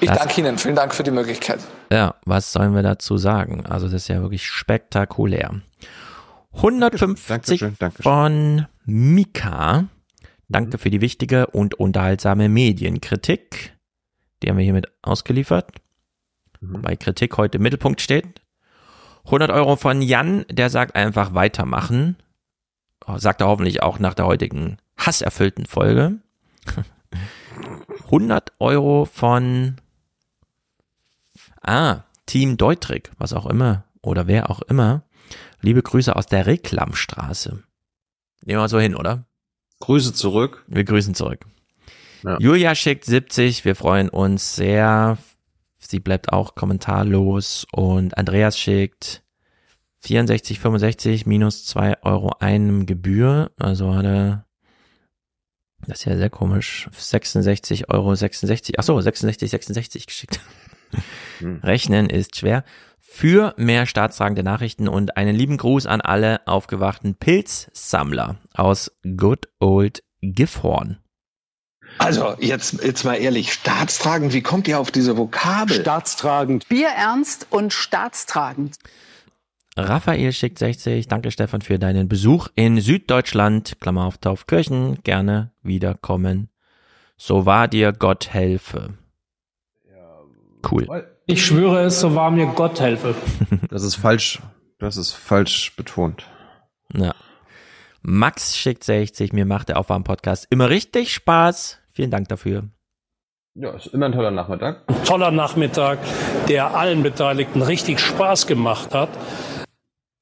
Ich Das- danke Ihnen. Vielen Dank für die Möglichkeit. Ja, was sollen wir dazu sagen? Also das ist ja wirklich spektakulär. 150 Dankeschön, Dankeschön. von Mika. Danke für die wichtige und unterhaltsame Medienkritik. Die haben wir hiermit ausgeliefert. Wobei Kritik heute im Mittelpunkt steht. 100 Euro von Jan, der sagt einfach weitermachen. Sagt er hoffentlich auch nach der heutigen hasserfüllten Folge. [LAUGHS] 100 Euro von Ah, Team Deutrig, was auch immer oder wer auch immer. Liebe Grüße aus der Reklamstraße. Nehmen wir so hin, oder? Grüße zurück. Wir grüßen zurück. Ja. Julia schickt 70, wir freuen uns sehr. Sie bleibt auch kommentarlos. Und Andreas schickt 64, 65 minus 2 Euro einem Gebühr. Also hat er, das ist ja sehr komisch, 66 Euro 66, ach so, 66, 66 geschickt. Rechnen ist schwer. Für mehr staatstragende Nachrichten und einen lieben Gruß an alle aufgewachten Pilzsammler aus Good Old Gifhorn. Also, jetzt, jetzt mal ehrlich, staatstragend, wie kommt ihr auf diese Vokabel? Staatstragend. Bierernst und staatstragend. Raphael schickt 60. Danke Stefan für deinen Besuch in Süddeutschland. Klammer auf Taufkirchen. Gerne wiederkommen. So war dir Gott helfe. Cool. Ich schwöre es, so wahr mir Gott helfe. [LAUGHS] Das ist falsch. Das ist falsch betont. Ja. Max schickt 60. Mir macht der Aufwärm-Podcast immer richtig Spaß. Vielen Dank dafür. Ja, ist immer ein toller Nachmittag. Ein toller Nachmittag, der allen Beteiligten richtig Spaß gemacht hat.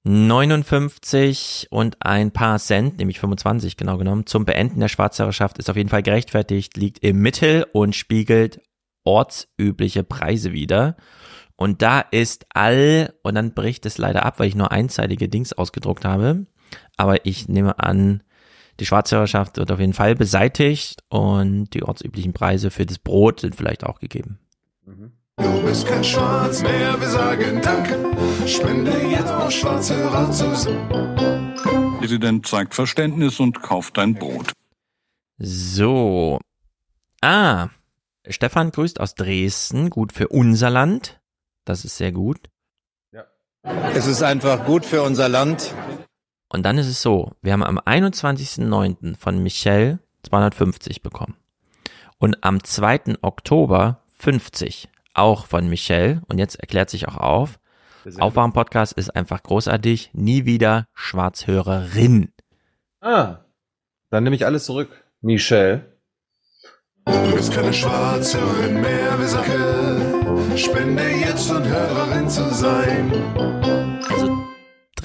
59 und ein paar Cent, nämlich 25 genau genommen, zum Beenden der Schwarzherrschaft ist auf jeden Fall gerechtfertigt, liegt im Mittel und spiegelt ortsübliche Preise wider. Und da ist all, und dann bricht es leider ab, weil ich nur einseitige Dings ausgedruckt habe. Aber ich nehme an, die Schwarzhörerschaft wird auf jeden Fall beseitigt und die ortsüblichen Preise für das Brot sind vielleicht auch gegeben. Du bist kein Schwarz mehr, wir sagen Danke. Spende jetzt auf Schwarzhörer zusammen. Bundespräsident zeigt Verständnis und kauft dein Brot. So. Ah, Stefan grüßt aus Dresden. Gut für unser Land. Das ist sehr gut. Es ist einfach gut für unser Land. Und dann ist es so, wir haben am 21.09. von Michelle 250 bekommen. Und am 2. Oktober 50. Auch von Michelle. Und jetzt erklärt sich auch auf. Aufwachen-Podcast ist einfach großartig. Nie wieder Schwarzhörerin. Ah, dann nehme ich alles zurück. Michelle. Du bist keine Schwarzhörerin mehr, wir sagen, spende jetzt und Hörerin zu sein.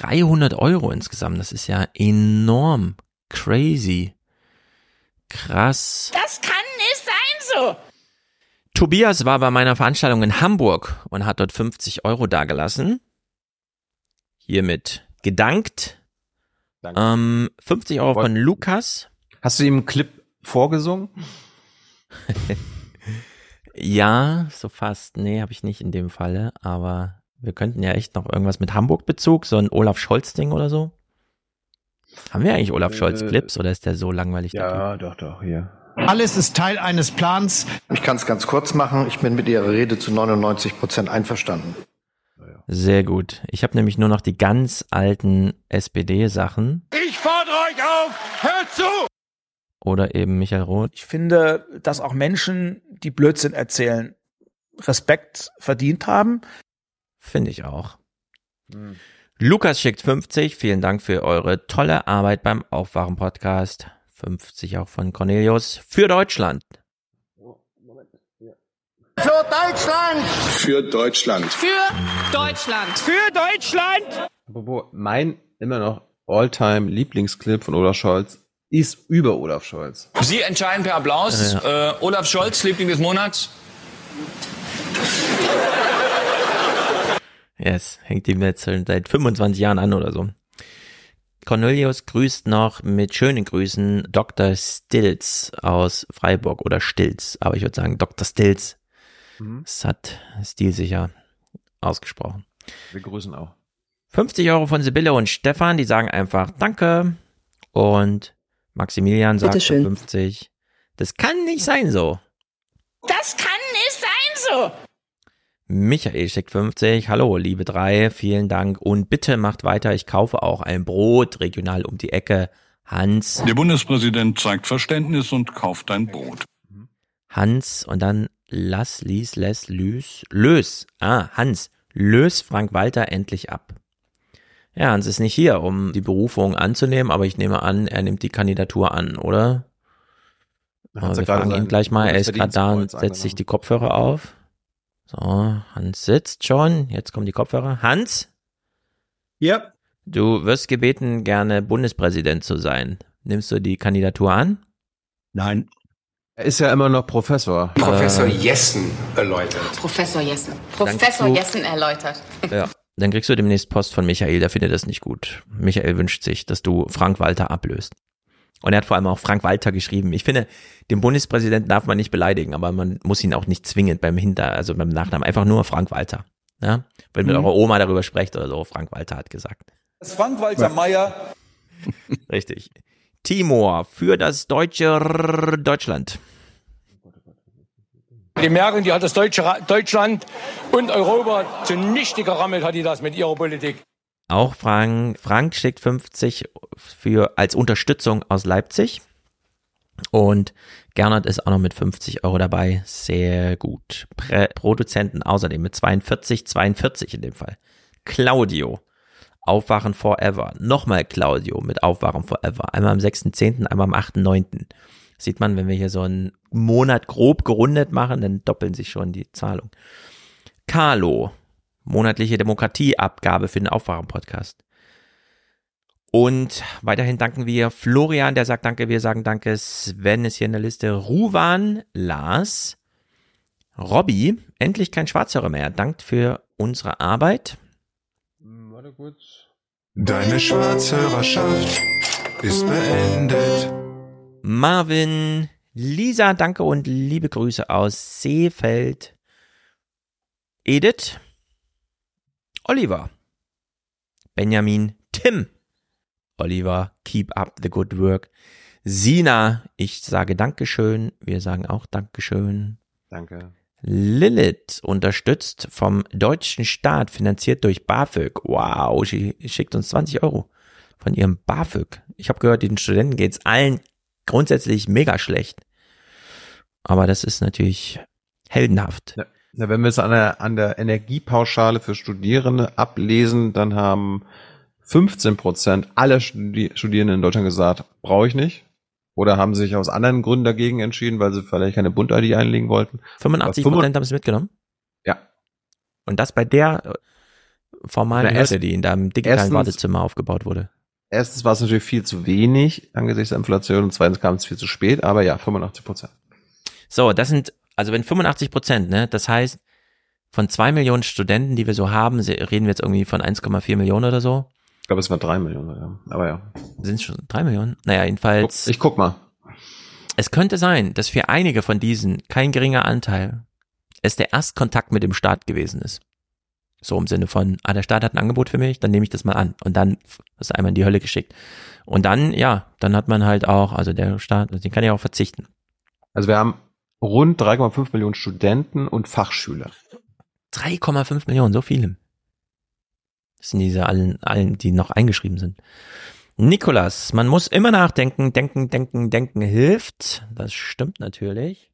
Also 300 Euro insgesamt, das ist ja enorm. Crazy. Krass. Das kann nicht sein so. Tobias war bei meiner Veranstaltung in Hamburg und hat dort 50 Euro dagelassen. Hiermit gedankt. Ähm, 50 Euro von Lukas. Hast du ihm einen Clip vorgesungen? [LAUGHS] ja, so fast. Nee, habe ich nicht in dem Falle. Aber wir könnten ja echt noch irgendwas mit Hamburg-Bezug, so ein Olaf Scholz-Ding oder so. Haben wir eigentlich Olaf Scholz-Clips oder ist der so langweilig? Ja, doch, doch, hier. Alles ist Teil eines Plans. Ich kann es ganz kurz machen. Ich bin mit Ihrer Rede zu 99 Prozent einverstanden. Sehr gut. Ich habe nämlich nur noch die ganz alten SPD-Sachen. Ich fordere euch auf, hört zu! Oder eben Michael Roth. Ich finde, dass auch Menschen, die Blödsinn erzählen, Respekt verdient haben. Finde ich auch. Hm. Lukas schickt 50. Vielen Dank für eure tolle Arbeit beim Aufwachen-Podcast. 50 auch von Cornelius. Für Deutschland. Für Deutschland! Für Deutschland. Für Deutschland! Für Deutschland! Apropos, mein immer noch Alltime Lieblingsclip von Olaf Scholz ist über Olaf Scholz. Sie entscheiden per Applaus. Ja. Äh, Olaf Scholz, Liebling des Monats. Yes, hängt ihm jetzt seit 25 Jahren an oder so. Cornelius grüßt noch mit schönen Grüßen Dr. Stilz aus Freiburg oder Stilz, aber ich würde sagen Dr. Stilz. Mhm. Es hat stilsicher ausgesprochen. Wir grüßen auch. 50 Euro von Sibylle und Stefan, die sagen einfach Danke. Und Maximilian sagt Bitteschön. 50. Das kann nicht sein so. Das kann nicht sein so. Michael schickt 50. Hallo, liebe drei, vielen Dank. Und bitte macht weiter. Ich kaufe auch ein Brot regional um die Ecke. Hans. Der Bundespräsident zeigt Verständnis und kauft dein Brot. Hans und dann lass, lies, lässt, lüs, lös. Ah, Hans, lös Frank Walter endlich ab. Ja, Hans ist nicht hier, um die Berufung anzunehmen, aber ich nehme an, er nimmt die Kandidatur an, oder? Aber wir fragen ihn gleich mal, er ist gerade da und setzt sich die Kopfhörer auf. So, Hans sitzt schon, jetzt kommen die Kopfhörer. Hans? Ja. Du wirst gebeten, gerne Bundespräsident zu sein. Nimmst du die Kandidatur an? Nein. Er ist ja immer noch Professor. Professor Äh, Jessen erläutert. Professor Jessen. Professor zu- Jessen erläutert. Ja. Dann kriegst du demnächst Post von Michael, der findet das nicht gut. Michael wünscht sich, dass du Frank Walter ablöst. Und er hat vor allem auch Frank Walter geschrieben. Ich finde, den Bundespräsidenten darf man nicht beleidigen, aber man muss ihn auch nicht zwingend beim Hinter, also beim Nachnamen, einfach nur Frank Walter. Ja? Wenn mit Mhm. eurer Oma darüber sprecht oder so, Frank Walter hat gesagt. Das Frank-Walter Meyer. [LAUGHS] Richtig. Timor für das deutsche R- Deutschland. Die Merkel, die hat das deutsche Ra- Deutschland und Europa zunichte gerammelt, hat die das mit ihrer Politik. Auch Frank, Frank schickt 50 für, als Unterstützung aus Leipzig. Und Gernot ist auch noch mit 50 Euro dabei. Sehr gut. Prä Produzenten außerdem mit 42, 42 in dem Fall. Claudio. Aufwachen Forever. Nochmal Claudio mit Aufwachen Forever. Einmal am 6.10., einmal am 8.9. Sieht man, wenn wir hier so einen Monat grob gerundet machen, dann doppeln sich schon die Zahlungen. Carlo. Monatliche Demokratieabgabe für den Aufwachen-Podcast. Und weiterhin danken wir Florian, der sagt Danke, wir sagen Danke. Sven ist hier in der Liste. Ruwan, Lars, Robby, endlich kein Schwarzhörer mehr. Dankt für unsere Arbeit. Warte kurz. Deine Schwarzhörerschaft ist beendet. Marvin, Lisa, danke und liebe Grüße aus Seefeld. Edith, Oliver, Benjamin, Tim, Oliver, keep up the good work. Sina, ich sage Dankeschön. Wir sagen auch Dankeschön. Danke. Lilith unterstützt vom deutschen Staat, finanziert durch BAföG. Wow, sie schickt uns 20 Euro von ihrem BAföG. Ich habe gehört, den Studenten geht's allen grundsätzlich mega schlecht. Aber das ist natürlich heldenhaft. Ja. Ja, wenn wir es an der, an der Energiepauschale für Studierende ablesen, dann haben 15 Prozent aller Studi Studierenden in Deutschland gesagt, brauche ich nicht. Oder haben sich aus anderen Gründen dagegen entschieden, weil sie vielleicht keine Bund-ID einlegen wollten. 85 Prozent haben es mitgenommen? Ja. Und das bei der äh, formalen Hürde, die in deinem digitalen erstens, Wartezimmer aufgebaut wurde. Erstens war es natürlich viel zu wenig angesichts der Inflation und zweitens kam es viel zu spät, aber ja, 85 Prozent. So, das sind, also wenn 85 Prozent, ne, das heißt, von zwei Millionen Studenten, die wir so haben, reden wir jetzt irgendwie von 1,4 Millionen oder so. Ich glaube, es waren drei Millionen, ja. aber ja. Sind es schon drei Millionen? Naja, jedenfalls. Ich guck mal. Es könnte sein, dass für einige von diesen kein geringer Anteil es der Erstkontakt mit dem Staat gewesen ist. So im Sinne von, ah, der Staat hat ein Angebot für mich, dann nehme ich das mal an. Und dann ist er einmal in die Hölle geschickt. Und dann, ja, dann hat man halt auch, also der Staat, den kann ja auch verzichten. Also wir haben rund 3,5 Millionen Studenten und Fachschüler. 3,5 Millionen, so viele. Das sind diese allen, allen, die noch eingeschrieben sind. Nikolas, man muss immer nachdenken, denken, denken, denken hilft. Das stimmt natürlich.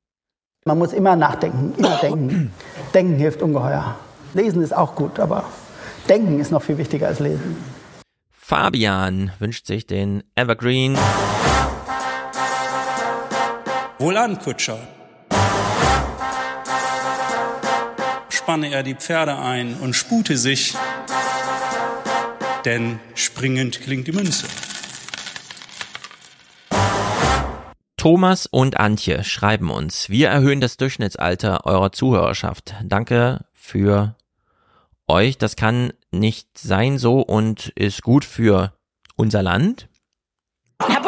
Man muss immer nachdenken, immer denken. [CLEARS THROAT] denken hilft ungeheuer. Lesen ist auch gut, aber denken ist noch viel wichtiger als lesen. Fabian wünscht sich den Evergreen. Wohlan, Kutscher. Spanne er die Pferde ein und spute sich, denn springend klingt die Münze. Thomas und Antje schreiben uns, wir erhöhen das Durchschnittsalter eurer Zuhörerschaft. Danke für euch. Das kann nicht sein so und ist gut für unser Land. Herr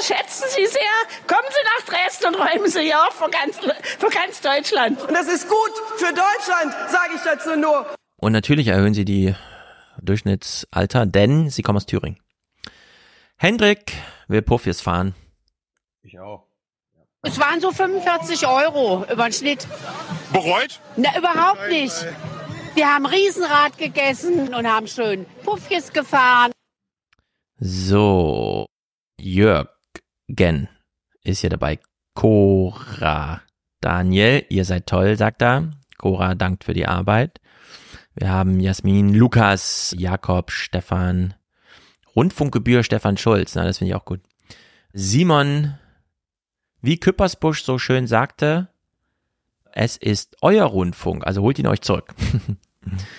schätzen Sie sehr. Kommen Sie nach Dresden und räumen Sie hier auf für ganz, für ganz Deutschland. Und das ist gut für Deutschland, sage ich dazu nur. Und natürlich erhöhen Sie die Durchschnittsalter, denn Sie kommen aus Thüringen. Hendrik will Puffis fahren. Ich auch. Es waren so 45 Euro über den Schnitt. Bereut? Na, überhaupt nicht. Wir haben Riesenrad gegessen und haben schön Puffjes gefahren. So, Jörgen ist hier dabei. Cora. Daniel, ihr seid toll, sagt er. Cora dankt für die Arbeit. Wir haben Jasmin, Lukas, Jakob, Stefan, Rundfunkgebühr Stefan Schulz. Na, das finde ich auch gut. Simon, wie Küppersbusch so schön sagte, es ist euer Rundfunk, also holt ihn euch zurück.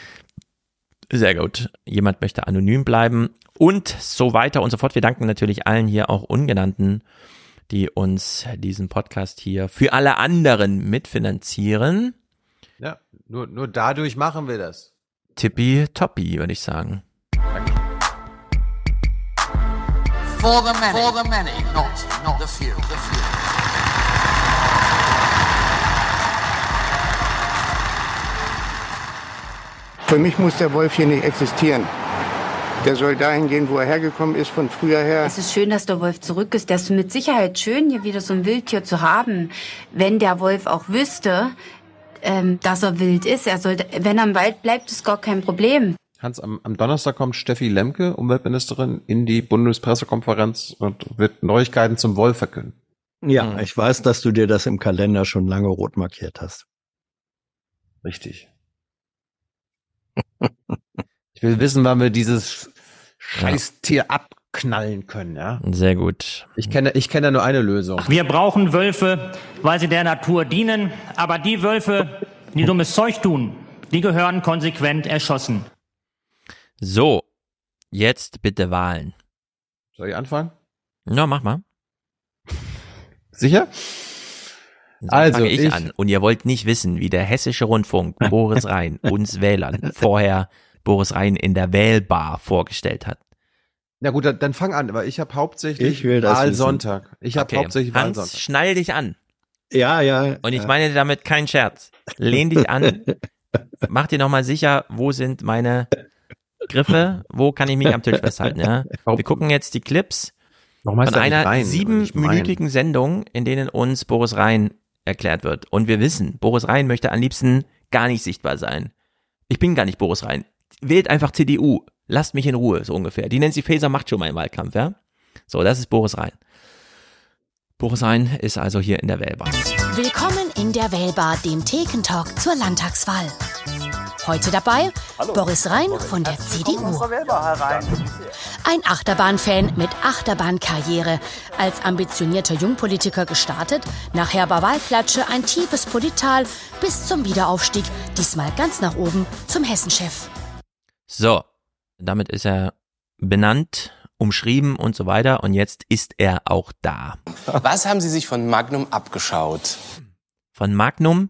[LAUGHS] Sehr gut. Jemand möchte anonym bleiben und so weiter und so fort. Wir danken natürlich allen hier auch Ungenannten, die uns diesen Podcast hier für alle anderen mitfinanzieren. Ja, nur, nur dadurch machen wir das. Tippi Toppi, würde ich sagen. For the many, for the many, not, not the few, the few. Für mich muss der Wolf hier nicht existieren. Der soll dahin gehen, wo er hergekommen ist, von früher her. Es ist schön, dass der Wolf zurück ist. Der ist mit Sicherheit schön, hier wieder so ein Wildtier zu haben. Wenn der Wolf auch wüsste, ähm, dass er wild ist, er sollte, wenn er im Wald bleibt, ist gar kein Problem. Hans, am, am Donnerstag kommt Steffi Lemke, Umweltministerin, in die Bundespressekonferenz und wird Neuigkeiten zum Wolf verkünden. Ja, ich weiß, dass du dir das im Kalender schon lange rot markiert hast. Richtig. [LAUGHS] ich will wissen, wann wir dieses Scheißtier abknallen können, ja? Sehr gut. Ich kenne, ich kenne nur eine Lösung. Wir brauchen Wölfe, weil sie der Natur dienen, aber die Wölfe, die dummes Zeug tun, die gehören konsequent erschossen. So, jetzt bitte Wahlen. Soll ich anfangen? Na, mach mal. [LAUGHS] Sicher? Dann Also, fange ich, ich- an. Und ihr wollt nicht wissen, wie der hessische Rundfunk Boris Rhein uns Wählern vorher Boris Rhein in der Wählbar vorgestellt hat. Na gut, dann, dann fang an, weil ich habe hauptsächlich Ich will das Wahlsonntag. Ich habe Okay, hauptsächlich Hans, Wahlsonntag. schnall dich an. Ja, ja. Und ich ja. meine damit kein Scherz. Lehn dich an. [LAUGHS] Mach dir nochmal sicher, wo sind meine Griffe, wo kann ich mich am Tisch festhalten, ja? Wir gucken jetzt die Clips Warum von er einer siebenminütigen Sendung, in denen uns Boris Rhein erklärt wird. Und wir wissen, Boris Rhein möchte am liebsten gar nicht sichtbar sein. Ich bin gar nicht Boris Rhein. Wählt einfach CDU. Lasst mich in Ruhe, so ungefähr. Die Nancy Faeser macht schon mal einen Wahlkampf, ja? So, das ist Boris Rhein. Boris Rhein ist also hier in der Wählbar. Willkommen in der Wählbar, dem Thekentalk zur Landtagswahl. Heute dabei Boris Rhein von der CDU. Ein Achterbahn-Fan mit Achterbahnkarriere. Als ambitionierter Jungpolitiker gestartet, nach herber Wahlklatsche ein tiefes Polital bis zum Wiederaufstieg, diesmal ganz nach oben zum Hessenchef. So, damit ist er benannt, umschrieben und so weiter. Und jetzt ist er auch da. Was haben Sie sich von Magnum abgeschaut? Von Magnum?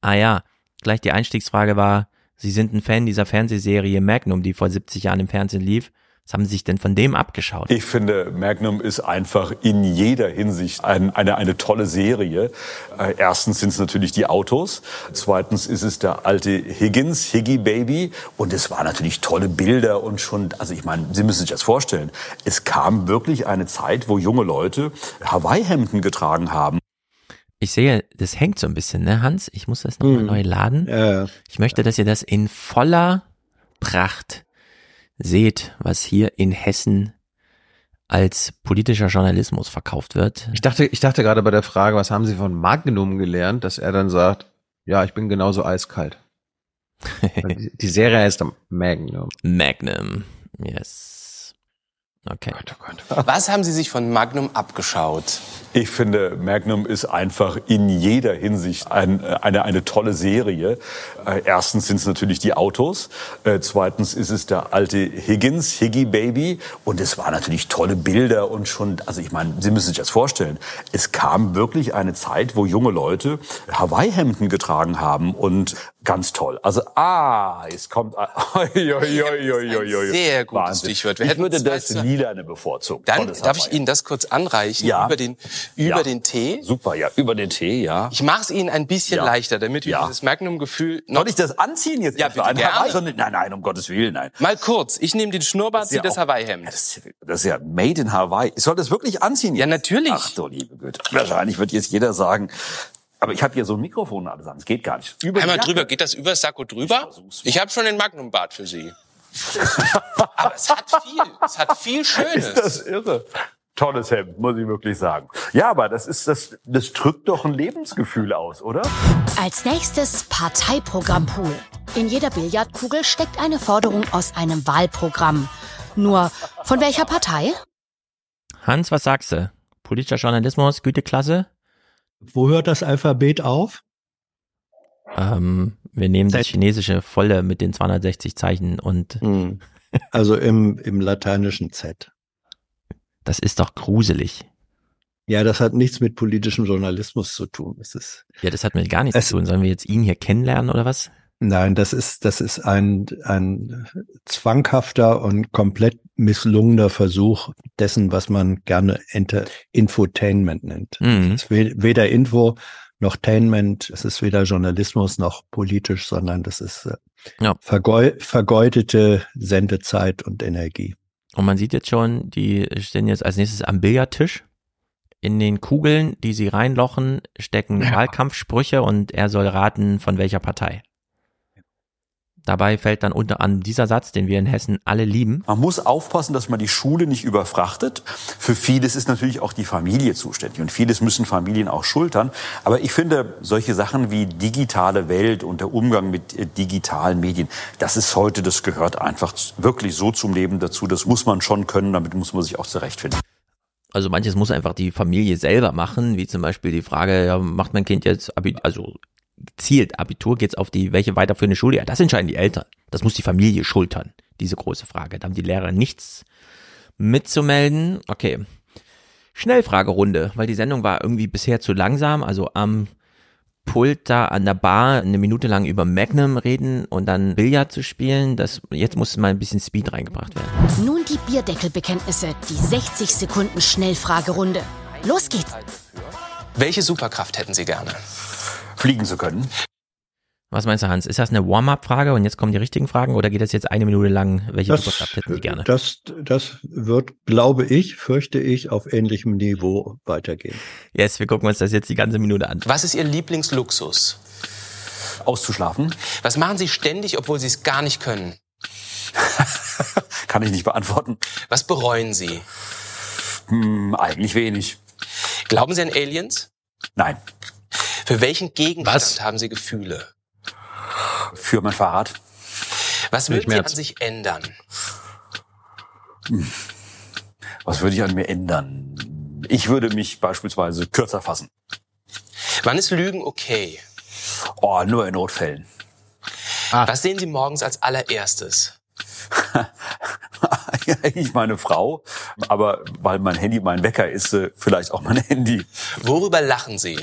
Ah ja, gleich die Einstiegsfrage war, Sie sind ein Fan dieser Fernsehserie Magnum, die vor 70 Jahren im Fernsehen lief. Was haben Sie sich denn von dem abgeschaut? Ich finde, Magnum ist einfach in jeder Hinsicht ein, eine, eine tolle Serie. Äh, erstens sind es natürlich die Autos. Zweitens ist es der alte Higgins, Higgy Baby. Und es waren natürlich tolle Bilder und schon, also ich meine, Sie müssen sich das vorstellen. Es kam wirklich eine Zeit, wo junge Leute Hawaii-Hemden getragen haben. Ich sehe, das hängt so ein bisschen, ne, Hans? Ich muss das nochmal Hm. neu laden. Ja. Ich möchte, dass ihr das in voller Pracht seht, was hier in Hessen als politischer Journalismus verkauft wird. Ich dachte, ich dachte gerade bei der Frage, was haben Sie von Magnum gelernt, dass er dann sagt, ja, ich bin genauso eiskalt. [LAUGHS] Die Serie heißt Magnum. Magnum, yes. Okay. [LAUGHS] Was haben Sie sich von Magnum abgeschaut? Ich finde, Magnum ist einfach in jeder Hinsicht ein, äh, eine, eine tolle Serie. Äh, Erstens sind es natürlich die Autos. Äh, Zweitens ist es der alte Higgins, Higgy Baby. Und es waren natürlich tolle Bilder und schon, also ich meine, Sie müssen sich das vorstellen. Es kam wirklich eine Zeit, wo junge Leute Hawaii-Hemden getragen haben und ganz toll. Also, ah, es kommt, [LAUGHS] oi, oi, oi, oi. Sehr gutes Wahnsinn. Stichwort. Wir ich würde das Lilane bevorzugen. Dann Tolles darf ich. Ihnen das kurz anreichen Ja. über den über Ja. den Tee. Super, ja, über den Tee, ja. Ich mache es Ihnen ein bisschen Ja. leichter, damit wir dieses Magnum-Gefühl noch. Soll ich das anziehen jetzt? Ja, bitte. Hawaii? Sondern- Nein, nein, um Gottes Willen, nein. Mal kurz. Ich nehme den Schnurrbart, Sie das Hawaii-Hemd. Das ist, das ist ja made in Hawaii. Ich soll das wirklich anziehen? Ja, natürlich. Ach du liebe Güte. Wahrscheinlich wird jetzt jeder sagen, aber ich habe hier so ein Mikrofon alles an. Das geht gar nicht. Über Einmal drüber. Geht das über das Sakko drüber? Ich habe schon den Magnum-Bart für Sie. Aber es hat viel. Es hat viel [LAUGHS] Schönes. Ist das irre? Tolles Hemd, muss ich wirklich sagen. Ja, aber das ist das, das drückt doch ein Lebensgefühl aus, oder? Als nächstes Parteiprogrammpool. In jeder Billardkugel steckt eine Forderung aus einem Wahlprogramm. Nur von welcher Partei? Hans, was sagst du? Politischer Journalismus, Güteklasse? Wo hört das Alphabet auf? Ähm, wir nehmen das chinesische volle mit den 260 Zeichen und Hm. Also im, im lateinischen Z. das ist doch gruselig. Ja, das hat nichts mit politischem Journalismus zu tun. Es ist, Ja, das hat mit gar nichts Es- zu tun. Sollen wir jetzt ihn hier kennenlernen oder was? Nein, das ist, das ist ein, ein zwanghafter und komplett misslungener Versuch dessen, was man gerne Enter Infotainment nennt. Mhm. Es ist we- weder Info noch Tainment. Es ist weder Journalismus noch politisch, sondern das ist äh, Ja. vergeu vergeudete Sendezeit und Energie. Und man sieht jetzt schon, die stehen jetzt als nächstes am Billardtisch. In den Kugeln, die sie reinlochen, stecken Ja. Wahlkampfsprüche und er soll raten, von welcher Partei. Dabei fällt dann unter anderem dieser Satz, den wir in Hessen alle lieben. Man muss aufpassen, dass man die Schule nicht überfrachtet. Für vieles ist natürlich auch die Familie zuständig und vieles müssen Familien auch schultern. Aber ich finde, solche Sachen wie digitale Welt und der Umgang mit äh, digitalen Medien, das ist heute, das gehört einfach wirklich so zum Leben dazu. Das muss man schon können, damit muss man sich auch zurechtfinden. Also manches muss einfach die Familie selber machen, wie zum Beispiel die Frage, ja, macht mein Kind jetzt Abi also gezielt Abitur, geht's auf die, welche weiterführende Schule? Ja, das entscheiden die Eltern. Das muss die Familie schultern, diese große Frage. Da haben die Lehrer nichts mitzumelden. Okay. Schnellfragerunde, weil die Sendung war irgendwie bisher zu langsam, also am Pult da an der Bar eine Minute lang über Magnum reden und dann Billard zu spielen, das, jetzt muss mal ein bisschen Speed reingebracht werden. Nun die Bierdeckelbekenntnisse, die 60 Sekunden Schnellfragerunde. Los geht's. Welche Superkraft hätten Sie gerne? Fliegen zu können. Was meinst du, Hans? Ist das eine Warm-up-Frage und jetzt kommen die richtigen Fragen oder geht das jetzt eine Minute lang? Welche das, Superkraft hätten Sie gerne? Das, das wird, glaube ich, fürchte ich, auf ähnlichem Niveau weitergehen. Yes, wir gucken uns das jetzt die ganze Minute an. Was ist Ihr Lieblingsluxus? Auszuschlafen. Was machen Sie ständig, obwohl Sie es gar nicht können? [LAUGHS] Kann ich nicht beantworten. Was bereuen Sie? Hm, eigentlich wenig. Glauben Sie an Aliens? Nein. Für welchen Gegenstand Was? haben Sie Gefühle? Für mein Fahrrad. Was würden Sie an sich ändern? Was würde ich an mir ändern? Ich würde mich beispielsweise kürzer fassen. Wann ist Lügen okay? Oh, nur in Notfällen. Ah. Was sehen Sie morgens als allererstes? [LAUGHS] Eigentlich meine Frau, aber weil mein Handy mein Wecker ist, äh, vielleicht auch mein Handy. Worüber lachen Sie?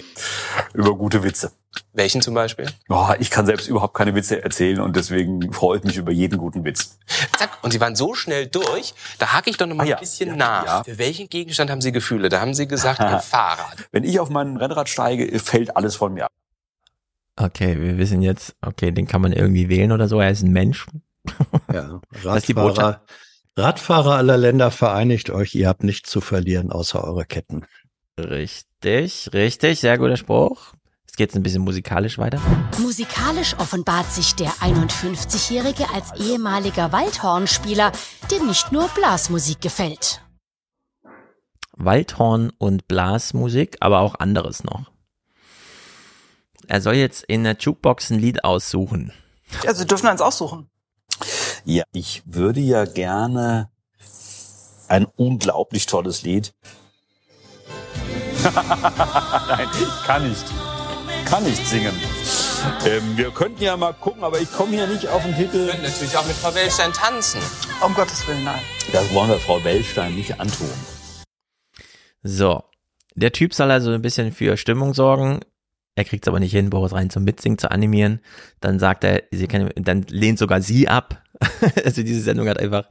Über gute Witze. Welchen zum Beispiel? Oh, ich kann selbst überhaupt keine Witze erzählen und deswegen freue ich mich über jeden guten Witz. Zack, und Sie waren so schnell durch, da hake ich doch noch mal ah, ja, ein bisschen ja, nach. Ja. Für welchen Gegenstand haben Sie Gefühle? Da haben Sie gesagt, [LAUGHS] Ihr Fahrrad. Wenn ich auf mein Rennrad steige, fällt alles von mir ab. Okay, wir wissen jetzt, okay, den kann man irgendwie wählen oder so, er ist ein Mensch. [LAUGHS] Ja, Radfahrer, Radfahrer aller Länder vereinigt euch, ihr habt nichts zu verlieren außer eure Ketten. Richtig, richtig, sehr guter Spruch. Jetzt geht's ein bisschen musikalisch weiter. Musikalisch offenbart sich der 51-Jährige als ehemaliger Waldhornspieler, dem nicht nur Blasmusik gefällt. Waldhorn und Blasmusik, aber auch anderes noch. Er soll jetzt in der Jukebox ein Lied aussuchen. Ja, Sie dürfen eins aussuchen. Ja, ich würde ja gerne ein unglaublich tolles Lied. [LAUGHS] Nein, ich kann nicht. Kann nicht singen. Ähm, wir könnten ja mal gucken, aber ich komme hier nicht auf den Titel. Wir können natürlich auch mit Frau Wellstein tanzen. Um Gottes Willen, nein. Das wollen wir Frau Wellstein nicht antun. So. Der Typ soll also ein bisschen für Stimmung sorgen. Er kriegt es aber nicht hin, Boris rein zum Mitsingen zu animieren. Dann sagt er, sie kann, dann lehnt sogar sie ab. [LAUGHS] also diese Sendung hat einfach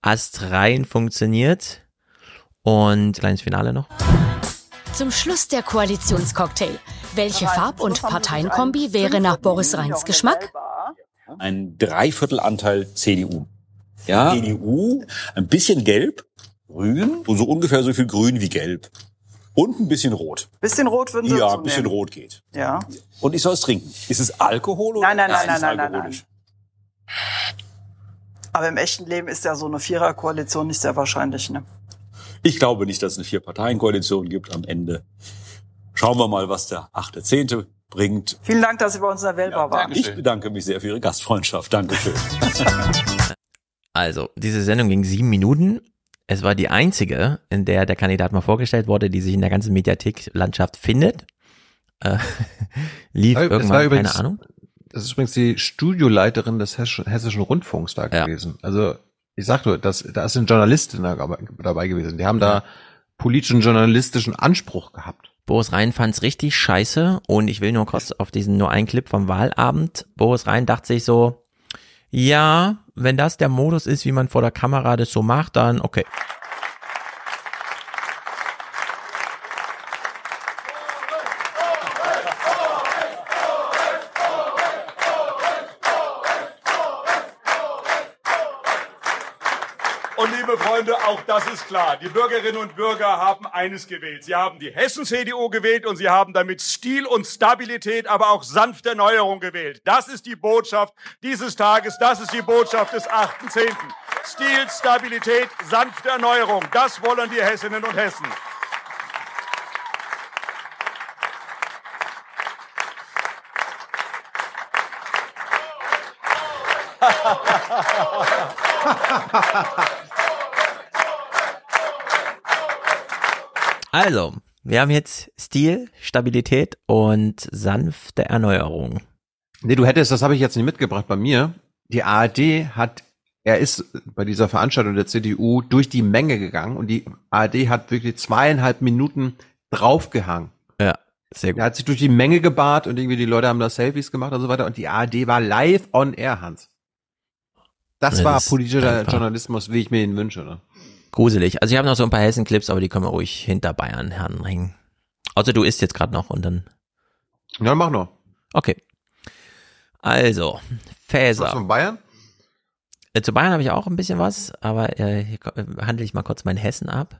astrein funktioniert. Und kleines Finale noch. Zum Schluss der Koalitionscocktail. Welche Farb- und Parteienkombi wäre nach Boris Rheins Geschmack? Ein Dreiviertelanteil CDU. Ja. CDU, ein bisschen gelb, grün, so ungefähr so viel grün wie gelb. Und ein bisschen rot. Bisschen rot würden Sie Ja, ein bisschen rot geht. Ja. Und ich soll es trinken. Ist es Alkohol oder Nein, nein, nein, nein, nein, nein, nein. Aber im echten Leben ist ja so eine Viererkoalition nicht sehr wahrscheinlich, ne? Ich glaube nicht, dass es eine Vier-Parteien-Koalition gibt am Ende. Schauen wir mal, was der 8.10. bringt. Vielen Dank, dass Sie bei uns in der Wählbar ja, waren. Ich bedanke mich sehr für Ihre Gastfreundschaft. Dankeschön. [LAUGHS] Also, diese Sendung ging sieben Minuten es war die einzige, in der der Kandidat mal vorgestellt wurde, die sich in der ganzen Mediathek-Landschaft findet. Äh, [LAUGHS] lief Aber irgendwann, übrigens, keine Ahnung. Das ist übrigens die Studioleiterin des Hessischen Rundfunks da ja. gewesen. Also ich sag nur, das, da ist ein Journalistin dabei gewesen. Die haben da politischen, journalistischen Anspruch gehabt. Boris Rhein fand's richtig scheiße und ich will nur kurz auf diesen nur einen Clip vom Wahlabend. Boris Rhein dachte sich so, ja, wenn das der Modus ist, wie man vor der Kamera das so macht, dann okay. Freunde, auch das ist klar. Die Bürgerinnen und Bürger haben eines gewählt. Sie haben die Hessen-CDU gewählt und sie haben damit Stil und Stabilität, aber auch sanfte Erneuerung gewählt. Das ist die Botschaft dieses Tages. Das ist die Botschaft des 8.10. Stil, Stabilität, sanfte Erneuerung. Das wollen die Hessinnen und Hessen. [LAUGHS] Also, wir haben jetzt Stil, Stabilität und sanfte Erneuerung. Nee, du hättest, das habe ich jetzt nicht mitgebracht bei mir. Die ARD hat, er ist bei dieser Veranstaltung der CDU durch die Menge gegangen und die ARD hat wirklich zweieinhalb Minuten draufgehangen. Ja, sehr gut. Er hat sich durch die Menge gebahrt und irgendwie die Leute haben da Selfies gemacht und so weiter und die ARD war live on air, Hans. Das ja, war das politischer Journalismus, wie ich mir ihn wünsche. Ne? Gruselig. Also ich habe noch so ein paar Hessen-Clips, aber die können wir ruhig hinter Bayern hängen. Also du isst jetzt gerade noch und dann. Ja, mach noch. Okay. Also, Faeser. Was von Bayern? Äh, zu Bayern habe ich auch ein bisschen was, aber äh, hier handle ich mal kurz mein Hessen ab.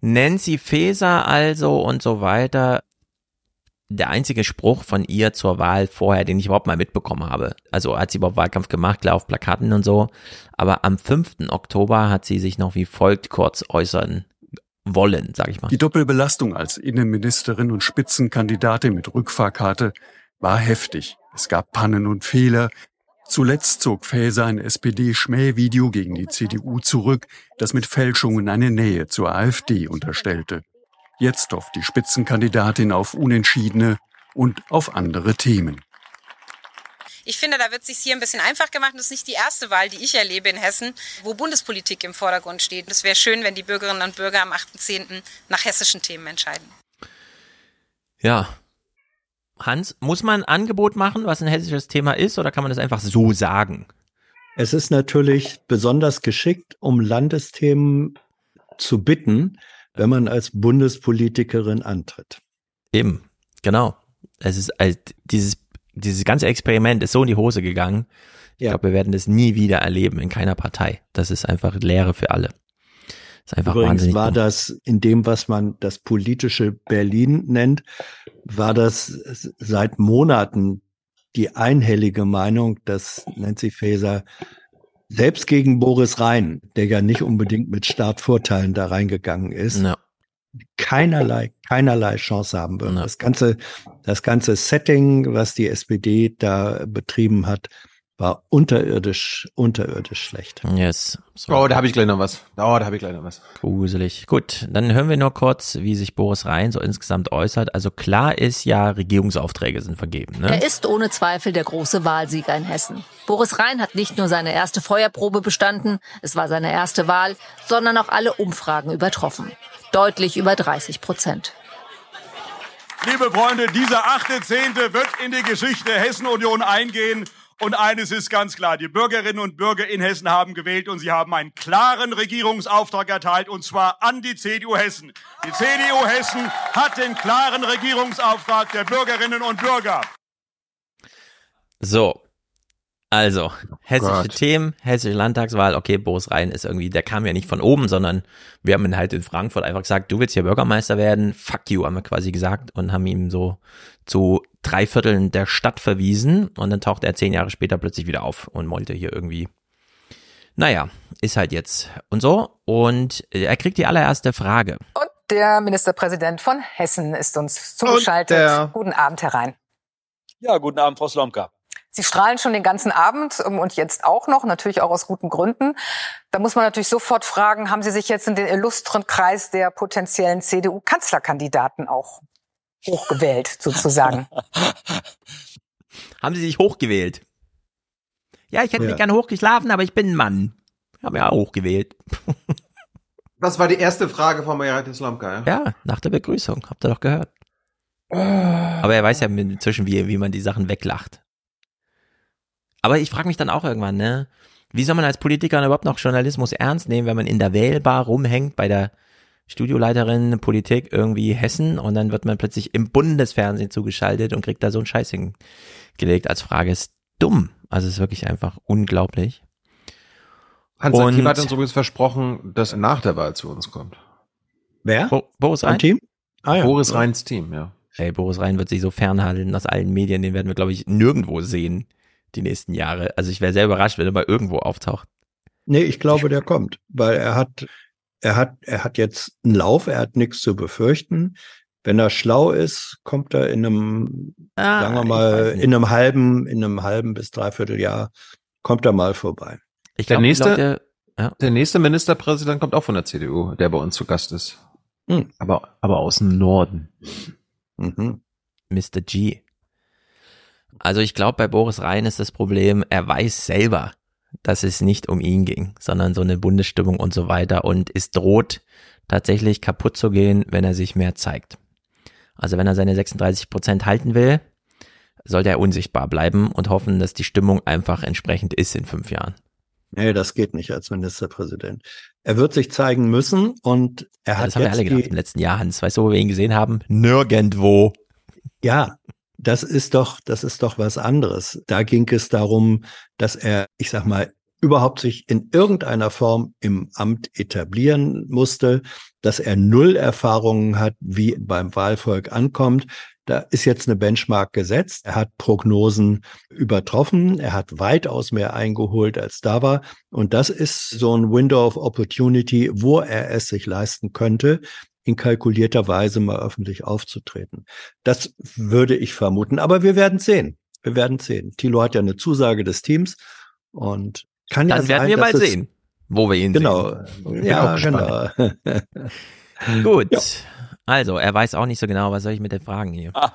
Nancy Faeser also und so weiter. Der einzige Spruch von ihr zur Wahl vorher, den ich überhaupt mal mitbekommen habe. Also hat sie überhaupt Wahlkampf gemacht, klar auf Plakaten und so. Aber am 5. Oktober hat sie sich noch wie folgt kurz äußern wollen, sag ich mal. Die Doppelbelastung als Innenministerin und Spitzenkandidatin mit Rückfahrkarte war heftig. Es gab Pannen und Fehler. Zuletzt zog Faeser ein SPD-Schmähvideo gegen die CDU zurück, das mit Fälschungen eine Nähe zur AfD unterstellte. Jetzt hofft die Spitzenkandidatin auf Unentschiedene und auf andere Themen. Ich finde, da wird es sich hier ein bisschen einfach gemacht. Das ist nicht die erste Wahl, die ich erlebe in Hessen, wo Bundespolitik im Vordergrund steht. Es wäre schön, wenn die Bürgerinnen und Bürger am 8.10. nach hessischen Themen entscheiden. Ja. Hans, muss man ein Angebot machen, was ein hessisches Thema ist, oder kann man das einfach so sagen? Es ist natürlich besonders geschickt, um Landesthemen zu bitten, wenn man als Bundespolitikerin antritt. Eben, genau. Es ist also dieses dieses ganze Experiment ist so in die Hose gegangen. Ich ja. glaube, wir werden das nie wieder erleben in keiner Partei. Das ist einfach Lehre für alle. Das ist einfach Übrigens wahnsinnig war das in dem, was man das politische Berlin nennt, war das seit Monaten die einhellige Meinung, dass Nancy Faeser selbst gegen Boris Rhein, der ja nicht unbedingt mit Startvorteilen da reingegangen ist, ja. keinerlei, keinerlei Chance haben wird. Ja. Das ganze, das ganze Setting, was die SPD da betrieben hat, war unterirdisch, unterirdisch schlecht. Yes. So. Oh, da habe ich gleich noch was. Oh, da habe ich gleich noch was. Gruselig. Gut, dann hören wir nur kurz, wie sich Boris Rhein so insgesamt äußert. Also klar ist ja, Regierungsaufträge sind vergeben. Ne? Er ist ohne Zweifel der große Wahlsieger in Hessen. Boris Rhein hat nicht nur seine erste Feuerprobe bestanden, es war seine erste Wahl, sondern auch alle Umfragen übertroffen. Deutlich über 30 Prozent. Liebe Freunde, dieser achte Zehnte wird in die Geschichte der Hessen-Union eingehen. Und eines ist ganz klar, die Bürgerinnen und Bürger in Hessen haben gewählt und sie haben einen klaren Regierungsauftrag erteilt, und zwar an die CDU Hessen. Die CDU Hessen hat den klaren Regierungsauftrag der Bürgerinnen und Bürger. So, also, hessische oh Themen, hessische Landtagswahl, okay, Boris Rhein ist irgendwie, der kam ja nicht von oben, sondern wir haben ihn halt in Frankfurt einfach gesagt, du willst hier Bürgermeister werden, fuck you, haben wir quasi gesagt und haben ihm so zu drei Vierteln der Stadt verwiesen und dann taucht er zehn Jahre später plötzlich wieder auf und wollte hier irgendwie, naja, ist halt jetzt und so und er kriegt die allererste Frage. Und der Ministerpräsident von Hessen ist uns zugeschaltet. Guten Abend herein. Ja, guten Abend, Frau Slomka. Sie strahlen schon den ganzen Abend und jetzt auch noch, natürlich auch aus guten Gründen. Da muss man natürlich sofort fragen, haben Sie sich jetzt in den illustren Kreis der potenziellen CDU-Kanzlerkandidaten auch hochgewählt, sozusagen? haben Sie sich hochgewählt? Ja, ich hätte ja. mich gerne hochgeschlafen, aber ich bin ein Mann. Haben ja hochgewählt. Was war die erste Frage von Majarat Islamka? Ja? ja, nach der Begrüßung. Habt ihr doch gehört. Aber er weiß ja inzwischen, wie, wie man die Sachen weglacht. Aber ich frage mich dann auch irgendwann, ne? Wie soll man als Politiker überhaupt noch Journalismus ernst nehmen, wenn man in der Wählbar rumhängt bei der Studioleiterin Politik irgendwie Hessen und dann wird man plötzlich im Bundesfernsehen zugeschaltet und kriegt da so einen Scheiß hingelegt als Frage. Ist dumm. Also ist wirklich einfach unglaublich. Hans Team hat uns übrigens versprochen, dass er nach der Wahl zu uns kommt. Wer? Bo Boris Rhein? Team? Ah, ja. Boris Rheins Team, ja. Ey, Boris Rhein wird sich so fernhalten aus allen Medien, den werden wir, glaube ich, nirgendwo sehen die nächsten Jahre. Also ich wäre sehr überrascht, wenn er mal irgendwo auftaucht. Nee, ich glaube, der kommt, weil er hat, er hat, er hat jetzt einen Lauf, er hat nichts zu befürchten. Wenn er schlau ist, kommt er in einem, ah, sagen wir mal, in einem halben, in einem halben bis dreiviertel Jahr, kommt er mal vorbei. Ich glaub, der nächste, glaub, der, ja. der nächste Ministerpräsident kommt auch von der CDU, der bei uns zu Gast ist. Hm. Aber, aber aus dem Norden. Mhm. Mr. G. Also ich glaube, bei Boris Rhein ist das Problem, er weiß selber, dass es nicht um ihn ging, sondern so eine Bundesstimmung und so weiter und es droht tatsächlich kaputt zu gehen, wenn er sich mehr zeigt. Also wenn er seine 36 Prozent halten will, sollte er unsichtbar bleiben und hoffen, dass die Stimmung einfach entsprechend ist in fünf Jahren. Nee, das geht nicht als Ministerpräsident. Er wird sich zeigen müssen und er ja, hat. Das haben wir alle gedacht im letzten Jahr, Hans. Weißt du, wo wir ihn gesehen haben? Nirgendwo. Ja, das ist doch, das ist doch was anderes. Da ging es darum, dass er, ich sag mal, überhaupt sich in irgendeiner Form im Amt etablieren musste, dass er null Erfahrungen hat, wie beim Wahlvolk ankommt. Da ist jetzt eine Benchmark gesetzt. Er hat Prognosen übertroffen. Er hat weitaus mehr eingeholt, als da war. Und das ist so ein Window of Opportunity, wo er es sich leisten könnte, in kalkulierter Weise mal öffentlich aufzutreten. Das würde ich vermuten. Aber wir werden sehen. Wir werden sehen. Thilo hat ja eine Zusage des Teams und kann Dann ja werden sein, wir mal dass es- sehen, wo wir ihn Genau. sehen. Ja, Bin genau. auch gespannt. [LAUGHS] Gut. Also, er weiß auch nicht so genau, was soll ich mit den Fragen hier? Ah,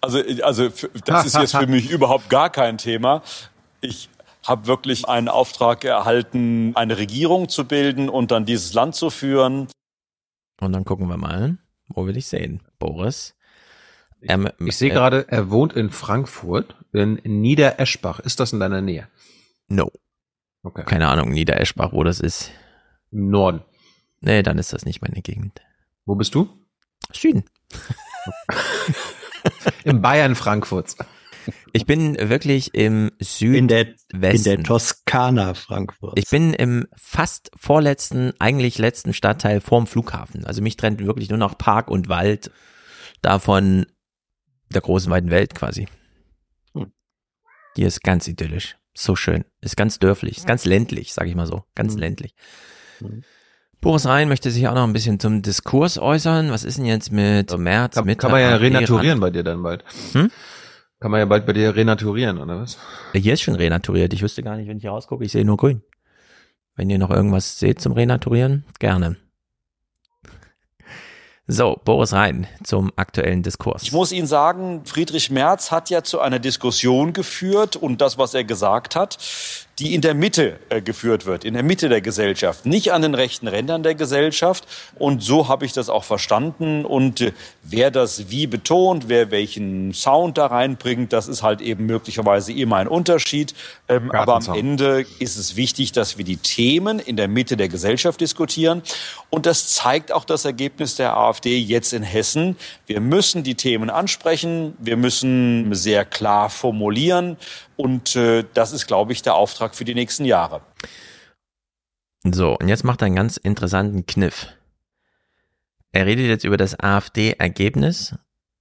also, also das ist jetzt für mich überhaupt gar kein Thema. Ich habe wirklich einen Auftrag erhalten, eine Regierung zu bilden und dann dieses Land zu führen. Und dann gucken wir mal, wo will ich sehen? Boris. Ähm, Ich sehe äh, gerade, er wohnt in Frankfurt, in Niedereschbach. Ist das in deiner Nähe? No. Okay. Keine Ahnung, Niedereschbach, wo das ist. Im Norden. Nee, dann ist das nicht meine Gegend. Wo bist du? Süden. [LAUGHS] Im Bayern Frankfurts. Ich bin wirklich im Südwesten. In der, in der Toskana Frankfurt. Ich bin im fast vorletzten, eigentlich letzten Stadtteil vorm Flughafen. Also mich trennt wirklich nur noch Park und Wald davon der großen weiten Welt quasi. Hm. Hier ist ganz idyllisch. So schön. Ist ganz dörflich. Ist ganz ländlich, sag ich mal so. Ganz Hm. ländlich. Boris Rhein möchte sich auch noch ein bisschen zum Diskurs äußern. Was ist denn jetzt mit März, Kann, mit kann man ja renaturieren bei dir dann bald. Hm? Kann man ja bald bei dir renaturieren, oder was? Hier ist schon renaturiert. Ich wüsste gar nicht, wenn ich hier rausgucke, ich sehe nur grün. Wenn ihr noch irgendwas seht zum Renaturieren, gerne. So, Boris Rhein zum aktuellen Diskurs. Ich muss Ihnen sagen, Friedrich Merz hat ja zu einer Diskussion geführt und das, was er gesagt hat, die in der Mitte äh, geführt wird, in der Mitte der Gesellschaft, nicht an den rechten Rändern der Gesellschaft. Und so habe ich das auch verstanden. Und äh, wer das wie betont, wer welchen Sound da reinbringt, das ist halt eben möglicherweise immer ein Unterschied. Ähm, aber am. Ende ist es wichtig, dass wir die Themen in der Mitte der Gesellschaft diskutieren. Und das zeigt auch das Ergebnis der AfD jetzt in Hessen. Wir müssen die Themen ansprechen. Wir müssen sehr klar formulieren. Und äh, das ist, glaube ich, der Auftrag für die nächsten Jahre. So, und jetzt macht er einen ganz interessanten Kniff. Er redet jetzt über das AfD-Ergebnis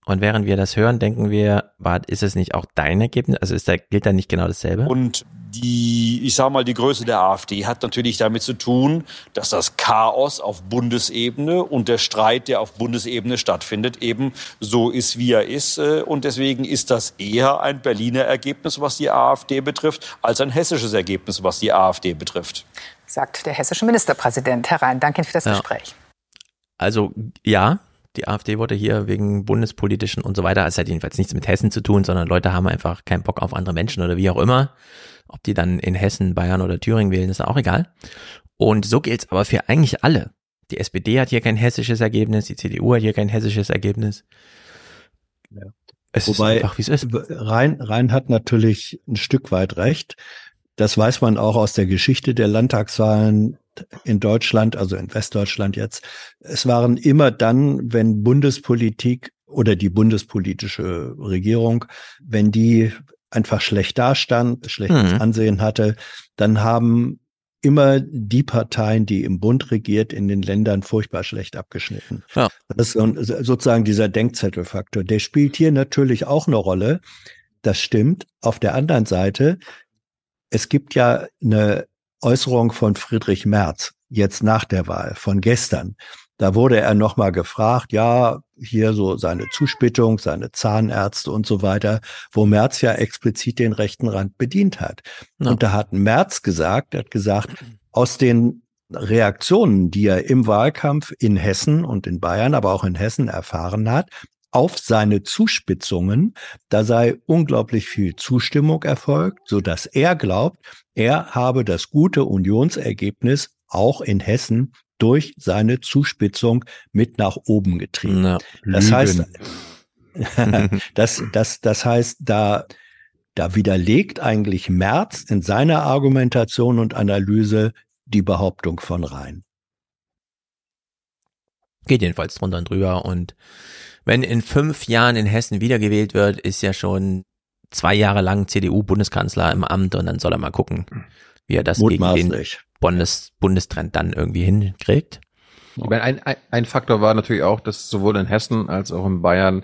und während wir das hören, denken wir, Bart, ist es nicht auch dein Ergebnis? Also ist da, gilt da nicht genau dasselbe? Und die, ich sage mal, die Größe der AfD hat natürlich damit zu tun, dass das Chaos auf Bundesebene und der Streit, der auf Bundesebene stattfindet, eben so ist, wie er ist. Äh, Und deswegen ist das eher ein Berliner Ergebnis, was die AfD betrifft, als ein hessisches Ergebnis, was die AfD betrifft. Sagt der hessische Ministerpräsident. Herr Rhein, danke Ihnen für das Ja. Gespräch. Also ja, die AfD wurde hier wegen bundespolitischen und so weiter, es hat jedenfalls nichts mit Hessen zu tun, sondern Leute haben einfach keinen Bock auf andere Menschen oder wie auch immer. Ob die dann in Hessen, Bayern oder Thüringen wählen, ist auch egal. Und so gilt's aber für eigentlich alle. Die SPD hat hier kein hessisches Ergebnis, die CDU hat hier kein hessisches Ergebnis. Es Wobei ist einfach, wie es ist. Rhein, Rhein hat natürlich ein Stück weit recht. Das weiß man auch aus der Geschichte der Landtagswahlen in Deutschland, also in Westdeutschland jetzt. Es waren immer dann, wenn Bundespolitik oder die bundespolitische Regierung, wenn die einfach schlecht dastand, schlechtes Mhm. Ansehen hatte, dann haben immer die Parteien, die im Bund regiert, in den Ländern furchtbar schlecht abgeschnitten. Ja. Das ist sozusagen dieser Denkzettelfaktor. Der spielt hier natürlich auch eine Rolle. Das stimmt. Auf der anderen Seite, es gibt ja eine Äußerung von Friedrich Merz jetzt nach der Wahl von gestern. Da wurde er nochmal gefragt, ja, hier so seine Zuspittung, seine Zahnärzte und so weiter, wo Merz ja explizit den rechten Rand bedient hat. Ja. Und da hat Merz gesagt, er hat gesagt, aus den Reaktionen, die er im Wahlkampf in Hessen und in Bayern, aber auch in Hessen erfahren hat, auf seine Zuspitzungen, da sei unglaublich viel Zustimmung erfolgt, so dass er glaubt, er habe das gute Unionsergebnis auch in Hessen durch seine Zuspitzung mit nach oben getrieben. Ja. Das heißt, [LAUGHS] das, das, das heißt, da, da widerlegt eigentlich Merz in seiner Argumentation und Analyse die Behauptung von Rhein. Geht jedenfalls drunter und drüber und wenn in fünf Jahren in Hessen wiedergewählt wird, ist ja schon zwei Jahre lang CDU-Bundeskanzler im Amt und dann soll er mal gucken, wie er das gegen den Bundes Bundestrend dann irgendwie hinkriegt. Ich meine, ein, ein, ein Faktor war natürlich auch, dass sowohl in Hessen als auch in Bayern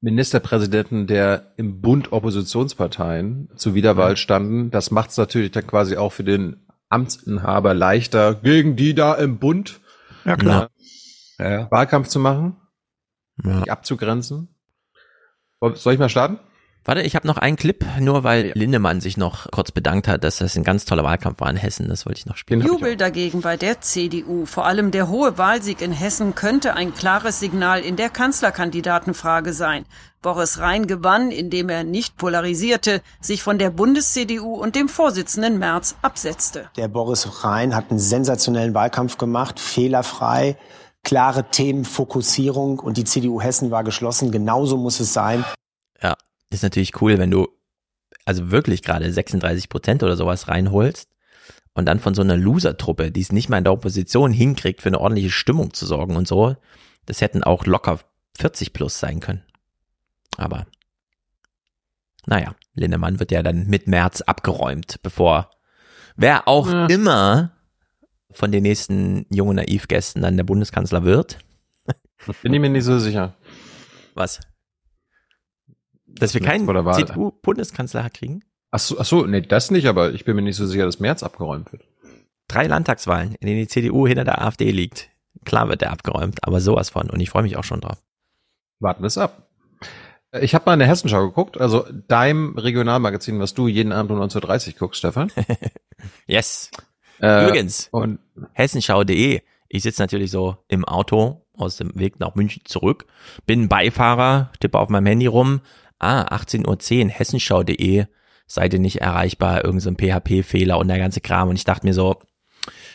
Ministerpräsidenten der im Bund Oppositionsparteien zur Wiederwahl standen. Das macht es natürlich dann quasi auch für den Amtsinhaber leichter, gegen die da im Bund ja, klar. Ja. Wahlkampf zu machen, ja. die abzugrenzen. Soll ich mal starten? Warte, ich habe noch einen Clip, nur weil Lindemann sich noch kurz bedankt hat, dass das ein ganz toller Wahlkampf war in Hessen. Das wollte ich noch spielen. Jubel dagegen bei der CDU. Vor allem der hohe Wahlsieg in Hessen könnte ein klares Signal in der Kanzlerkandidatenfrage sein. Boris Rhein gewann, indem er nicht polarisierte, sich von der Bundes-CDU und dem Vorsitzenden Merz absetzte. Der Boris Rhein hat einen sensationellen Wahlkampf gemacht, fehlerfrei klare Themenfokussierung und die CDU Hessen war geschlossen. Genauso muss es sein. Ja, ist natürlich cool, wenn du also wirklich gerade 36 Prozent oder sowas reinholst und dann von so einer Loser-Truppe, die es nicht mal in der Opposition hinkriegt, für eine ordentliche Stimmung zu sorgen und so, das hätten auch locker 40 plus sein können. Aber naja, Lindemann wird ja dann mit März abgeräumt, bevor wer auch ja. immer von den nächsten jungen Naivgästen dann der Bundeskanzler wird. Bin ich mir nicht so sicher. Was? Dass wir keinen CDU-Bundeskanzler kriegen? Ach so, ach so, nee, das nicht, aber ich bin mir nicht so sicher, dass März abgeräumt wird. Drei Landtagswahlen, in denen die CDU hinter der AfD liegt. Klar wird der abgeräumt, aber sowas von. Und ich freue mich auch schon drauf. Warten wir es ab. Ich habe mal in der Hessenschau geguckt, also deinem Regionalmagazin, was du jeden Abend um 19.30 Uhr guckst, Stefan. [LAUGHS] yes. Äh, Übrigens, und hessenschau.de. Ich sitze natürlich so im Auto aus dem Weg nach München zurück, bin Beifahrer, tippe auf meinem Handy rum, ah, 18.10 Uhr, hessenschau.de, Seite nicht erreichbar, irgendein so PHP-Fehler und der ganze Kram. Und ich dachte mir so,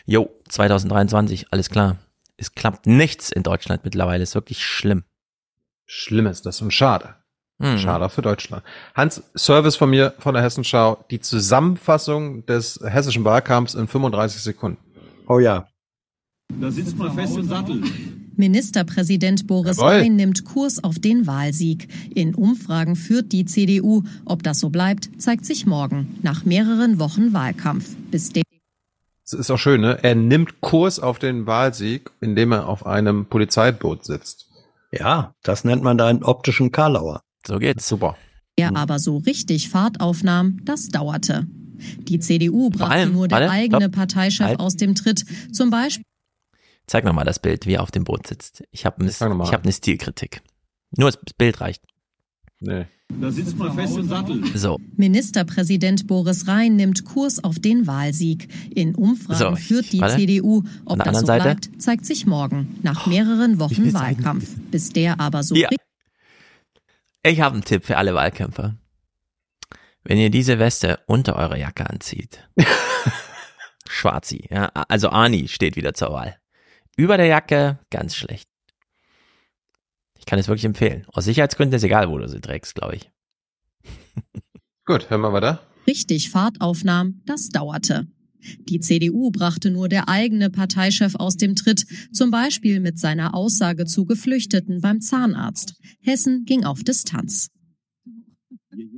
jo, 2023, alles klar. Es klappt nichts in Deutschland mittlerweile, ist wirklich schlimm. Schlimm ist das und schade. Hm. Schade für Deutschland. Hans, Service von mir, von der Hessenschau, die Zusammenfassung des hessischen Wahlkampfs in 35 Sekunden. Oh ja. Da sitzt man fest im Sattel. Ministerpräsident Boris Rhein nimmt Kurs auf den Wahlsieg. In Umfragen führt die CDU. Ob das so bleibt, zeigt sich morgen, nach mehreren Wochen Wahlkampf. Bis der das ist auch schön, ne? Er nimmt Kurs auf den Wahlsieg, indem er auf einem Polizeiboot sitzt. Ja, das nennt man da einen optischen Karlauer. So geht's. Super. Er aber so richtig Fahrt aufnahm, das dauerte. Die CDU brachte allem, nur der warte, eigene stopp, Parteichef halt. aus dem Tritt. Zum Beispiel. Zeig nochmal das Bild, wie er auf dem Boot sitzt. Ich habe eine, hab eine Stilkritik. Nur das Bild reicht. Nee. Da sitzt man fest im Sattel. So. Ministerpräsident Boris Rhein nimmt Kurs auf den Wahlsieg. In Umfragen so, führt die warte. CDU. Ob das so Seite. bleibt, zeigt sich morgen, nach mehreren Wochen Wahlkampf. Bis der aber so ja. Ich habe einen Tipp für alle Wahlkämpfer. Wenn ihr diese Weste unter eurer Jacke anzieht, [LAUGHS] Schwarzi, ja, also Ani steht wieder zur Wahl. Über der Jacke ganz schlecht. Ich kann es wirklich empfehlen. Aus Sicherheitsgründen ist egal, wo du sie trägst, glaube ich. [LAUGHS] Gut, hören wir weiter. Richtig Fahrt aufnahm, das dauerte. Die CDU brachte nur der eigene Parteichef aus dem Tritt, zum Beispiel mit seiner Aussage zu Geflüchteten beim Zahnarzt. Hessen ging auf Distanz.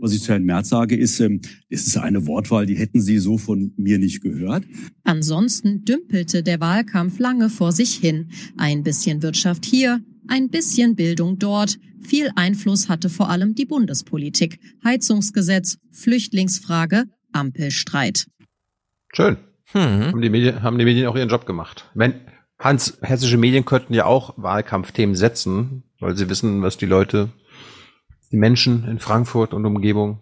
Was ich zu Herrn Merz sage, ist, ähm, es ist eine Wortwahl, die hätten Sie so von mir nicht gehört. Ansonsten dümpelte der Wahlkampf lange vor sich hin. Ein bisschen Wirtschaft hier, ein bisschen Bildung dort. Viel Einfluss hatte vor allem die Bundespolitik. Heizungsgesetz, Flüchtlingsfrage, Ampelstreit. Schön. Hm. Haben, die Medien, haben die Medien auch ihren Job gemacht. Wenn, Hans, hessische Medien könnten ja auch Wahlkampfthemen setzen, weil sie wissen, was die Leute, Menschen in Frankfurt und Umgebung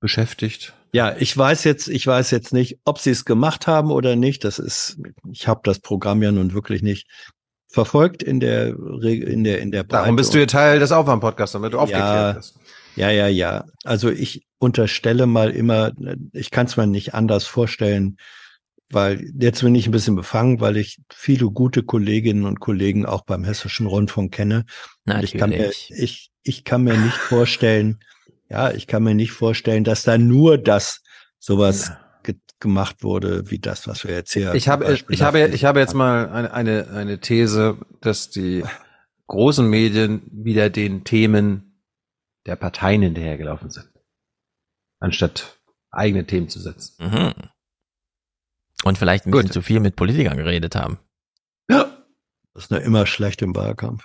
beschäftigt. Ja, ich weiß jetzt, ich weiß jetzt nicht, ob sie es gemacht haben oder nicht. Das ist, ich habe das Programm ja nun wirklich nicht verfolgt in der in der in der Breite. Darum bist du ja Teil des Aufwärmpodcasts, damit du ja, aufgeklärt bist. Ja, ja, ja. Also ich unterstelle mal immer, ich kann es mir nicht anders vorstellen, weil jetzt bin ich ein bisschen befangen, weil ich viele gute Kolleginnen und Kollegen auch beim Hessischen Rundfunk kenne. Natürlich. Ich kann mir, ich, ich kann mir nicht vorstellen, ja, ich kann mir nicht vorstellen, dass da nur das sowas ja. ge gemacht wurde, wie das, was wir jetzt hier. Ich habe, ich habe, ich habe jetzt mal eine, eine, eine These, dass die großen Medien wieder den Themen der Parteien hinterhergelaufen sind. Anstatt eigene Themen zu setzen. Mhm. Und vielleicht ein bisschen Gut. zu viel mit Politikern geredet haben. Ja. Das ist nur immer schlecht im Wahlkampf.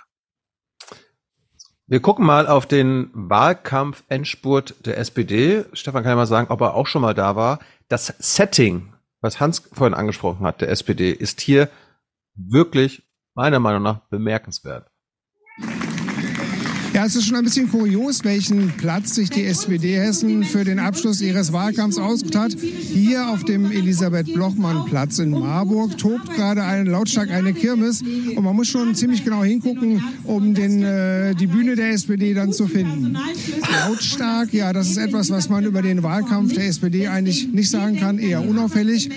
Wir gucken mal auf den Wahlkampf-Endspurt der SPD. Stefan kann ja mal sagen, ob er auch schon mal da war. Das Setting, was Hans vorhin angesprochen hat, der SPD, ist hier wirklich meiner Meinung nach bemerkenswert. Ja, es ist schon ein bisschen kurios, welchen Platz sich die SPD Hessen für den Abschluss ihres Wahlkampfs ausgesucht hat. Hier auf dem Elisabeth-Blochmann-Platz in Marburg tobt gerade ein, lautstark eine Kirmes. Und man muss schon ziemlich genau hingucken, um den, äh, die Bühne der SPD dann zu finden. Lautstark, ja, das ist etwas, was man über den Wahlkampf der SPD eigentlich nicht sagen kann, eher unauffällig.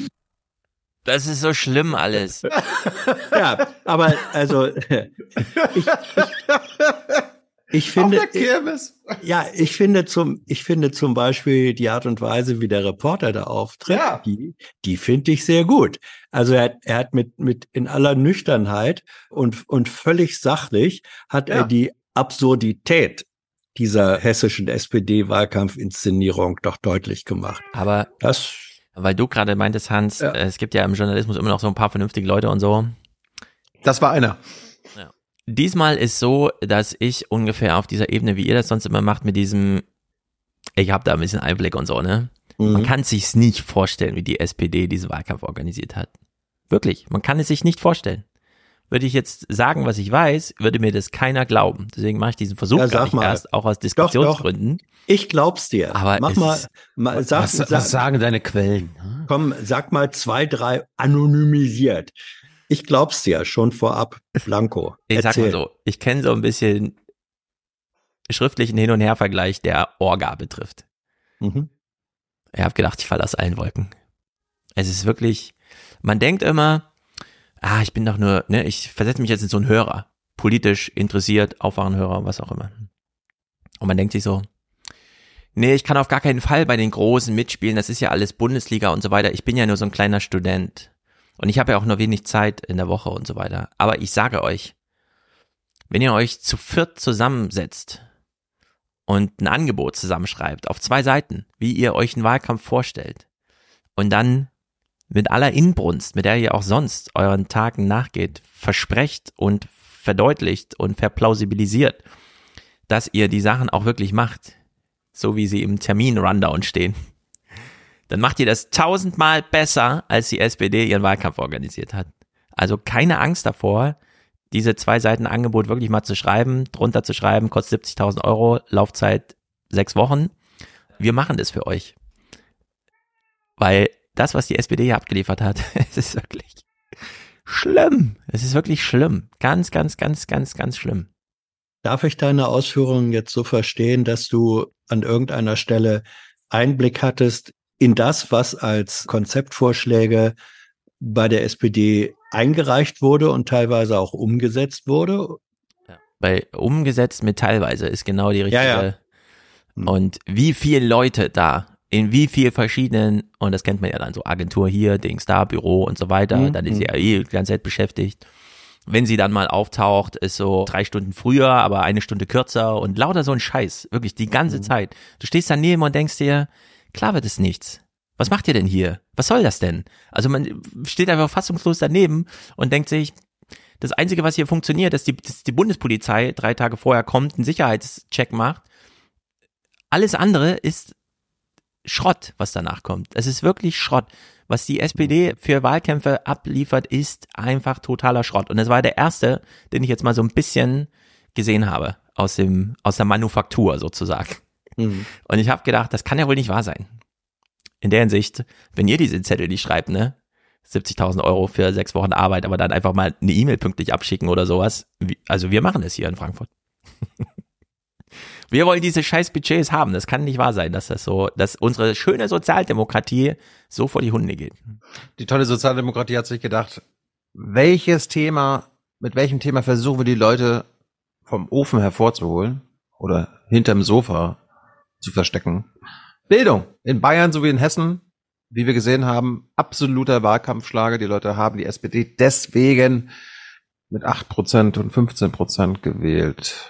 Das ist so schlimm alles. ja, aber also ich, ich, ich finde, ja, ich finde zum, ich finde zum Beispiel die Art und Weise, wie der Reporter da auftritt, ja. die, die finde ich sehr gut. Also er, er hat mit, mit in aller Nüchternheit und, und völlig sachlich hat ja. er die Absurdität dieser hessischen SPD-Wahlkampfinszenierung doch deutlich gemacht. Aber das, weil du gerade meintest, Hans, ja. es gibt ja im Journalismus immer noch so ein paar vernünftige Leute und so. Das war einer. Diesmal ist so, dass ich ungefähr auf dieser Ebene, wie ihr das sonst immer macht, mit diesem, ich habe da ein bisschen Einblick und so, ne? Mhm. Man kann sich's nicht vorstellen, wie die SPD diesen Wahlkampf organisiert hat. Wirklich, man kann es sich nicht vorstellen. Würde ich jetzt sagen, was ich weiß, würde mir das keiner glauben. Deswegen mache ich diesen Versuch ja, gar nicht mal. erst, auch aus Diskussionsgründen. Doch, doch. Ich glaub's dir. Aber mach mal, mal sag, was, sag, was sagen deine Quellen? Komm, sag mal zwei, drei anonymisiert. Ich glaub's dir schon vorab, Blanco. Ich sag mal so, ich kenne so ein bisschen schriftlichen Hin- und Her-Vergleich, der Orga betrifft. Mhm. Ich habe gedacht, ich falle aus allen Wolken. Es ist wirklich, man denkt immer, ah, ich bin doch nur, ne, ich versetze mich jetzt in so einen Hörer, politisch interessiert, Aufwachenhörer, was auch immer. Und man denkt sich so, nee, ich kann auf gar keinen Fall bei den Großen mitspielen, das ist ja alles Bundesliga und so weiter, ich bin ja nur so ein kleiner Student. Und ich habe ja auch nur wenig Zeit in der Woche und so weiter. Aber ich sage euch, wenn ihr euch zu viert zusammensetzt und ein Angebot zusammenschreibt auf zwei Seiten, wie ihr euch einen Wahlkampf vorstellt und dann mit aller Inbrunst, mit der ihr auch sonst euren Tagen nachgeht, versprecht und verdeutlicht und verplausibilisiert, dass ihr die Sachen auch wirklich macht, so wie sie im Termin-Rundown stehen, dann macht ihr das tausendmal besser, als die SPD ihren Wahlkampf organisiert hat. Also keine Angst davor, diese zwei Seiten Angebot wirklich mal zu schreiben, drunter zu schreiben, kostet 70.000 Euro, Laufzeit sechs Wochen. Wir machen das für euch. Weil das, was die SPD hier abgeliefert hat, [LAUGHS] es ist wirklich schlimm. Es ist wirklich schlimm. Ganz, ganz, ganz, ganz, ganz schlimm. Darf ich deine Ausführungen jetzt so verstehen, dass du an irgendeiner Stelle Einblick hattest in das, was als Konzeptvorschläge bei der SPD eingereicht wurde und teilweise auch umgesetzt wurde. Weil umgesetzt mit teilweise ist genau die richtige. Ja, ja. Hm. Und wie viele Leute da in wie viel verschiedenen, und das kennt man ja dann so, Agentur hier, Dings da, Büro und so weiter, mhm. dann ist sie hm. ja eh die ganze Zeit beschäftigt. Wenn sie dann mal auftaucht, ist so drei Stunden früher, aber eine Stunde kürzer und lauter so ein Scheiß, wirklich die ganze mhm. Zeit. Du stehst daneben und denkst dir, Klar wird es nichts. Was macht ihr denn hier? Was soll das denn? Also man steht einfach fassungslos daneben und denkt sich, das Einzige, was hier funktioniert, ist, die, dass die Bundespolizei drei Tage vorher kommt, einen Sicherheitscheck macht. Alles andere ist Schrott, was danach kommt. Es ist wirklich Schrott. Was die SPD für Wahlkämpfe abliefert, ist einfach totaler Schrott. Und es war der erste, den ich jetzt mal so ein bisschen gesehen habe aus dem aus der Manufaktur sozusagen. Mhm. Und ich habe gedacht, das kann ja wohl nicht wahr sein. In der Hinsicht, wenn ihr diese Zettel nicht schreibt, ne, 70.000 Euro für sechs Wochen Arbeit, aber dann einfach mal eine E-Mail pünktlich abschicken oder sowas. Also wir machen es hier in Frankfurt. [LAUGHS] wir wollen diese scheiß Budgets haben. Das kann nicht wahr sein, dass das so, dass unsere schöne Sozialdemokratie so vor die Hunde geht. Die tolle Sozialdemokratie hat sich gedacht, welches Thema, mit welchem Thema versuchen wir die Leute vom Ofen hervorzuholen oder hinterm Sofa zu verstecken. Bildung. In Bayern sowie in Hessen, wie wir gesehen haben, absoluter Wahlkampfschlager. Die Leute haben die SPD deswegen mit 8% und 15% gewählt.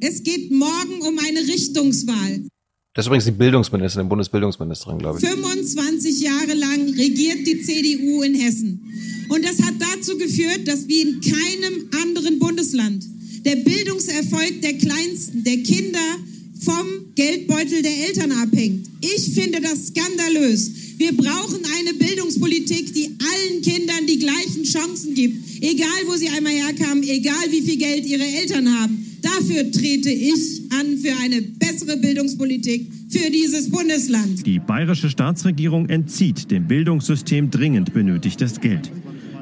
Es geht morgen um eine Richtungswahl. Das ist übrigens die Bildungsministerin, Bundesbildungsministerin, glaube ich. 25 Jahre lang regiert die CDU in Hessen. Und das hat dazu geführt, dass wie in keinem anderen Bundesland der Bildungserfolg der Kleinsten, der Kinder vom Geldbeutel der Eltern abhängt. Ich finde das skandalös. Wir brauchen eine Bildungspolitik, die allen Kindern die gleichen Chancen gibt, egal wo sie einmal herkamen, egal wie viel Geld ihre Eltern haben. Dafür trete ich an für eine bessere Bildungspolitik für dieses Bundesland. Die bayerische Staatsregierung entzieht dem Bildungssystem dringend benötigtes Geld.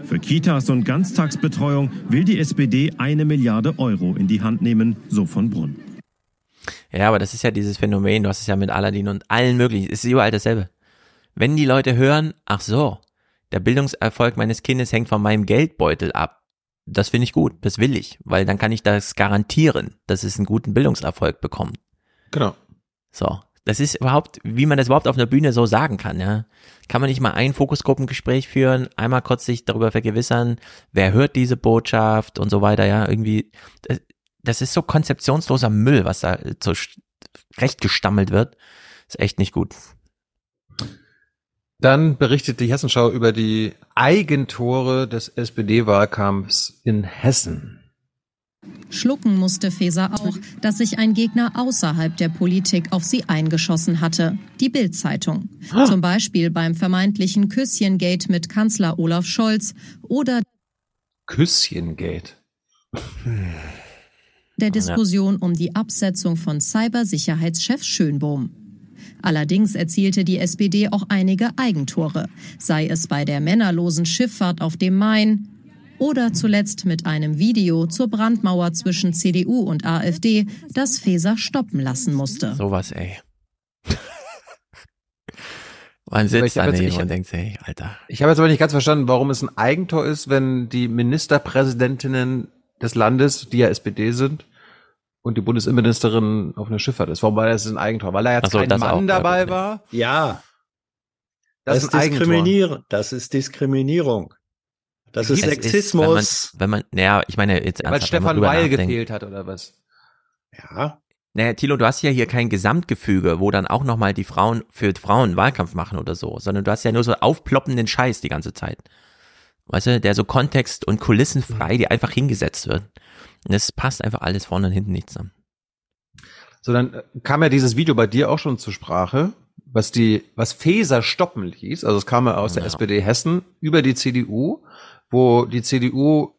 Für Kitas und Ganztagsbetreuung will die SPD eine Milliarde Euro in die Hand nehmen, so von Brunn. Ja, aber das ist ja dieses Phänomen, du hast es ja mit Aladdin und allen möglichen, es ist überall dasselbe. Wenn die Leute hören, ach so, der Bildungserfolg meines Kindes hängt von meinem Geldbeutel ab. Das finde ich gut, das will ich, weil dann kann ich das garantieren, dass es einen guten Bildungserfolg bekommt. Genau. So, das ist überhaupt, wie man das überhaupt auf einer Bühne so sagen kann, ja. Kann man nicht mal ein Fokusgruppengespräch führen, einmal kurz sich darüber vergewissern, wer hört diese Botschaft und so weiter, ja, irgendwie, das, ist so konzeptionsloser Müll, was da so recht gestammelt wird. Ist echt nicht gut. Dann berichtet die Hessenschau über die Eigentore des SPD-Wahlkampfs in Hessen. Schlucken musste Feser auch, dass sich ein Gegner außerhalb der Politik auf sie eingeschossen hatte. Die Bild-Zeitung. Ah. Zum Beispiel beim vermeintlichen Küsschengate mit Kanzler Olaf Scholz oder Küsschengate. [LAUGHS] Der Diskussion um die Absetzung von Cybersicherheitschef Schönbohm. Allerdings erzielte die SPD auch einige Eigentore, sei es bei der männerlosen Schifffahrt auf dem Main oder zuletzt mit einem Video zur Brandmauer zwischen CDU und AfD, das Feser stoppen lassen musste. Sowas, ey. Man sitzt daneben und denkt, hey, Alter. Ich habe jetzt aber nicht ganz verstanden, warum es ein Eigentor ist, wenn die Ministerpräsidentinnen des Landes, die ja SPD sind, und die Bundesinnenministerin auf einer Schifffahrt ist. Warum war das ein Eigentor? Weil da jetzt so, kein Mann auch, dabei war? Ja. Das, das ist Diskriminierung. Das ist Diskriminierung. Das ist Sexismus. Ist, wenn man, wenn man, naja, ich meine jetzt Weil Stefan Weil gefehlt hat oder was? Ja. Naja, Thilo, du hast ja hier kein Gesamtgefüge, wo dann auch nochmal die Frauen für Frauen Wahlkampf machen oder so, sondern du hast ja nur so aufploppenden Scheiß die ganze Zeit. Weißt du, der so kontext- und kulissenfrei, die einfach hingesetzt wird. Und es passt einfach alles vorne und hinten nicht zusammen. So, dann äh, kam ja dieses Video bei dir auch schon zur Sprache, was die, was Feser stoppen ließ. Also es kam ja aus ja. der SPD Hessen über die CDU, wo die CDU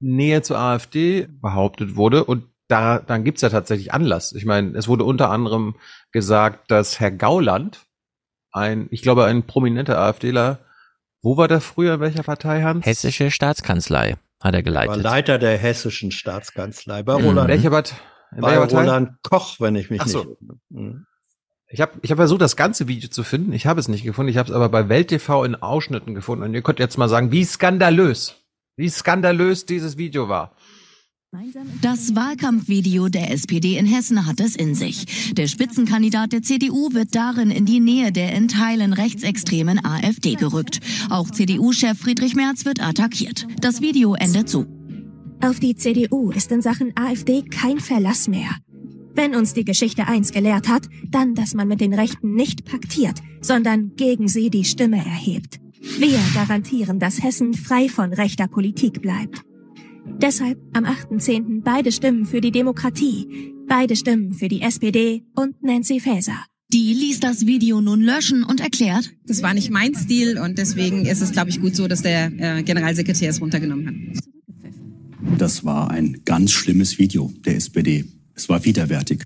Nähe zur AfD behauptet wurde und da, dann gibt's ja tatsächlich Anlass. Ich meine, es wurde unter anderem gesagt, dass Herr Gauland, ein, ich glaube, ein prominenter AfDler, wo war der früher, in welcher Partei, Hans? Hessische Staatskanzlei hat er geleitet. War Leiter der hessischen Staatskanzlei bei Roland. Mhm. Welcher Part bei Roland Koch, wenn ich mich Ach so. nicht. Mhm. Ich habe ich hab versucht, das ganze Video zu finden. Ich habe es nicht gefunden. Ich habe es aber bei Welt TV in Ausschnitten gefunden. Und ihr könnt jetzt mal sagen, wie skandalös, wie skandalös dieses Video war. Das Wahlkampfvideo der SPD in Hessen hat es in sich. Der Spitzenkandidat der CDU wird darin in die Nähe der in Teilen rechtsextremen AfD gerückt. Auch CDU-Chef Friedrich Merz wird attackiert. Das Video endet so. Auf die CDU ist in Sachen AfD kein Verlass mehr. Wenn uns die Geschichte eins gelehrt hat, dann, dass man mit den Rechten nicht paktiert, sondern gegen sie die Stimme erhebt. Wir garantieren, dass Hessen frei von rechter Politik bleibt. Deshalb am 8.10. beide Stimmen für die Demokratie, beide Stimmen für die SPD und Nancy Faeser. Die ließ das Video nun löschen und erklärt, das war nicht mein Stil und deswegen ist es, glaube ich, gut so, dass der äh, Generalsekretär es runtergenommen hat. Das war ein ganz schlimmes Video der SPD. Es war widerwärtig.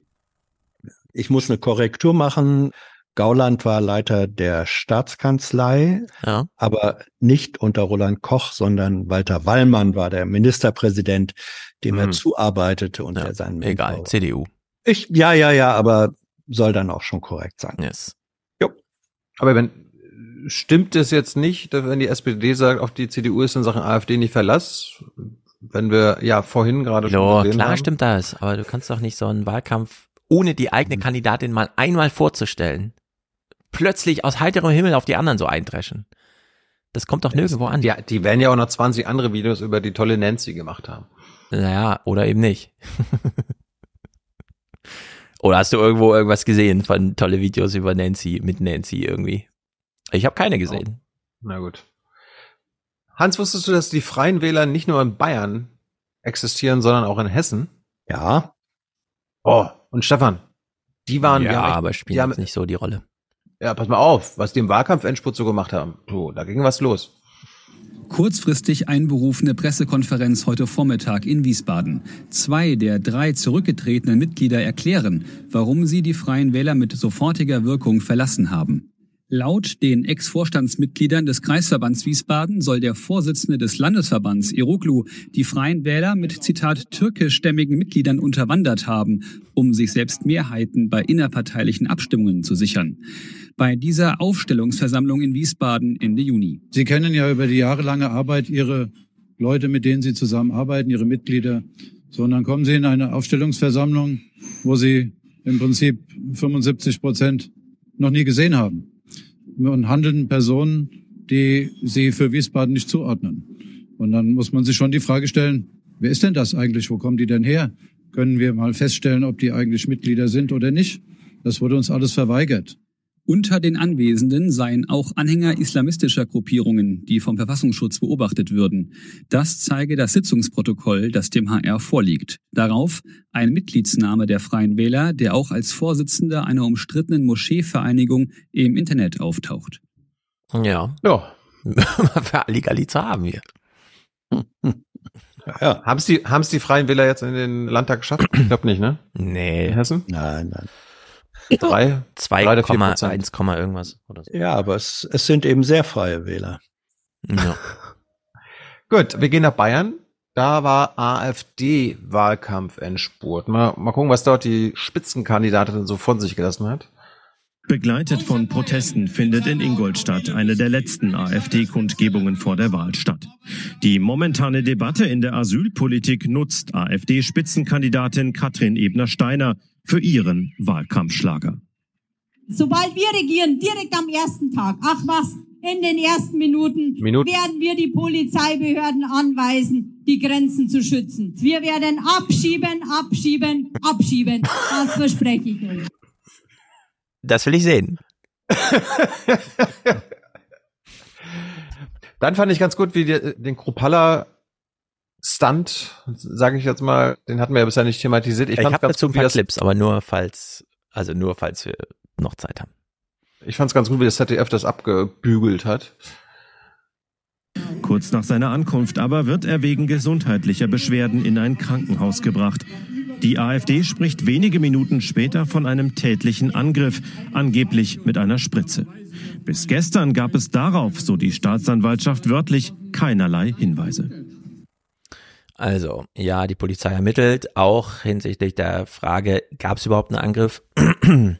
Ich muss eine Korrektur machen. Gauland war Leiter der Staatskanzlei, ja. aber nicht unter Roland Koch, sondern Walter Wallmann war der Ministerpräsident, dem hm. er zuarbeitete und ja, der seinen Egal. CDU. Ich, ja, ja, ja, aber soll dann auch schon korrekt sein. Yes. Jo. Aber wenn, stimmt es jetzt nicht, dass wenn die SPD sagt, auf die CDU ist in Sachen AfD nicht Verlass? Wenn wir ja vorhin gerade schon gesehen klar haben. stimmt das, aber du kannst doch nicht so einen Wahlkampf ohne die eigene mhm. Kandidatin mal einmal vorzustellen plötzlich aus heiterem Himmel auf die anderen so eindreschen. Das kommt doch nirgendwo an. Ja, die werden ja auch noch 20 andere Videos über die tolle Nancy gemacht haben. Naja, oder eben nicht. [LAUGHS] oder hast du irgendwo irgendwas gesehen von tolle Videos über Nancy, mit Nancy irgendwie? Ich habe keine gesehen. Oh. Na gut. Hans, wusstest du, dass die Freien Wähler nicht nur in Bayern existieren, sondern auch in Hessen? Ja. Oh, und Stefan, die waren ja, aber spielen haben, nicht so die Rolle. Ja, pass mal auf, was die im Wahlkampf-Endspurt so gemacht haben. So, da ging was los. Kurzfristig einberufene Pressekonferenz heute Vormittag in Wiesbaden. Zwei der drei zurückgetretenen Mitglieder erklären, warum sie die Freien Wähler mit sofortiger Wirkung verlassen haben. Laut den Ex-Vorstandsmitgliedern des Kreisverbands Wiesbaden soll der Vorsitzende des Landesverbands Eroglu die Freien Wähler mit Zitat türkischstämmigen Mitgliedern unterwandert haben, um sich selbst Mehrheiten bei innerparteilichen Abstimmungen zu sichern. Bei dieser Aufstellungsversammlung in Wiesbaden Ende Juni. Sie kennen ja über die jahrelange Arbeit Ihre Leute, mit denen Sie zusammenarbeiten, Ihre Mitglieder. So, und dann kommen Sie in eine Aufstellungsversammlung, wo Sie im Prinzip 75 Prozent noch nie gesehen haben und handelnden Personen, die sie für Wiesbaden nicht zuordnen. Und dann muss man sich schon die Frage stellen, wer ist denn das eigentlich? Wo kommen die denn her? Können wir mal feststellen, ob die eigentlich Mitglieder sind oder nicht? Das wurde uns alles verweigert. Unter den Anwesenden seien auch Anhänger islamistischer Gruppierungen, die vom Verfassungsschutz beobachtet würden. Das zeige das Sitzungsprotokoll, das dem HR vorliegt. Darauf ein Mitgliedsname der Freien Wähler, der auch als Vorsitzender einer umstrittenen Moscheevereinigung im Internet auftaucht. Ja. Ja. [LAUGHS] Legalität haben wir. Ja. Haben es die, haben's die Freien Wähler jetzt in den Landtag geschafft? Ich glaube nicht, ne? Nee. In Hessen? Nein, nein. Drei, 2,1, irgendwas. Oder so. Ja, aber es, es sind eben sehr freie Wähler. Ja. [LAUGHS] Gut, wir gehen nach Bayern. Da war AfD-Wahlkampf Endspurt. Mal, mal gucken, was dort die Spitzenkandidatin so von sich gelassen hat. Begleitet von Protesten findet in Ingolstadt eine der letzten AfD-Kundgebungen vor der Wahl statt. Die momentane Debatte in der Asylpolitik nutzt AfD-Spitzenkandidatin Katrin Ebner-Steiner für ihren Wahlkampfschlager. Sobald wir regieren, direkt am ersten Tag, ach was, in den ersten Minuten Minuten. werden wir die Polizeibehörden anweisen, die Grenzen zu schützen. Wir werden abschieben, abschieben, abschieben. Das verspreche ich euch. Das will ich sehen. [LAUGHS] Dann fand ich ganz gut, wie die, den Kruppalla Stunt, sage ich jetzt mal, den hatten wir ja bisher nicht thematisiert. Ich, ich habe dazu ein paar Clips, aber nur falls, also nur falls wir noch Zeit haben. Ich fand es ganz gut, wie das ZDF das abgebügelt hat. Kurz nach seiner Ankunft aber wird er wegen gesundheitlicher Beschwerden in ein Krankenhaus gebracht. Die AfD spricht wenige Minuten später von einem tätlichen Angriff, angeblich mit einer Spritze. Bis gestern gab es darauf, so die Staatsanwaltschaft wörtlich, keinerlei Hinweise. Also, ja, die Polizei ermittelt, auch hinsichtlich der Frage, gab es überhaupt einen Angriff? [CLEARS THROAT] Man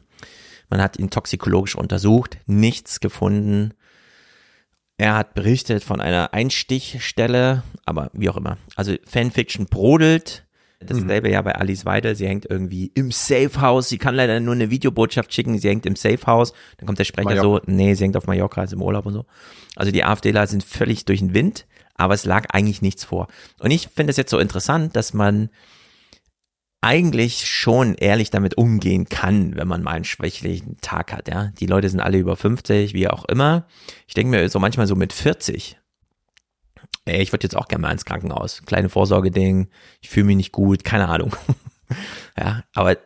hat ihn toxikologisch untersucht, nichts gefunden. Er hat berichtet von einer Einstichstelle, aber wie auch immer. Also Fanfiction brodelt. Dasselbe mhm. ja bei Alice Weidel. Sie hängt irgendwie im Safe House. Sie kann leider nur eine Videobotschaft schicken. Sie hängt im Safe House. Dann kommt der Sprecher Mallorca. so, nee, sie hängt auf Mallorca, ist im Urlaub und so. Also die AfDler sind völlig durch den Wind aber es lag eigentlich nichts vor. Und ich finde es jetzt so interessant, dass man eigentlich schon ehrlich damit umgehen kann, wenn man mal einen schwächlichen Tag hat, ja. Die Leute sind alle über 50, wie auch immer. Ich denke mir so manchmal so mit 40. Ey, ich würde jetzt auch gerne mal ins Krankenhaus. Kleine Vorsorgeding, ich fühle mich nicht gut, keine Ahnung. [LAUGHS] ja, aber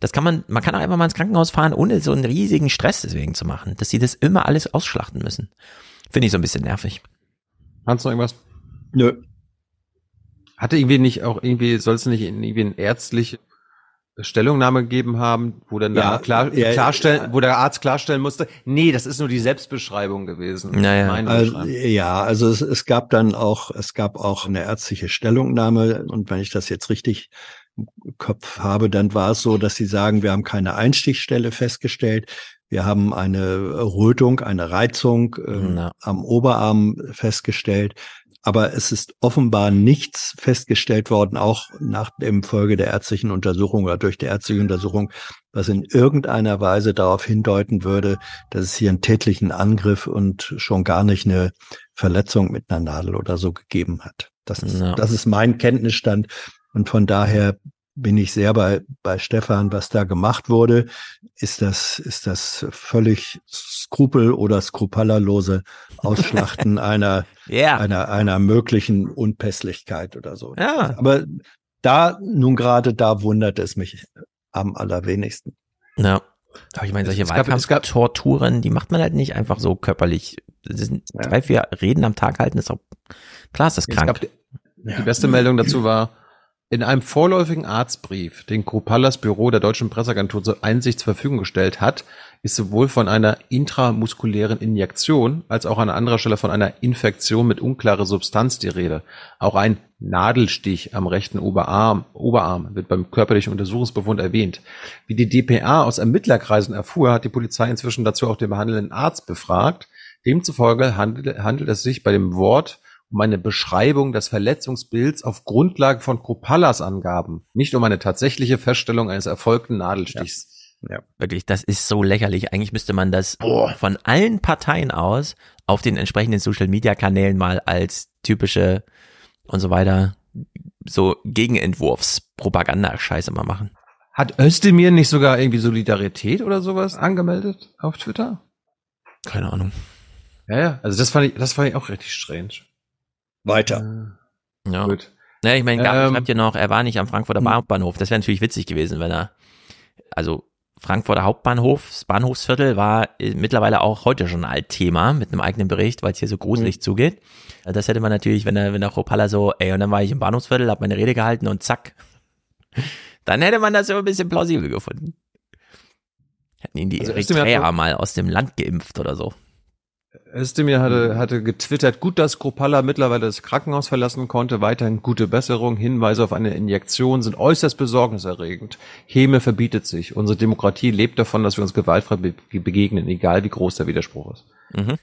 das kann man, man kann auch einfach mal ins Krankenhaus fahren, ohne so einen riesigen Stress deswegen zu machen, dass sie das immer alles ausschlachten müssen. Finde ich so ein bisschen nervig. Hans noch irgendwas? Nö. Hatte irgendwie nicht auch irgendwie, soll es nicht irgendwie eine ärztliche Stellungnahme gegeben haben, wo dann ja, klar, ja, klarstellen, ja. wo der Arzt klarstellen musste, nee, das ist nur die Selbstbeschreibung gewesen. Naja. Also, ja, also es, es gab dann auch, es gab auch eine ärztliche Stellungnahme und wenn ich das jetzt richtig im Kopf habe, dann war es so, dass sie sagen, wir haben keine Einstichstelle festgestellt. Wir haben eine Rötung, eine Reizung äh, am Oberarm festgestellt. Aber es ist offenbar nichts festgestellt worden, auch nach dem Folge der ärztlichen Untersuchung oder durch die ärztliche Untersuchung, was in irgendeiner Weise darauf hindeuten würde, dass es hier einen tätlichen Angriff und schon gar nicht eine Verletzung mit einer Nadel oder so gegeben hat. Das ist, ja. das ist mein Kenntnisstand. Und von daher bin ich sehr bei, bei Stefan, was da gemacht wurde. Ist das, ist das völlig skrupel- oder skrupellerlose Ausschlachten [LAUGHS] einer, yeah. einer, einer möglichen Unpässlichkeit oder so. Ja. Aber da, nun gerade da wundert es mich am allerwenigsten. Ja. Aber ich meine, solche Wahlkampftorturen, die macht man halt nicht einfach so körperlich. Das sind ja. drei, vier Reden am Tag halten, ist auch, klar ist das krank. Die, die beste Meldung dazu war, in einem vorläufigen Arztbrief, den Kropallas Büro der Deutschen Presseagentur zur Einsicht zur Verfügung gestellt hat, ist sowohl von einer intramuskulären Injektion als auch an anderer Stelle von einer Infektion mit unklarer Substanz die Rede. Auch ein Nadelstich am rechten Oberarm, Oberarm wird beim körperlichen Untersuchungsbefund erwähnt. Wie die DPA aus Ermittlerkreisen erfuhr, hat die Polizei inzwischen dazu auch den behandelnden Arzt befragt. Demzufolge handelt, handelt es sich bei dem Wort um eine Beschreibung des Verletzungsbilds auf Grundlage von Kropallas Angaben, nicht um eine tatsächliche Feststellung eines erfolgten Nadelstichs. Ja. ja. Wirklich, das ist so lächerlich. Eigentlich müsste man das Boah. von allen Parteien aus auf den entsprechenden Social Media Kanälen mal als typische und so weiter so Gegenentwurfs-Propaganda-Scheiße mal machen. Hat Özdemir nicht sogar irgendwie Solidarität oder sowas angemeldet auf Twitter? Keine Ahnung. Ja, ja, also das fand ich, das fand ich auch richtig strange. Weiter. Ja. Gut. Ja, ich meine, Gabi ähm, schreibt ja noch, er war nicht am Frankfurter hm. Hauptbahnhof. Das wäre natürlich witzig gewesen, wenn er, also Frankfurter Hauptbahnhof, das Bahnhofsviertel war äh, mittlerweile auch heute schon ein Altthema mit einem eigenen Bericht, weil es hier so gruselig mhm. zugeht. Das hätte man natürlich, wenn er, wenn der Chopalla so, ey, und dann war ich im Bahnhofsviertel, hab meine Rede gehalten und zack. [LAUGHS] Dann hätte man das so ein bisschen plausibel gefunden. Hätten ihn die also Eritreer mal aus dem Land geimpft oder so. Özdemir hatte, hatte getwittert, gut, dass Kropalla mittlerweile das Krankenhaus verlassen konnte, weiterhin gute Besserung, Hinweise auf eine Injektion sind äußerst besorgniserregend. Heme verbietet sich. Unsere Demokratie lebt davon, dass wir uns gewaltfrei be begegnen, egal wie groß der Widerspruch ist. Mhm.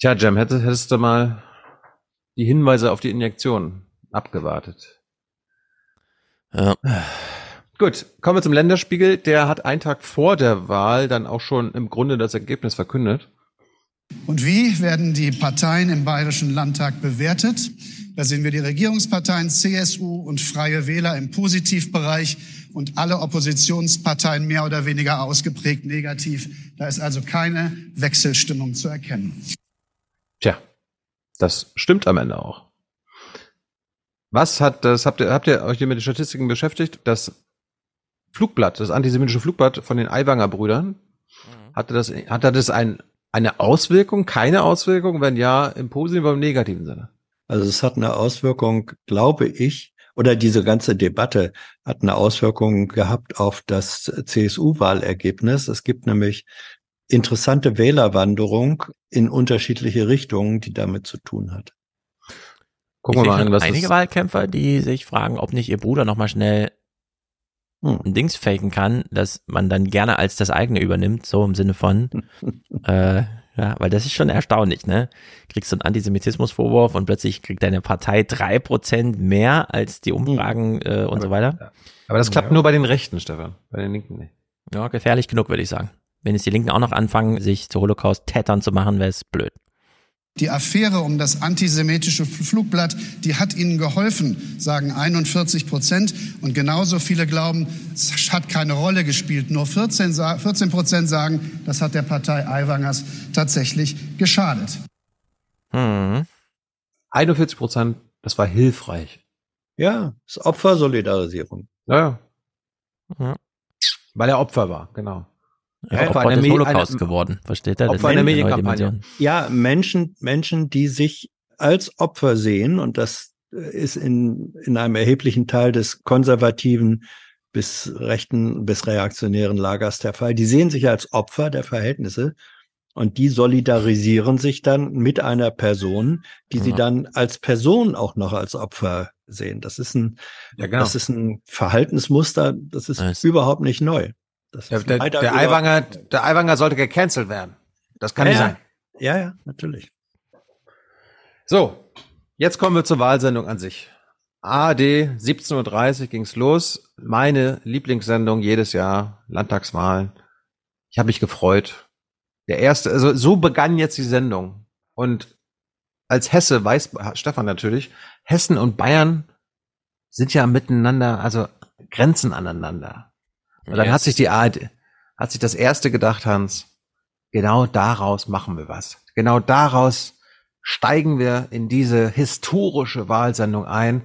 Tja, Jam, hättest, hättest du mal die Hinweise auf die Injektion abgewartet. Ja. Gut, kommen wir zum Länderspiegel. Der hat einen Tag vor der Wahl dann auch schon im Grunde das Ergebnis verkündet. Und wie werden die Parteien im Bayerischen Landtag bewertet? Da sehen wir die Regierungsparteien CSU und Freie Wähler im Positivbereich und alle Oppositionsparteien mehr oder weniger ausgeprägt negativ. Da ist also keine Wechselstimmung zu erkennen. Tja, das stimmt am Ende auch. Was hat das, habt ihr, habt ihr euch mit den Statistiken beschäftigt? Das Flugblatt, das antisemitische Flugblatt von den Aiwanger Brüdern, mhm. hatte das, hatte das ein eine Auswirkung, keine Auswirkung? Wenn ja, im positiven oder im negativen Sinne? Also es hat eine Auswirkung, glaube ich, oder diese ganze Debatte hat eine Auswirkung gehabt auf das CSU-Wahlergebnis. Es gibt nämlich interessante Wählerwanderung in unterschiedliche Richtungen, die damit zu tun hat. Gucken wir mal an, was einige Wahlkämpfer, die sich fragen, ob nicht ihr Bruder noch mal schnell. Ein Dings faken kann, dass man dann gerne als das eigene übernimmt, so im Sinne von, [LAUGHS] äh, ja, weil das ist schon erstaunlich, ne? Kriegst du einen Antisemitismusvorwurf und plötzlich kriegt deine Partei drei Prozent mehr als die Umfragen äh, und aber, so weiter. Ja. Aber das klappt ja. nur bei den Rechten, Stefan, bei den Linken nicht. Ja, gefährlich genug, würde ich sagen. Wenn jetzt die Linken auch noch anfangen, sich zu Holocaust-Tätern zu machen, wäre es blöd. Die Affäre um das antisemitische Flugblatt, die hat ihnen geholfen, sagen 41 Prozent. Und genauso viele glauben, es hat keine Rolle gespielt. Nur 14, 14 Prozent sagen, das hat der Partei Aiwangers tatsächlich geschadet. Hm. 41 Prozent, das war hilfreich. Ja, das ist Opfersolidarisierung. Ja. ja. Weil er Opfer war, genau. Ja, Opfer des Holocaust eine, geworden, versteht er? Opfer einer Medienkampagne. Ja, Menschen, Menschen, die sich als Opfer sehen, und das ist in, in einem erheblichen Teil des konservativen bis rechten, bis reaktionären Lagers der Fall, die sehen sich als Opfer der Verhältnisse und die solidarisieren sich dann mit einer Person, die ja. sie dann als Person auch noch als Opfer sehen. Das ist ein, ja, genau. das ist ein Verhaltensmuster, das ist das überhaupt nicht neu. Ja, der, der, Aiwanger, der Aiwanger sollte gecancelt werden. Das kann ja, nicht sein. Ja, ja, natürlich. So. Jetzt kommen wir zur Wahlsendung an sich. ARD, 17.30 Uhr ging's los. Meine Lieblingssendung jedes Jahr, Landtagswahlen. Ich habe mich gefreut. Der erste, also so begann jetzt die Sendung. Und als Hesse weiß Stefan natürlich, Hessen und Bayern sind ja miteinander, also Grenzen aneinander. Und dann yes. hat sich die ARD, hat sich das erste gedacht, Hans, genau daraus machen wir was. Genau daraus steigen wir in diese historische Wahlsendung ein.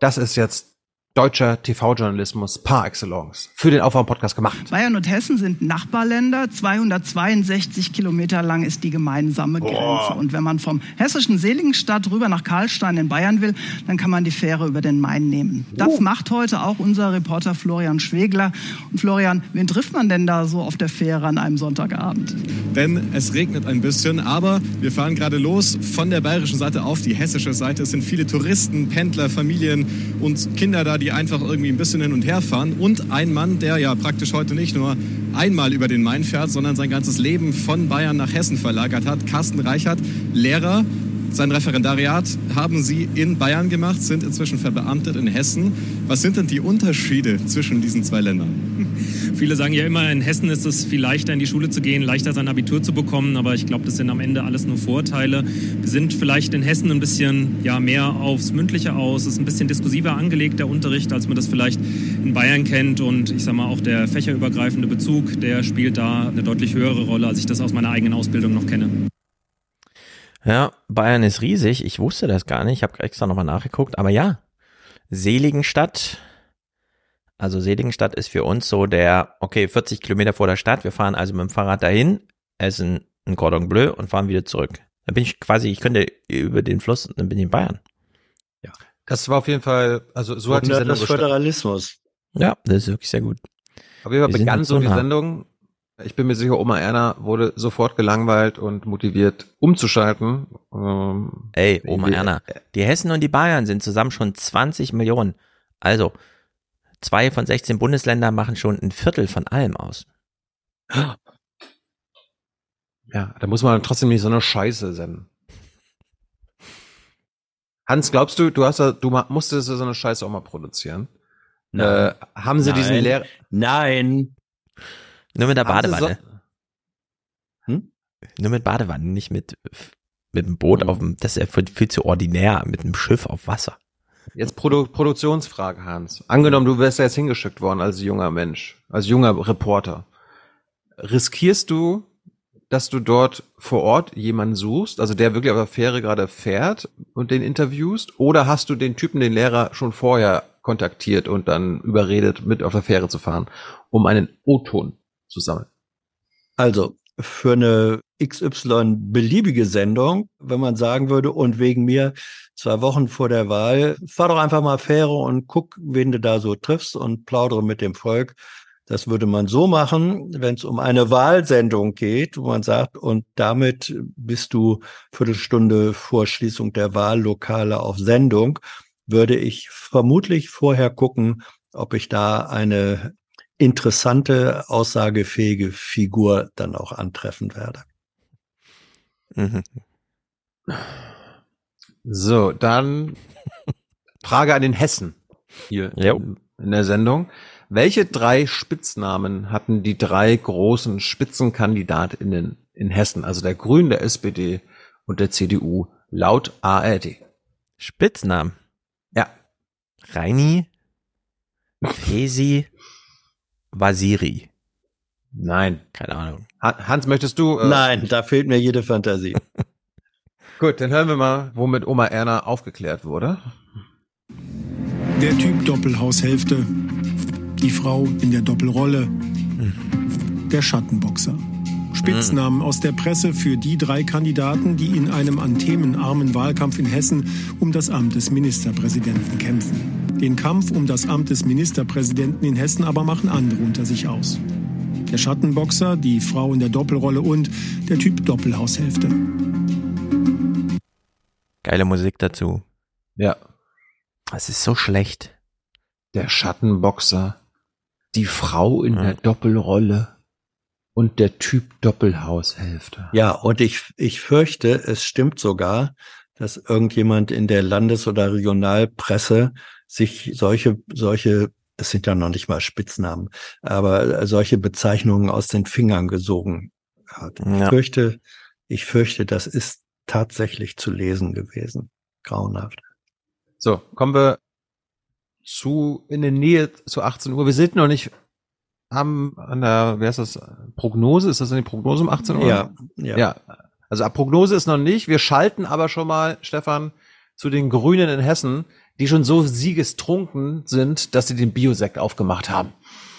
Das ist jetzt deutscher TV-Journalismus par excellence für den Aufwärm-Podcast gemacht. Bayern und Hessen sind Nachbarländer. 262 Kilometer lang ist die gemeinsame Boah. Grenze. Und wenn man vom hessischen Seligenstadt rüber nach Karlstein in Bayern will, dann kann man die Fähre über den Main nehmen. Das uh. macht heute auch unser Reporter Florian Schwegler. Und Florian, wen trifft man denn da so auf der Fähre an einem Sonntagabend? Denn es regnet ein bisschen, aber wir fahren gerade los von der bayerischen Seite auf die hessische Seite. Es sind viele Touristen, Pendler, Familien und Kinder da, die einfach irgendwie ein bisschen hin und her fahren. Und ein Mann, der ja praktisch heute nicht nur einmal über den Main fährt, sondern sein ganzes Leben von Bayern nach Hessen verlagert hat. Carsten Reichert, Lehrer. Sein Referendariat haben Sie in Bayern gemacht, sind inzwischen verbeamtet in Hessen. Was sind denn die Unterschiede zwischen diesen zwei Ländern? [LAUGHS] Viele sagen ja immer, in Hessen ist es viel leichter, in die Schule zu gehen, leichter sein Abitur zu bekommen, aber ich glaube, das sind am Ende alles nur Vorteile. Wir sind vielleicht in Hessen ein bisschen ja, mehr aufs Mündliche aus, es ist ein bisschen diskursiver angelegt, der Unterricht, als man das vielleicht in Bayern kennt und ich sage mal auch der fächerübergreifende Bezug, der spielt da eine deutlich höhere Rolle, als ich das aus meiner eigenen Ausbildung noch kenne. Ja, Bayern ist riesig. Ich wusste das gar nicht. Ich habe extra nochmal nachgeguckt. Aber ja, Seligenstadt, also Seligenstadt ist für uns so der, okay, 40 Kilometer vor der Stadt. Wir fahren also mit dem Fahrrad dahin, essen ein Cordon Bleu und fahren wieder zurück. Dann bin ich quasi, ich könnte über den Fluss, dann bin ich in Bayern. Ja. Das war auf jeden Fall, also so hat die Sendung das Föderalismus. Ja, das ist wirklich sehr gut. Auf jeden Fall begann so die Sendung. Ich bin mir sicher, Oma Erna wurde sofort gelangweilt und motiviert umzuschalten. Ähm, Ey, Oma Erna, die Hessen und die Bayern sind zusammen schon 20 Millionen. Also, Zwei von 16 Bundesländern machen schon ein Viertel von allem aus. Ja, da muss man trotzdem nicht so eine Scheiße senden. Hans, glaubst du, du hast da, du musstest so eine Scheiße auch mal produzieren? Äh, haben sie Nein. diesen Lehrer? Nein. Nur mit der Badewanne. So hm? Nur mit Badewanne, nicht mit, mit dem Boot hm. auf dem, das ist ja viel, viel zu ordinär, mit einem Schiff auf Wasser. Jetzt Produ Produktionsfrage, Hans. Angenommen, du wärst ja jetzt hingeschickt worden als junger Mensch, als junger Reporter. Riskierst du, dass du dort vor Ort jemanden suchst, also der wirklich auf der Fähre gerade fährt und den interviewst? Oder hast du den Typen, den Lehrer, schon vorher kontaktiert und dann überredet, mit auf der Fähre zu fahren, um einen O-Ton zu sammeln? Also, für eine XY beliebige Sendung, wenn man sagen würde, und wegen mir zwei Wochen vor der Wahl, fahr doch einfach mal Fähre und guck, wen du da so triffst und plaudere mit dem Volk. Das würde man so machen, wenn es um eine Wahlsendung geht, wo man sagt, und damit bist du Viertelstunde vor Schließung der Wahllokale auf Sendung, würde ich vermutlich vorher gucken, ob ich da eine interessante, aussagefähige Figur dann auch antreffen werde. Mhm. So, dann Frage an den Hessen hier in, in der Sendung. Welche drei Spitznamen hatten die drei großen Spitzenkandidatinnen in Hessen, also der Grünen, der SPD und der CDU, laut ARD? Spitznamen? Ja. Reini, Fesi, Vasiri. Nein. Keine Ahnung. Hans, möchtest du? Äh Nein, da fehlt mir jede Fantasie. [LAUGHS] Gut, dann hören wir mal, womit Oma Erna aufgeklärt wurde. Der Typ Doppelhaushälfte. Die Frau in der Doppelrolle. Der Schattenboxer. Spitznamen aus der Presse für die drei Kandidaten, die in einem an themenarmen Wahlkampf in Hessen um das Amt des Ministerpräsidenten kämpfen. Den Kampf um das Amt des Ministerpräsidenten in Hessen aber machen andere unter sich aus. Der Schattenboxer, die Frau in der Doppelrolle und der Typ Doppelhaushälfte. Geile Musik dazu. Ja. Es ist so schlecht. Der Schattenboxer, die Frau in mhm. der Doppelrolle und der Typ Doppelhaushälfte. Ja, und ich, ich fürchte, es stimmt sogar, dass irgendjemand in der Landes- oder Regionalpresse sich solche, solche, es sind ja noch nicht mal Spitznamen, aber solche Bezeichnungen aus den Fingern gesogen hat. Ja. Ich fürchte, ich fürchte, das ist tatsächlich zu lesen gewesen. Grauenhaft. So, kommen wir zu, in der Nähe zu 18 Uhr. Wir sind noch nicht am, an der, wer ist das, Prognose? Ist das eine Prognose um 18 Uhr? Ja, ja. ja. Also Prognose ist noch nicht. Wir schalten aber schon mal, Stefan, zu den Grünen in Hessen, die schon so siegestrunken sind, dass sie den Biosekt aufgemacht haben.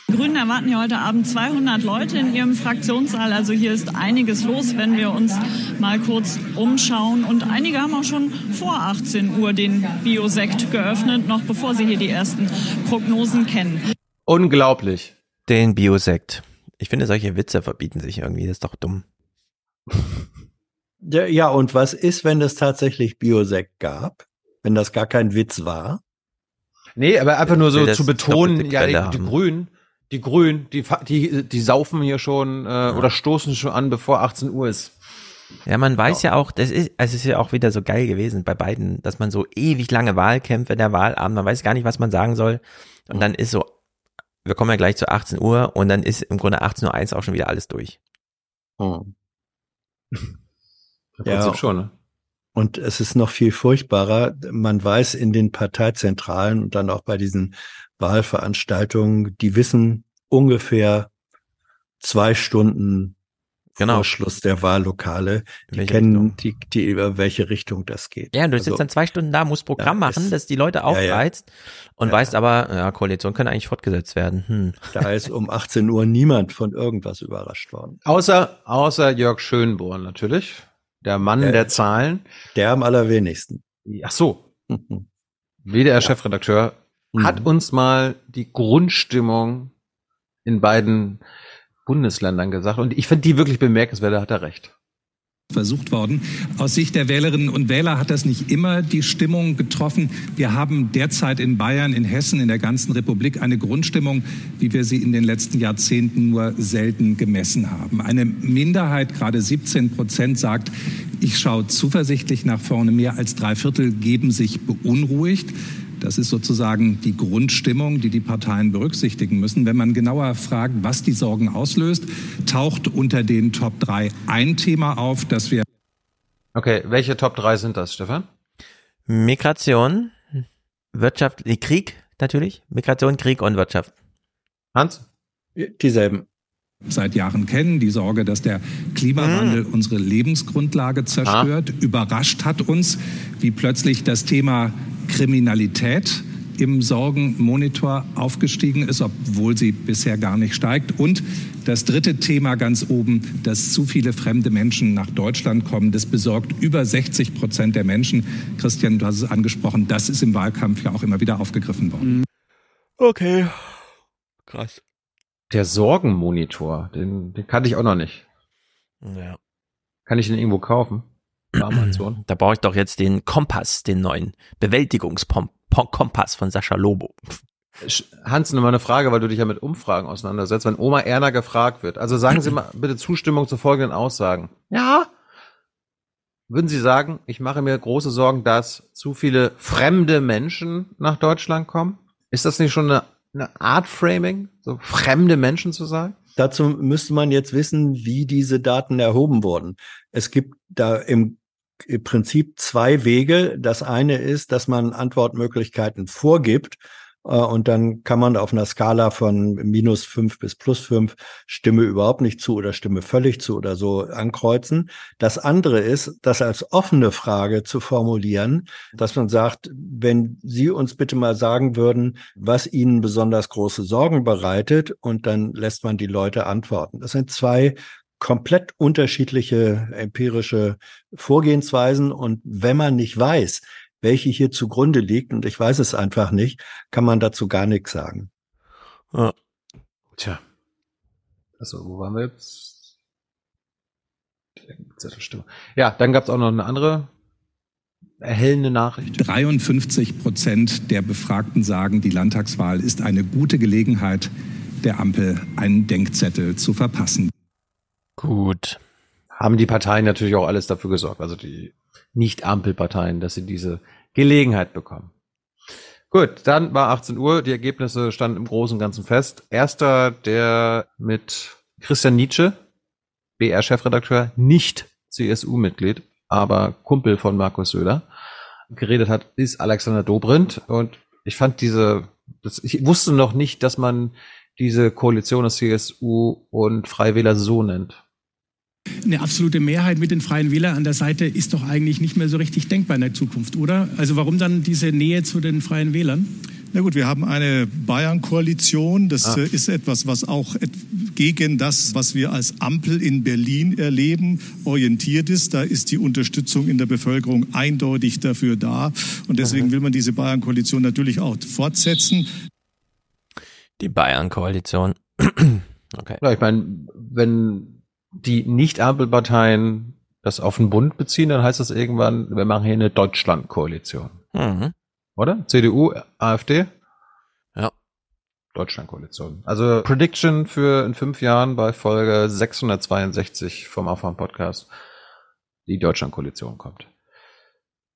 Die Grünen erwarten ja heute Abend 200 Leute in ihrem Fraktionssaal. Also hier ist einiges los, wenn wir uns mal kurz umschauen. Und einige haben auch schon vor 18 Uhr den Biosekt geöffnet, noch bevor sie hier die ersten Prognosen kennen. Unglaublich. Den Biosekt. Ich finde, solche Witze verbieten sich irgendwie. Das ist doch dumm. Ja, ja, und was ist, wenn es tatsächlich Biosekt gab? Wenn das gar kein Witz war? Nee, aber einfach nur so zu betonen, ja, die, die Grünen, die Grünen, die, die, die saufen hier schon äh, ja. oder stoßen schon an, bevor 18 Uhr ist. Ja, man weiß ja. ja auch, das ist, also es ist ja auch wieder so geil gewesen bei beiden, dass man so ewig lange Wahlkämpfe der Wahlabend, man weiß gar nicht, was man sagen soll. Und dann ist so, wir kommen ja gleich zu 18 Uhr und dann ist im Grunde 18.01 Uhr auch schon wieder alles durch. Oh. ja, schon, ne? Und es ist noch viel furchtbarer. Man weiß in den Parteizentralen und dann auch bei diesen Wahlveranstaltungen, die wissen ungefähr zwei Stunden genau. vor Schluss der Wahllokale. Die kennen die, die, über welche Richtung das geht. Ja, du also, sitzt dann zwei Stunden da, musst Programm ja, machen, das die Leute aufreizt ja, ja. und weißt aber, ja, Koalition kann eigentlich fortgesetzt werden. Hm. Da ist um [LAUGHS] 18 Uhr niemand von irgendwas überrascht worden. Außer, außer Jörg Schönborn natürlich. Der Mann der, der Zahlen. Der am allerwenigsten. Ach so. [LAUGHS] WDR-Chefredakteur mhm. hat uns mal die Grundstimmung in beiden Bundesländern gesagt. Und ich finde die wirklich bemerkenswert, da hat er recht versucht worden. Aus Sicht der Wählerinnen und Wähler hat das nicht immer die Stimmung getroffen. Wir haben derzeit in Bayern, in Hessen, in der ganzen Republik eine Grundstimmung, wie wir sie in den letzten Jahrzehnten nur selten gemessen haben. Eine Minderheit, gerade 17 Prozent, sagt, ich schaue zuversichtlich nach vorne. Mehr als drei Viertel geben sich beunruhigt. Das ist sozusagen die Grundstimmung, die die Parteien berücksichtigen müssen. Wenn man genauer fragt, was die Sorgen auslöst, taucht unter den Top 3 ein Thema auf, das wir. Okay, welche Top 3 sind das, Stefan? Migration, Wirtschaft, Krieg natürlich. Migration, Krieg und Wirtschaft. Hans? Dieselben seit Jahren kennen, die Sorge, dass der Klimawandel mhm. unsere Lebensgrundlage zerstört. Ah. Überrascht hat uns, wie plötzlich das Thema Kriminalität im Sorgenmonitor aufgestiegen ist, obwohl sie bisher gar nicht steigt. Und das dritte Thema ganz oben, dass zu viele fremde Menschen nach Deutschland kommen. Das besorgt über 60 Prozent der Menschen. Christian, du hast es angesprochen, das ist im Wahlkampf ja auch immer wieder aufgegriffen worden. Okay. Krass. Der Sorgenmonitor, den, den kannte ich auch noch nicht. Ja. Kann ich den irgendwo kaufen? Amazon. [CLEARS THROAT] Da brauche ich doch jetzt den Kompass, den neuen Bewältigungskompass von Sascha Lobo. Hans, nur mal eine Frage, weil du dich ja mit Umfragen auseinandersetzt. Wenn Oma Erna gefragt wird, also sagen Sie mal bitte Zustimmung zu folgenden Aussagen. Ja. Würden Sie sagen, ich mache mir große Sorgen, dass zu viele fremde Menschen nach Deutschland kommen? Ist das nicht schon eine eine Art Framing, so fremde Menschen zu sagen? Dazu müsste man jetzt wissen, wie diese Daten erhoben wurden. Es gibt da im, Prinzip zwei Wege. Das eine ist, dass man Antwortmöglichkeiten vorgibt und dann kann man auf einer Skala von minus fünf bis plus fünf Stimme überhaupt nicht zu oder Stimme völlig zu oder so ankreuzen. Das andere ist, das als offene Frage zu formulieren, dass man sagt, wenn Sie uns bitte mal sagen würden, was Ihnen besonders große Sorgen bereitet und dann lässt man die Leute antworten. Das sind zwei komplett unterschiedliche empirische Vorgehensweisen. Und wenn man nicht weiß, welche hier zugrunde liegt, und ich weiß es einfach nicht, kann man dazu gar nichts sagen. Ja. Tja. Also, wo waren wir jetzt? Ja, dann gab es auch noch eine andere erhellende Nachricht. 53 Prozent der Befragten sagen, die Landtagswahl ist eine gute Gelegenheit, der Ampel einen Denkzettel zu verpassen. Gut. Haben die Parteien natürlich auch alles dafür gesorgt. Also die Nicht-Ampelparteien, dass sie diese Gelegenheit bekommen. Gut, dann war 18 Uhr, die Ergebnisse standen im Großen und Ganzen fest. Erster, der mit Christian Nietzsche, BR-Chefredakteur, nicht CSU-Mitglied, aber Kumpel von Markus Söder, geredet hat, ist Alexander Dobrindt. Und ich fand diese, das, ich wusste noch nicht, dass man diese Koalition aus CSU und Freiwähler so nennt. Eine absolute Mehrheit mit den Freien Wählern an der Seite ist doch eigentlich nicht mehr so richtig denkbar in der Zukunft, oder? Also warum dann diese Nähe zu den Freien Wählern? Na gut, wir haben eine Bayern-Koalition. Das ah. Äh, ist etwas, was auch gegen das, was wir als Ampel in Berlin erleben, orientiert ist. Da ist die Unterstützung in der Bevölkerung eindeutig dafür da. Und deswegen will man diese Bayern-Koalition natürlich auch fortsetzen. Die Bayern-Koalition. [CLEARS THROAT] okay. Ja, ich meine, wenn die Nicht-Ampelparteien das auf den Bund beziehen, dann heißt das irgendwann, wir machen hier eine Deutschland-Koalition. Mhm. Oder? CDU, AfD? Ja. Deutschland-Koalition. Also Prediction für in fünf Jahren bei Folge 662 vom Aufwand-Podcast. Die Deutschland-Koalition kommt.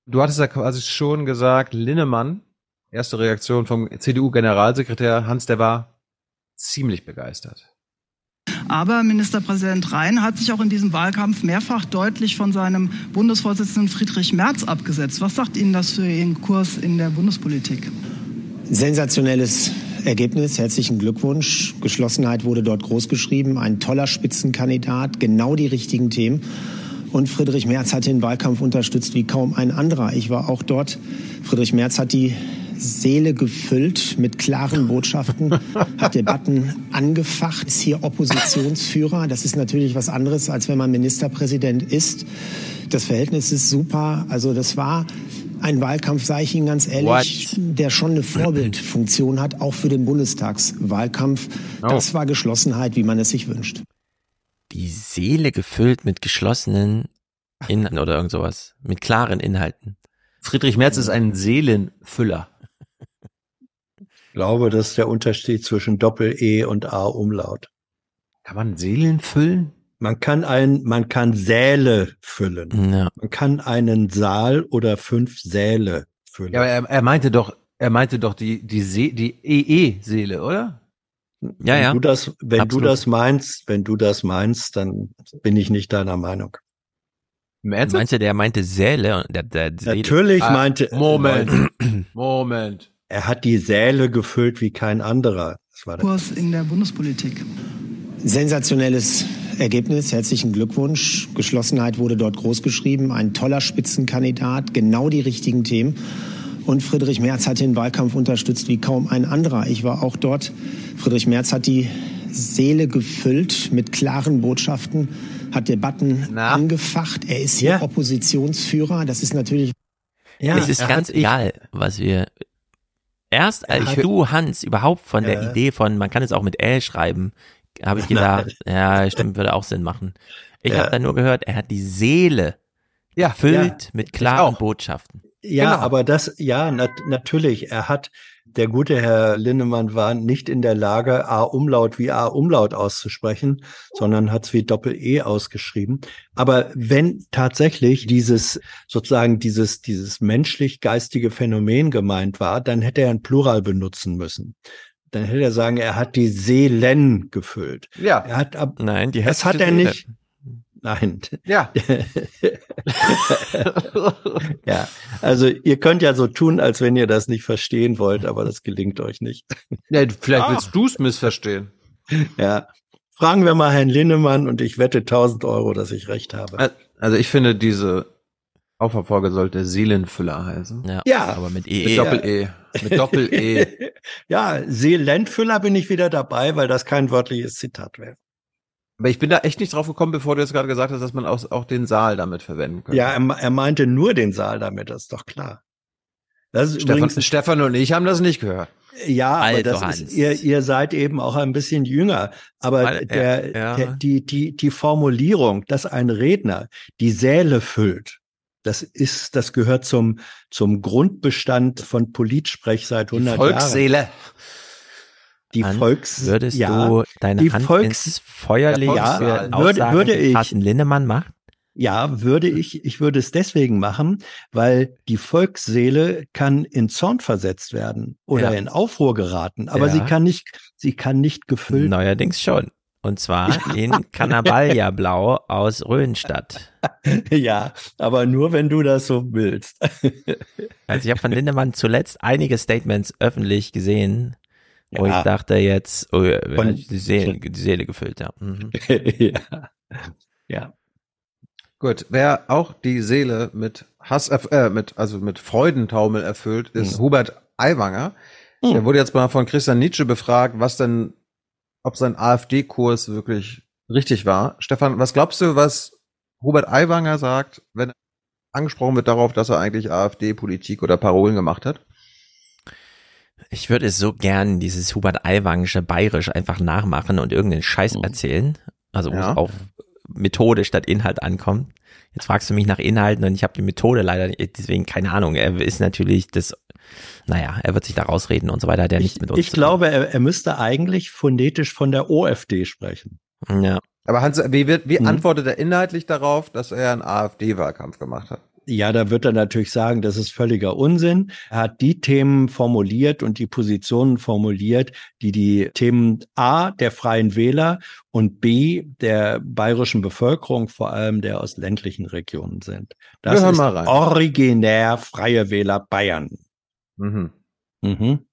Du hattest ja quasi schon gesagt, Linnemann, erste Reaktion vom CDU-Generalsekretär Hans, der war ziemlich begeistert. Aber Ministerpräsident Rhein hat sich auch in diesem Wahlkampf mehrfach deutlich von seinem Bundesvorsitzenden Friedrich Merz abgesetzt. Was sagt Ihnen das für Ihren Kurs in der Bundespolitik? Sensationelles Ergebnis. Herzlichen Glückwunsch. Geschlossenheit wurde dort großgeschrieben. Ein toller Spitzenkandidat, genau die richtigen Themen. Und Friedrich Merz hat den Wahlkampf unterstützt wie kaum ein anderer. Ich war auch dort. Friedrich Merz hat die Seele gefüllt mit klaren Botschaften, hat Debatten angefacht, ist hier Oppositionsführer. Das ist natürlich was anderes, als wenn man Ministerpräsident ist. Das Verhältnis ist super. Also das war ein Wahlkampf, sage ich Ihnen ganz ehrlich, What? der schon eine Vorbildfunktion hat, auch für den Bundestagswahlkampf. Oh. Das war Geschlossenheit, wie man es sich wünscht. Die Seele gefüllt mit geschlossenen Inhalten oder irgend sowas, mit klaren Inhalten. Friedrich Merz ist ein Seelenfüller glaube, das ist der Unterschied zwischen Doppel-E und A-Umlaut. Kann man Seelen füllen? Man kann ein, man kann Säle füllen. Ja. Man kann einen Saal oder fünf Säle füllen. Ja, aber er, er meinte doch, er meinte doch die, die See, die EE-Seele, oder? Ja, wenn ja. Du das, wenn Absolut. du das meinst, wenn du das meinst, dann bin ich nicht deiner Meinung. Meinst du, der meinte Säle? Der, der? Natürlich ah, meinte. Moment. Moment. [CLEARS THROAT] Er hat die Säle gefüllt wie kein anderer. Das war Kurs in der Bundespolitik. Sensationelles Ergebnis. Herzlichen Glückwunsch. Geschlossenheit wurde dort großgeschrieben. Ein toller Spitzenkandidat, genau die richtigen Themen. Und Friedrich Merz hat den Wahlkampf unterstützt wie kaum ein anderer. Ich war auch dort. Friedrich Merz hat die Seele gefüllt mit klaren Botschaften, hat Debatten Na? angefacht. Er ist hier ja. Oppositionsführer. Das ist natürlich. Ja, es ist ganz egal, was wir Erst als ich, du, Hans, überhaupt von der Idee von, man kann es auch mit L schreiben, habe ich gedacht, [LAUGHS] ja, stimmt, würde auch Sinn machen. Ich ja. habe dann nur gehört, er hat die Seele ja, füllt ja, mit klaren Botschaften. Ja, genau. aber das, ja, nat natürlich, er hat der gute Herr Lindemann war nicht in der Lage, A-Umlaut wie A-Umlaut auszusprechen, sondern hat es wie Doppel-E ausgeschrieben. Aber wenn tatsächlich dieses, sozusagen dieses, dieses menschlich-geistige Phänomen gemeint war, dann hätte er ein Plural benutzen müssen dann hätte er sagen, er hat die Seelen gefüllt. Ja. Er hat ab, Nein, die das hat er Seele. Nein. Ja. [LAUGHS] ja. Also ihr könnt ja so tun, als wenn ihr das nicht verstehen wollt, aber das gelingt euch nicht. Ja, vielleicht willst ah. du es missverstehen. Ja. Fragen wir mal Herrn Linnemann und ich wette 1000 Euro, dass ich recht habe. Also ich finde, diese Aufverfolge sollte Seelenfüller heißen. Ja. ja. Aber mit EE. Mit Doppel-E. Mit Doppel-E. [LAUGHS] ja, Seelenfüller bin ich wieder dabei, weil das kein wörtliches Zitat wäre. Aber ich bin da echt nicht drauf gekommen, bevor du jetzt gerade gesagt hast, dass man auch, auch den Saal damit verwenden könnte. Ja, er, er meinte nur den Saal damit, das ist doch klar. Das ist Stefan, übrigens, Stefan und ich haben das nicht gehört. Ja, aber das Hans. ist, ihr, ihr seid eben auch ein bisschen jünger. Aber Weil, der, ja. der, die, die, die Formulierung, dass ein Redner die Säle füllt, das ist, das gehört zum, zum Grundbestand von Politsprech seit 100 die Volksseele. Jahren die Hans, Volks würdest ja, du deine die Hand Volks, ins Feuer legen ja, für würde, würde ich Carsten Linnemann macht? Ja, würde ich, ich würde es deswegen machen, weil die Volksseele kann in Zorn versetzt werden oder ja. in Aufruhr geraten, aber ja. sie kann nicht, sie kann nicht gefüllt. Neuerdings schon. Und zwar ja. in Cannabalia Blau aus Röhnstadt. [LAUGHS] Ja, aber nur wenn du das so willst. Also ich habe von Lindemann zuletzt einige Statements öffentlich gesehen, wo ja. ich dachte jetzt, oh, die, Seele, die Seele gefüllt, ja. Mhm. [LAUGHS] ja. Ja. Gut, wer auch die Seele mit Hass, äh, mit, also mit Freudentaumel erfüllt, ist mhm. Hubert Aiwanger. Mhm. Der wurde jetzt mal von Christian Nietzsche befragt, was denn, ob sein AfD-Kurs wirklich richtig war. Stefan, was glaubst du, was Hubert Aiwanger sagt, wenn angesprochen wird darauf, dass er eigentlich AfD-Politik oder Parolen gemacht hat? Ich würde es so gern dieses Hubert Aiwangische Bayerisch einfach nachmachen und irgendeinen Scheiß mhm. erzählen. Also ja. auf Methode statt Inhalt ankommt. Jetzt fragst du mich nach Inhalten und ich habe die Methode leider nicht, deswegen keine Ahnung. Er ist natürlich das, naja, er wird sich da rausreden und so weiter, hat ja nichts mit uns Ich glaube, er, er müsste eigentlich phonetisch von der OFD sprechen. Ja. Aber Hans, wie, wird, wie hm. antwortet er inhaltlich darauf, dass er einen AfD-Wahlkampf gemacht hat? Ja, da wird er natürlich sagen, das ist völliger Unsinn. Er hat die Themen formuliert und die Positionen formuliert, die die Themen A der Freien Wähler und B der bayerischen Bevölkerung, vor allem der aus ländlichen Regionen sind. Das ist originär Freie Wähler Bayern. Mhm. Mhm.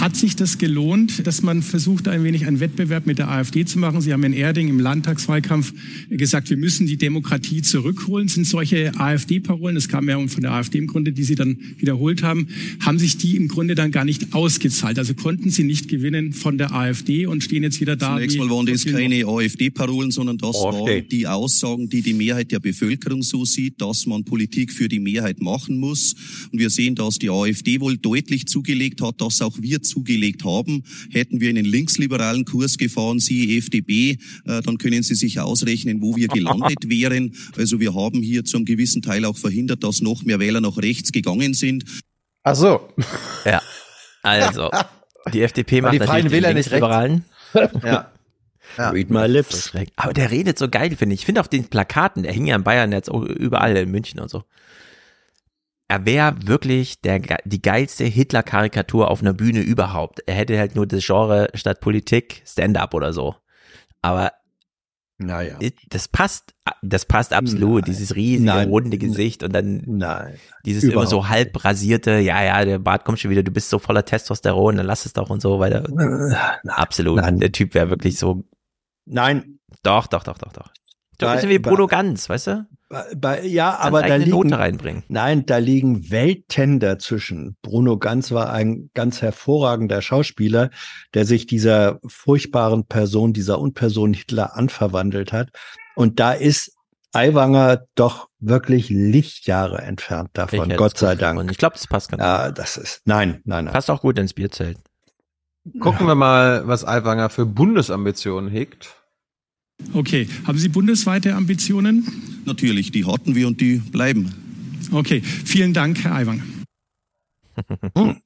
Hat sich das gelohnt, dass man versucht, ein wenig einen Wettbewerb mit der AfD zu machen? Sie haben in Erding im Landtagswahlkampf gesagt, wir müssen die Demokratie zurückholen. Sind solche AfD-Parolen, das kam ja von der AfD im Grunde, die Sie dann wiederholt haben, haben sich die im Grunde dann gar nicht ausgezahlt? Also konnten Sie nicht gewinnen von der AfD und stehen jetzt wieder da? Zunächst mal waren das keine AfD-Parolen, sondern das AfD. waren die Aussagen, die die Mehrheit der Bevölkerung so sieht, dass man Politik für die Mehrheit machen muss. Und wir sehen, dass die AfD wohl deutlich zugelegt hat, dass auch wir wir zugelegt haben. Hätten wir einen linksliberalen Kurs gefahren, Sie FDP, äh, dann können Sie sich ausrechnen, wo wir gelandet [LAUGHS] wären. Also wir haben hier zum gewissen Teil auch verhindert, dass noch mehr Wähler nach rechts gegangen sind. Ach so. Ja. Also, die [LAUGHS] FDP macht die natürlich die Wähler nicht Liberalen. ja. Ja. Read my lips. Aber der redet so geil, finde ich. Ich finde auf den Plakaten, der hing ja in Bayern jetzt überall in München und so er wäre wirklich der, die geilste Hitler-Karikatur auf einer Bühne überhaupt. Er hätte halt nur das Genre statt Politik Stand-up oder so. Aber naja. Das passt, das passt absolut. Nein. Dieses riesige, Nein. runde Gesicht und dann Nein. dieses Überhaupt immer so halb rasierte, ja, ja, der Bart kommt schon wieder, du bist so voller Testosteron, dann lass es doch und so weiter. Nein. Absolut. Nein. Der Typ wäre wirklich so. Nein. Doch, doch, doch, doch, doch. So ein bisschen wie Bruno Ganz, weißt du? Bei, ja, aber da liegen, Note reinbringen. Nein, da liegen Welten dazwischen. Bruno Ganz war ein ganz hervorragender Schauspieler, der sich dieser furchtbaren Person, dieser Unperson Hitler anverwandelt hat. Und da ist Aiwanger doch wirklich Lichtjahre entfernt davon, Gott sei Dank. Und ich glaube, das passt ganz ja, gut. das ist, nein, nein, nein. Passt auch gut ins Bierzelt. Gucken wir mal, was Aiwanger für Bundesambitionen hegt. Okay, haben Sie bundesweite Ambitionen? Natürlich, die hatten wir und die bleiben. Okay, vielen Dank, Herr Aiwanger. [LAUGHS]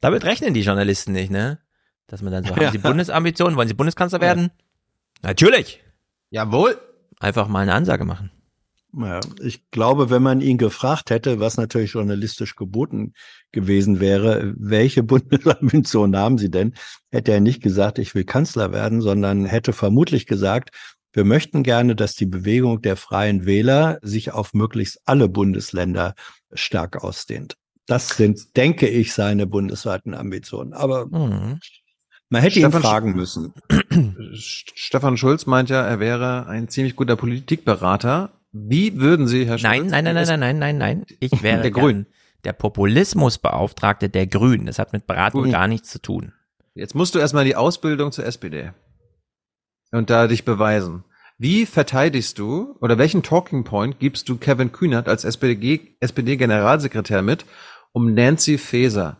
Damit rechnen die Journalisten nicht, ne? Dass man dann so, haben Sie Bundesambitionen? Wollen Sie Bundeskanzler werden? Natürlich. Jawohl. Einfach mal eine Ansage machen. Ja, ich glaube, wenn man ihn gefragt hätte, was natürlich journalistisch geboten gewesen wäre, welche [LAUGHS] Bundesambitionen haben Sie denn, hätte er nicht gesagt, ich will Kanzler werden, sondern hätte vermutlich gesagt, wir möchten gerne, dass die Bewegung der freien Wähler sich auf möglichst alle Bundesländer stark ausdehnt. Das sind, denke ich, seine bundesweiten Ambitionen. Aber mhm. man hätte Stefan ihn fragen müssen. [CLEARS THROAT] Stefan Schulz meint ja, er wäre ein ziemlich guter Politikberater wie würden Sie, Herr Nein, nein, nein, nein, nein, nein, nein, nein. Ich [LAUGHS] wäre der Grün. Der Populismusbeauftragte der Grünen. Das hat mit Beratung gar nichts zu tun. Jetzt musst du erstmal die Ausbildung zur SPD. Und da dich beweisen. Wie verteidigst du oder welchen Talking Point gibst du Kevin Kühnert als SPD-Generalsekretär SPD mit, um Nancy Faeser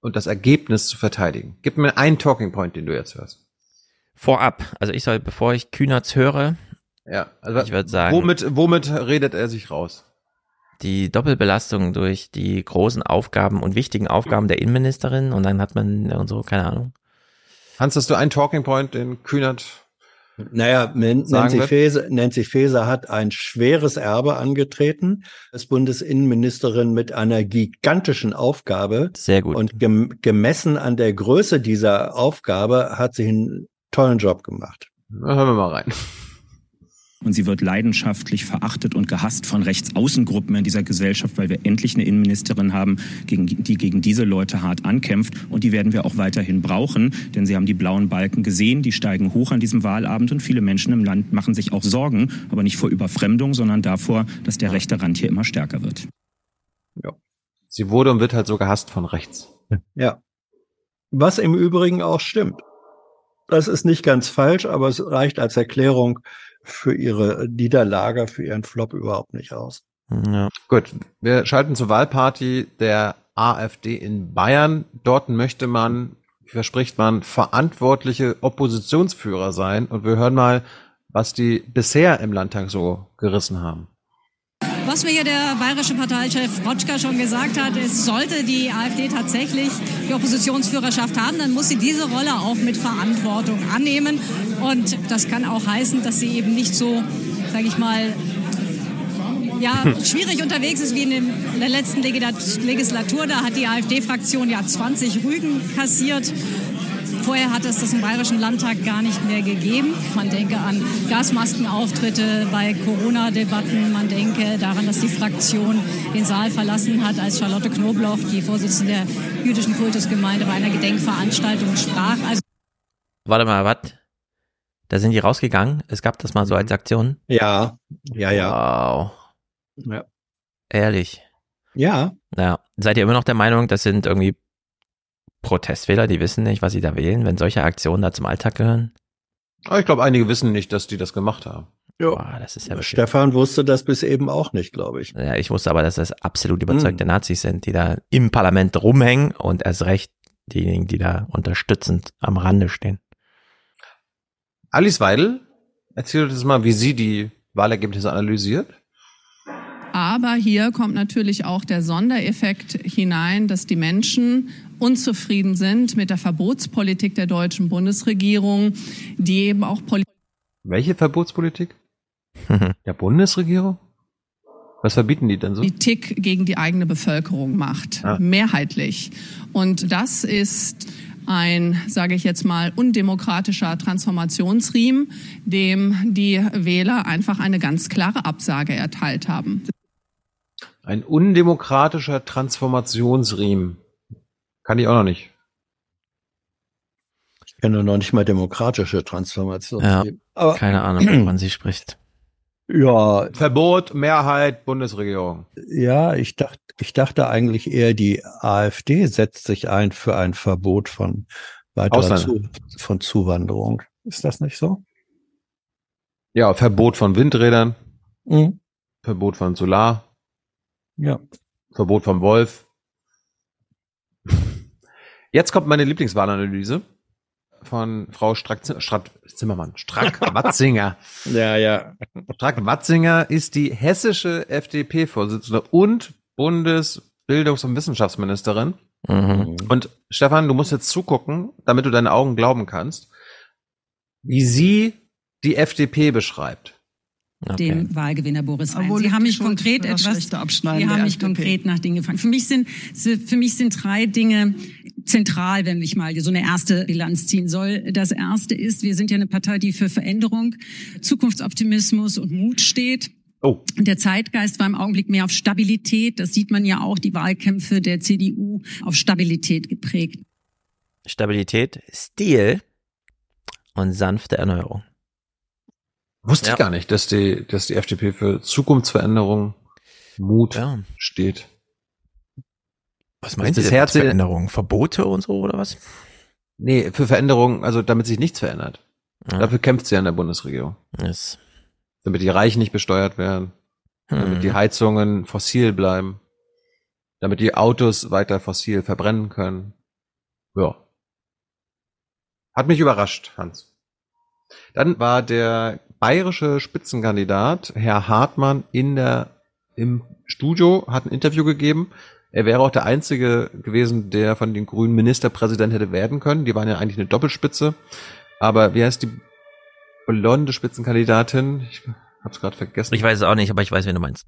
und das Ergebnis zu verteidigen? Gib mir einen Talking Point, den du jetzt hörst. Vorab, also ich soll, bevor ich Kühnerts höre, ja, also ich würde sagen. Womit, womit redet er sich raus? Die Doppelbelastung durch die großen Aufgaben und wichtigen Aufgaben der Innenministerin und dann hat man und so, keine Ahnung. Hans, hast du einen Talking Point, den Kühnert Naja, Nancy Faeser, Nancy Faeser hat ein schweres Erbe angetreten, als Bundesinnenministerin mit einer gigantischen Aufgabe. Sehr gut. Und gem gemessen an der Größe dieser Aufgabe hat sie einen tollen Job gemacht. Na, hören wir mal rein. Und sie wird leidenschaftlich verachtet und gehasst von Rechtsaußengruppen in dieser Gesellschaft, weil wir endlich eine Innenministerin haben, gegen, die gegen diese Leute hart ankämpft. Und die werden wir auch weiterhin brauchen, denn sie haben die blauen Balken gesehen, die steigen hoch an diesem Wahlabend und viele Menschen im Land machen sich auch Sorgen, aber nicht vor Überfremdung, sondern davor, dass der rechte Rand hier immer stärker wird. Ja. Sie wurde und wird halt so gehasst von rechts. Ja. Was im Übrigen auch stimmt. Das ist nicht ganz falsch, aber es reicht als Erklärung für ihre Niederlage, für ihren Flop überhaupt nicht aus. Ja. Gut, wir schalten zur Wahlparty der AfD in Bayern. Dort möchte man, verspricht man, verantwortliche Oppositionsführer sein. Und wir hören mal, was die bisher im Landtag so gerissen haben. Was mir hier der bayerische Parteichef Rotschka schon gesagt hat, es sollte die AfD tatsächlich die Oppositionsführerschaft haben, dann muss sie diese Rolle auch mit Verantwortung annehmen. Und das kann auch heißen, dass sie eben nicht so, sage ich mal, ja, schwierig unterwegs ist wie in der letzten Legislatur. Da hat die AfD-Fraktion ja 20 Rügen kassiert. Vorher hat es das im Bayerischen Landtag gar nicht mehr gegeben. Man denke an Gasmaskenauftritte bei Corona-Debatten. Man denke daran, dass die Fraktion den Saal verlassen hat, als Charlotte Knobloch, die Vorsitzende der jüdischen Kultusgemeinde, bei einer Gedenkveranstaltung sprach. Also Warte mal, was? Da sind die rausgegangen? Es gab das mal so als Aktion? Ja, ja, ja. Wow. Ja. Ehrlich. Ja. Ja. Seid ihr immer noch der Meinung, das sind irgendwie Protestwähler, die wissen nicht, was sie da wählen, wenn solche Aktionen da zum Alltag gehören? Aber ich glaube, einige wissen nicht, dass die das gemacht haben. Ja. Boah, das ist ja Stefan wusste das bis eben auch nicht, glaube ich. ja, ich wusste aber, dass das absolut überzeugte Nazis sind, die da im Parlament rumhängen und erst recht diejenigen, die da unterstützend am Rande stehen. Alice Weidel erzählt uns mal, wie sie die Wahlergebnisse analysiert. Aber hier kommt natürlich auch der Sondereffekt hinein, dass die Menschen unzufrieden sind mit der Verbotspolitik der deutschen Bundesregierung, die eben auch Politik. Welche Verbotspolitik? [LAUGHS] der Bundesregierung? Was verbieten die denn so? Politik gegen die eigene Bevölkerung macht, Ah. mehrheitlich. Und das ist ein, sage ich jetzt mal, undemokratischer Transformationsriemen, dem die Wähler einfach eine ganz klare Absage erteilt haben. Ein undemokratischer Transformationsriemen. Kann ich auch noch nicht. Ich kenne noch nicht mal demokratische Transformation. Ja, Aber keine Ahnung, [CLEARS THROAT] wovon sie spricht. ja, Verbot, Mehrheit, Bundesregierung. ja, ich dachte, ich dachte eigentlich eher, die AfD setzt sich ein für ein Verbot von weiterer Zu, von Zuwanderung. Ist das nicht so? Ja, Verbot von Windrädern, Mhm. Verbot von Solar, Ja. Verbot vom Wolf. Jetzt kommt meine Lieblingswahlanalyse von Frau Strack, Strack Zimmermann, Strack-Watzinger. [LAUGHS] Ja, ja. Strack-Watzinger ist die hessische FDP-Vorsitzende und Bundesbildungs- und Wissenschaftsministerin. Mhm. Und Stefan, du musst jetzt zugucken, damit du deine Augen glauben kannst, wie sie die FDP beschreibt. Dem Wahlgewinner Boris Rhein. Obwohl Sie haben mich konkret etwas, Sie haben mich FDP. konkret nach Dingen gefragt. Für mich sind, für mich sind drei Dinge zentral, wenn ich mal so eine erste Bilanz ziehen soll. Das erste ist, wir sind ja eine Partei, die für Veränderung, Zukunftsoptimismus und Mut steht. Oh. Der Zeitgeist war im Augenblick mehr auf Stabilität. Das sieht man ja auch, die Wahlkämpfe der CDU auf Stabilität geprägt. Stabilität, Stil und sanfte Erneuerung. Wusste Ja. ich gar nicht, dass die, dass die FDP für Zukunftsveränderung, Mut Ja. steht. Was meinst du Das denn Herz- mit Veränderungen? Verbote und so oder was? Nee, für Veränderung, also damit sich nichts verändert. Ja. Dafür kämpft sie an der Bundesregierung. Yes. Damit die Reichen nicht besteuert werden. Damit Hm. die Heizungen fossil bleiben. Damit die Autos weiter fossil verbrennen können. Ja. Hat mich überrascht, Hans. Dann war der bayerische Spitzenkandidat, Herr Hartmann, in der, im Studio, hat ein Interview gegeben. Er wäre auch der Einzige gewesen, der von den Grünen Ministerpräsident hätte werden können. Die waren ja eigentlich eine Doppelspitze. Aber wie heißt die blonde Spitzenkandidatin. Ich hab's gerade vergessen. Ich weiß es auch nicht, aber ich weiß, wen du meinst.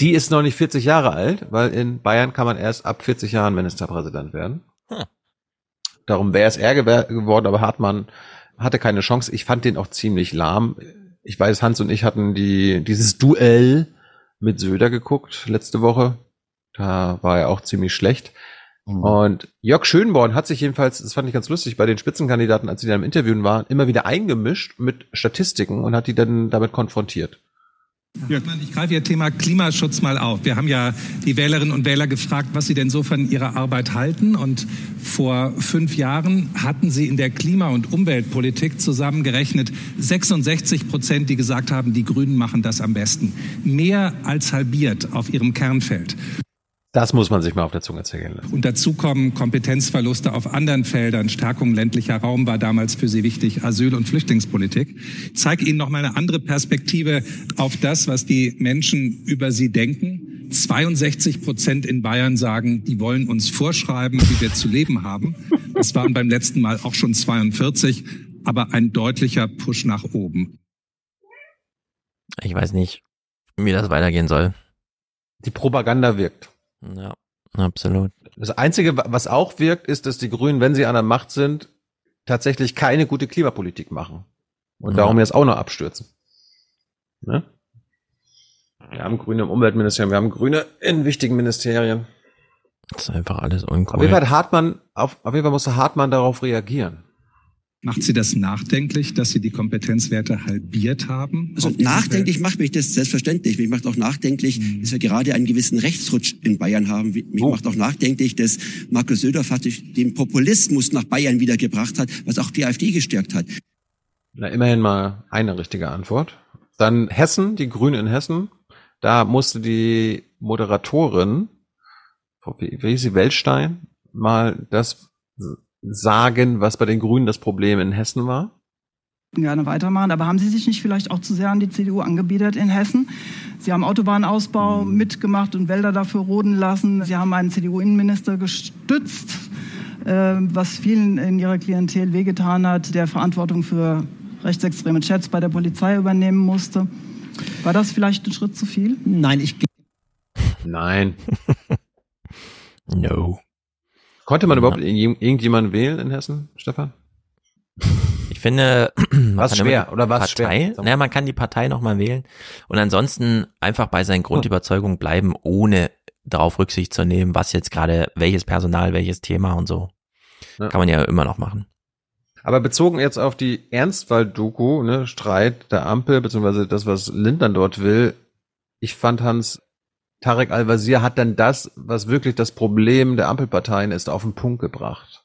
Die ist noch nicht 40 Jahre alt, weil in Bayern kann man erst ab 40 Jahren Ministerpräsident werden. Hm. Darum wäre es er geworden, aber Hartmann hatte keine Chance. Ich fand den auch ziemlich lahm. Ich weiß, Hans und ich hatten die, dieses Duell mit Söder geguckt letzte Woche. Da war er auch ziemlich schlecht. Mhm. Und Jörg Schönborn hat sich jedenfalls, das fand ich ganz lustig, bei den Spitzenkandidaten, als sie dann im Interviewen waren, immer wieder eingemischt mit Statistiken und hat die dann damit konfrontiert. Ich greife Ihr Thema Klimaschutz mal auf. Wir haben ja die Wählerinnen und Wähler gefragt, was sie denn so von ihrer Arbeit halten. Und vor fünf Jahren hatten sie in der Klima- und Umweltpolitik zusammengerechnet 66 Prozent, die gesagt haben, die Grünen machen das am besten. Mehr als halbiert auf ihrem Kernfeld. Das muss man sich mal auf der Zunge zergehen lassen. Und dazu kommen Kompetenzverluste auf anderen Feldern. Stärkung ländlicher Raum war damals für Sie wichtig, Asyl- und Flüchtlingspolitik. Ich zeige Ihnen noch mal eine andere Perspektive auf das, was die Menschen über Sie denken. 62 Prozent in Bayern sagen, die wollen uns vorschreiben, wie wir zu leben haben. Das waren beim letzten Mal auch schon 42, aber ein deutlicher Push nach oben. Ich weiß nicht, wie das weitergehen soll. Die Propaganda wirkt. Ja, absolut. Das Einzige, was auch wirkt, ist, dass die Grünen, wenn sie an der Macht sind, tatsächlich keine gute Klimapolitik machen. Und ja. darum jetzt auch noch abstürzen. Ne? Wir haben Grüne im Umweltministerium, wir haben Grüne in wichtigen Ministerien. Das ist einfach alles uncool. Auf jeden Fall Hartmann, auf, auf jeden Fall musste Hartmann darauf reagieren. Macht Sie das nachdenklich, dass Sie die Kompetenzwerte halbiert haben? Also nachdenklich macht mich das selbstverständlich. Mich macht auch nachdenklich, mhm. dass wir gerade einen gewissen Rechtsrutsch in Bayern haben. Mich oh. macht auch nachdenklich, dass Markus Söder faktisch den Populismus nach Bayern wiedergebracht hat, was auch die AfD gestärkt hat. Na, immerhin mal eine richtige Antwort. Dann Hessen, die Grünen in Hessen. Da musste die Moderatorin, wie hieß sie, Weltstein, mal das sagen, was bei den Grünen das Problem in Hessen war? Gerne weitermachen, aber haben Sie sich nicht vielleicht auch zu sehr an die CDU angebietet in Hessen? Sie haben Autobahnausbau mhm. mitgemacht und Wälder dafür roden lassen. Sie haben einen CDU-Innenminister gestützt, äh, was vielen in ihrer Klientel wehgetan hat, der Verantwortung für rechtsextreme Chats bei der Polizei übernehmen musste. War das vielleicht ein Schritt zu viel? Nein, ich. Nein. [LAUGHS] no. Konnte man überhaupt irgendjemanden wählen in Hessen, Stefan? Ich finde, [CLEARS THROAT] was schwer oder was Partei, schwer? Naja, man kann die Partei nochmal wählen und ansonsten einfach bei seinen Grundüberzeugungen bleiben, ohne darauf Rücksicht zu nehmen, was jetzt gerade, welches Personal, welches Thema und so. Ja. Kann man ja immer noch machen. Aber bezogen jetzt auf die Ernstwald-Doku, ne, Streit der Ampel, beziehungsweise das, was Lindern dort will, ich fand Hans Tarek Al-Wazir hat dann das, was wirklich das Problem der Ampelparteien ist, auf den Punkt gebracht.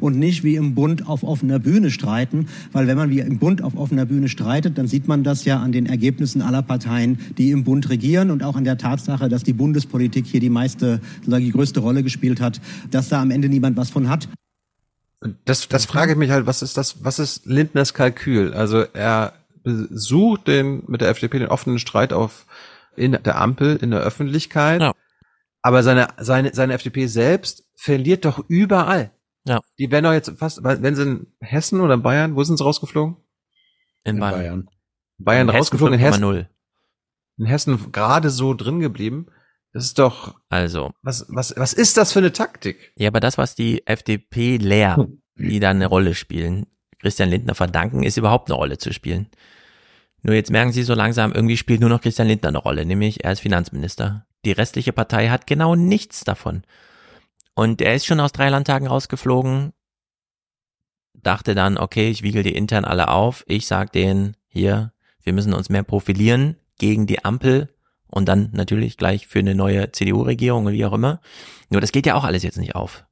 Und nicht wie im Bund auf offener Bühne streiten, weil wenn man wie im Bund auf offener Bühne streitet, dann sieht man das ja an den Ergebnissen aller Parteien, die im Bund regieren und auch an der Tatsache, dass die Bundespolitik hier die meiste, die größte Rolle gespielt hat, dass da am Ende niemand was von hat. Das, das frage ich mich halt, was ist das, was ist Lindners Kalkül? Also er sucht den, mit der FDP den offenen Streit auf in der Ampel, in der Öffentlichkeit. Ja. Aber seine, seine, seine FDP selbst verliert doch überall. Ja. Die werden doch jetzt fast, wenn sie in Hessen oder in Bayern, wo sind sie rausgeflogen? In, in Bayern. Bayern, Bayern in rausgeflogen, Hessen in Hessen. In Hessen gerade so drin geblieben. Das ist doch. Also. Was, was, was ist das für eine Taktik? Ja, aber das, was die FDP leer, hm. die da eine Rolle spielen, Christian Lindner verdanken, ist überhaupt eine Rolle zu spielen. Nur jetzt merken Sie so langsam, irgendwie spielt nur noch Christian Lindner eine Rolle, nämlich er ist Finanzminister. Die restliche Partei hat genau nichts davon. Und er ist schon aus drei Landtagen rausgeflogen, dachte dann, okay, ich wiegel die intern alle auf, ich sag denen, hier, wir müssen uns mehr profilieren gegen die Ampel und dann natürlich gleich für eine neue CDU-Regierung und wie auch immer. Nur das geht ja auch alles jetzt nicht auf.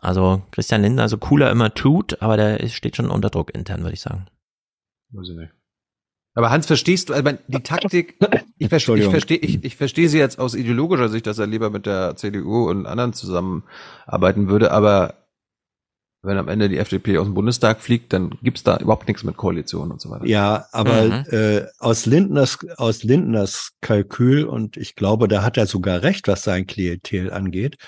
Also Christian Lindner, so cooler immer tut, aber der steht schon unter Druck intern, würde ich sagen. Weiß ich nicht. Aber Hans, verstehst du, also die Taktik, ich verstehe, ich verstehe, ich, ich verstehe sie jetzt aus ideologischer Sicht, dass er lieber mit der CDU und anderen zusammenarbeiten würde, aber wenn am Ende die FDP aus dem Bundestag fliegt, dann gibt's da überhaupt nichts mit Koalition und so weiter. Ja, aber mhm. äh, aus Lindners aus Lindners Kalkül und ich glaube, da hat er sogar recht, was sein Klientel angeht,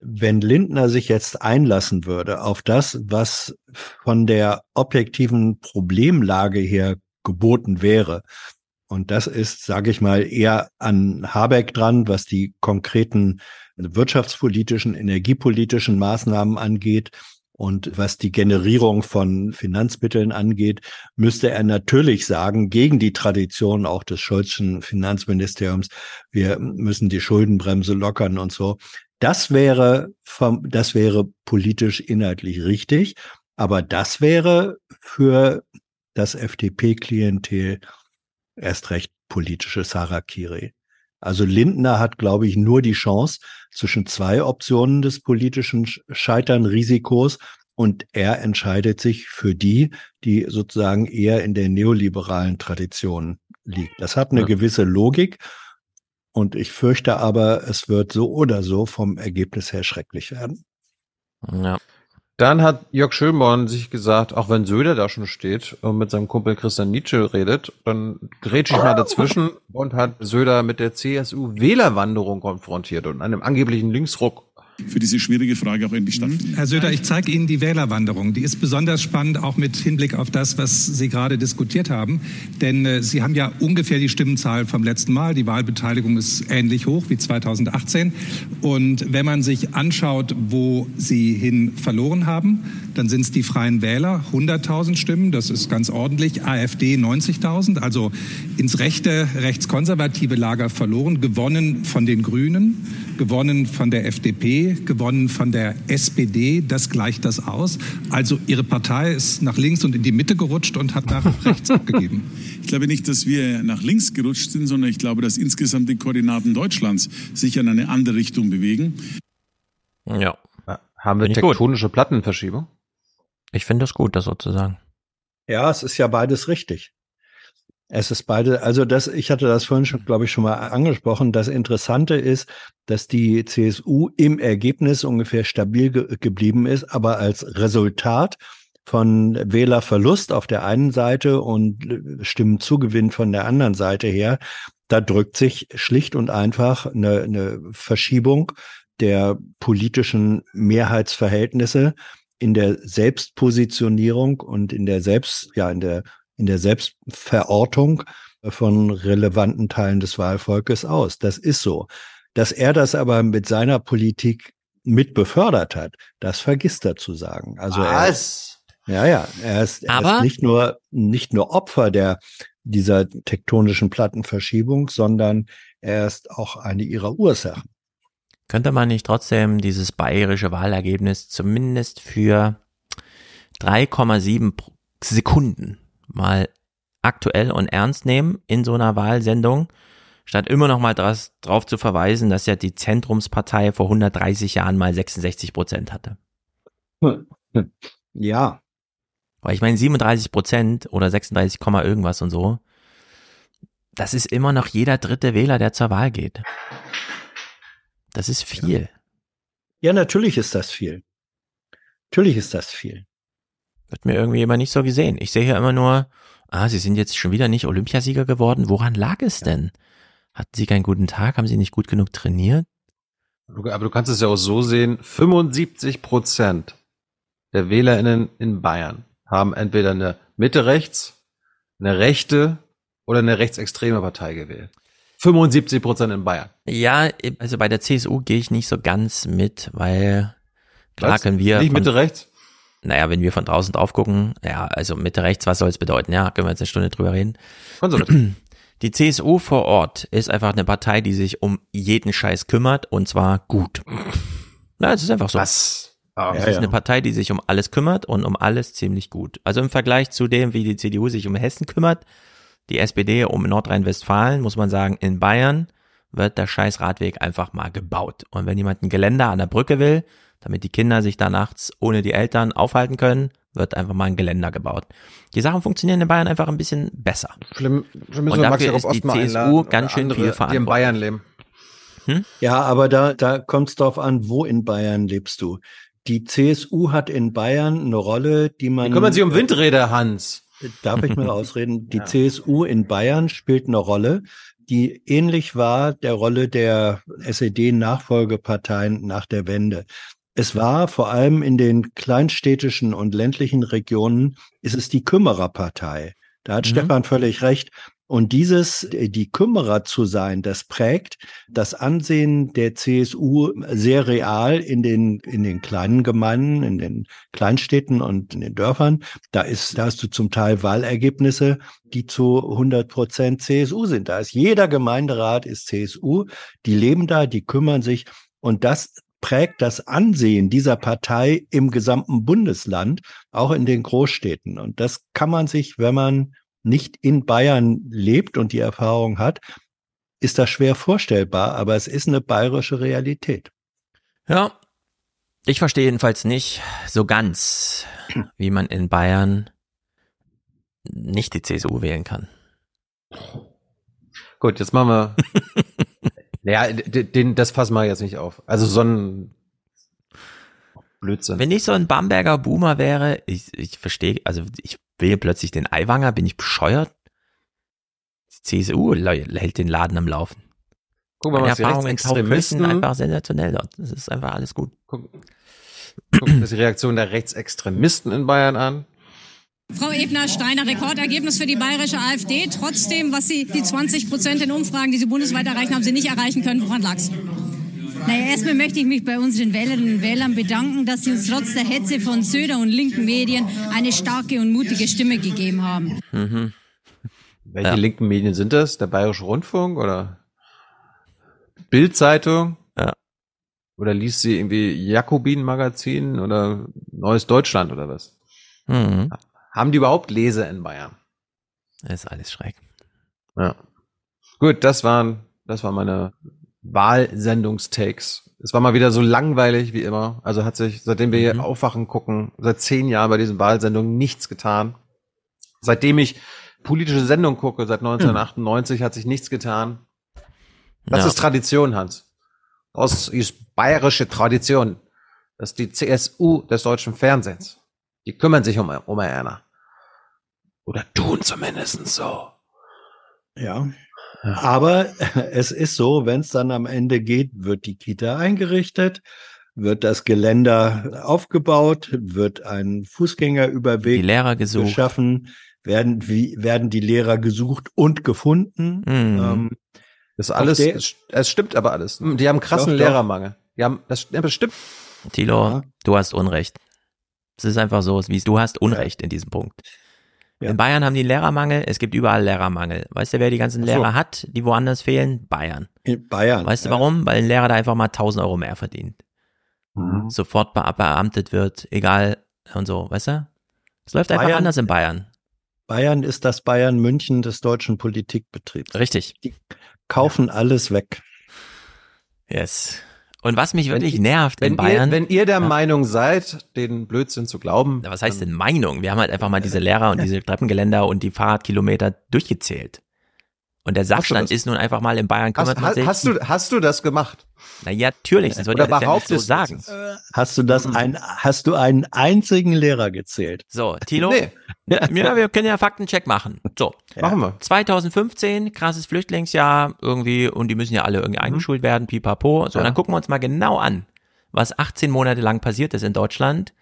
wenn Lindner sich jetzt einlassen würde auf das, was von der objektiven Problemlage her geboten wäre, und das ist, sage ich mal, eher an Habeck dran, was die konkreten wirtschaftspolitischen, energiepolitischen Maßnahmen angeht. Und was die Generierung von Finanzmitteln angeht, müsste er natürlich sagen, gegen die Tradition auch des Scholzschen Finanzministeriums, wir müssen die Schuldenbremse lockern und so. Das wäre, vom, das wäre politisch inhaltlich richtig, aber das wäre für das FDP-Klientel erst recht politische Sarakiri. Also Lindner hat, glaube ich, nur die Chance zwischen zwei Optionen des politischen Scheitern-Risikos und er entscheidet sich für die, die sozusagen eher in der neoliberalen Tradition liegt. Das hat eine ja. gewisse Logik und ich fürchte aber, es wird so oder so vom Ergebnis her schrecklich werden. Ja. Dann hat Jörg Schönborn sich gesagt, auch wenn Söder da schon steht und mit seinem Kumpel Christian Nietzsche redet, dann grätsche ich mal dazwischen und hat Söder mit der CSU Wählerwanderung konfrontiert und einem angeblichen Linksruck für diese schwierige Frage auch endlich stattfindet. Herr Söder, ich zeige Ihnen die Wählerwanderung. Die ist besonders spannend, auch mit Hinblick auf das, was Sie gerade diskutiert haben. Denn äh, Sie haben ja ungefähr die Stimmenzahl vom letzten Mal. Die Wahlbeteiligung ist ähnlich hoch wie 2018. Und wenn man sich anschaut, wo Sie hin verloren haben, dann sind es die Freien Wähler, 100.000 Stimmen. Das ist ganz ordentlich. AfD 90.000, also ins rechte, rechtskonservative Lager verloren. Gewonnen von den Grünen, gewonnen von der FDP gewonnen von der SPD. Das gleicht das aus. Also Ihre Partei ist nach links und in die Mitte gerutscht und hat nach [LAUGHS] rechts abgegeben. Ich glaube nicht, dass wir nach links gerutscht sind, sondern ich glaube, dass insgesamt die Koordinaten Deutschlands sich in eine andere Richtung bewegen. Ja. Haben wir tektonische gut. Plattenverschiebung? Ich finde das gut, das sozusagen. Ja, es ist ja beides richtig. Es ist beide, also das, ich hatte das vorhin schon, glaube ich, schon mal angesprochen. Das Interessante ist, dass die CSU im Ergebnis ungefähr stabil ge geblieben ist, aber als Resultat von Wählerverlust auf der einen Seite und Stimmenzugewinn von der anderen Seite her, da drückt sich schlicht und einfach eine, eine Verschiebung der politischen Mehrheitsverhältnisse in der Selbstpositionierung und in der Selbst, ja, in der in der Selbstverortung von relevanten Teilen des Wahlvolkes aus. Das ist so. Dass er das aber mit seiner Politik mit befördert hat, das vergisst er zu sagen. Also Was? Er, ja, ja, er ist, er ist nicht nur nicht nur Opfer der dieser tektonischen Plattenverschiebung, sondern er ist auch eine ihrer Ursachen. Könnte man nicht trotzdem dieses bayerische Wahlergebnis zumindest für 3,7 Sekunden mal aktuell und ernst nehmen in so einer Wahlsendung, statt immer noch mal draus, drauf zu verweisen, dass ja die Zentrumspartei vor 130 Jahren mal 66 Prozent hatte. [LAUGHS] Ja. Weil ich meine, 37 Prozent oder 36, irgendwas und so, das ist immer noch jeder dritte Wähler, der zur Wahl geht. Das ist viel. Ja, natürlich ist das viel. Natürlich ist das viel. Wird mir irgendwie immer nicht so gesehen. Ich sehe hier immer nur, ah, sie sind jetzt schon wieder nicht Olympiasieger geworden. Woran lag es denn? Hatten sie keinen guten Tag? Haben sie nicht gut genug trainiert? Aber du kannst es ja auch so sehen, 75 Prozent der WählerInnen in Bayern haben entweder eine Mitte rechts, eine rechte oder eine rechtsextreme Partei gewählt. 75 Prozent in Bayern. Ja, also bei der CSU gehe ich nicht so ganz mit, weil klar Was? können wir. Nicht Mitte rechts? Naja, wenn wir von draußen drauf gucken, ja, also Mitte rechts, was soll es bedeuten? Ja, können wir jetzt eine Stunde drüber reden. Konservativ. [CLEARS THROAT] Die CSU vor Ort ist einfach eine Partei, die sich um jeden Scheiß kümmert und zwar gut. [LAUGHS] Na, es ist einfach so. Was? Ah, es ja, ist eine Partei, die sich um alles kümmert und um alles ziemlich gut. Also im Vergleich zu dem, wie die CDU sich um Hessen kümmert, die SPD um Nordrhein-Westfalen, muss man sagen, in Bayern wird der scheiß Radweg einfach mal gebaut. Und wenn jemand ein Geländer an der Brücke will, damit die Kinder sich da nachts ohne die Eltern aufhalten können, wird einfach mal ein Geländer gebaut. Die Sachen funktionieren in Bayern einfach ein bisschen besser. Schlimm, schlimm Und dafür ist die CSU ganz schön andere, viel verantwortlich. Die in Bayern leben. Hm? Ja, aber da, da kommt es darauf an, wo in Bayern lebst du. Die CSU hat in Bayern eine Rolle, die man. Die kümmern sich um Windräder, Hans. Darf ich mal [LAUGHS] ausreden? Die ja. CSU in Bayern spielt eine Rolle, die ähnlich war der Rolle der SED-Nachfolgeparteien nach der Wende. Es war vor allem in den kleinstädtischen und ländlichen Regionen, ist es die Kümmererpartei. Da hat mhm. Stefan völlig recht. Und dieses, die Kümmerer zu sein, das prägt das Ansehen der CSU sehr real in den, in den kleinen Gemeinden, in den Kleinstädten und in den Dörfern. Da ist, da hast du zum Teil Wahlergebnisse, die zu 100 Prozent CSU sind. Da ist jeder Gemeinderat ist CSU. Die leben da, die kümmern sich. Und das prägt das Ansehen dieser Partei im gesamten Bundesland, auch in den Großstädten. Und das kann man sich, wenn man nicht in Bayern lebt und die Erfahrung hat, ist das schwer vorstellbar, aber es ist eine bayerische Realität. Ja, ich verstehe jedenfalls nicht so ganz, [CLEARS THROAT] wie man in Bayern nicht die CSU wählen kann. Gut, jetzt machen wir. [LAUGHS] naja, den, das fassen wir jetzt nicht auf. Also so ein Blödsinn. Wenn ich so ein Bamberger Boomer wäre, ich, ich verstehe, also ich will plötzlich den Eiwanger, bin ich bescheuert? Die CSU hält den Laden am Laufen. Guck mal, Meine was Erfahrungen in Taufkirchen einfach sensationell dort. Das ist einfach alles gut. Guck, guck das die Reaktion der Rechtsextremisten in Bayern an. Frau Ebner-Steiner, Rekordergebnis für die bayerische AfD. Trotzdem, was Sie, die 20 Prozent in Umfragen, die Sie bundesweit erreichen, haben Sie nicht erreichen können. Woran lag's? Naja, erstmal möchte ich mich bei unseren Wählerinnen und Wählern bedanken, dass sie uns trotz der Hetze von Söder und linken Medien eine starke und mutige Stimme gegeben haben. Mhm. Welche ja. linken Medien sind das? Der Bayerische Rundfunk oder Bildzeitung? Ja. Oder liest sie irgendwie Jakobin-Magazin oder Neues Deutschland oder was? Mhm. Haben die überhaupt Leser in Bayern? Das ist alles schräg. Ja. Gut, das waren, das waren meine Wahlsendungstakes. Es war mal wieder so langweilig wie immer. Also hat sich, seitdem wir mhm. hier aufwachen gucken, seit zehn Jahren bei diesen Wahlsendungen nichts getan. Seitdem ich politische Sendungen gucke, seit 1998, mhm. hat sich nichts getan. Das ja. ist Tradition, Hans. Das ist bayerische Tradition. Das ist die CSU des deutschen Fernsehens. Die kümmern sich um, um Erna. Oder tun zumindest so. Ja. Aber [LAUGHS] es ist so, wenn es dann am Ende geht, wird die Kita eingerichtet, wird das Geländer aufgebaut, wird ein Fußgängerüberweg die Lehrer gesucht. geschaffen, werden, wie, werden die Lehrer gesucht und gefunden. Mhm. Ähm, das alles, es, es, stimmt aber alles. Die haben krassen doch, Lehrermangel. Die haben, das, ja, das stimmt. Tilo, ja. du hast Unrecht. Es ist einfach so, wie du hast Unrecht in diesem Punkt. Ja. In Bayern haben die Lehrermangel, es gibt überall Lehrermangel. Weißt du, wer die ganzen Lehrer so. hat, die woanders fehlen? Bayern. In Bayern. Weißt du warum? Weil ein Lehrer da einfach mal 1000 Euro mehr verdient. Mhm. Sofort be beamtet wird, egal und so, weißt du? Es läuft Bayern, einfach anders in Bayern. Bayern ist das Bayern München des deutschen Politikbetriebs. Richtig. Die kaufen ja. alles weg. Yes. Und was mich wirklich wenn, nervt in Bayern. Ihr, wenn ihr der ja. Meinung seid, den Blödsinn zu glauben. Was heißt denn Meinung? Wir haben halt einfach mal diese [LAUGHS] Lehrer und diese Treppengeländer und die Fahrradkilometer durchgezählt. Und der Sachstand ist nun einfach mal in Bayern kümmert hast, man Hast du, hast du das gemacht? Na ja, natürlich, das würde ich ja nicht so sagen. Hast du das ein, hast du einen einzigen Lehrer gezählt? So, Tilo? Nee. Ja, wir können ja Faktencheck machen. So. Ja. Machen wir. 2015, krasses Flüchtlingsjahr irgendwie und die müssen ja alle irgendwie mhm. eingeschult werden, pipapo. So, ja. dann gucken wir uns mal genau an, was 18 Monate lang passiert ist in Deutschland,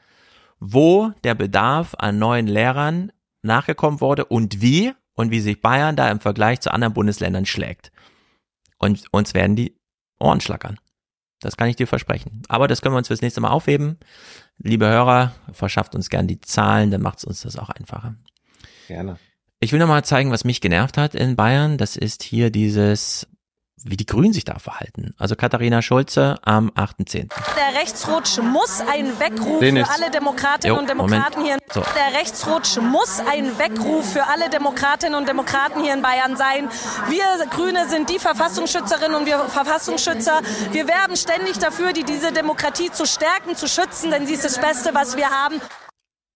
wo der Bedarf an neuen Lehrern nachgekommen wurde und wie und wie sich Bayern da im Vergleich zu anderen Bundesländern schlägt. Und uns werden die Ohren schlackern. Das kann ich dir versprechen. Aber das können wir uns fürs nächste Mal aufheben. Liebe Hörer, verschafft uns gern die Zahlen, dann macht es uns das auch einfacher. Gerne. Ich will nochmal zeigen, was mich genervt hat in Bayern. Das ist hier dieses wie die Grünen sich da verhalten. Also Katharina Schulze am 8.10. Der Rechtsrutsch muss ein Weckruf für alle Demokratinnen jo, und Demokraten Moment. hier. So. Der Rechtsrutsch muss ein Weckruf für alle Demokratinnen und Demokraten hier in Bayern sein. Wir Grüne sind die Verfassungsschützerinnen und wir Verfassungsschützer. Wir werben ständig dafür, die, diese Demokratie zu stärken, zu schützen, denn sie ist das Beste, was wir haben.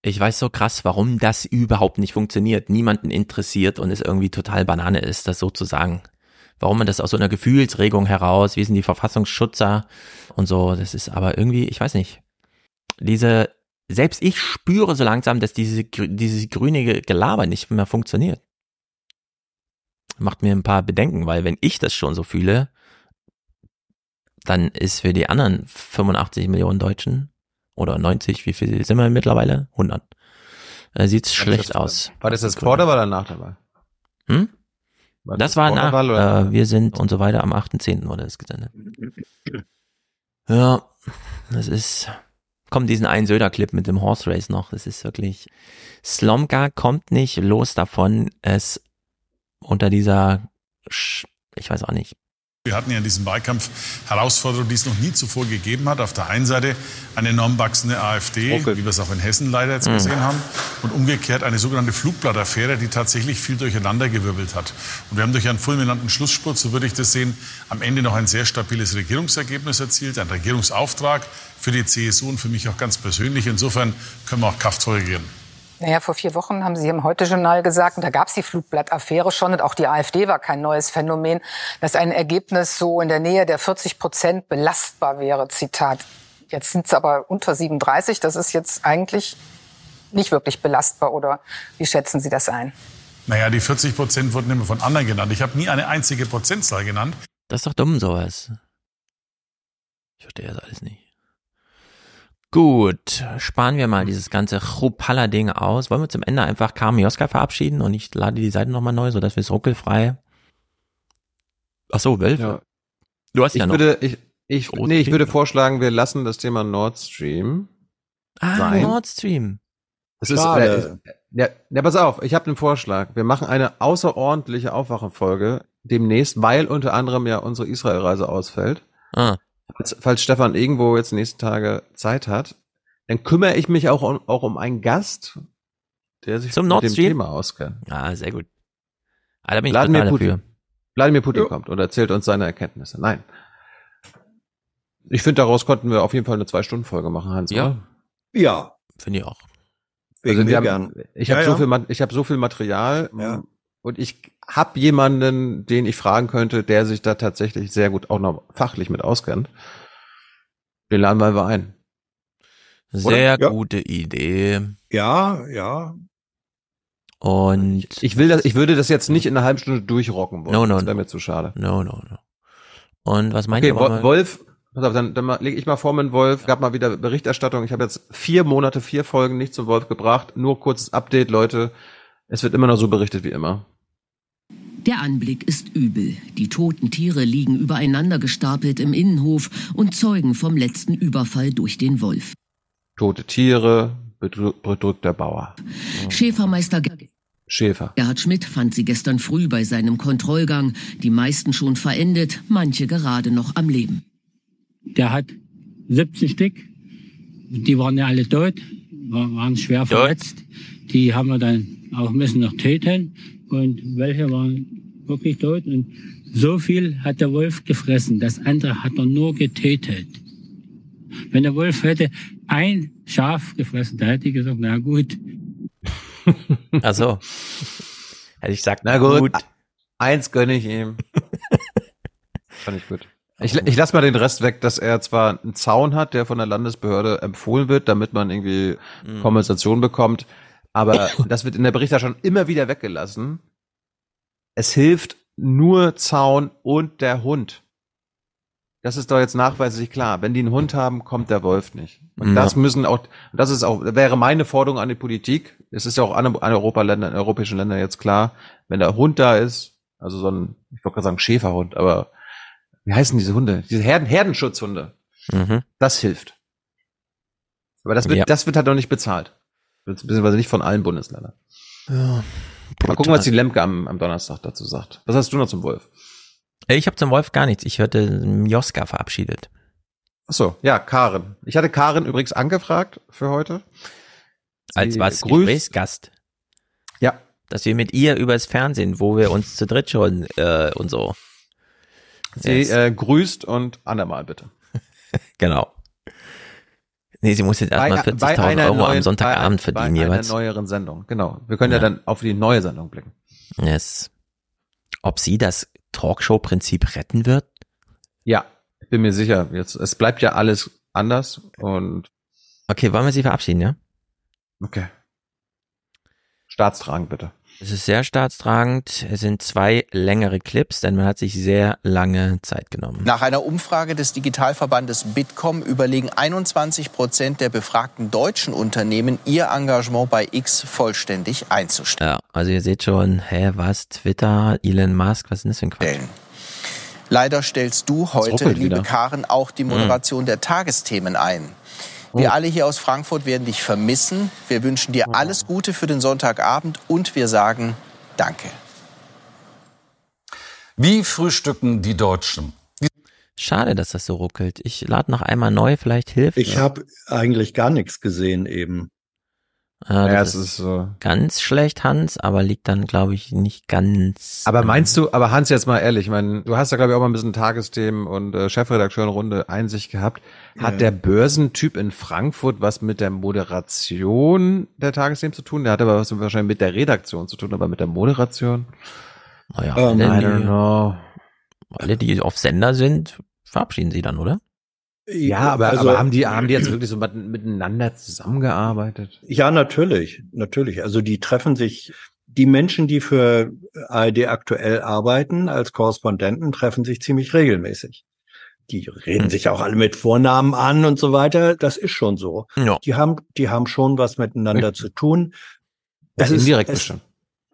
Ich weiß so krass, warum das überhaupt nicht funktioniert, niemanden interessiert und es irgendwie total Banane ist, das so zu sagen warum man das aus so einer Gefühlsregung heraus, wie sind die Verfassungsschutzer und so, das ist aber irgendwie, ich weiß nicht, diese, selbst ich spüre so langsam, dass diese, diese grüne Gelaber nicht mehr funktioniert. macht mir ein paar Bedenken, weil wenn ich das schon so fühle, dann ist für die anderen 85 Millionen Deutschen oder 90, wie viel sind wir mittlerweile? 100. Äh, sieht's schlecht das, aus. War das das vor oder war danach dabei? Hm? War das, das war nach, äh, wir sind und so weiter, am 8.10. wurde es gesendet. Ja, das ist, kommt diesen einen Söder-Clip mit dem Horse Race noch, das ist wirklich, Slomka kommt nicht los davon, es unter dieser, ich weiß auch nicht, wir hatten ja in diesem Wahlkampf Herausforderungen, die es noch nie zuvor gegeben hat. Auf der einen Seite eine enorm wachsende AfD, okay. wie wir es auch in Hessen leider jetzt mhm. gesehen haben, und umgekehrt eine sogenannte Flugblattaffäre, die tatsächlich viel durcheinandergewirbelt hat. Und wir haben durch einen fulminanten Schlussspurt, so würde ich das sehen, am Ende noch ein sehr stabiles Regierungsergebnis erzielt, ein Regierungsauftrag für die CSU und für mich auch ganz persönlich. Insofern können wir auch kraftvoll regieren. Naja, vor vier Wochen haben Sie im Heute-Journal gesagt, und da gab es die Flugblattaffäre schon, und auch die AfD war kein neues Phänomen, dass ein Ergebnis so in der Nähe der 40 Prozent belastbar wäre. Zitat. Jetzt sind es aber unter 37. Das ist jetzt eigentlich nicht wirklich belastbar, oder wie schätzen Sie das ein? Naja, die 40 Prozent wurden immer von anderen genannt. Ich habe nie eine einzige Prozentzahl genannt. Das ist doch dumm, sowas. Ich verstehe das alles nicht. Gut, sparen wir mal dieses ganze Chupalla-Ding aus. Wollen wir zum Ende einfach Carmen Joska verabschieden und ich lade die Seite nochmal neu, sodass wir es ruckelfrei. Ach so, Wölfe. Ja. Du hast ich ja noch. Würde, ich, ich, nee, ich würde vorschlagen, wir lassen das Thema Nord Stream. Ah, sein. Nord Stream. Das ist, äh, ja, ja, pass auf, ich habe einen Vorschlag. Wir machen eine außerordentliche Aufwachenfolge demnächst, weil unter anderem ja unsere Israel-Reise ausfällt. Ah. Falls, falls Stefan irgendwo jetzt nächsten Tage Zeit hat, dann kümmere ich mich auch, um, auch um einen Gast, der sich Zum mit dem Thema auskennt. Ah, sehr gut. Ah, da bin ich Vladimir Putin. Dafür. Vladimir Putin jo. kommt und erzählt uns seine Erkenntnisse. Nein. Ich finde, daraus konnten wir auf jeden Fall eine Zwei-Stunden-Folge machen, Hans. Ja. Oder? Ja. Finde ich auch. Also wir haben, ich ja, habe ja. so viel, ich habe so viel Material ja. Und ich habe jemanden, den ich fragen könnte, der sich da tatsächlich sehr gut auch noch fachlich mit auskennt. Den laden wir einfach ein. Sehr ja. gute Idee. Ja, ja. Und ich will das, ich würde das jetzt nicht in einer halben Stunde durchrocken wollen. No, no, das wäre no. mir zu schade. No, no, no. Und was meint okay, ihr? Wolf, pass auf, dann, dann lege ich mal vor mit Wolf. Gab mal wieder Berichterstattung. Ich habe jetzt vier Monate, vier Folgen nicht zum Wolf gebracht. Nur kurzes Update, Leute. Es wird immer noch so berichtet wie immer. Der Anblick ist übel. Die toten Tiere liegen übereinander gestapelt im Innenhof und zeugen vom letzten Überfall durch den Wolf. Tote Tiere, bedrückter Bauer. Schäfermeister Schäfer. Gerhard Schmidt fand sie gestern früh bei seinem Kontrollgang. Die meisten schon verendet, manche gerade noch am Leben. Der hat 17 Stück. Die waren ja alle tot, waren schwer verletzt. Die haben wir dann auch müssen noch töten und welche waren wirklich tot und so viel hat der Wolf gefressen, das andere hat er nur getötet. Wenn der Wolf hätte ein Schaf gefressen, da hätte ich gesagt, na gut. Also hätte ich gesagt, na gut, gut. eins gönne ich ihm. [LAUGHS] Fand ich gut. Ich, ich lasse mal den Rest weg, dass er zwar einen Zaun hat, der von der Landesbehörde empfohlen wird, damit man irgendwie mhm. Kompensation bekommt, aber [LAUGHS] das wird in der Berichterstattung immer wieder weggelassen. Es hilft nur Zaun und der Hund. Das ist doch jetzt nachweislich klar. Wenn die einen Hund haben, kommt der Wolf nicht. Und ja. das müssen auch, das ist auch, wäre meine Forderung an die Politik. Es ist ja auch an, an Europaländern, in europäischen Ländern jetzt klar, wenn der Hund da ist, also so ein, ich wollte gerade sagen Schäferhund, aber wie heißen diese Hunde? Diese Herden, Herdenschutzhunde. Mhm. Das hilft. Aber das wird, ja. das wird halt noch nicht bezahlt. Beziehungsweise nicht von allen Bundesländern. Ja. Mal gucken, was die Lemke am, am Donnerstag dazu sagt. Was hast du noch zum Wolf? Ich habe zum Wolf gar nichts. Ich hörte Joska verabschiedet. Ach so, ja, Karen. Ich hatte Karen übrigens angefragt für heute. Sie Als was grüßt. Gesprächsgast. Ja. Dass wir mit ihr übers Fernsehen, wo wir uns zu dritt schon äh, und so. Sie äh, grüßt und andermal bitte. [LAUGHS] genau. Nee, sie muss jetzt erstmal 40.000 Euro neuen, am Sonntagabend bei, verdienen bei jeweils. Bei einer neueren Sendung, genau. Wir können ja. ja dann auf die neue Sendung blicken. Yes. Ob sie das Talkshow-Prinzip retten wird? Ja, ich bin mir sicher. Jetzt, es bleibt ja alles anders und. Okay, wollen wir sie verabschieden, ja? Okay. Staatstragend bitte. Es ist sehr staatstragend. Es sind zwei längere Clips, denn man hat sich sehr lange Zeit genommen. Nach einer Umfrage des Digitalverbandes Bitkom überlegen 21 Prozent der befragten deutschen Unternehmen, ihr Engagement bei X vollständig einzustellen. Ja, also ihr seht schon, hä, was? Twitter, Elon Musk, was ist denn das für ein Quatsch? Leider stellst du heute, liebe Karen, auch die Moderation hm. der Tagesthemen ein. Wir oh. alle hier aus Frankfurt werden dich vermissen. Wir wünschen dir alles Gute für den Sonntagabend und wir sagen Danke. Wie frühstücken die Deutschen? Schade, dass das so ruckelt. Ich lade noch einmal neu, vielleicht hilft Ich habe eigentlich gar nichts gesehen eben. Ja, ja es ist so. Ganz schlecht, Hans, aber liegt dann, glaube ich, nicht ganz. Aber meinst du, aber Hans, jetzt mal ehrlich, ich meine, du hast ja, glaube ich, auch mal ein bisschen Tagesthemen und äh, Chefredakteurenrunde Einsicht gehabt. Hat ja. der Börsentyp in Frankfurt was mit der Moderation der Tagesthemen zu tun? Der hat aber was wahrscheinlich mit der Redaktion zu tun, aber mit der Moderation? Naja, um, I don't know. Alle, die auf Sender sind, verabschieden sie dann, oder? Ja, aber, also, aber haben die, haben die jetzt wirklich so miteinander zusammengearbeitet? Ja, natürlich, natürlich. Also die treffen sich, die Menschen, die für ARD aktuell arbeiten als Korrespondenten, treffen sich ziemlich regelmäßig. Die reden hm. sich auch alle mit Vornamen an und so weiter. Das ist schon so. Ja. Die haben, die haben schon was miteinander zu tun. Es ist indirekt es, schon.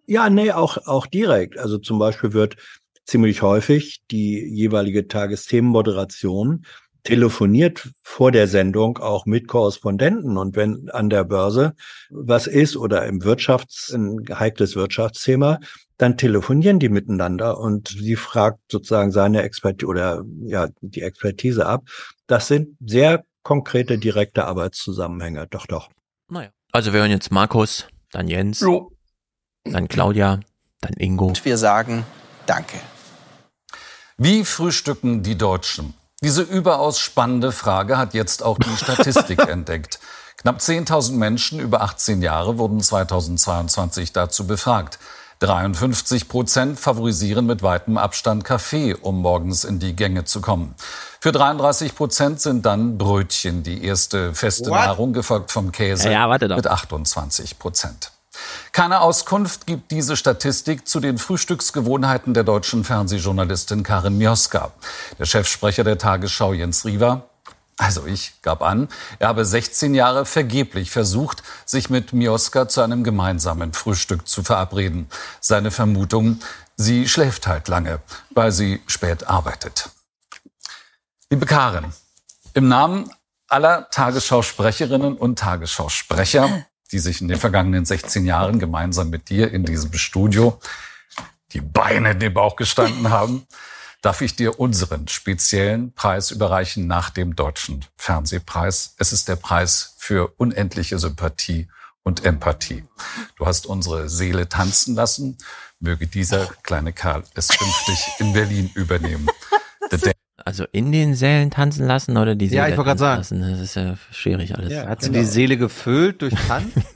Ja, nee, auch, auch direkt. Also zum Beispiel wird ziemlich häufig die jeweilige Tagesthemenmoderation telefoniert vor der Sendung auch mit Korrespondenten. Und wenn an der Börse was ist oder im Wirtschafts-, ein heikles Wirtschaftsthema, dann telefonieren die miteinander und sie fragt sozusagen seine Expertise oder ja, die Expertise ab. Das sind sehr konkrete, direkte Arbeitszusammenhänge. Doch, doch. Naja. Also wir hören jetzt Markus, dann Jens, jo. dann Claudia, dann Ingo. Und wir sagen Danke. Wie frühstücken die Deutschen? Diese überaus spannende Frage hat jetzt auch die Statistik [LAUGHS] entdeckt. Knapp 10.000 Menschen über 18 Jahre wurden 2022 dazu befragt. 53 Prozent favorisieren mit weitem Abstand Kaffee, um morgens in die Gänge zu kommen. Für 33 Prozent sind dann Brötchen die erste feste What? Nahrung, gefolgt vom Käse ja, ja, mit 28 Prozent. Keine Auskunft gibt diese Statistik zu den Frühstücksgewohnheiten der deutschen Fernsehjournalistin Karin Mioska. Der Chefsprecher der Tagesschau Jens Riewer also ich gab an, er habe 16 Jahre vergeblich versucht, sich mit Mioska zu einem gemeinsamen Frühstück zu verabreden. Seine Vermutung, sie schläft halt lange, weil sie spät arbeitet. Liebe Karin, im Namen aller Tagesschausprecherinnen und Tagesschausprecher die sich in den vergangenen 16 Jahren gemeinsam mit dir in diesem Studio die Beine in den Bauch gestanden haben, darf ich dir unseren speziellen Preis überreichen nach dem Deutschen Fernsehpreis. Es ist der Preis für unendliche Sympathie und Empathie. Du hast unsere Seele tanzen lassen. Möge dieser kleine Kerl es künftig in Berlin übernehmen. Also in den Sälen tanzen lassen oder die Seele Ja, ich wollte gerade sagen. Lassen? Das ist ja schwierig alles. Ja, hat sie genau. die Seele gefüllt durch Tanz? [LAUGHS]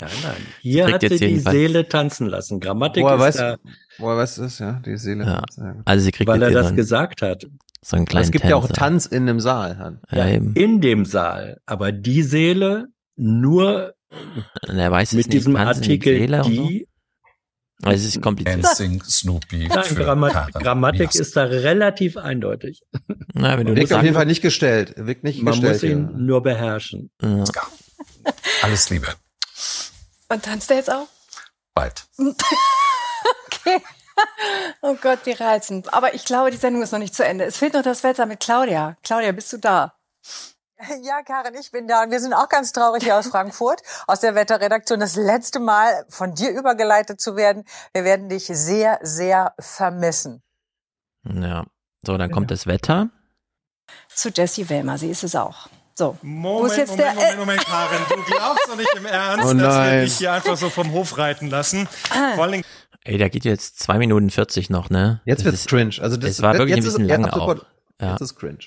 nein, nein. Hier hat sie die Seele tanzen lassen. Grammatik woher ist weiß, da. Woher weiß das, ja? Die Seele. Ja. Also sie kriegt Weil er das gesagt hat. So einen kleinen es gibt Tänzer. ja auch Tanz in dem Saal. Ja, ja, eben. in dem Saal. Aber die Seele nur [LAUGHS] er weiß mit diesem Artikel die es ist kompliziert. Dancing Snoopy. Nein, Grammat Grammatik ist da relativ eindeutig. Na, wenn du Wirkt auf jeden Fall nicht gestellt. Wirkt nicht Man gestellt. muss ihn ja. nur beherrschen. Ja. Alles Liebe. Und tanzt er jetzt auch? Bald. okay. Oh Gott, wie reizend. Aber ich glaube, die Sendung ist noch nicht zu Ende. Es fehlt noch das Wetter mit Claudia. Claudia, bist du da? [LAUGHS] Ja, Karin, ich bin da und wir sind auch ganz traurig hier aus Frankfurt, aus der Wetterredaktion, das letzte Mal von dir übergeleitet zu werden. Wir werden dich sehr, sehr vermissen. Ja, so, dann kommt das Wetter. Zu Jessie Wellmer, sie ist es auch. So, Moment, jetzt Moment, der, Moment, Moment, Karin, du glaubst doch nicht im Ernst, [LAUGHS] oh dass wir dich hier einfach so vom Hof reiten lassen. Ah. Vor allem Ey, da geht jetzt zwei Minuten 40 noch, ne? Jetzt das wird's ist, cringe. Also das, das war wirklich ein bisschen ist, lang ja, auch. Ja. Jetzt ist cringe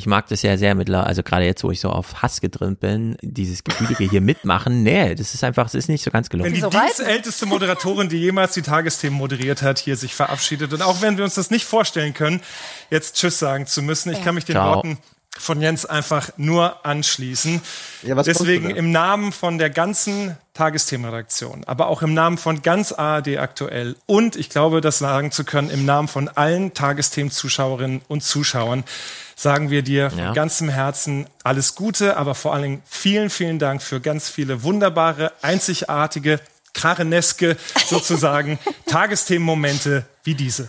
ich mag das ja sehr mittlerweile, also gerade jetzt, wo ich so auf Hass getrimmt bin, dieses Gefühlige hier mitmachen, nee, das ist einfach, es ist nicht so ganz gelungen. Wenn die so dienstälteste Moderatorin, die jemals die Tagesthemen moderiert hat, hier sich verabschiedet und auch wenn wir uns das nicht vorstellen können, jetzt Tschüss sagen zu müssen, ich kann mich den Ciao. Worten von Jens einfach nur anschließen. Ja, was Deswegen im Namen von der ganzen Tagesthemenredaktion, aber auch im Namen von ganz ARD aktuell und ich glaube, das sagen zu können, im Namen von allen Tagesthemen-Zuschauerinnen und Zuschauern, sagen wir dir ja. von ganzem Herzen alles Gute, aber vor allen Dingen vielen, vielen Dank für ganz viele wunderbare, einzigartige, krareneske sozusagen [LAUGHS] Tagesthemenmomente wie diese.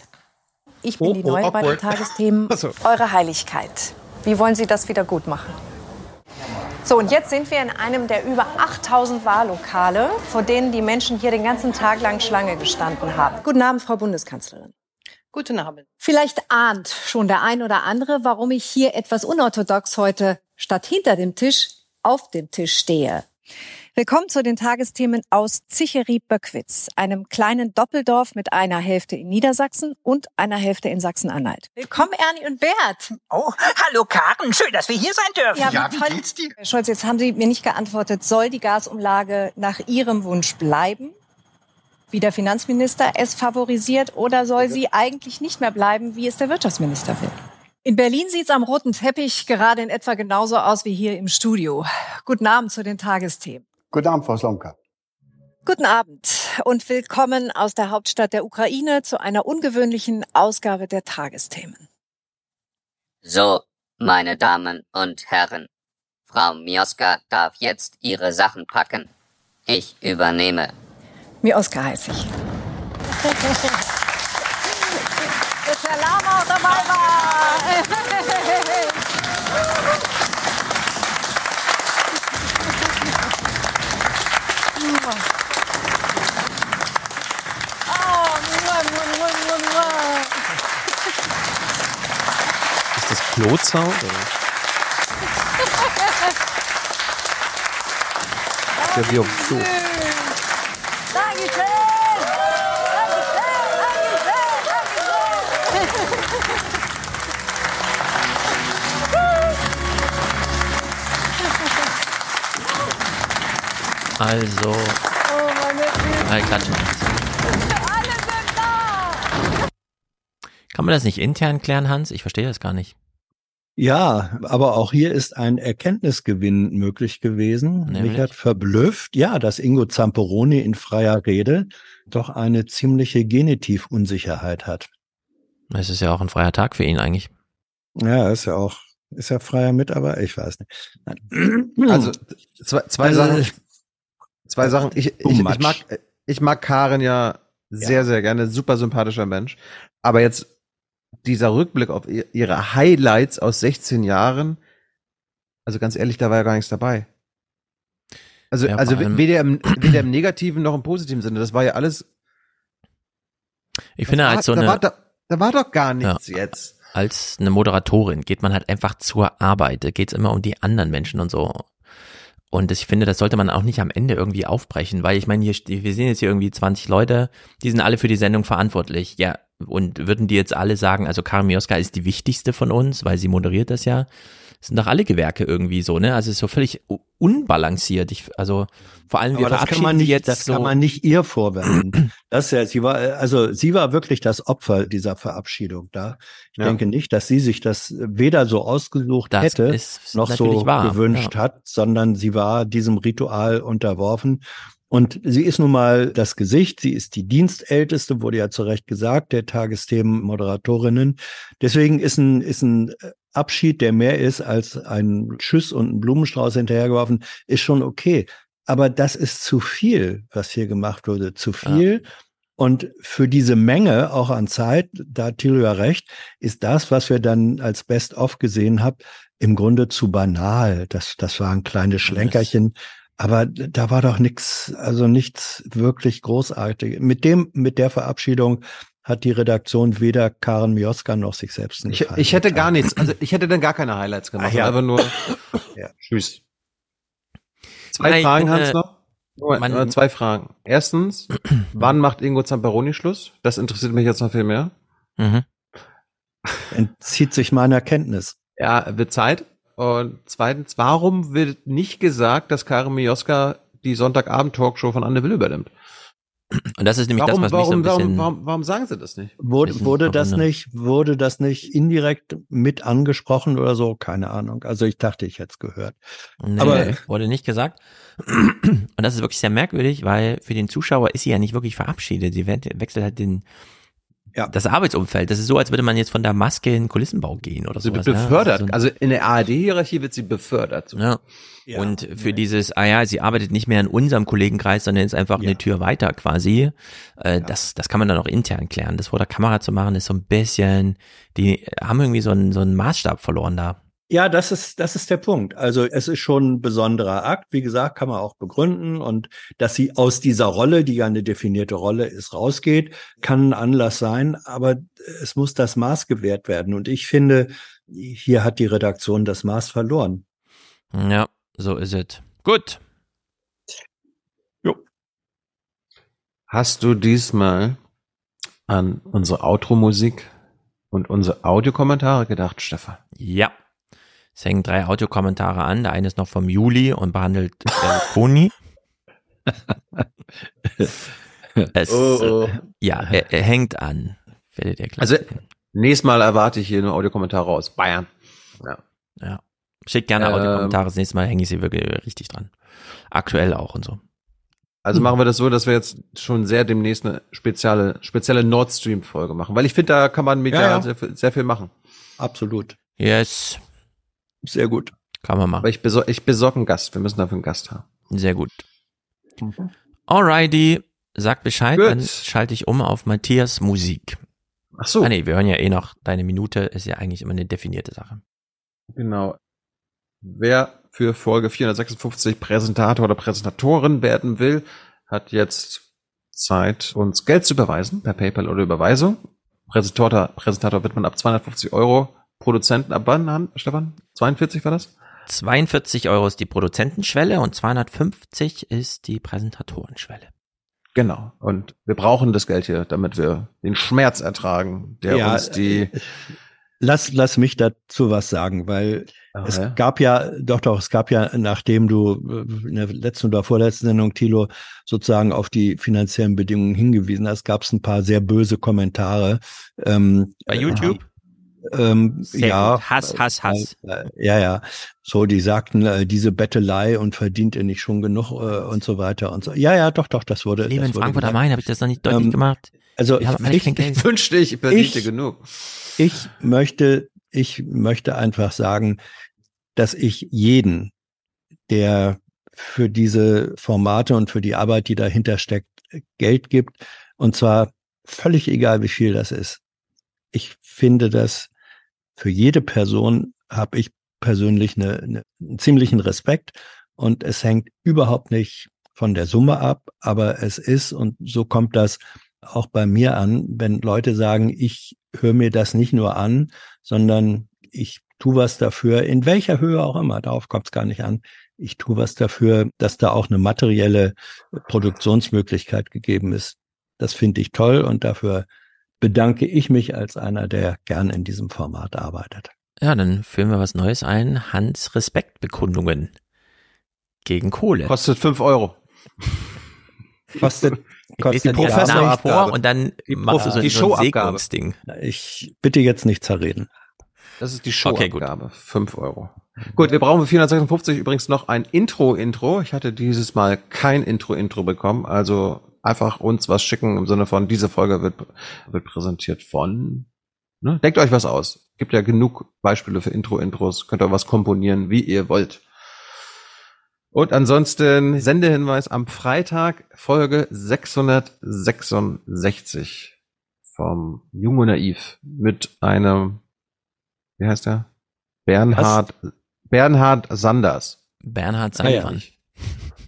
Ich bin oh, die Neue oh, bei den Tagesthemen. [LAUGHS] So. Eure Heiligkeit. Wie wollen Sie das wieder gut machen? So, und jetzt sind wir in einem der über 8000 Wahllokale, vor denen die Menschen hier den ganzen Tag lang Schlange gestanden haben. Guten Abend, Frau Bundeskanzlerin. Guten Abend. Vielleicht ahnt schon der ein oder andere, warum ich hier etwas unorthodox heute statt hinter dem Tisch auf dem Tisch stehe. Willkommen zu den Tagesthemen aus Zicheri-Böckwitz, einem kleinen Doppeldorf mit einer Hälfte in Niedersachsen und einer Hälfte in Sachsen-Anhalt. Willkommen, Ernie und Bert. Oh, hallo Karen, schön, dass wir hier sein dürfen. Ja, ja wie, wie geht's dir? Herr Scholz, jetzt haben Sie mir nicht geantwortet. Soll die Gasumlage nach Ihrem Wunsch bleiben? Wie der Finanzminister es favorisiert oder soll sie eigentlich nicht mehr bleiben, wie es der Wirtschaftsminister will? In Berlin sieht's am roten Teppich gerade in etwa genauso aus wie hier im Studio. Guten Abend zu den Tagesthemen. Guten Abend, Frau Slomka. Guten Abend und willkommen aus der Hauptstadt der Ukraine zu einer ungewöhnlichen Ausgabe der Tagesthemen. So, meine Damen und Herren, Frau Mioska darf jetzt ihre Sachen packen. Ich übernehme. Mioska heiße ich. [LAUGHS] Dass Herr Lama auch dabei war. Ist das Klotsound? Ja, wie auf Klo. Dankeschön! Also. Oh, meine Güte. Kann man das nicht intern klären, Hans? Ich verstehe das gar nicht. Ja, aber auch hier ist ein Erkenntnisgewinn möglich gewesen. Nämlich? Mich hat verblüfft, ja, dass Ingo Zamperoni in freier Rede doch eine ziemliche Genitifunsicherheit hat. Es ist ja auch ein freier Tag für ihn eigentlich. Ja, ist ja auch, ist ja freier Mitarbeiter, ich weiß nicht. Also zwei, zwei also, Sachen. Zwei Sachen. Ich, ich, ich, mag, ich mag Karen ja sehr, ja. sehr gerne. Super sympathischer Mensch. Aber jetzt dieser Rückblick auf ihre Highlights aus 16 Jahren. Also ganz ehrlich, da war ja gar nichts dabei. Also, ja, also weder im, weder im negativen noch im positiven Sinne. Das war ja alles. Ich finde halt so da eine. War, da, da war doch gar nichts ja, jetzt. Als eine Moderatorin geht man halt einfach zur Arbeit. Da geht's immer um die anderen Menschen und so. Und ich finde, das sollte man auch nicht am Ende irgendwie aufbrechen, weil ich meine, hier, wir sehen jetzt hier irgendwie 20 Leute, die sind alle für die Sendung verantwortlich. Ja, und würden die jetzt alle sagen, also Karin Mioska ist die wichtigste von uns, weil sie moderiert das ja, sind doch alle Gewerke irgendwie so, ne? Also es ist so völlig unbalanciert. Ich, also vor allem wir Aber das kann man nicht, jetzt das so kann man nicht ihr vorwerfen. das ja, sie war, also sie war wirklich das Opfer dieser Verabschiedung da. Ich ja. denke nicht, dass sie sich das weder so ausgesucht das hätte noch so wahr. gewünscht ja. hat, sondern sie war diesem Ritual unterworfen. Und sie ist nun mal das Gesicht, sie ist die Dienstälteste, wurde ja zu Recht gesagt, der Tagesthemen-Moderatorinnen. Deswegen ist ein, ist ein Abschied, der mehr ist als ein Tschüss und ein Blumenstrauß hinterhergeworfen, ist schon okay. Aber das ist zu viel, was hier gemacht wurde. Zu viel. Ja. Und für diese Menge, auch an Zeit, da hat Thilo ja recht, ist das, was wir dann als Best-of gesehen haben, im Grunde zu banal. Das, das waren kleine Schlenkerchen. Aber da war doch nichts, also nichts wirklich großartig. Mit dem, mit der Verabschiedung hat die Redaktion weder Karen Mioska noch sich selbst nicht. Ich, ich hätte gar nichts, also ich hätte dann gar keine Highlights gemacht, ja. einfach nur [LAUGHS] ja. Tschüss. Zwei Nein, Fragen, Hans, äh, noch? Moment, äh, zwei Fragen. Erstens, [CLEARS THROAT] wann macht Ingo Zamperoni Schluss? Das interessiert mich jetzt noch viel mehr. Mhm. Entzieht sich meiner Kenntnis. Ja, wird Zeit. Und zweitens, warum wird nicht gesagt, dass Karin Mioska die Sonntagabend-Talkshow von Anne Will übernimmt? Und das ist nämlich warum, das, was warum, mich so ein bisschen... Warum, warum, warum sagen sie das nicht? Wurde, wurde das nicht, wurde das nicht indirekt mit angesprochen oder so? Keine Ahnung. Also ich dachte, ich hätte es gehört. Nee, Aber wurde nicht gesagt. Und das ist wirklich sehr merkwürdig, weil für den Zuschauer ist sie ja nicht wirklich verabschiedet. Sie wechselt halt den, ja. das Arbeitsumfeld. Das ist so, als würde man jetzt von der Maske in den Kulissenbau gehen oder so. Sie wird befördert. Ja? So also in der ARD-Hierarchie wird sie befördert. So. Ja. ja. Und für dieses, ah ja, sie arbeitet nicht mehr in unserem Kollegenkreis, sondern ist einfach eine Tür weiter quasi. Äh, das, das kann man dann auch intern klären. Das vor der Kamera zu machen, ist so ein bisschen, die haben irgendwie so einen, so einen Maßstab verloren da. Ja, das ist, das ist der Punkt. Also es ist schon ein besonderer Akt. Wie gesagt, kann man auch begründen. Und dass sie aus dieser Rolle, die ja eine definierte Rolle ist, rausgeht, kann ein Anlass sein. Aber es muss das Maß gewährt werden. Und ich finde, hier hat die Redaktion das Maß verloren. Ja, so ist es. Gut. Jo. Hast du diesmal an unsere Outro-Musik und unsere Audiokommentare gedacht, Stefan? Ja. Es hängen drei Audiokommentare an. Der eine ist noch vom Juli und behandelt Berlusconi. [LAUGHS] es, oh, oh. Ja, er, er, hängt an. Werdet ihr also, nächstes Mal erwarte ich hier nur Audiokommentare aus Bayern. Ja. ja. Schickt gerne ähm, Audiokommentare. Das nächste Mal hänge ich sie wirklich richtig dran. Aktuell auch und so. Also hm. machen wir das so, dass wir jetzt schon sehr demnächst eine spezielle, spezielle Nord Stream Folge machen, weil ich finde, da kann man medial ja, ja. Sehr, sehr viel machen. Absolut. Yes. Sehr gut. Kann man machen. Aber ich, besor ich besorge einen Gast. Wir müssen dafür einen Gast haben. Sehr gut. Mhm. Alrighty. Sag Bescheid, gut. dann schalte ich um auf Matthias Musik. Ach so. Ah nee, wir hören ja eh noch, deine Minute ist ja eigentlich immer eine definierte Sache. Genau. Wer für Folge 456 Präsentator oder Präsentatorin werden will, hat jetzt Zeit, uns Geld zu überweisen, per PayPal oder Überweisung. Präsentator, Präsentator wird man ab 250 Euro Produzenten ab wann, Stefan? 42 war das? 42 Euro ist die Produzentenschwelle und 250 ist die Präsentatorenschwelle. Genau. Und wir brauchen das Geld hier, damit wir den Schmerz ertragen, der ja, uns die. Lass, lass mich dazu was sagen, weil Ach, es gab ja, doch, doch, es gab ja, nachdem du in der letzten oder vorletzten Sendung, Thilo, sozusagen auf die finanziellen Bedingungen hingewiesen hast, gab es ein paar sehr böse Kommentare. Ähm, Bei YouTube? Ähm, ja. Hass, Hass, Hass. Äh, ja, ja. So, die sagten, äh, diese Bettelei und verdient ihr nicht schon genug äh, und so weiter und so. Ja, ja, doch, doch, das wurde. Leben in Frankfurt am Main habe ich das noch nicht deutlich ähm, gemacht. Also ich, ich wünschte, ich verdiente ich, genug. Ich möchte, ich möchte einfach sagen, dass ich jeden, der für diese Formate und für die Arbeit, die dahinter steckt, Geld gibt, und zwar völlig egal, wie viel das ist. Ich finde das für jede Person habe ich persönlich eine, eine, einen ziemlichen Respekt und es hängt überhaupt nicht von der Summe ab, aber es ist und so kommt das auch bei mir an, wenn Leute sagen, ich höre mir das nicht nur an, sondern ich tue was dafür, in welcher Höhe auch immer, darauf kommt es gar nicht an. Ich tue was dafür, dass da auch eine materielle Produktionsmöglichkeit gegeben ist. Das finde ich toll und dafür bedanke ich mich als einer, der gern in diesem Format arbeitet. Ja, dann führen wir was Neues ein. Hans Respektbekundungen gegen Kohle. Kostet fünf Euro. Kostet, kostet die Professor vor und dann die machst du so, die so ein Segnungsding. Ich bitte jetzt nicht zerreden. Das ist die Showabgabe. Okay, Fünf Euro. Gut, wir brauchen für 456 übrigens noch ein Intro-Intro. Ich hatte dieses Mal kein Intro-Intro bekommen, also einfach uns was schicken im Sinne von, diese Folge wird, wird präsentiert von. Ne? Denkt euch was aus. Gibt ja genug Beispiele für Intro-Intros. Könnt ihr was komponieren, wie ihr wollt. Und ansonsten Sendehinweis am Freitag Folge 666 vom Jung und Naiv mit einem, wie heißt der? Bernhard, was? Bernhard Sanders. Bernhard Sanders. Ah,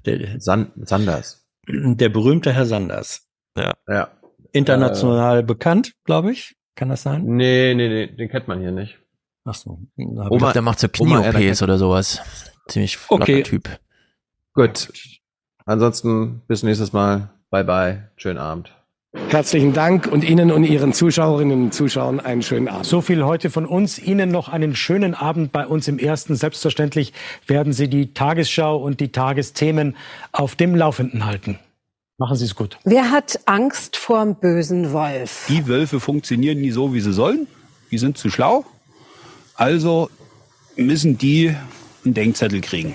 ja. Sanders. Der berühmte Herr Sanders. Ja. ja. International äh, bekannt, glaube ich. Kann das sein? Nee, nee, nee, den kennt man hier nicht. Ach so. Oma, der macht so Knie-OPs oder sowas. Ziemlich flotter okay. Typ. Gut. Ansonsten bis nächstes Mal. Bye bye. Schönen Abend. Herzlichen Dank und Ihnen und Ihren Zuschauerinnen und Zuschauern einen schönen Abend. So viel heute von uns. Ihnen noch einen schönen Abend bei uns im Ersten. Selbstverständlich werden Sie die Tagesschau und die Tagesthemen auf dem Laufenden halten. Machen Sie es gut. Wer hat Angst vor dem bösen Wolf? Die Wölfe funktionieren nie so, wie sie sollen. Die sind zu schlau. Also müssen die einen Denkzettel kriegen.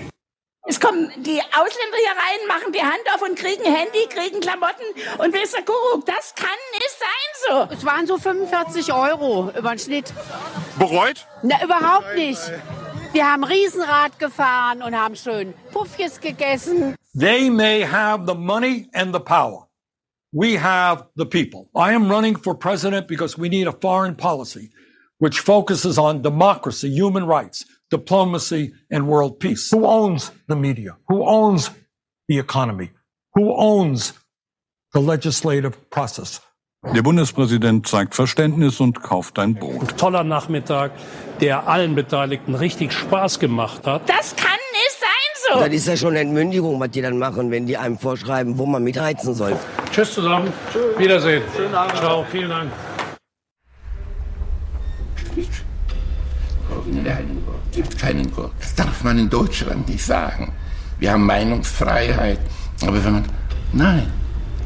Es kommen die Ausländer hier rein, machen die Hand auf und kriegen Handy, kriegen Klamotten und ihr, Kuckuck, das kann nicht sein so. Es waren so 45 Euro über den Schnitt. Bereut? Na, überhaupt nicht. Wir haben Riesenrad gefahren und haben schön Puffjes gegessen. They may have the money and the power. We have the people. I am running for president because we need a foreign policy which focuses on democracy, human rights, diplomacy, and world peace. Who owns the media? Who owns the economy? Who owns the legislative process? Der Bundespräsident zeigt Verständnis und kauft ein Boot. Toller Nachmittag, der allen Beteiligten richtig Spaß gemacht hat. Das kann nicht sein so. Das ist ja schon Entmündigung, was die dann machen, wenn die einem vorschreiben, wo man mitheizen soll. Tschüss zusammen. Tschüss. Wiedersehen. Schönen Abend. Ciao. Vielen Dank. Es gibt keinen Gott. Das darf man in Deutschland nicht sagen. Wir haben Meinungsfreiheit. Aber wenn man, nein,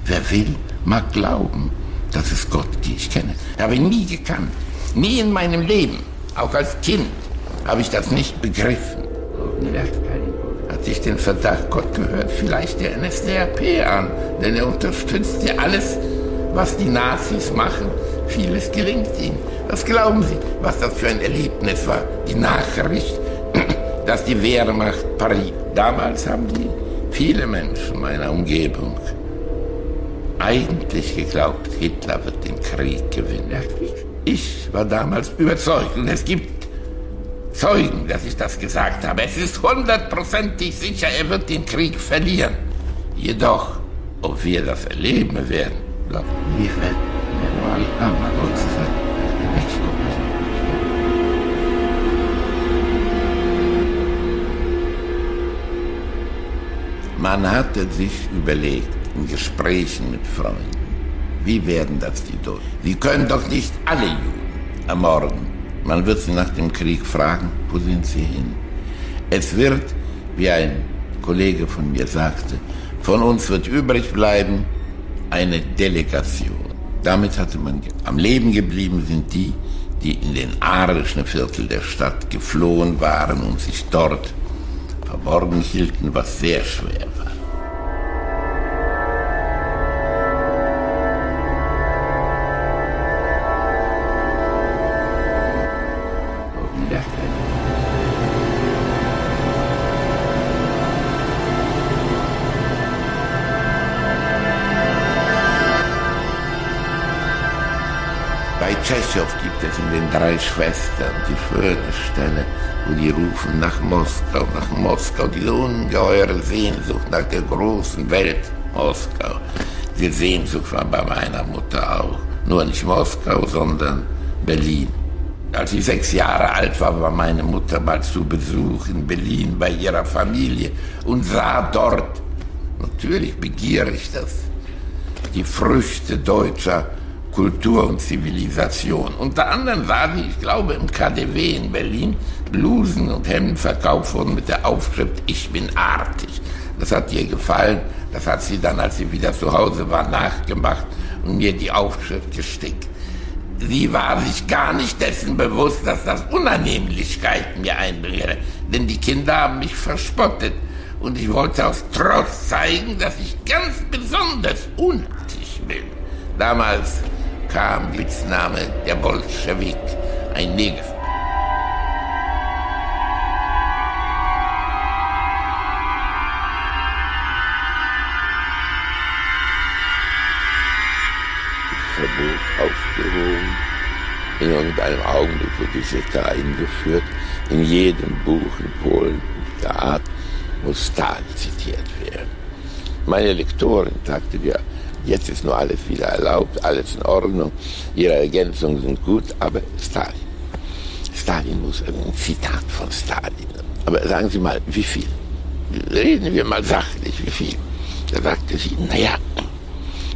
wer will, mag glauben, dass es Gott gibt. Ich kenne. Habe ich nie gekannt. Nie in meinem Leben. Auch als Kind habe ich das nicht begriffen. Hat sich den Verdacht, Gott gehört vielleicht der NSDAP an, denn er unterstützt ja alles, was die Nazis machen. Vieles gelingt ihnen. Was glauben Sie, was das für ein Erlebnis war? Die Nachricht, [CLEARS THROAT] dass die Wehrmacht Paris. Damals haben die viele Menschen meiner Umgebung eigentlich geglaubt, Hitler wird den Krieg gewinnen. Ich war damals überzeugt und es gibt Zeugen, dass ich das gesagt habe. Es ist hundertprozentig sicher, er wird den Krieg verlieren. Jedoch, ob wir das erleben werden, glaubt niemand. Man hatte sich überlegt, in Gesprächen mit Freunden, wie werden das die Deutschen? Sie können doch nicht alle Juden ermorden. Man wird sie nach dem Krieg fragen, wo sind sie hin? Es wird, wie ein Kollege von mir sagte, von uns wird übrig bleiben eine Delegation. Damit hatte man am Leben geblieben sind die, die in den arischen Viertel der Stadt geflohen waren und sich dort verborgen hielten, was sehr schwer war. Tschechow gibt es in den drei Schwestern die schöne Stelle, wo die rufen nach Moskau, nach Moskau, diese ungeheure Sehnsucht nach der großen Welt Moskau. Die Sehnsucht war bei meiner Mutter auch. Nur nicht Moskau, sondern Berlin. Als ich sechs Jahre alt war, war meine Mutter mal zu Besuch in Berlin bei ihrer Familie und sah dort, natürlich begierig das, die Früchte deutscher Kultur und Zivilisation. Unter anderem sah sie, ich glaube, im KDW in Berlin Blusen und Hemden verkauft wurden mit der Aufschrift Ich bin artig. Das hat ihr gefallen. Das hat sie dann, als sie wieder zu Hause war, nachgemacht und mir die Aufschrift gestickt. Sie war sich gar nicht dessen bewusst, dass das Unannehmlichkeiten mir einbringe. Denn die Kinder haben mich verspottet. Und ich wollte aus Trotz zeigen, dass ich ganz besonders unartig bin. Damals kam Spitzname der Bolschewik, ein Neger. Verbot aufgehoben. In irgendeinem Augenblick wird die Sekte eingeführt. In jedem Buch in Polen der Art muss Stalin zitiert werden. Meine Lektorin sagte mir, Jetzt ist nur alles wieder erlaubt, alles in Ordnung, ihre Ergänzungen sind gut, aber Stalin. Stalin muss ein Zitat von Stalin. Aber sagen Sie mal, wie viel? Reden wir mal sachlich, wie viel? Da sagte sie, naja,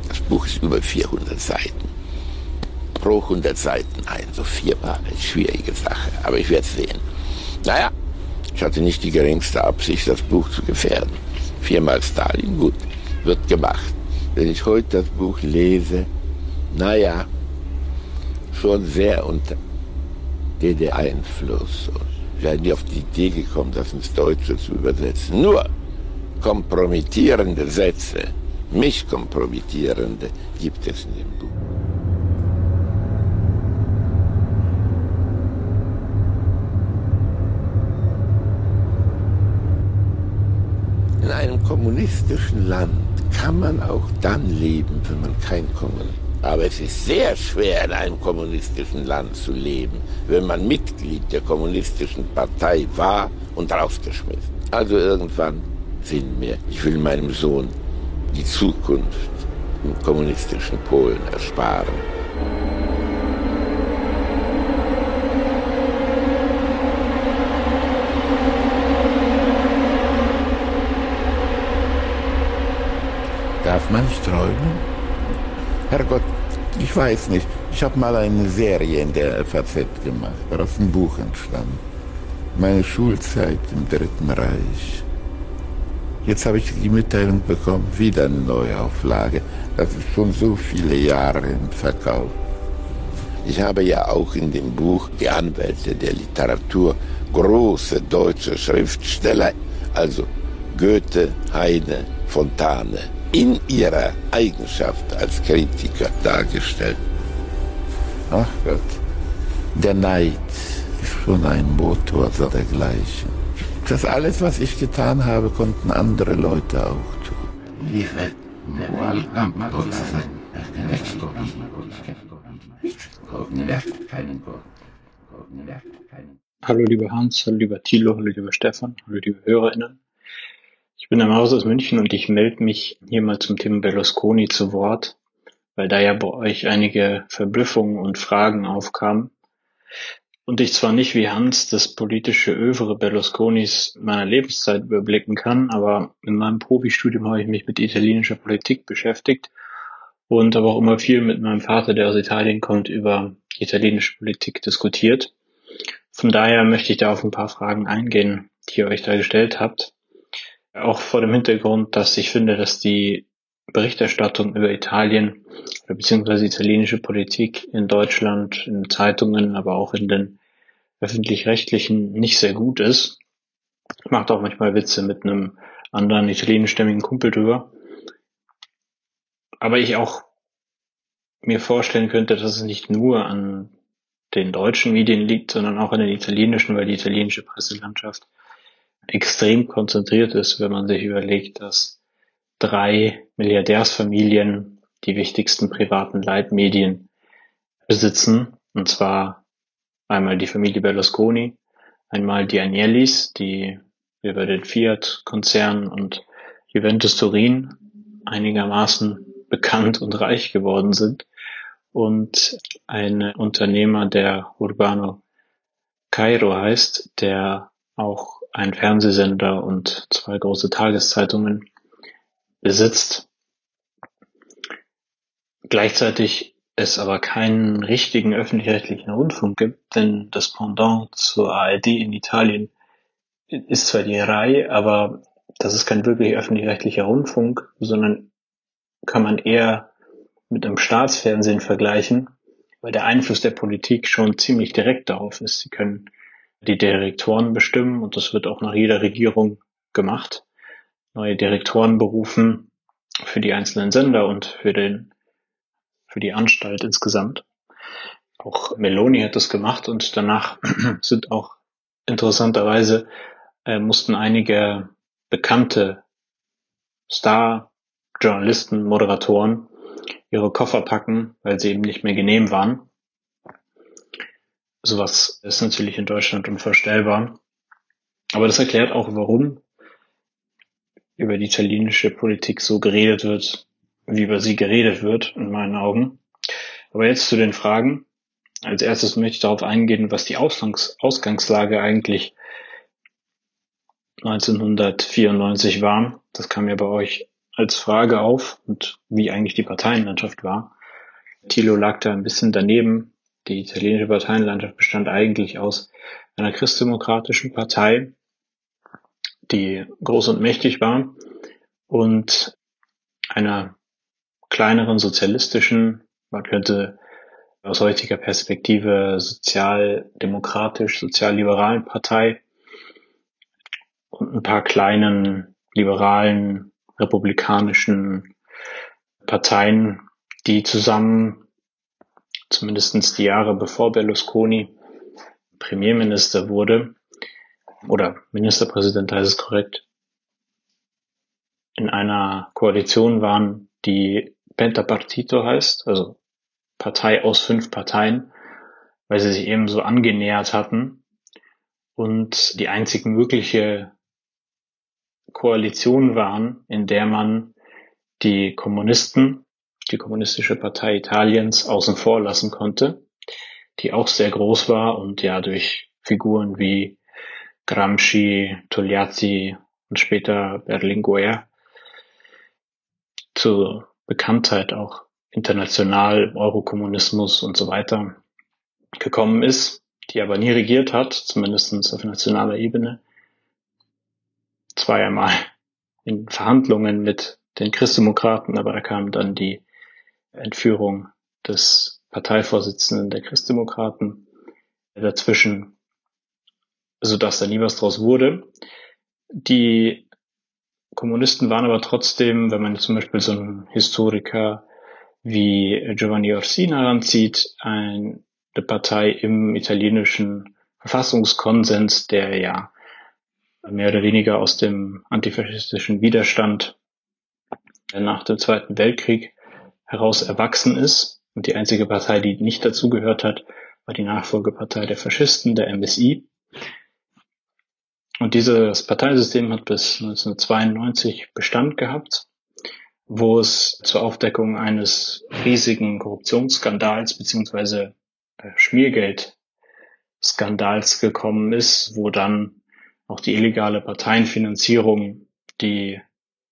das Buch ist über 400 Seiten. Pro 100 Seiten ein, so viermal, schwierige Sache, aber ich werde sehen. Naja, ich hatte nicht die geringste Absicht, das Buch zu gefährden. Viermal Stalin, gut, wird gemacht. Wenn ich heute das Buch lese, naja, schon sehr unter DDR-Einfluss. Ich wäre nie auf die Idee gekommen, das ins Deutsche zu übersetzen. Nur kompromittierende Sätze, mich kompromittierende, gibt es dem Buch. In einem kommunistischen Land kann man auch dann leben, wenn man kein Kommunist ist. Aber es ist sehr schwer, in einem kommunistischen Land zu leben, wenn man Mitglied der kommunistischen Partei war und rausgeschmissen. Also irgendwann Sinn mehr. Ich will meinem Sohn die Zukunft im kommunistischen Polen ersparen. Darf man nicht träumen? Herrgott, ich weiß nicht. Ich habe mal eine Serie in der FAZ gemacht, daraus ein Buch entstand. Meine Schulzeit im Dritten Reich. Jetzt habe ich die Mitteilung bekommen, wieder eine Neuauflage. Das ist schon so viele Jahre im Verkauf. Ich habe ja auch in dem Buch die Anwälte der Literatur, große deutsche Schriftsteller, also Goethe, Heine, Fontane, in ihrer Eigenschaft als Kritiker dargestellt. Ach Gott, der Neid ist schon ein Motor so dergleichen. Das alles, was ich getan habe, konnten andere Leute auch tun. Hallo lieber Hans, hallo lieber Thilo, hallo lieber Stefan, hallo liebe HörerInnen. Ich bin der Maus aus München und ich melde mich hier mal zum Thema Berlusconi zu Wort, weil da ja bei euch einige Verblüffungen und Fragen aufkamen. Und ich zwar nicht wie Hans das politische Övre Berlusconis meiner Lebenszeit überblicken kann, aber in meinem Profistudium habe ich mich mit italienischer Politik beschäftigt und habe auch immer viel mit meinem Vater, der aus Italien kommt, über italienische Politik diskutiert. Von daher möchte ich da auf ein paar Fragen eingehen, die ihr euch da gestellt habt. Auch vor dem Hintergrund, dass ich finde, dass die Berichterstattung über Italien beziehungsweise italienische Politik in Deutschland, in Zeitungen, aber auch in den öffentlich-rechtlichen nicht sehr gut ist. Macht auch manchmal Witze mit einem anderen italienischstämmigen Kumpel drüber. Aber ich auch mir vorstellen könnte, dass es nicht nur an den deutschen Medien liegt, sondern auch an den italienischen, weil die italienische Presselandschaft extrem konzentriert ist, wenn man sich überlegt, dass drei Milliardärsfamilien die wichtigsten privaten Leitmedien besitzen, und zwar einmal die Familie Berlusconi, einmal die Agnellis, die über den Fiat-Konzern und Juventus Turin einigermaßen bekannt und reich geworden sind. Und ein Unternehmer, der Urbano Cairo heißt, der auch einen Fernsehsender und zwei große Tageszeitungen besitzt. Gleichzeitig es aber keinen richtigen öffentlich-rechtlichen Rundfunk gibt, denn das Pendant zur ARD in Italien ist zwar die RAI, aber das ist kein wirklich öffentlich-rechtlicher Rundfunk, sondern kann man eher mit einem Staatsfernsehen vergleichen, weil der Einfluss der Politik schon ziemlich direkt darauf ist. Sie können die Direktoren bestimmen und das wird auch nach jeder Regierung gemacht. Neue Direktoren berufen für die einzelnen Sender und für den, für die Anstalt insgesamt. Auch Meloni hat das gemacht und danach [CLEARS THROAT] sind auch interessanterweise äh, mussten einige bekannte Star-Journalisten, Moderatoren ihre Koffer packen, weil sie eben nicht mehr genehm waren. Sowas ist natürlich in Deutschland unvorstellbar. Aber das erklärt auch, warum über die italienische Politik so geredet wird, wie über sie geredet wird, in meinen Augen. Aber jetzt zu den Fragen. Als erstes möchte ich darauf eingehen, was die Ausgangs Ausgangslage eigentlich 1994 war. Das kam ja bei euch als Frage auf und wie eigentlich die Parteienlandschaft war. Thilo lag da ein bisschen daneben. Die italienische Parteienlandschaft bestand eigentlich aus einer christdemokratischen Partei, die groß und mächtig war, und einer kleineren sozialistischen, man könnte aus heutiger Perspektive sozialdemokratisch, sozialliberalen Partei und ein paar kleinen liberalen, republikanischen Parteien, die zusammen zumindestens die Jahre bevor Berlusconi Premierminister wurde, oder Ministerpräsident heißt es korrekt, in einer Koalition waren, die Pentapartito heißt, also Partei aus fünf Parteien, weil sie sich eben so angenähert hatten und die einzig mögliche Koalition waren, in der man die Kommunisten, die kommunistische Partei Italiens außen vor lassen konnte, die auch sehr groß war und ja durch Figuren wie Gramsci, Togliatti und später Berlinguer zur Bekanntheit auch international, Eurokommunismus und so weiter gekommen ist, die aber nie regiert hat, zumindest auf nationaler Ebene. Zweimal in Verhandlungen mit den Christdemokraten, aber da kam dann die Entführung des Parteivorsitzenden der Christdemokraten dazwischen, sodass da nie was draus wurde. Die Kommunisten waren aber trotzdem, wenn man zum Beispiel so einen Historiker wie Giovanni Orsina heranzieht, eine Partei im italienischen Verfassungskonsens, der ja mehr oder weniger aus dem antifaschistischen Widerstand nach dem Zweiten Weltkrieg heraus erwachsen ist. Und die einzige Partei, die nicht dazugehört hat, war die Nachfolgepartei der Faschisten, der MSI. Und dieses Parteisystem hat bis 1992 Bestand gehabt, wo es zur Aufdeckung eines riesigen Korruptionsskandals beziehungsweise Schmiergeldskandals gekommen ist, wo dann auch die illegale Parteienfinanzierung, die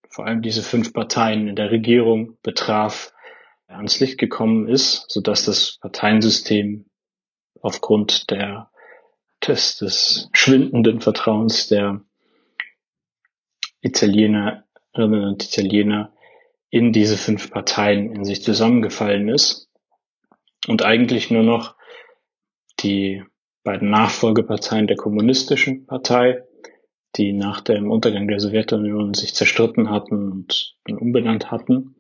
vor allem diese fünf Parteien in der Regierung betraf, ans Licht gekommen ist, so dass das Parteiensystem aufgrund der des, des schwindenden Vertrauens der Italienerinnen und Italiener in diese fünf Parteien in sich zusammengefallen ist und eigentlich nur noch die beiden Nachfolgeparteien der kommunistischen Partei, die nach dem Untergang der Sowjetunion sich zerstritten hatten und umbenannt hatten,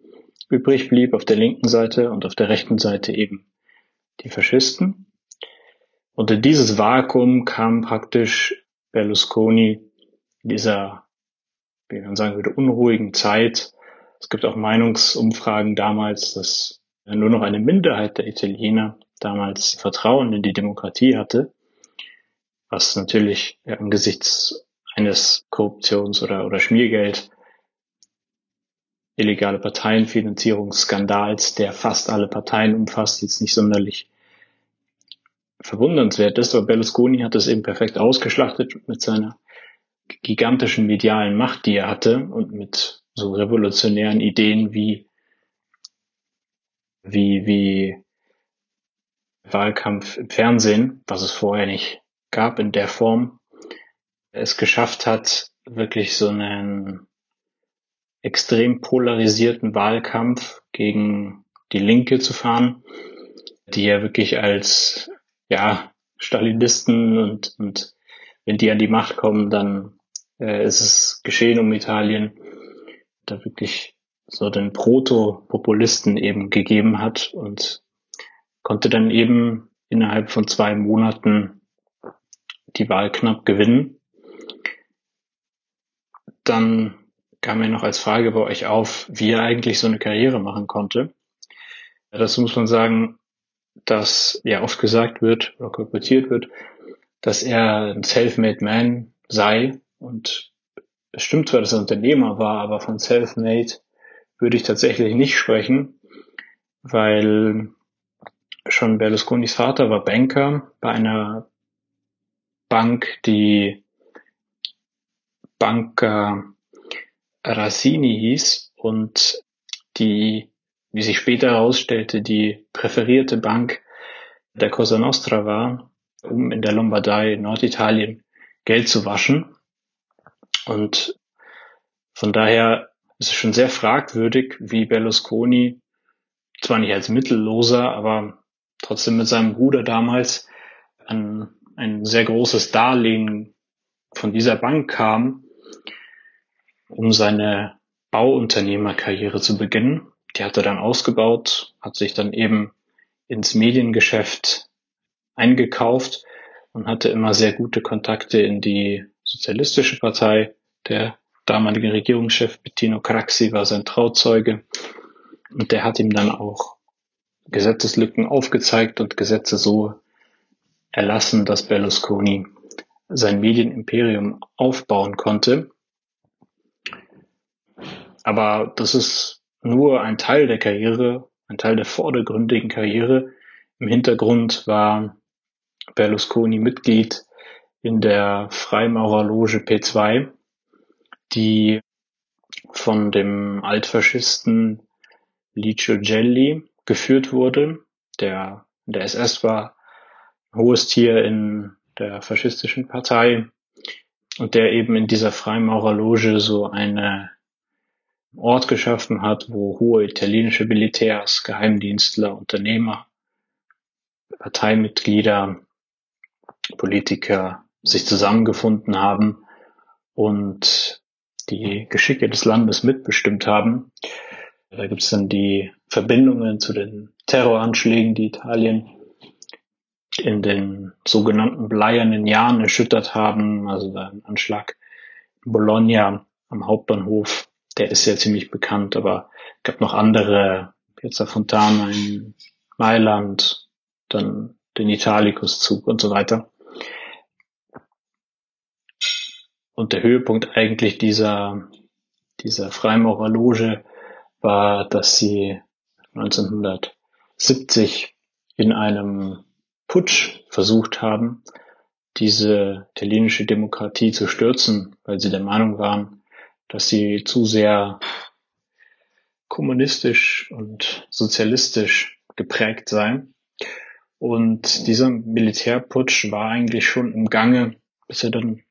übrig blieb auf der linken Seite und auf der rechten Seite eben die Faschisten. Und in dieses Vakuum kam praktisch Berlusconi in dieser, wie man sagen würde, unruhigen Zeit. Es gibt auch Meinungsumfragen damals, dass nur noch eine Minderheit der Italiener damals Vertrauen in die Demokratie hatte, was natürlich angesichts eines Korruptions- oder, oder Schmiergeld illegale Parteienfinanzierungsskandals, der fast alle Parteien umfasst, jetzt nicht sonderlich verwundernswert ist, aber Berlusconi hat es eben perfekt ausgeschlachtet mit seiner gigantischen medialen Macht, die er hatte und mit so revolutionären Ideen wie wie wie Wahlkampf im Fernsehen, was es vorher nicht gab in der Form, es geschafft hat, wirklich so einen extrem polarisierten Wahlkampf gegen die Linke zu fahren, die ja wirklich als ja Stalinisten und, und wenn die an die Macht kommen, dann äh, ist es geschehen um Italien, da wirklich so den Proto-Populisten eben gegeben hat und konnte dann eben innerhalb von zwei Monaten die Wahl knapp gewinnen. Dann kam mir noch als Frage bei euch auf, wie er eigentlich so eine Karriere machen konnte. Dazu muss man sagen, dass ja oft gesagt wird oder kolportiert wird, dass er ein self-made man sei und es stimmt zwar, dass er Unternehmer war, aber von self-made würde ich tatsächlich nicht sprechen, weil schon Berlusconis Vater war Banker bei einer Bank, die Banca Rassini hieß und die, wie sich später herausstellte, die präferierte Bank der Cosa Nostra war, um in der Lombardei, Norditalien, Geld zu waschen. Und von daher ist es schon sehr fragwürdig, wie Berlusconi zwar nicht als Mittelloser, aber trotzdem mit seinem Bruder damals an ein sehr großes Darlehen von dieser Bank kam, um seine Bauunternehmerkarriere zu beginnen. Die hat er dann ausgebaut, hat sich dann eben ins Mediengeschäft eingekauft und hatte immer sehr gute Kontakte in die Sozialistische Partei. Der damalige Regierungschef Bettino Craxi war sein Trauzeuge und der hat ihm dann auch Gesetzeslücken aufgezeigt und Gesetze so erlassen, dass Berlusconi sein Medienimperium aufbauen konnte. Aber das ist nur ein Teil der Karriere, ein Teil der vordergründigen Karriere. Im Hintergrund war Berlusconi Mitglied in der Freimaurerloge P2, die von dem Altfaschisten Licio Gelli geführt wurde, der in der SS war, hohes Tier in der faschistischen Partei und der eben in dieser Freimaurerloge so eine Ort geschaffen hat, wo hohe italienische Militärs, Geheimdienstler, Unternehmer, Parteimitglieder, Politiker sich zusammengefunden haben und die Geschicke des Landes mitbestimmt haben. Da gibt es dann die Verbindungen zu den Terroranschlägen, die Italien in den sogenannten bleiernen Jahren erschüttert haben. Also ein Anschlag in Bologna am Hauptbahnhof, der ist ja ziemlich bekannt, aber es gab noch andere, Piazza Fontana in Mailand, dann den Italicus-Zug und so weiter. Und der Höhepunkt eigentlich dieser, dieser Freimaurerloge war, dass sie 1970 in einem Putsch versucht haben, diese italienische Demokratie zu stürzen, weil sie der Meinung waren, dass sie zu sehr kommunistisch und sozialistisch geprägt sei. Und dieser Militärputsch war eigentlich schon im Gange, bis er dann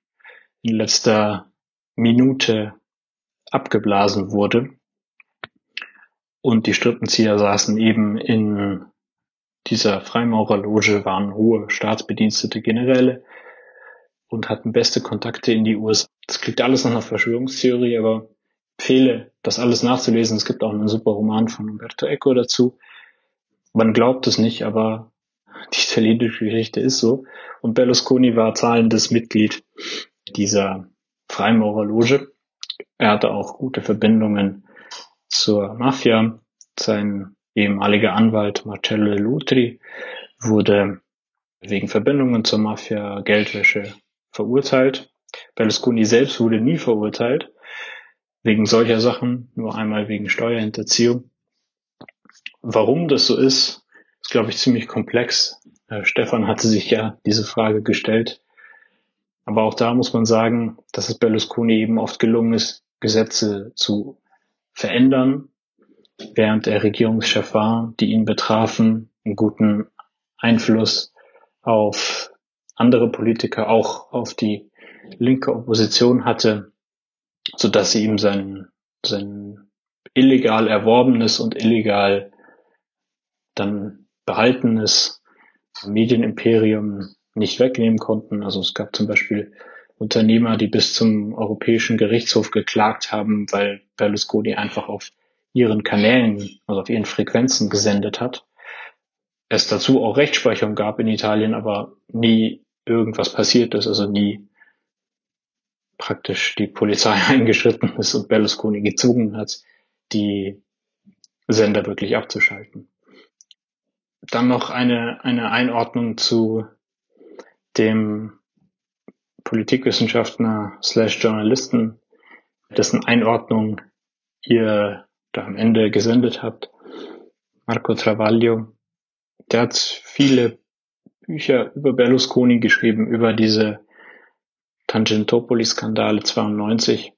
in letzter Minute abgeblasen wurde. Und die Strippenzieher saßen eben in dieser Freimaurerloge, waren hohe staatsbedienstete Generäle und hatten beste Kontakte in die USA. Das klingt alles nach einer Verschwörungstheorie, aber fehle, das alles nachzulesen. Es gibt auch einen super Roman von Umberto Eco dazu. Man glaubt es nicht, aber die italienische Geschichte ist so. Und Berlusconi war zahlendes Mitglied dieser Freimaurerloge. Er hatte auch gute Verbindungen zur Mafia. Sein ehemaliger Anwalt Marcello Lutri wurde wegen Verbindungen zur Mafia Geldwäsche verurteilt. Berlusconi selbst wurde nie verurteilt wegen solcher Sachen, nur einmal wegen Steuerhinterziehung. Warum das so ist, ist, glaube ich, ziemlich komplex. Äh, Stefan hatte sich ja diese Frage gestellt. Aber auch da muss man sagen, dass es Berlusconi eben oft gelungen ist, Gesetze zu verändern, während er Regierungschef war, die ihn betrafen, einen guten Einfluss auf andere Politiker, auch auf die linke Opposition hatte, so dass sie ihm sein, sein illegal erworbenes und illegal dann behaltenes Medienimperium nicht wegnehmen konnten. Also es gab zum Beispiel Unternehmer, die bis zum Europäischen Gerichtshof geklagt haben, weil Berlusconi einfach auf ihren Kanälen, also auf ihren Frequenzen gesendet hat. Es dazu auch Rechtsprechung gab in Italien, aber nie irgendwas passiert ist, also nie praktisch die Polizei [LAUGHS] eingeschritten ist und Berlusconi gezwungen hat, die Sender wirklich abzuschalten. Dann noch eine, eine Einordnung zu dem Politikwissenschaftler slash Journalisten, dessen Einordnung ihr da am Ende gesendet habt, Marco Travaglio, der hat viele Bücher über Berlusconi geschrieben, über diese Tangentopoli-Skandale 92.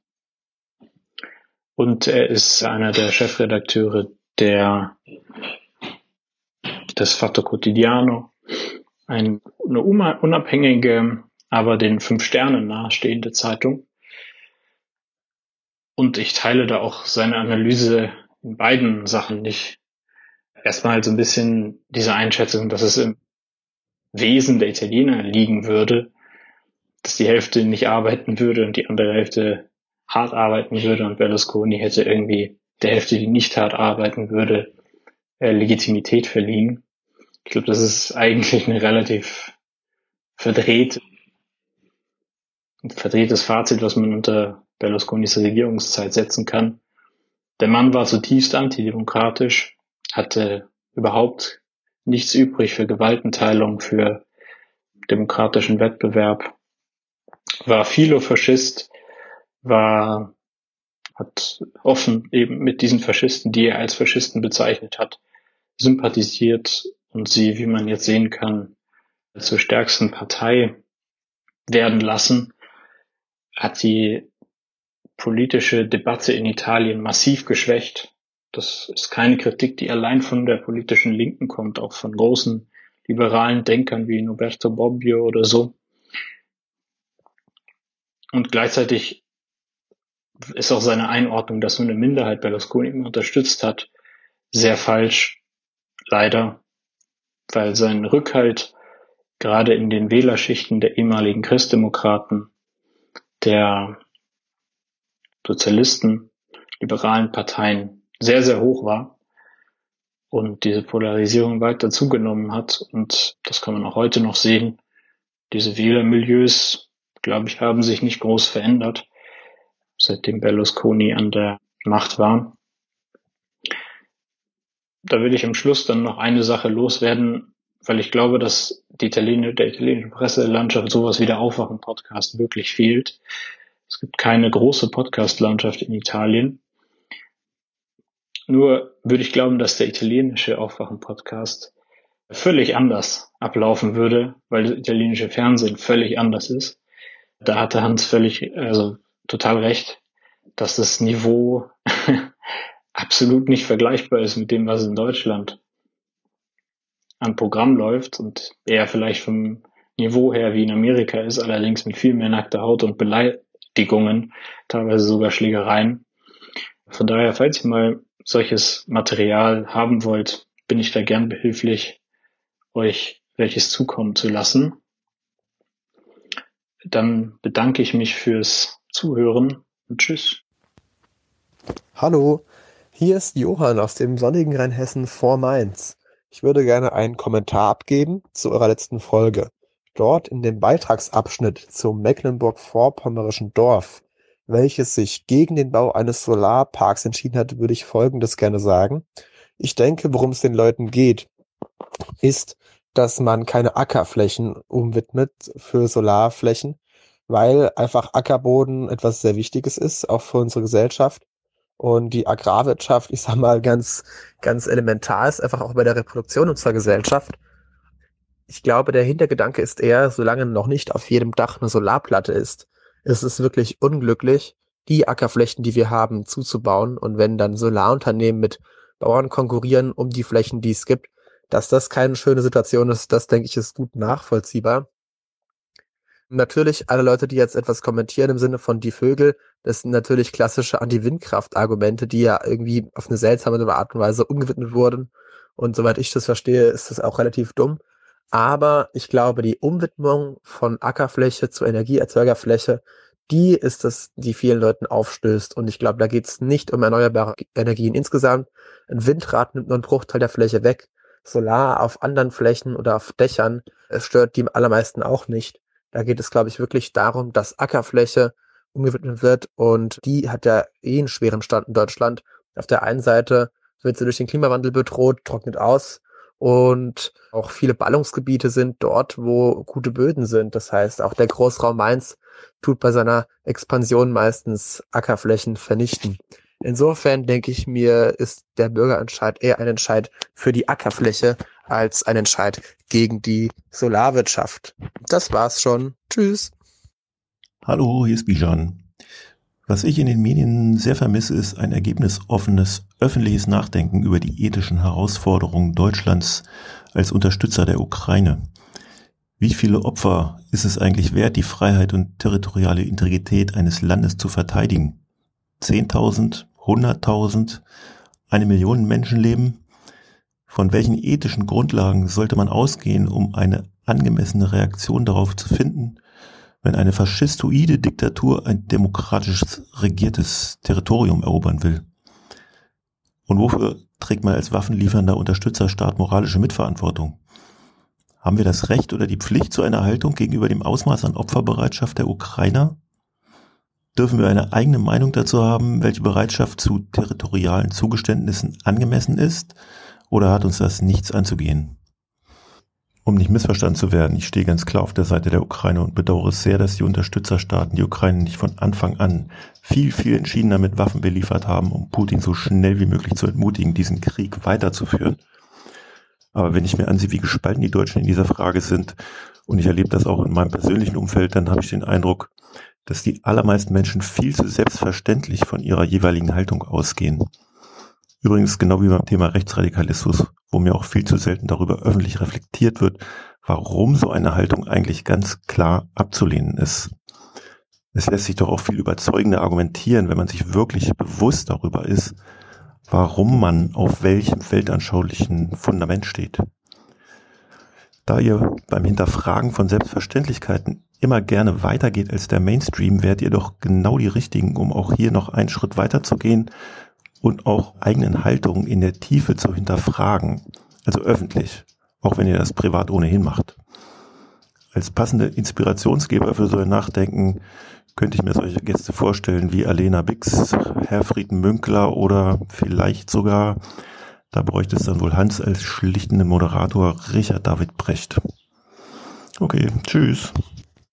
Und er ist einer der Chefredakteure der, des Fatto Quotidiano, ein, eine unabhängige, aber den fünf Sternen nahestehende Zeitung. Und ich teile da auch seine Analyse in beiden Sachen nicht. erstmal so ein bisschen diese Einschätzung, dass es im Wesen der Italiener liegen würde, dass die Hälfte nicht arbeiten würde und die andere Hälfte hart arbeiten würde und Berlusconi hätte irgendwie der Hälfte, die nicht hart arbeiten würde, äh, Legitimität verliehen. Ich glaube, das ist eigentlich eine relativ verdreht, ein verdrehtes Fazit, was man unter Berlusconis Regierungszeit setzen kann. Der Mann war zutiefst antidemokratisch, hatte überhaupt nichts übrig für Gewaltenteilung, für demokratischen Wettbewerb, war Philofaschist, war, hat offen eben mit diesen Faschisten, die er als Faschisten bezeichnet hat, sympathisiert und sie, wie man jetzt sehen kann, zur stärksten Partei werden lassen, hat die politische Debatte in Italien massiv geschwächt. Das ist keine Kritik, die allein von der politischen Linken kommt, auch von großen liberalen Denkern wie Noberto Bobbio oder so. Und gleichzeitig ist auch seine Einordnung, dass nur eine Minderheit Berlusconi unterstützt hat, sehr falsch. Leider. Weil sein Rückhalt gerade in den Wählerschichten der ehemaligen Christdemokraten, der Sozialisten, liberalen Parteien sehr, sehr hoch war und diese Polarisierung weiter zugenommen hat. Und das kann man auch heute noch sehen. Diese Wählermilieus, glaube ich, haben sich nicht groß verändert, seitdem Berlusconi an der Macht war. Da will ich am Schluss dann noch eine Sache loswerden, weil ich glaube, dass die italienische, der italienischen Presselandschaft sowas wie der Aufwachen-Podcast wirklich fehlt. Es gibt keine große Podcast-Landschaft in Italien. Nur würde ich glauben, dass der italienische Aufwachen-Podcast völlig anders ablaufen würde, weil das italienische Fernsehen völlig anders ist. Da hatte Hans völlig, also total recht, dass das Niveau [LAUGHS] absolut nicht vergleichbar ist mit dem, was in Deutschland an Programm läuft und eher vielleicht vom Niveau her wie in Amerika ist, allerdings mit viel mehr nackter Haut und Beleidigungen, teilweise sogar Schlägereien. Von daher, falls ihr mal solches Material haben wollt, bin ich da gern behilflich, euch welches zukommen zu lassen. Dann bedanke ich mich fürs Zuhören und tschüss. Hallo, hier ist Johann aus dem sonnigen Rheinhessen vor Mainz. Ich würde gerne einen Kommentar abgeben zu eurer letzten Folge. Dort in dem Beitragsabschnitt zum Mecklenburg-Vorpommerischen Dorf welches sich gegen den Bau eines Solarparks entschieden hat, würde ich Folgendes gerne sagen. Ich denke, worum es den Leuten geht, ist, dass man keine Ackerflächen umwidmet für Solarflächen, weil einfach Ackerboden etwas sehr Wichtiges ist, auch für unsere Gesellschaft. Und die Agrarwirtschaft, ich sag mal, ganz, ganz elementar ist, einfach auch bei der Reproduktion unserer Gesellschaft. Ich glaube, der Hintergedanke ist eher, solange noch nicht auf jedem Dach eine Solarplatte ist, es ist wirklich unglücklich, die Ackerflächen, die wir haben, zuzubauen. Und wenn dann Solarunternehmen mit Bauern konkurrieren um die Flächen, die es gibt, dass das keine schöne Situation ist, das denke ich ist gut nachvollziehbar. Natürlich alle Leute, die jetzt etwas kommentieren im Sinne von die Vögel, das sind natürlich klassische Anti-Windkraft-Argumente, die ja irgendwie auf eine seltsame Art und Weise umgewidmet wurden. Und soweit ich das verstehe, ist das auch relativ dumm. Aber ich glaube, die Umwidmung von Ackerfläche zu Energieerzeugerfläche, die ist es, die vielen Leuten aufstößt. Und ich glaube, da geht es nicht um erneuerbare Energien insgesamt. Ein Windrad nimmt nur einen Bruchteil der Fläche weg. Solar auf anderen Flächen oder auf Dächern, es stört die allermeisten auch nicht. Da geht es, glaube ich, wirklich darum, dass Ackerfläche umgewidmet wird und die hat ja eh einen schweren Stand in Deutschland. Auf der einen Seite wird sie durch den Klimawandel bedroht, trocknet aus und auch viele Ballungsgebiete sind dort, wo gute Böden sind. Das heißt, auch der Großraum Mainz tut bei seiner Expansion meistens Ackerflächen vernichten. Insofern denke ich mir, ist der Bürgerentscheid eher ein Entscheid für die Ackerfläche als ein Entscheid gegen die Solarwirtschaft. Das war's schon. Tschüss. Hallo, hier ist Bijan. Was ich in den Medien sehr vermisse, ist ein ergebnisoffenes öffentliches Nachdenken über die ethischen Herausforderungen Deutschlands als Unterstützer der Ukraine. Wie viele Opfer ist es eigentlich wert, die Freiheit und territoriale Integrität eines Landes zu verteidigen? Zehntausend, hunderttausend, eine Million Menschenleben? Von welchen ethischen Grundlagen sollte man ausgehen, um eine angemessene Reaktion darauf zu finden, wenn eine faschistoide Diktatur ein demokratisch regiertes Territorium erobern will? Und wofür trägt man als waffenliefernder Unterstützerstaat moralische Mitverantwortung? Haben wir das Recht oder die Pflicht zu einer Haltung gegenüber dem Ausmaß an Opferbereitschaft der Ukrainer? Dürfen wir eine eigene Meinung dazu haben, welche Bereitschaft zu territorialen Zugeständnissen angemessen ist? Oder hat uns das nichts anzugehen? Um nicht missverstanden zu werden, ich stehe ganz klar auf der Seite der Ukraine und bedauere sehr, dass die Unterstützerstaaten die Ukraine nicht von Anfang an viel, viel entschiedener mit Waffen beliefert haben, um Putin so schnell wie möglich zu entmutigen, diesen Krieg weiterzuführen. Aber wenn ich mir ansehe, wie gespalten die Deutschen in dieser Frage sind, und ich erlebe das auch in meinem persönlichen Umfeld, dann habe ich den Eindruck, dass die allermeisten Menschen viel zu selbstverständlich von ihrer jeweiligen Haltung ausgehen. Übrigens genau wie beim Thema Rechtsradikalismus, wo mir auch viel zu selten darüber öffentlich reflektiert wird, warum so eine Haltung eigentlich ganz klar abzulehnen ist. Es lässt sich doch auch viel überzeugender argumentieren, wenn man sich wirklich bewusst darüber ist, warum man auf welchem weltanschaulichen Fundament steht. Da ihr beim Hinterfragen von Selbstverständlichkeiten immer gerne weitergeht als der Mainstream, wärt ihr doch genau die Richtigen, um auch hier noch einen Schritt weiterzugehen und auch eigenen Haltungen in der Tiefe zu hinterfragen, also öffentlich, auch wenn ihr das privat ohnehin macht. Als passende Inspirationsgeber für so ein Nachdenken könnte ich mir solche Gäste vorstellen wie Alena Bix, Herfried Münkler oder vielleicht sogar, da bräuchte es dann wohl Hans als schlichtenden Moderator Richard David Brecht. Okay, tschüss.